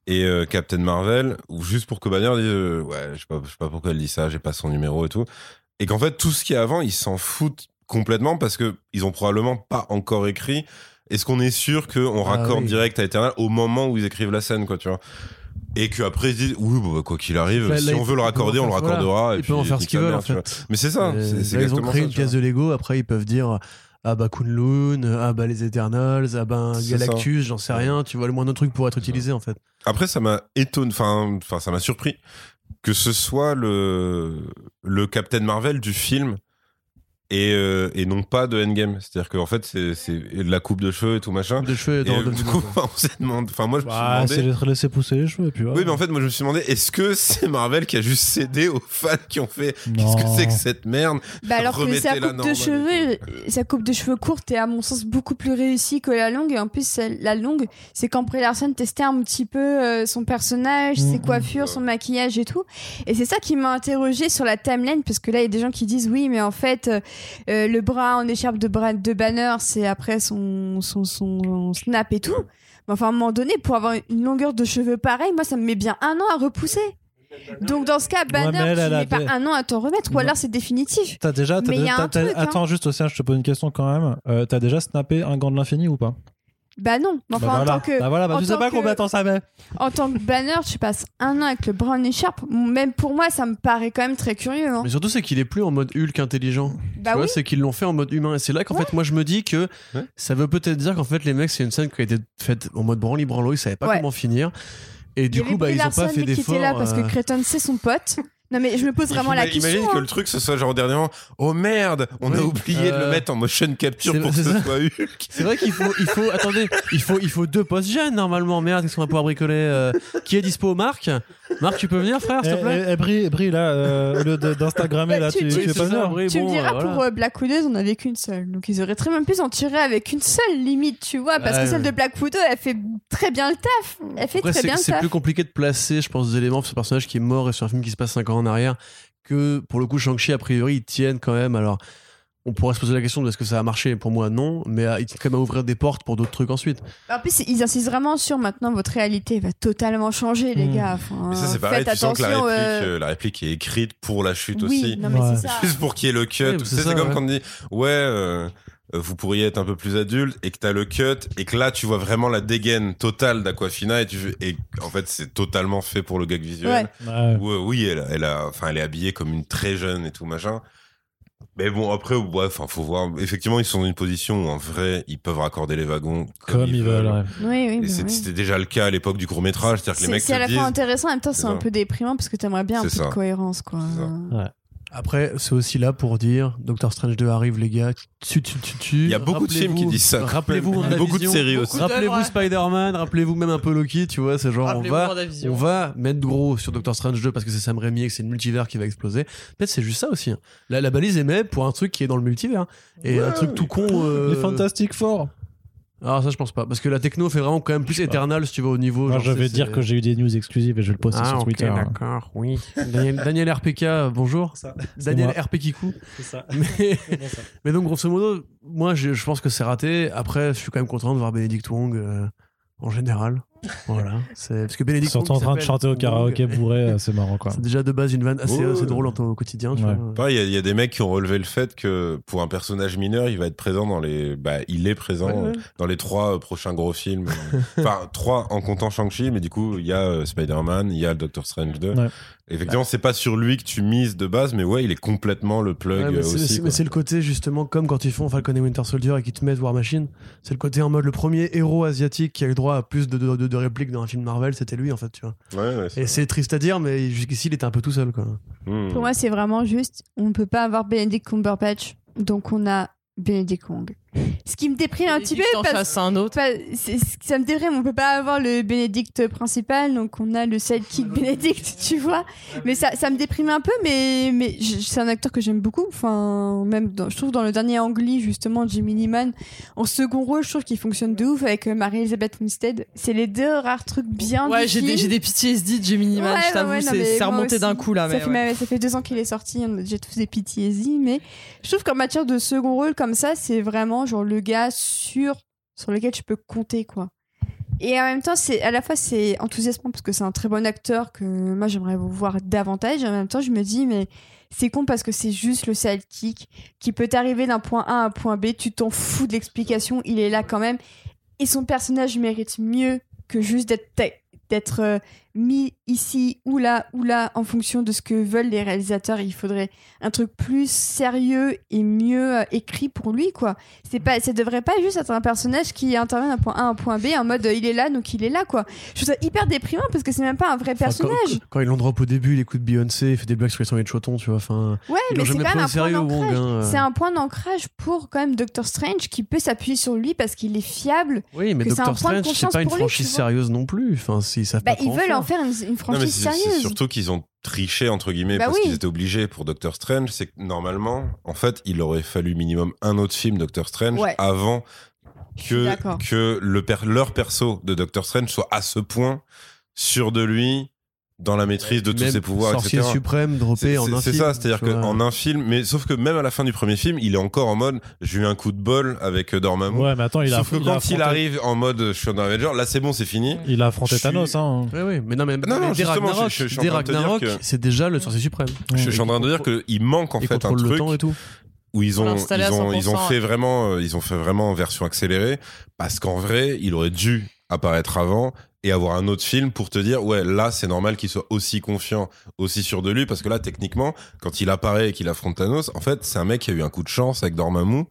et euh, Captain Marvel ou juste pour que Banner dise euh, ouais je sais pas je sais pas pourquoi elle dit ça j'ai pas son numéro et tout et qu'en fait tout ce qui est avant ils s'en foutent complètement parce que ils ont probablement pas encore écrit est-ce qu'on est sûr qu'on Ah raccorde oui. direct à Eternal au moment où ils écrivent la scène quoi tu vois? Et qu'après ils disent oui bah, quoi qu'il arrive Là, si là, on veut le raccorder on le raccordera Ils peuvent en faire ce qu'ils veulent en fait. mais c'est ça Euh, ils ont créé une pièce de Lego, après ils peuvent dire ah bah Kunlun, ah bah les Eternals, ah bah Galactus, j'en sais rien, tu vois le moindre truc pour être utilisé en fait. Après, ça m'a étonné, enfin, ça m'a surpris que ce soit le le Captain Marvel du film et euh, et non pas de Endgame. C'est-à-dire qu'en fait, c'est c'est de la coupe de cheveux et tout machin. De cheveux Et dans euh, du coup, on s'est demandé. Enfin, moi, je me suis c'est demandé. les- laisser pousser les cheveux, et puis voilà. Oui, mais en fait, moi, je me suis demandé, est-ce que c'est Marvel qui a juste cédé aux fans qui ont fait. Qu'est-ce que c'est que cette merde? Bah alors que sa coupe de et cheveux, sa coupe de cheveux courte est à mon sens beaucoup plus réussie que la longue. Et en plus, la longue, c'est quand Larson testait un petit peu euh, son personnage, ses Mhm. coiffures, son maquillage et tout. Et c'est ça qui m'a interrogé sur la timeline parce que là, il y a des gens qui disent oui, mais en fait, euh, le bras en écharpe de, bras, de Banner, c'est après son, son, son snap et tout. Mais enfin, à un moment donné, pour avoir une longueur de cheveux pareille, moi, ça me met bien un an à repousser. Donc dans ce cas, Banner, mais elle, tu mets pas un an à t'en remettre, ou alors c'est définitif. T'as déjà. Mais un hein. Attends, juste, Océan, je te pose une question quand même. Euh, T'as déjà snappé un gant de l'infini ou pas? Bah non, mais enfin bah en voilà. tant que Bah voilà, bah en tu sais tant pas que- combien de temps ça met. en tant que banner, tu passes un an avec le brown écharpe. Même pour moi, ça me paraît quand même très curieux. hein. Mais surtout c'est qu'il est plus en mode Hulk intelligent. Bah tu vois, oui. c'est qu'ils l'ont fait en mode humain et c'est là qu'en fait moi je me dis que Ouais. ça veut peut-être dire qu'en fait les mecs c'est une scène qui a été faite en mode branly branlo, ils savaient pas Ouais. comment finir et du coup bah ils ont pas fait lui, qui d'effort. était là parce que euh, Creighton c'est son pote. Non, mais je me pose vraiment la question. Imagine que hein. le truc ce soit genre dernièrement, oh merde, on a oublié de le Euh, mettre en motion capture pour que ce ça. soit Hulk. C'est vrai qu'il faut, il faut, attendez, il faut, il faut deux postes jeunes normalement. Merde, qu'est-ce qu'on va pouvoir bricoler euh, Qui est dispo Marc? Marc, tu peux venir, frère, Eh, s'il te plaît eh, eh, Brie, Brie, là, euh, au lieu de- d'Instagrammer, là, Tu- tu, tu- tu fais pas c'est ça, venir. Tu bon, me diras, euh, voilà. pour euh, Black Widow, on avait qu'une seule. Donc ils auraient très bien pu s'en tirer avec une seule limite, tu vois. Parce Ouais, que celle de Black Widow, elle fait très bien le taf. Elle fait Après, très c'est bien le c'est taf. plus compliqué de placer, je pense, des éléments sur ce personnage qui est mort et sur un film qui se passe 5 ans en arrière que pour le coup, Shang-Chi, a priori, ils tiennent quand même. Alors, on pourrait se poser la question de est-ce que ça a marché? Pour moi, non, mais euh, ils quand même à ouvrir des portes pour d'autres trucs ensuite. En plus, ils insistent vraiment sur maintenant votre réalité va totalement changer, les Hmm. gars. Enfin, Mais ça c'est pareil, faites tu sens que la attention, réplique, euh, euh, la réplique est écrite pour la chute Oui, aussi. non mais Ouais. c'est ça. Juste pour qu'il y ait le cut. Oui, c'est sais, ça, c'est comme ouais. quand on dit, ouais, euh, vous pourriez être un peu plus adulte et que t'as le cut et que là tu vois vraiment la dégaine totale d'Aquafina et tu et en fait c'est totalement fait pour le gag visuel. Ouais. Ouais. Où, euh, oui, elle, elle a, enfin, elle est habillée comme une très jeune et tout machin. Mais bon, après, ouais, enfin, faut voir. Effectivement, ils sont dans une position où, en vrai, ils peuvent raccorder les wagons comme, Comme ils veulent, ouais. Oui, oui, Et bah c'est- oui. c'était déjà le cas à l'époque du court métrage, c'est-à-dire que les C'est mecs c'est à te la disent. fois intéressant, en même temps c'est C'est un ça. peu déprimant parce que t'aimerais bien un peu de cohérence, quoi. C'est ça. Après, c'est aussi là pour dire Doctor Strange 2 arrive, les gars. Tu, tu, tu, tu. Il y a beaucoup de films qui disent ça. Rappelez-vous, beaucoup de séries aussi. Rappelez-vous. Spider-Man, rappelez-vous même un peu Loki, tu vois, c'est genre on va, on va mettre gros sur Doctor Strange 2 parce que c'est Sam Raimi et que c'est le multivers qui va exploser. Peut-être c'est juste ça aussi. hein. La, la balise est mise pour un truc qui est dans le multivers et un truc tout con. euh, Les Fantastic Four. Alors ça je pense pas parce que la techno fait vraiment quand même plus. Eternal si tu vas au niveau. Moi, genre, je vais dire que j'ai eu des news exclusives et je vais le poster Ah, sur Twitter. hein. d'accord, oui. Daniel, Daniel RPK, bonjour. Daniel moi. RP Kikou. C'est ça. Mais, mais donc grosso modo, moi je, je pense que c'est raté. Après, je suis quand même content de voir Benedict Wong euh, en général. Voilà. C'est parce que Benedict Surtout en train de chanter au karaoké bourré, euh, c'est marrant quoi. C'est déjà de base une vanne assez, Oh. assez drôle en- au quotidien. Tu Ouais. vois. Pareil, il y a- il y, a des mecs qui ont relevé le fait que pour un personnage mineur, il va être présent dans les, bah, il est présent Ouais, ouais. dans les trois euh, prochains gros films. enfin, trois en comptant Shang-Chi, mais du coup, il y a euh, Spider-Man, il y a Doctor Strange 2. Ouais. Effectivement, c'est pas sur lui que tu mises de base, mais ouais, il est complètement le plug Ouais, mais c'est- aussi. c'est- quoi. mais c'est le côté justement comme quand ils font Falcon et Winter Soldier et qu'ils te mettent War Machine. C'est le côté en mode le premier héros asiatique qui a eu droit à plus de, de, de- de répliques dans un film Marvel, c'était lui en fait, tu vois. Ouais, ouais, Et c'est triste à dire, mais jusqu'ici il était un peu tout seul quoi. Hmm. Pour moi, c'est vraiment juste, on ne peut pas avoir Benedict Cumberbatch, donc on a Benedict Wong. Ce qui me déprime un petit peu parce un autre. pas- ça me déprime, on peut pas avoir le Benedict principal, donc on a le sidekick Benedict, tu vois. Mais ça, ça me déprime un peu, mais, mais c'est un acteur que j'aime beaucoup. Enfin, même dans- je trouve dans le dernier Angly, justement, Jimmy Neeman, en second rôle, je trouve qu'il fonctionne de ouf avec euh, Marie-Elisabeth Winstead. C'est les deux rares trucs bien Ouais, j'ai des, j'ai des PTSD de Gemini Man, Ouais, je t'avoue, ouais, c'est remonté d'un coup là. Ça, Mais fait, ouais. ça fait deux ans qu'il est sorti, on a déjà tous des PTSD, mais je trouve qu'en matière de second rôle comme ça, c'est vraiment genre le gars sûr sur lequel tu peux compter quoi. Et en même temps, c'est à la fois c'est enthousiasmant parce que c'est un très bon acteur que moi j'aimerais voir davantage. En même temps, je me dis mais c'est con parce que c'est juste le sidekick qui peut t'arriver d'un point A à un point B. Tu t'en fous de l'explication, il est là quand même. Et son personnage mérite mieux que juste d'être d'être euh, mis ici ou là ou là en fonction de ce que veulent les réalisateurs. Il faudrait un truc plus sérieux et mieux euh, écrit pour lui quoi. C'est pas ça devrait pas juste être un personnage qui intervient d'un point A à un point B en mode euh, il est là donc il est là quoi. Je trouve ça hyper déprimant parce que c'est même pas un vrai Enfin, quand- personnage. Quand, il en drop au début, il écoute Beyoncé, il fait des blagues sur les sangs et de chotons, tu vois. Enfin, Ouais, mais c'est quand même un point d'ancrage. hein. C'est un point d'ancrage pour quand même Doctor Strange qui peut s'appuyer sur lui parce qu'il est fiable. oui, mais Doctor Strange, c'est pas une franchise sérieuse non plus. Enfin, Bah, ils veulent en faire. une, franchise sérieuse. surtout qu'ils ont triché entre guillemets Bah parce oui. qu'ils étaient obligés pour Doctor Strange. C'est que normalement, en fait, il aurait fallu minimum un autre film Doctor Strange Ouais. avant que que le per- leur perso de Doctor Strange soit à ce point sûr de lui dans la maîtrise de tous ses pouvoirs, Sorcier etc. suprême droppé C'est en un c'est film. ça, c'est-à-dire qu'en un film, mais sauf que même à la fin du premier film, il est encore en mode j'ai eu un coup de bol avec euh, Dormammu. Ouais, mais attends, il a, sauf que il a quand affronté, il arrive en mode je suis un Avenger, là c'est bon, c'est fini. il a affronté Je suis- Thanos. Hein. Oui, oui, mais non, mais, Non, mais non, dès Ragnarok, que- c'est déjà le sorcier suprême. Je, suis en train de dire qu'il manque en fait un contrôle le truc temps et tout. où ils ont ils ont, ils ont 100%, fait ouais. vraiment ils ont fait vraiment en version accélérée parce qu'en vrai il aurait dû apparaître avant et avoir un autre film pour te dire ouais là c'est normal qu'il soit aussi confiant aussi sûr de lui parce que là techniquement quand il apparaît et qu'il affronte Thanos en fait c'est un mec qui a eu un coup de chance avec Dormammu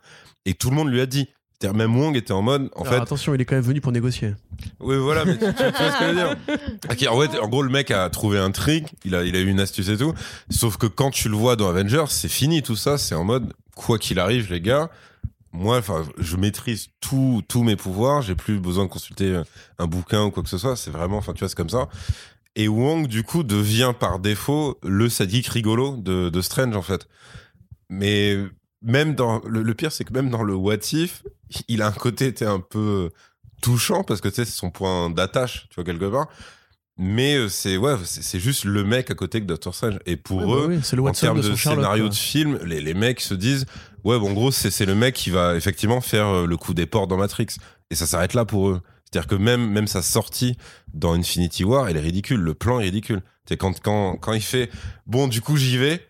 et tout le monde lui a dit même Wong était en mode, en Alors, fait, attention, il est quand même venu pour négocier. oui voilà, mais tu, tu vois ce que je veux dire. Ok, en, fait, en gros, le mec a trouvé un trick, il a, il a eu une astuce et tout. Sauf que quand tu le vois dans Avengers, c'est fini tout ça. C'est en mode, quoi qu'il arrive, les gars, moi, enfin, je maîtrise tout, tous mes pouvoirs. J'ai plus besoin de consulter un bouquin ou quoi que ce soit. C'est vraiment, enfin, tu vois, c'est comme ça. Et Wong, du coup, devient par défaut le sadique rigolo de, de Strange, en fait. Mais même dans le, le pire, c'est que même dans le What If, il a un côté était un peu touchant parce que tu sais, c'est son point d'attache, tu vois quelque part. Mais euh, c'est ouais, c'est juste le mec à côté de Doctor Strange. Et pour Ouais, bah eux, oui, c'est le en termes de scénario quoi. de film, les, les mecs se disent ouais, bon, en gros, c'est c'est le mec qui va effectivement faire euh, le coup des portes dans Matrix. Et ça s'arrête là pour eux. C'est-à-dire que même, même sa sortie dans Infinity War, elle est ridicule. Le plan est ridicule. C'est quand, quand, quand il fait bon, du coup, j'y vais.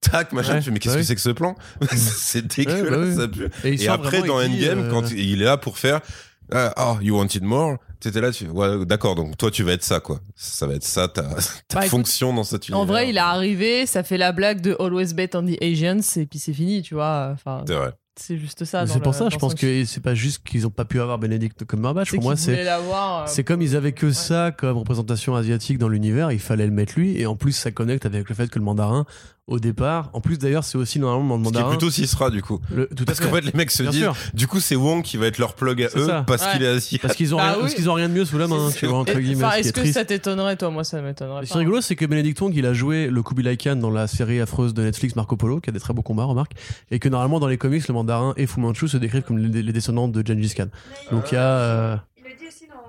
Tac, machin, Ouais, fais, mais qu'est-ce que c'est que ce plan C'est dégueulasse, Ouais, bah oui. ça pue. il Et après, vraiment, dans Endgame, euh, quand il est là pour faire ah, oh, you wanted more, t'étais là, tu ouais, d'accord, donc toi, tu vas être ça, quoi. Ça va être ça, ta, ta Bah, écoute, fonction dans cet univers. En vrai, il est arrivé, ça fait la blague de Always Bet on the Asians, et puis c'est fini, tu vois. Enfin, C'est vrai. c'est juste ça. C'est pour le- ça, je pense que c'est pas juste qu'ils ont pas pu avoir Benedict Cumberbatch. Pour moi, c'est euh, c'est comme ils avaient que ça comme représentation asiatique dans l'univers, il fallait le mettre lui. Et en plus, ça connecte avec le fait que le mandarin, au départ, en plus d'ailleurs, c'est aussi normalement le Ce qui est mandarin. plutôt s'il sera, du coup. le- tout à Parce qu'en fait, les mecs se Bien disent, sûr. du coup, c'est Wong qui va être leur plug à eux ça. parce Ouais. qu'il est asiatique. Parce qu'ils ont, Bah rien, oui. parce qu'ils ont rien de mieux sous la main, tu vois, entre Et- guillemets. Enfin, est-ce est que triste. ça t'étonnerait, toi? Moi, ça m'étonnerait Ce qui pas. est rigolo, c'est que Benedict Wong, il a joué le Kubilai Khan dans la série affreuse de Netflix Marco Polo, qui a des très beaux combats, remarque, et que normalement dans les comics, le mandarin et Fu Manchu se décrivent comme les, les descendants de Gengis Khan. Donc il y a.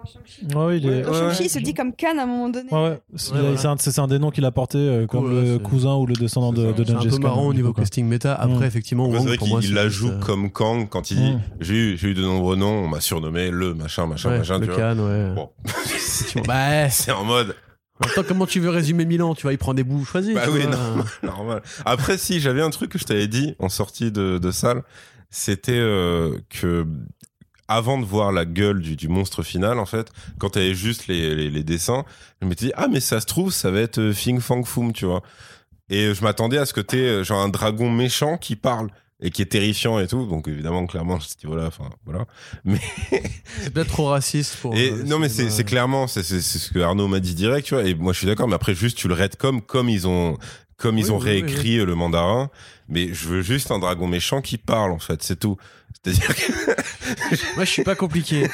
Shang-Chi. Ouais, il est. Shang-Chi, il se dit comme Khan à un moment donné. Ouais, ouais. C'est Ouais, voilà. c'est un, c'est un des noms qu'il a porté euh, comme Ouais, le c'est- cousin ou le descendant de, de c'est un Gengis peu Khan, marrant au du niveau coup, quoi. casting méta. Après, Mm. effectivement, Ouais, Wong, c'est vrai pour moi, qu'il c'est la juste, joue euh, comme Kang quand il dit Mm. j'ai eu, j'ai eu de nombreux noms, on m'a surnommé le machin, machin, ouais, machin. le tu vois. Khan, ouais. Bon. Tu vois, bah, C'est en mode en même temps, comment tu veux résumer Milan Tu vois, il prend des bouts choisis. Bah tu oui, vois. normal. Après, si j'avais un truc que je t'avais dit en sortie de, de salle, c'était euh, que avant de voir la gueule du, du monstre final, en fait, quand t'avais juste les, les, les dessins, je m'étais dit ah mais ça se trouve ça va être euh, Fing Fang Foom, tu vois. Et je m'attendais à ce que t'aies euh, genre un dragon méchant qui parle et qui est terrifiant et tout. Donc évidemment, clairement, je dit voilà, enfin voilà. Mais C'est peut-être trop raciste pour. et euh, non, mais c'est c'est clairement, c'est c'est- c'est ce que Arnaud m'a dit direct, tu vois. Et moi, je suis d'accord, mais après, juste, tu le raides comme, comme ils ont, comme ils ont oui, oui, réécrit le mandarin. Mais je veux juste un dragon méchant qui parle, en fait, c'est tout. C'est-à-dire que. Moi, je suis pas compliqué.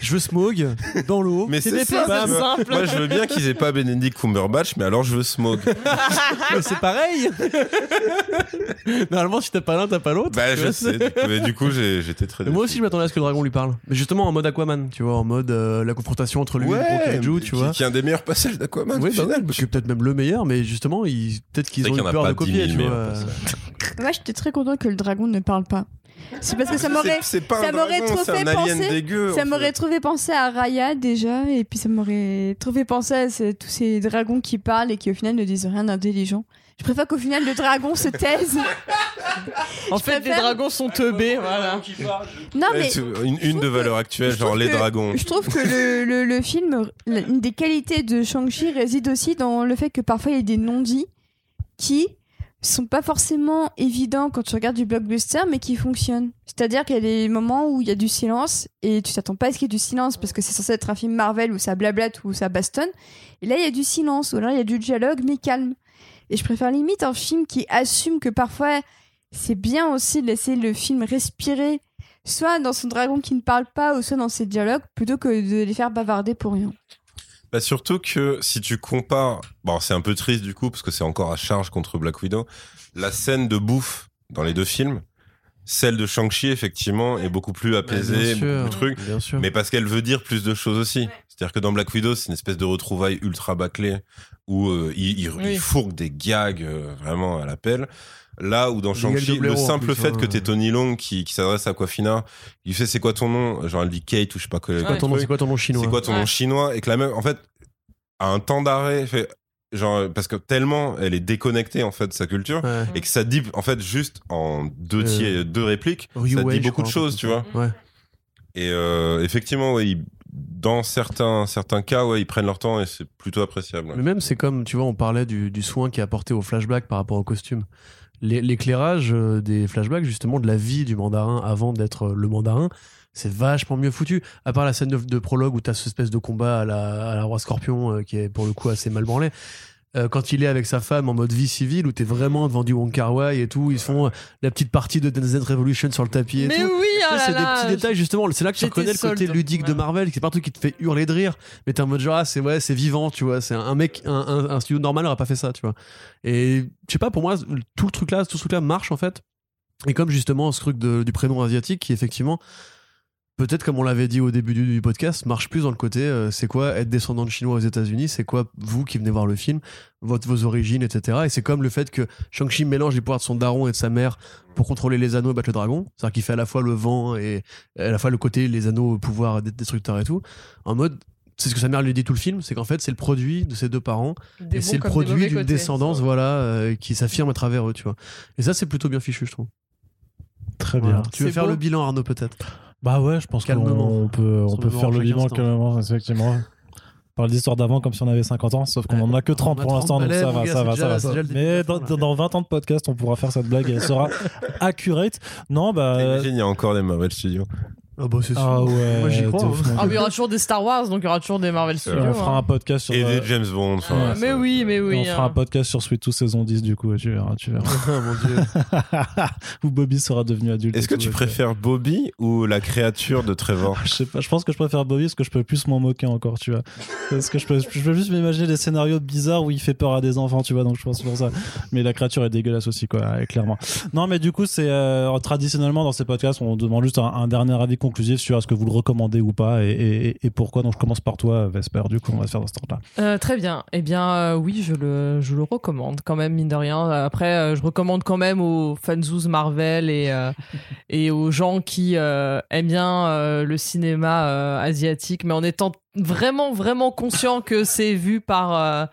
je veux Smog dans l'eau. Mais C'est des ça, simples. Moi, je veux bien qu'ils aient pas Benedict Cumberbatch, mais alors je veux Smog. Mais c'est pareil. Normalement, si t'as pas l'un, t'as pas l'autre. bah, je sais. Du coup, mais du coup, j'ai- j'étais très. Moi aussi, je m'attendais à ce que le dragon lui parle. Mais justement, en mode Aquaman, tu vois, en mode euh, la confrontation entre lui et le kaiju, tu qui- vois. Qui est un des meilleurs passages d'Aquaman. Oui, au bah final. oui, qui est peut-être même le meilleur, mais justement, ils... peut-être qu'ils C'est ont eu y en a peur pas de 10 copier, 000 tu vois. Moi, j'étais très content que le dragon ne parle pas. C'est parce que ça m'aurait. C'est pas ça un m'aurait dragon, trop c'est fait un alien penser- dégueu. Ça en m'aurait fait. trouvé penser à Raya déjà, et puis ça m'aurait trop fait penser à ces- tous ces dragons qui parlent et qui au final ne disent rien d'intelligent. Je préfère qu'au final le dragon se taise. En fait, les préfère- dragons sont teubés, voilà. Non mais une, une de valeur actuelle, je genre trouve les que- dragons. je trouve que le, le- le film, la- une des qualités de Shang-Chi réside aussi dans le fait que parfois il y a des non-dits qui sont pas forcément évidents quand tu regardes du blockbuster, mais qui fonctionnent. C'est-à-dire qu'il y a des moments où il y a du silence et tu t'attends pas à ce qu'il y ait du silence parce que c'est censé être un film Marvel où ça blablate ou ça bastonne. Et là, il y a du silence ou alors il y a du dialogue mais calme. Et je préfère limite un film qui assume que parfois c'est bien aussi de laisser le film respirer, soit dans son dragon qui ne parle pas ou soit dans ses dialogues, plutôt que de les faire bavarder pour rien. Bah surtout que si tu compares, bon c'est un peu triste du coup parce que c'est encore à charge contre Black Widow, la scène de bouffe dans les deux films, celle de Shang-Chi effectivement est beaucoup plus apaisée, beaucoup plus truc, Bien sûr. mais parce qu'elle veut dire plus de choses aussi. C'est-à-dire que dans Black Widow c'est une espèce de retrouvaille ultra bâclée où euh, il, il, Oui. il fourgue des gags euh, vraiment à l'appel. Là où dans Shang-Chi, le simple plus, fait hein. que t'es Tony Long qui, qui s'adresse à Aquafina, il fait c'est quoi ton nom? Genre elle dit Kate ou je sais pas quoi. C'est quoi ton nom- c'est quoi ton nom chinois? C'est quoi ton nom chinois? Et que la même, en fait, à un temps d'arrêt, fait, genre, parce que tellement elle est déconnectée, en fait, de sa culture, Ouais. et que ça dit, en fait, juste en deux, Euh, tiers- deux répliques, Ryu ça dit beaucoup de crois, choses, tu vois. Ouais. Et euh, effectivement, ouais, ils- dans certains, certains cas, ouais, ils prennent leur temps et c'est plutôt appréciable. ouais. Mais même, c'est comme, tu vois, on parlait du, du soin qui est apporté au flashback par rapport au costume. L'é- l'éclairage euh, des flashbacks, justement, de la vie du mandarin avant d'être euh, le mandarin, c'est vachement mieux foutu. À part la scène de, prologue où t'as cette espèce de combat à la, à la roi scorpion euh, qui est pour le coup assez mal branlé. Euh, quand il est avec sa femme en mode vie civile où t'es vraiment devant du Wong Kar Wai et tout, ils font euh, la petite partie de Dance Dance Revolution sur le tapis et Mais tout. oui, oh là c'est des petits détails justement c'est là que tu reconnais le côté ludique de. Marvel c'est pas un truc qui te fait hurler de rire mais t'es en mode genre ah, c'est ouais c'est vivant tu vois c'est un, un mec un, un- un studio normal n'aurait pas fait ça tu vois et je sais pas pour moi tout le truc là tout ce truc là marche en fait et comme justement ce truc de- du prénom asiatique qui effectivement peut-être comme on l'avait dit au début du, du podcast marche plus dans le côté euh, c'est quoi être descendant de chinois aux États-Unis c'est quoi vous qui venez voir le film votre, vos origines etc et c'est comme le fait que Shang-Chi mélange les pouvoirs de son daron et de sa mère pour contrôler les anneaux et battre le dragon. C'est-à-dire qu'il fait à la fois le vent et à la fois le côté les anneaux pouvoir destructeurs et tout. En mode c'est ce que sa mère lui dit tout le film c'est qu'en fait c'est le produit de ses deux parents Des et c'est le produit d'une descendance voilà euh, qui s'affirme à travers eux tu vois. Et ça c'est plutôt bien fichu je trouve. Très bien. Voilà. tu veux faire beau. le bilan Arnaud peut-être? Bah ouais, je pense qu'on peut, on peut faire le bilan calmement, effectivement. On parle d'histoire d'avant comme si on avait 50 ans, sauf qu'on en a que 30 On a pour l'instant, 30 donc ça va, ça va, ça va. Mais dans, la fin, là. dans 20 ans de podcast, on pourra faire cette blague et elle sera accurate. Non, bah. Imagine, il y a encore des Marvel Studios. Ah bah c'est sûr Ah ouais. Moi, j'y crois, hein. Ah, mais il y aura toujours des Star Wars, donc il y aura toujours des Marvel Et Studios. on fera hein. un podcast sur. Et euh, des James Bond. enfin, Ah, mais oui, mais oui. on fera hein. un podcast sur Sweet Tooth saison 10 du coup, tu verras, tu verras. Ah, mon dieu Où Bobby sera devenu adulte. Est-ce et que tout, tu préfères Bobby ou la créature de Trevor Je sais pas, je pense que je préfère Bobby parce que je peux plus m'en moquer encore, tu vois. Parce que je peux, je peux juste m'imaginer des scénarios bizarres où il fait peur à des enfants, tu vois, donc je pense que c'est pour ça. Mais la créature est dégueulasse aussi, quoi, ouais, clairement. Non, mais du coup, c'est euh, traditionnellement dans ces podcasts, on demande juste un, un dernier avis conclusif sur est-ce que vous le recommandez ou pas et, pourquoi. Donc je commence par toi, Vesper, du coup, on va se faire dans ce temps-là. Euh, très bien. Eh bien, euh, oui, je le, je le recommande quand même, mine de rien. Après, euh, je recommande quand même aux fanzous Marvel et, euh, et aux gens qui aiment bien le cinéma asiatique, mais en étant vraiment, vraiment conscient que c'est vu par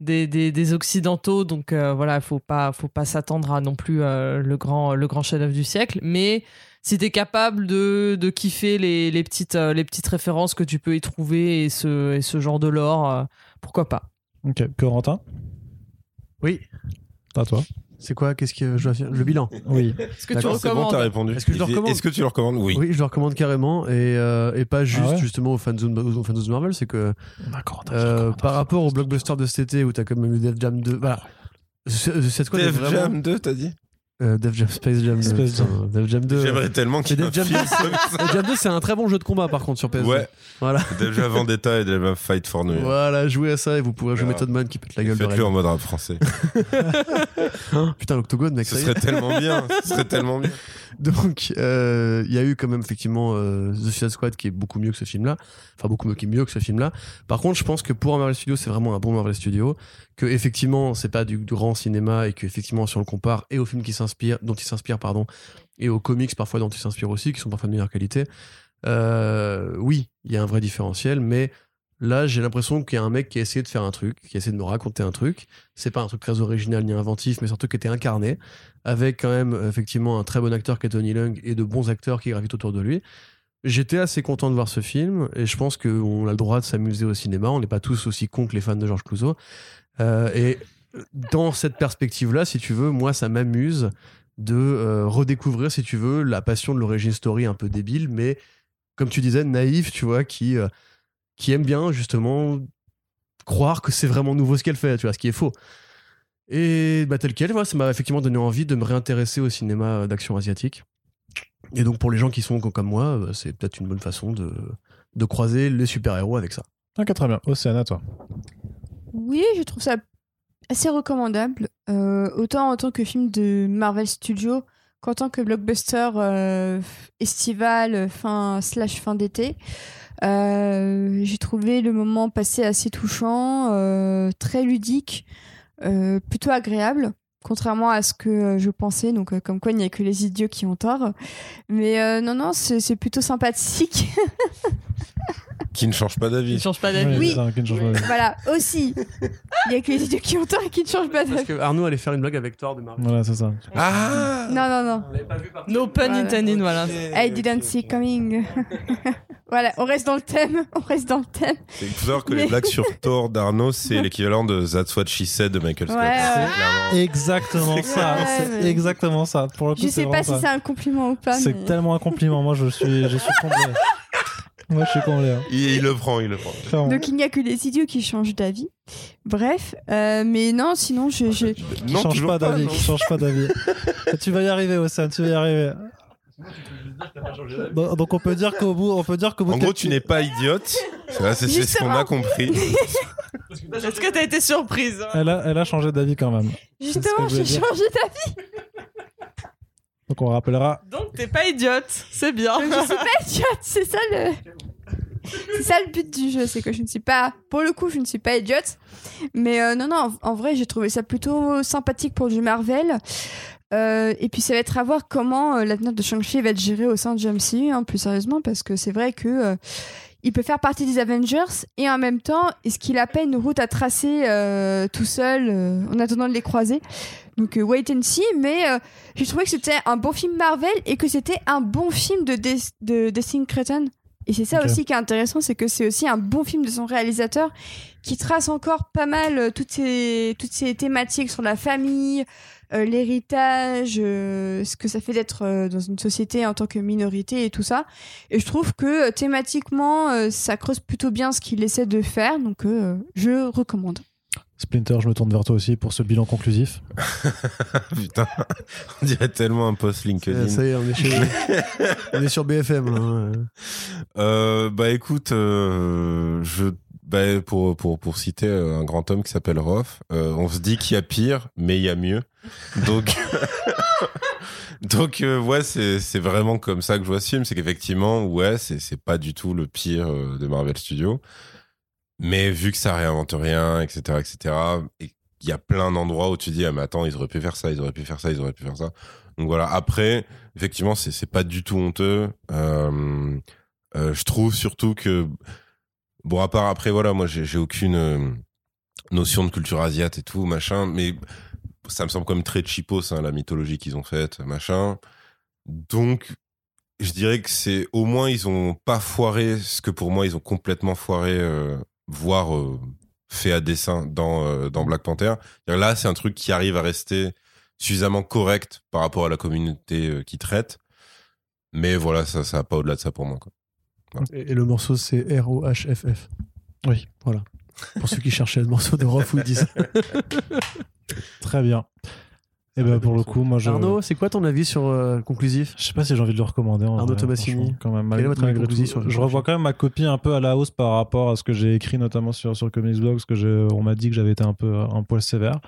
des, des, occidentaux. Donc voilà, faut pas, faut pas s'attendre à non plus le grand, le grand chef-d'œuvre du siècle. Mais si t'es capable de, de kiffer les, les, petites, euh, les petites références que tu peux y trouver et ce, et ce genre de lore, euh, pourquoi pas Ok, Corentin, oui à toi. c'est quoi? Qu'est-ce que je dois faire? Le bilan Oui. Est-ce que tu bon, recommandes t'as répondu. Est-ce que je le recommande? Est-ce que tu le recommandes? Oui. Oui, je le recommande carrément et, euh, et pas juste Ah ouais justement aux fans de, aux fans de Marvel, c'est que euh, par rapport au blockbuster de cet été où t'as quand même eu Def Jam 2, voilà. C'est c'est quoi vraiment- Jam 2, t'as dit? Euh, Def Jam, Space Jam 2. Space Jam. putain, Def Jam 2. J'aimerais tellement qu'il Def Jam film 2, comme ça. Def Jam 2, c'est un très bon jeu de combat par contre sur PS2. Ouais, Voilà. Def Jam Vendetta et Def Jam Fight for New. Voilà, jouez à ça et vous pourrez jouer. Method Man qui pète la gueule Faites-le en mode rap français. Putain, l'octogone, mec, Ce serait tellement bien. Ce serait tellement bien. Donc, euh, il y a eu quand même effectivement euh, The Suicide Squad qui est beaucoup mieux que ce film-là. Enfin, beaucoup mieux, qui est mieux que ce film-là. Par contre, je pense que pour un Marvel Studio, c'est vraiment un bon Marvel Studio. Que effectivement, c'est pas du grand cinéma et que effectivement, si on le compare et aux films qui s'inspirent, dont il s'inspire, pardon, et aux comics parfois dont il s'inspire aussi, qui sont parfois de meilleure qualité. Euh, oui, il y a un vrai différentiel, mais là, j'ai l'impression qu'il y a un mec qui a essayé de faire un truc, qui a essayé de me raconter un truc. C'est pas un truc très original ni inventif, mais truc qui était incarné avec quand même effectivement un très bon acteur qui est Tony Leung et de bons acteurs qui gravitent autour de lui. J'étais assez content de voir ce film et je pense qu'on a le droit de s'amuser au cinéma. On n'est pas tous aussi cons que les fans de Georges Clouzot. Euh, et dans cette perspective-là, si tu veux, moi, ça m'amuse de euh, redécouvrir, si tu veux, la passion de l'origine story un peu débile, mais comme tu disais, naïf, tu vois, qui, euh, qui aime bien justement croire que c'est vraiment nouveau ce qu'elle fait, tu vois, ce qui est faux. Et bah, tel quel, voilà, ça m'a effectivement donné envie de me réintéresser au cinéma d'action asiatique. Et donc pour les gens qui sont comme moi, bah, c'est peut-être une bonne façon de, de croiser les super-héros avec ça. Ok, très bien. Océane, à toi. Oui, je trouve ça assez recommandable. Euh, autant en tant que film de Marvel Studios qu'en tant que blockbuster euh, estival, fin slash fin d'été. Euh, J'ai trouvé le moment passé assez touchant, euh, très ludique, euh, plutôt agréable. Contrairement à ce que je pensais, donc euh, comme quoi il n'y a que les idiots qui ont tort. Mais euh, non, non, c'est plutôt sympathique. Qui ne change pas Il d'avis. change pas d'avis. Oui. c'est ça, qui ne change pas. voilà, aussi. Il n'y a que les idiots qui ont tort et qui ne changent pas Parce d'avis. que Arnaud allait faire une blague avec Thor de Marvel. Voilà, c'est ça. Ah Non, non, non. On pas vu par No pun Voilà. intended, voilà. I didn't see coming. Voilà, on reste dans le thème. On reste dans le thème. Il faut savoir que Mais- les blagues sur Thor d'Arnaud, c'est l'équivalent de That's What She Said de Michael Scott. Ouais, ouais. C'est clairement- Exactement C'est ça. clair. C'est exactement ça. Pour le coup, Je c'est sais pas si c'est un compliment ou pas. C'est mais- tellement un compliment. Moi, je suis, je suis. Moi, je suis comblé. hein. Il, il le prend, il le prend. Clairement. Donc il n'y a que les idiots qui changent d'avis. Bref, euh, mais non, sinon je, je... Qui Non, change toujours pas d'avis. non. Qui change pas d'avis. tu vas y arriver, Ossam. Tu vas y arriver. Donc, donc on peut dire qu'au bout, on peut dire qu'au bout En de gros, quelques- tu n'es pas idiote. C'est c'est ce qu'on a compris. Est-ce que t'as été surprise Elle a, elle a changé d'avis quand même. justement ce que je j'ai dire. changé d'avis. Donc on rappellera. Donc t'es pas idiote, c'est bien. Donc, je suis pas idiote, c'est ça le. C'est ça le but du jeu, c'est que je ne suis pas. Pour le coup, je ne suis pas idiote. Mais euh, non, non, en, en vrai, j'ai trouvé ça plutôt sympathique pour du Marvel. Euh, et puis ça va être à voir comment euh, l'avenir de Shang-Chi va être géré au sein de MCU, hein, plus sérieusement, parce que c'est vrai que euh, il peut faire partie des Avengers et en même temps, est-ce qu'il a pas une route à tracer euh, tout seul euh, en attendant de les croiser? Donc euh, wait and see, mais j'ai trouvé que c'était un bon film Marvel et que c'était un bon film de, Des- de Destin Cretton. Et c'est ça aussi qui est intéressant, c'est que c'est aussi un bon film de son réalisateur qui trace encore pas mal toutes ces, toutes ces thématiques sur la famille, euh, l'héritage, euh, ce que ça fait d'être euh, dans une société en tant que minorité et tout ça. Et je trouve que thématiquement, euh, ça creuse plutôt bien ce qu'il essaie de faire, donc euh, je recommande. Splinter, je me tourne vers toi aussi pour ce bilan conclusif. Putain, on dirait tellement un post LinkedIn. ça y est, on est, chez... on est sur BFM. hein. Euh, bah écoute, euh, je, bah, pour, pour, pour citer euh, un grand homme qui s'appelle Roth, euh, on se dit qu'il y a pire, mais il y a mieux. Donc, donc euh, ouais, c'est, vraiment comme ça que je vois ce film, c'est qu'effectivement, ouais, c'est, pas du tout le pire de Marvel Studios. Mais vu que ça réinvente rien, etc., etc., et il y a plein d'endroits où tu dis, ah, mais attends, ils auraient pu faire ça, ils auraient pu faire ça, ils auraient pu faire ça. Donc voilà, après, effectivement, c'est, pas du tout honteux. Je trouve surtout que, bon, à part après, voilà, moi, j'ai, aucune euh, notion de culture asiate et tout, machin, mais ça me semble comme très cheapos, hein, la mythologie qu'ils ont faite, machin. Donc, je dirais que c'est, au moins, ils ont pas foiré ce que pour moi, ils ont complètement foiré, euh, voire euh, fait à dessein dans, dans Black Panther. Là, c'est un truc qui arrive à rester suffisamment correct par rapport à la communauté qui traite. Mais voilà, ça, va pas au-delà de ça pour moi. Quoi. Et, et le morceau, c'est R-O-H-F-F. Oui. Voilà. Pour ceux qui cherchaient le morceau de où ils disent. Très bien. Et ben pour le coup, moi je. Arnaud, c'est quoi ton avis sur euh, conclusif? Je sais pas si j'ai envie de le recommander. en Arnaud Quand même, Quel est votre tout. sur le Je revois quand même ma copie un peu à la hausse par rapport à ce que j'ai écrit notamment sur, sur Comics Blog, parce que on m'a dit que j'avais été un peu un poil sévère.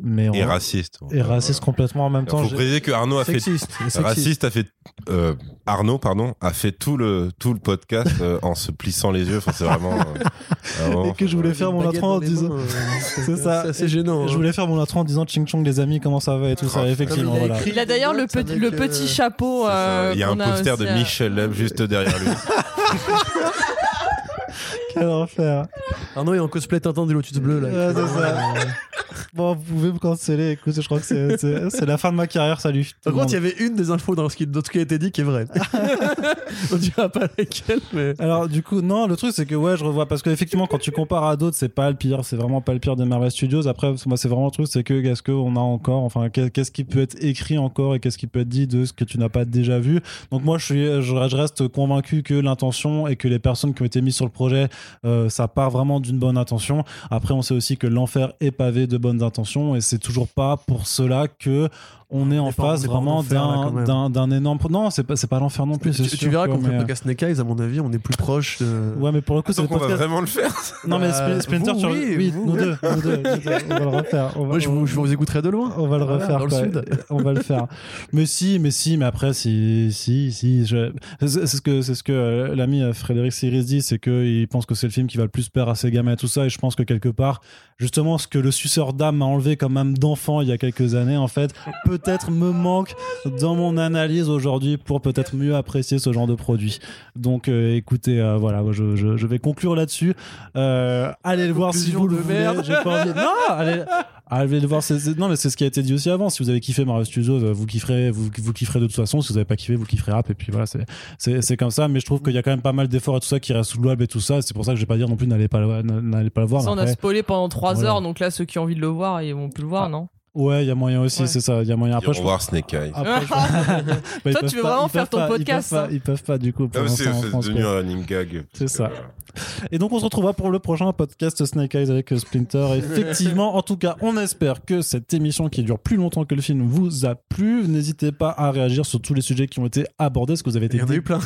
Mais Et on- raciste. et raciste complètement en même Il temps. faut préciser que Arnaud a fait Sexiste. Raciste a fait euh, Arnaud pardon a fait tout le tout le podcast euh, en se plissant les yeux. Enfin c'est vraiment. euh, vraiment- Et que je voulais faire mon intro en disant. euh, C'est ça. C'est gênant. Je hein. voulais faire mon intro en disant Ching Chong les amis comment ça va et tout ça Oh, effectivement il a voilà. Il a d'ailleurs le petit, le euh, petit chapeau. Euh, Il y a un poster de euh, Michel Leb juste derrière lui. Quel enfer. Arnaud est en cosplay Tintin du Lotus Bleu là. Ouais, c'est ça. Bon vous pouvez me canceller écoute je crois que c'est- la fin de ma carrière salut. Par contre, il y avait une des infos dans ce qui, dans ce qui a été dit qui est vraie. On dira pas laquelle, mais. Alors du coup non le truc c'est que ouais je revois parce qu'effectivement quand tu compares à d'autres c'est pas le pire c'est vraiment pas le pire des Marvel Studios après moi c'est vraiment le truc c'est que est-ce qu'on a encore enfin qu'est- qu'est-ce qui peut être écrit encore et qu'est-ce qui peut être dit de ce que tu n'as pas déjà vu? Donc moi je suis je, je reste convaincu que l'intention et que les personnes qui ont été mises sur le projet euh, ça part vraiment d'une bonne intention après on sait aussi que l'enfer est pavé de bonnes intentions et c'est toujours pas pour cela que on est en face vraiment d'un même. d'un d'un énorme non c'est pas c'est pas l'enfer non plus Tu, sûr, tu verras qu'on fait le podcast Snake Eyes, à mon avis, on est plus proche de. Ouais, mais pour le coup, c'est on va podcast. vraiment le faire. Non, mais Euh, Spl- Splinter, vous, tu oui, oui, vous, nous oui. deux, nous deux, on va le refaire. On va, Moi, je vous, je vous écouterai de loin. on va le Voilà, refaire. dans le sud. On va le faire. Mais si, mais si, mais après, si, si, si. je- C'est ce que, c'est ce que euh, l'ami euh, Frédéric Siris dit, c'est qu'il pense que c'est le film qui va le plus plaire à ses gamins et tout ça. Et je pense que quelque part, justement, ce que le suceur d'âme m'a enlevé quand même d'enfant il y a quelques années, en fait, peut peut-être me manque dans mon analyse aujourd'hui pour peut-être mieux apprécier ce genre de produit. Donc euh, écoutez, euh, voilà, je, je- je vais conclure là-dessus. Euh, allez le voir si vous le voulez. merde. J'ai pas envie. Non, allez. Allez le voir, c'est- non mais c'est ce qui a été dit aussi avant. Si vous avez kiffé Mario Studios, vous kifferez, vous, vous kifferez de toute façon. Si vous avez pas kiffé, vous kifferez rap. Et puis voilà, c'est c'est c'est comme ça. Mais je trouve qu'il y a quand même pas mal d'efforts et tout ça qui restent louables et tout ça. C'est pour ça que je vais pas dire non plus n'allez pas n'allez pas le voir. Ça, on a spoilé pendant 3 Voilà. heures, donc là, ceux qui ont envie de le voir, ils vont plus le voir, Ah. non? Ouais, il y a moyen aussi, Ouais. c'est ça. Il y a moyen. Après, Après, je voir Snake Eyes. Après, je- Bah, ils Toi, tu veux pas- vraiment ils faire peuvent ton pas- ils podcast, peuvent pas- hein. Ils peuvent pas, du coup, Ah, c'est devenu un running gag. C'est ça. Et donc, on se retrouvera pour le prochain podcast Snake Eyes avec Splinter. Effectivement, en tout cas, on espère que cette émission qui dure plus longtemps que le film vous a plu. N'hésitez pas à réagir sur tous les sujets qui ont été abordés. Est-ce que vous avez été Il y en a eu plein.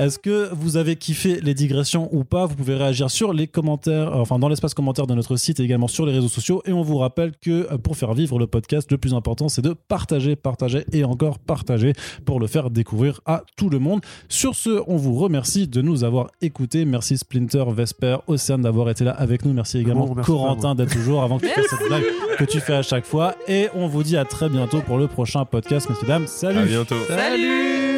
Est-ce que vous avez kiffé les digressions ou pas? Vous pouvez réagir sur les commentaires, euh, enfin dans l'espace commentaire de notre site et également sur les réseaux sociaux. Et on vous rappelle que pour faire vivre le podcast, le plus important c'est de partager, partager et encore partager pour le faire découvrir à tout le monde. Sur ce, on vous remercie de nous avoir écoutés. Merci Splinter, Vesper, Océane d'avoir été là avec nous. Merci également Bon, Corentin d'être toujours avant que tu fasses cette blague que tu fais à chaque fois. Et on vous dit à très bientôt pour le prochain podcast, messieurs dames. Salut À bientôt. Salut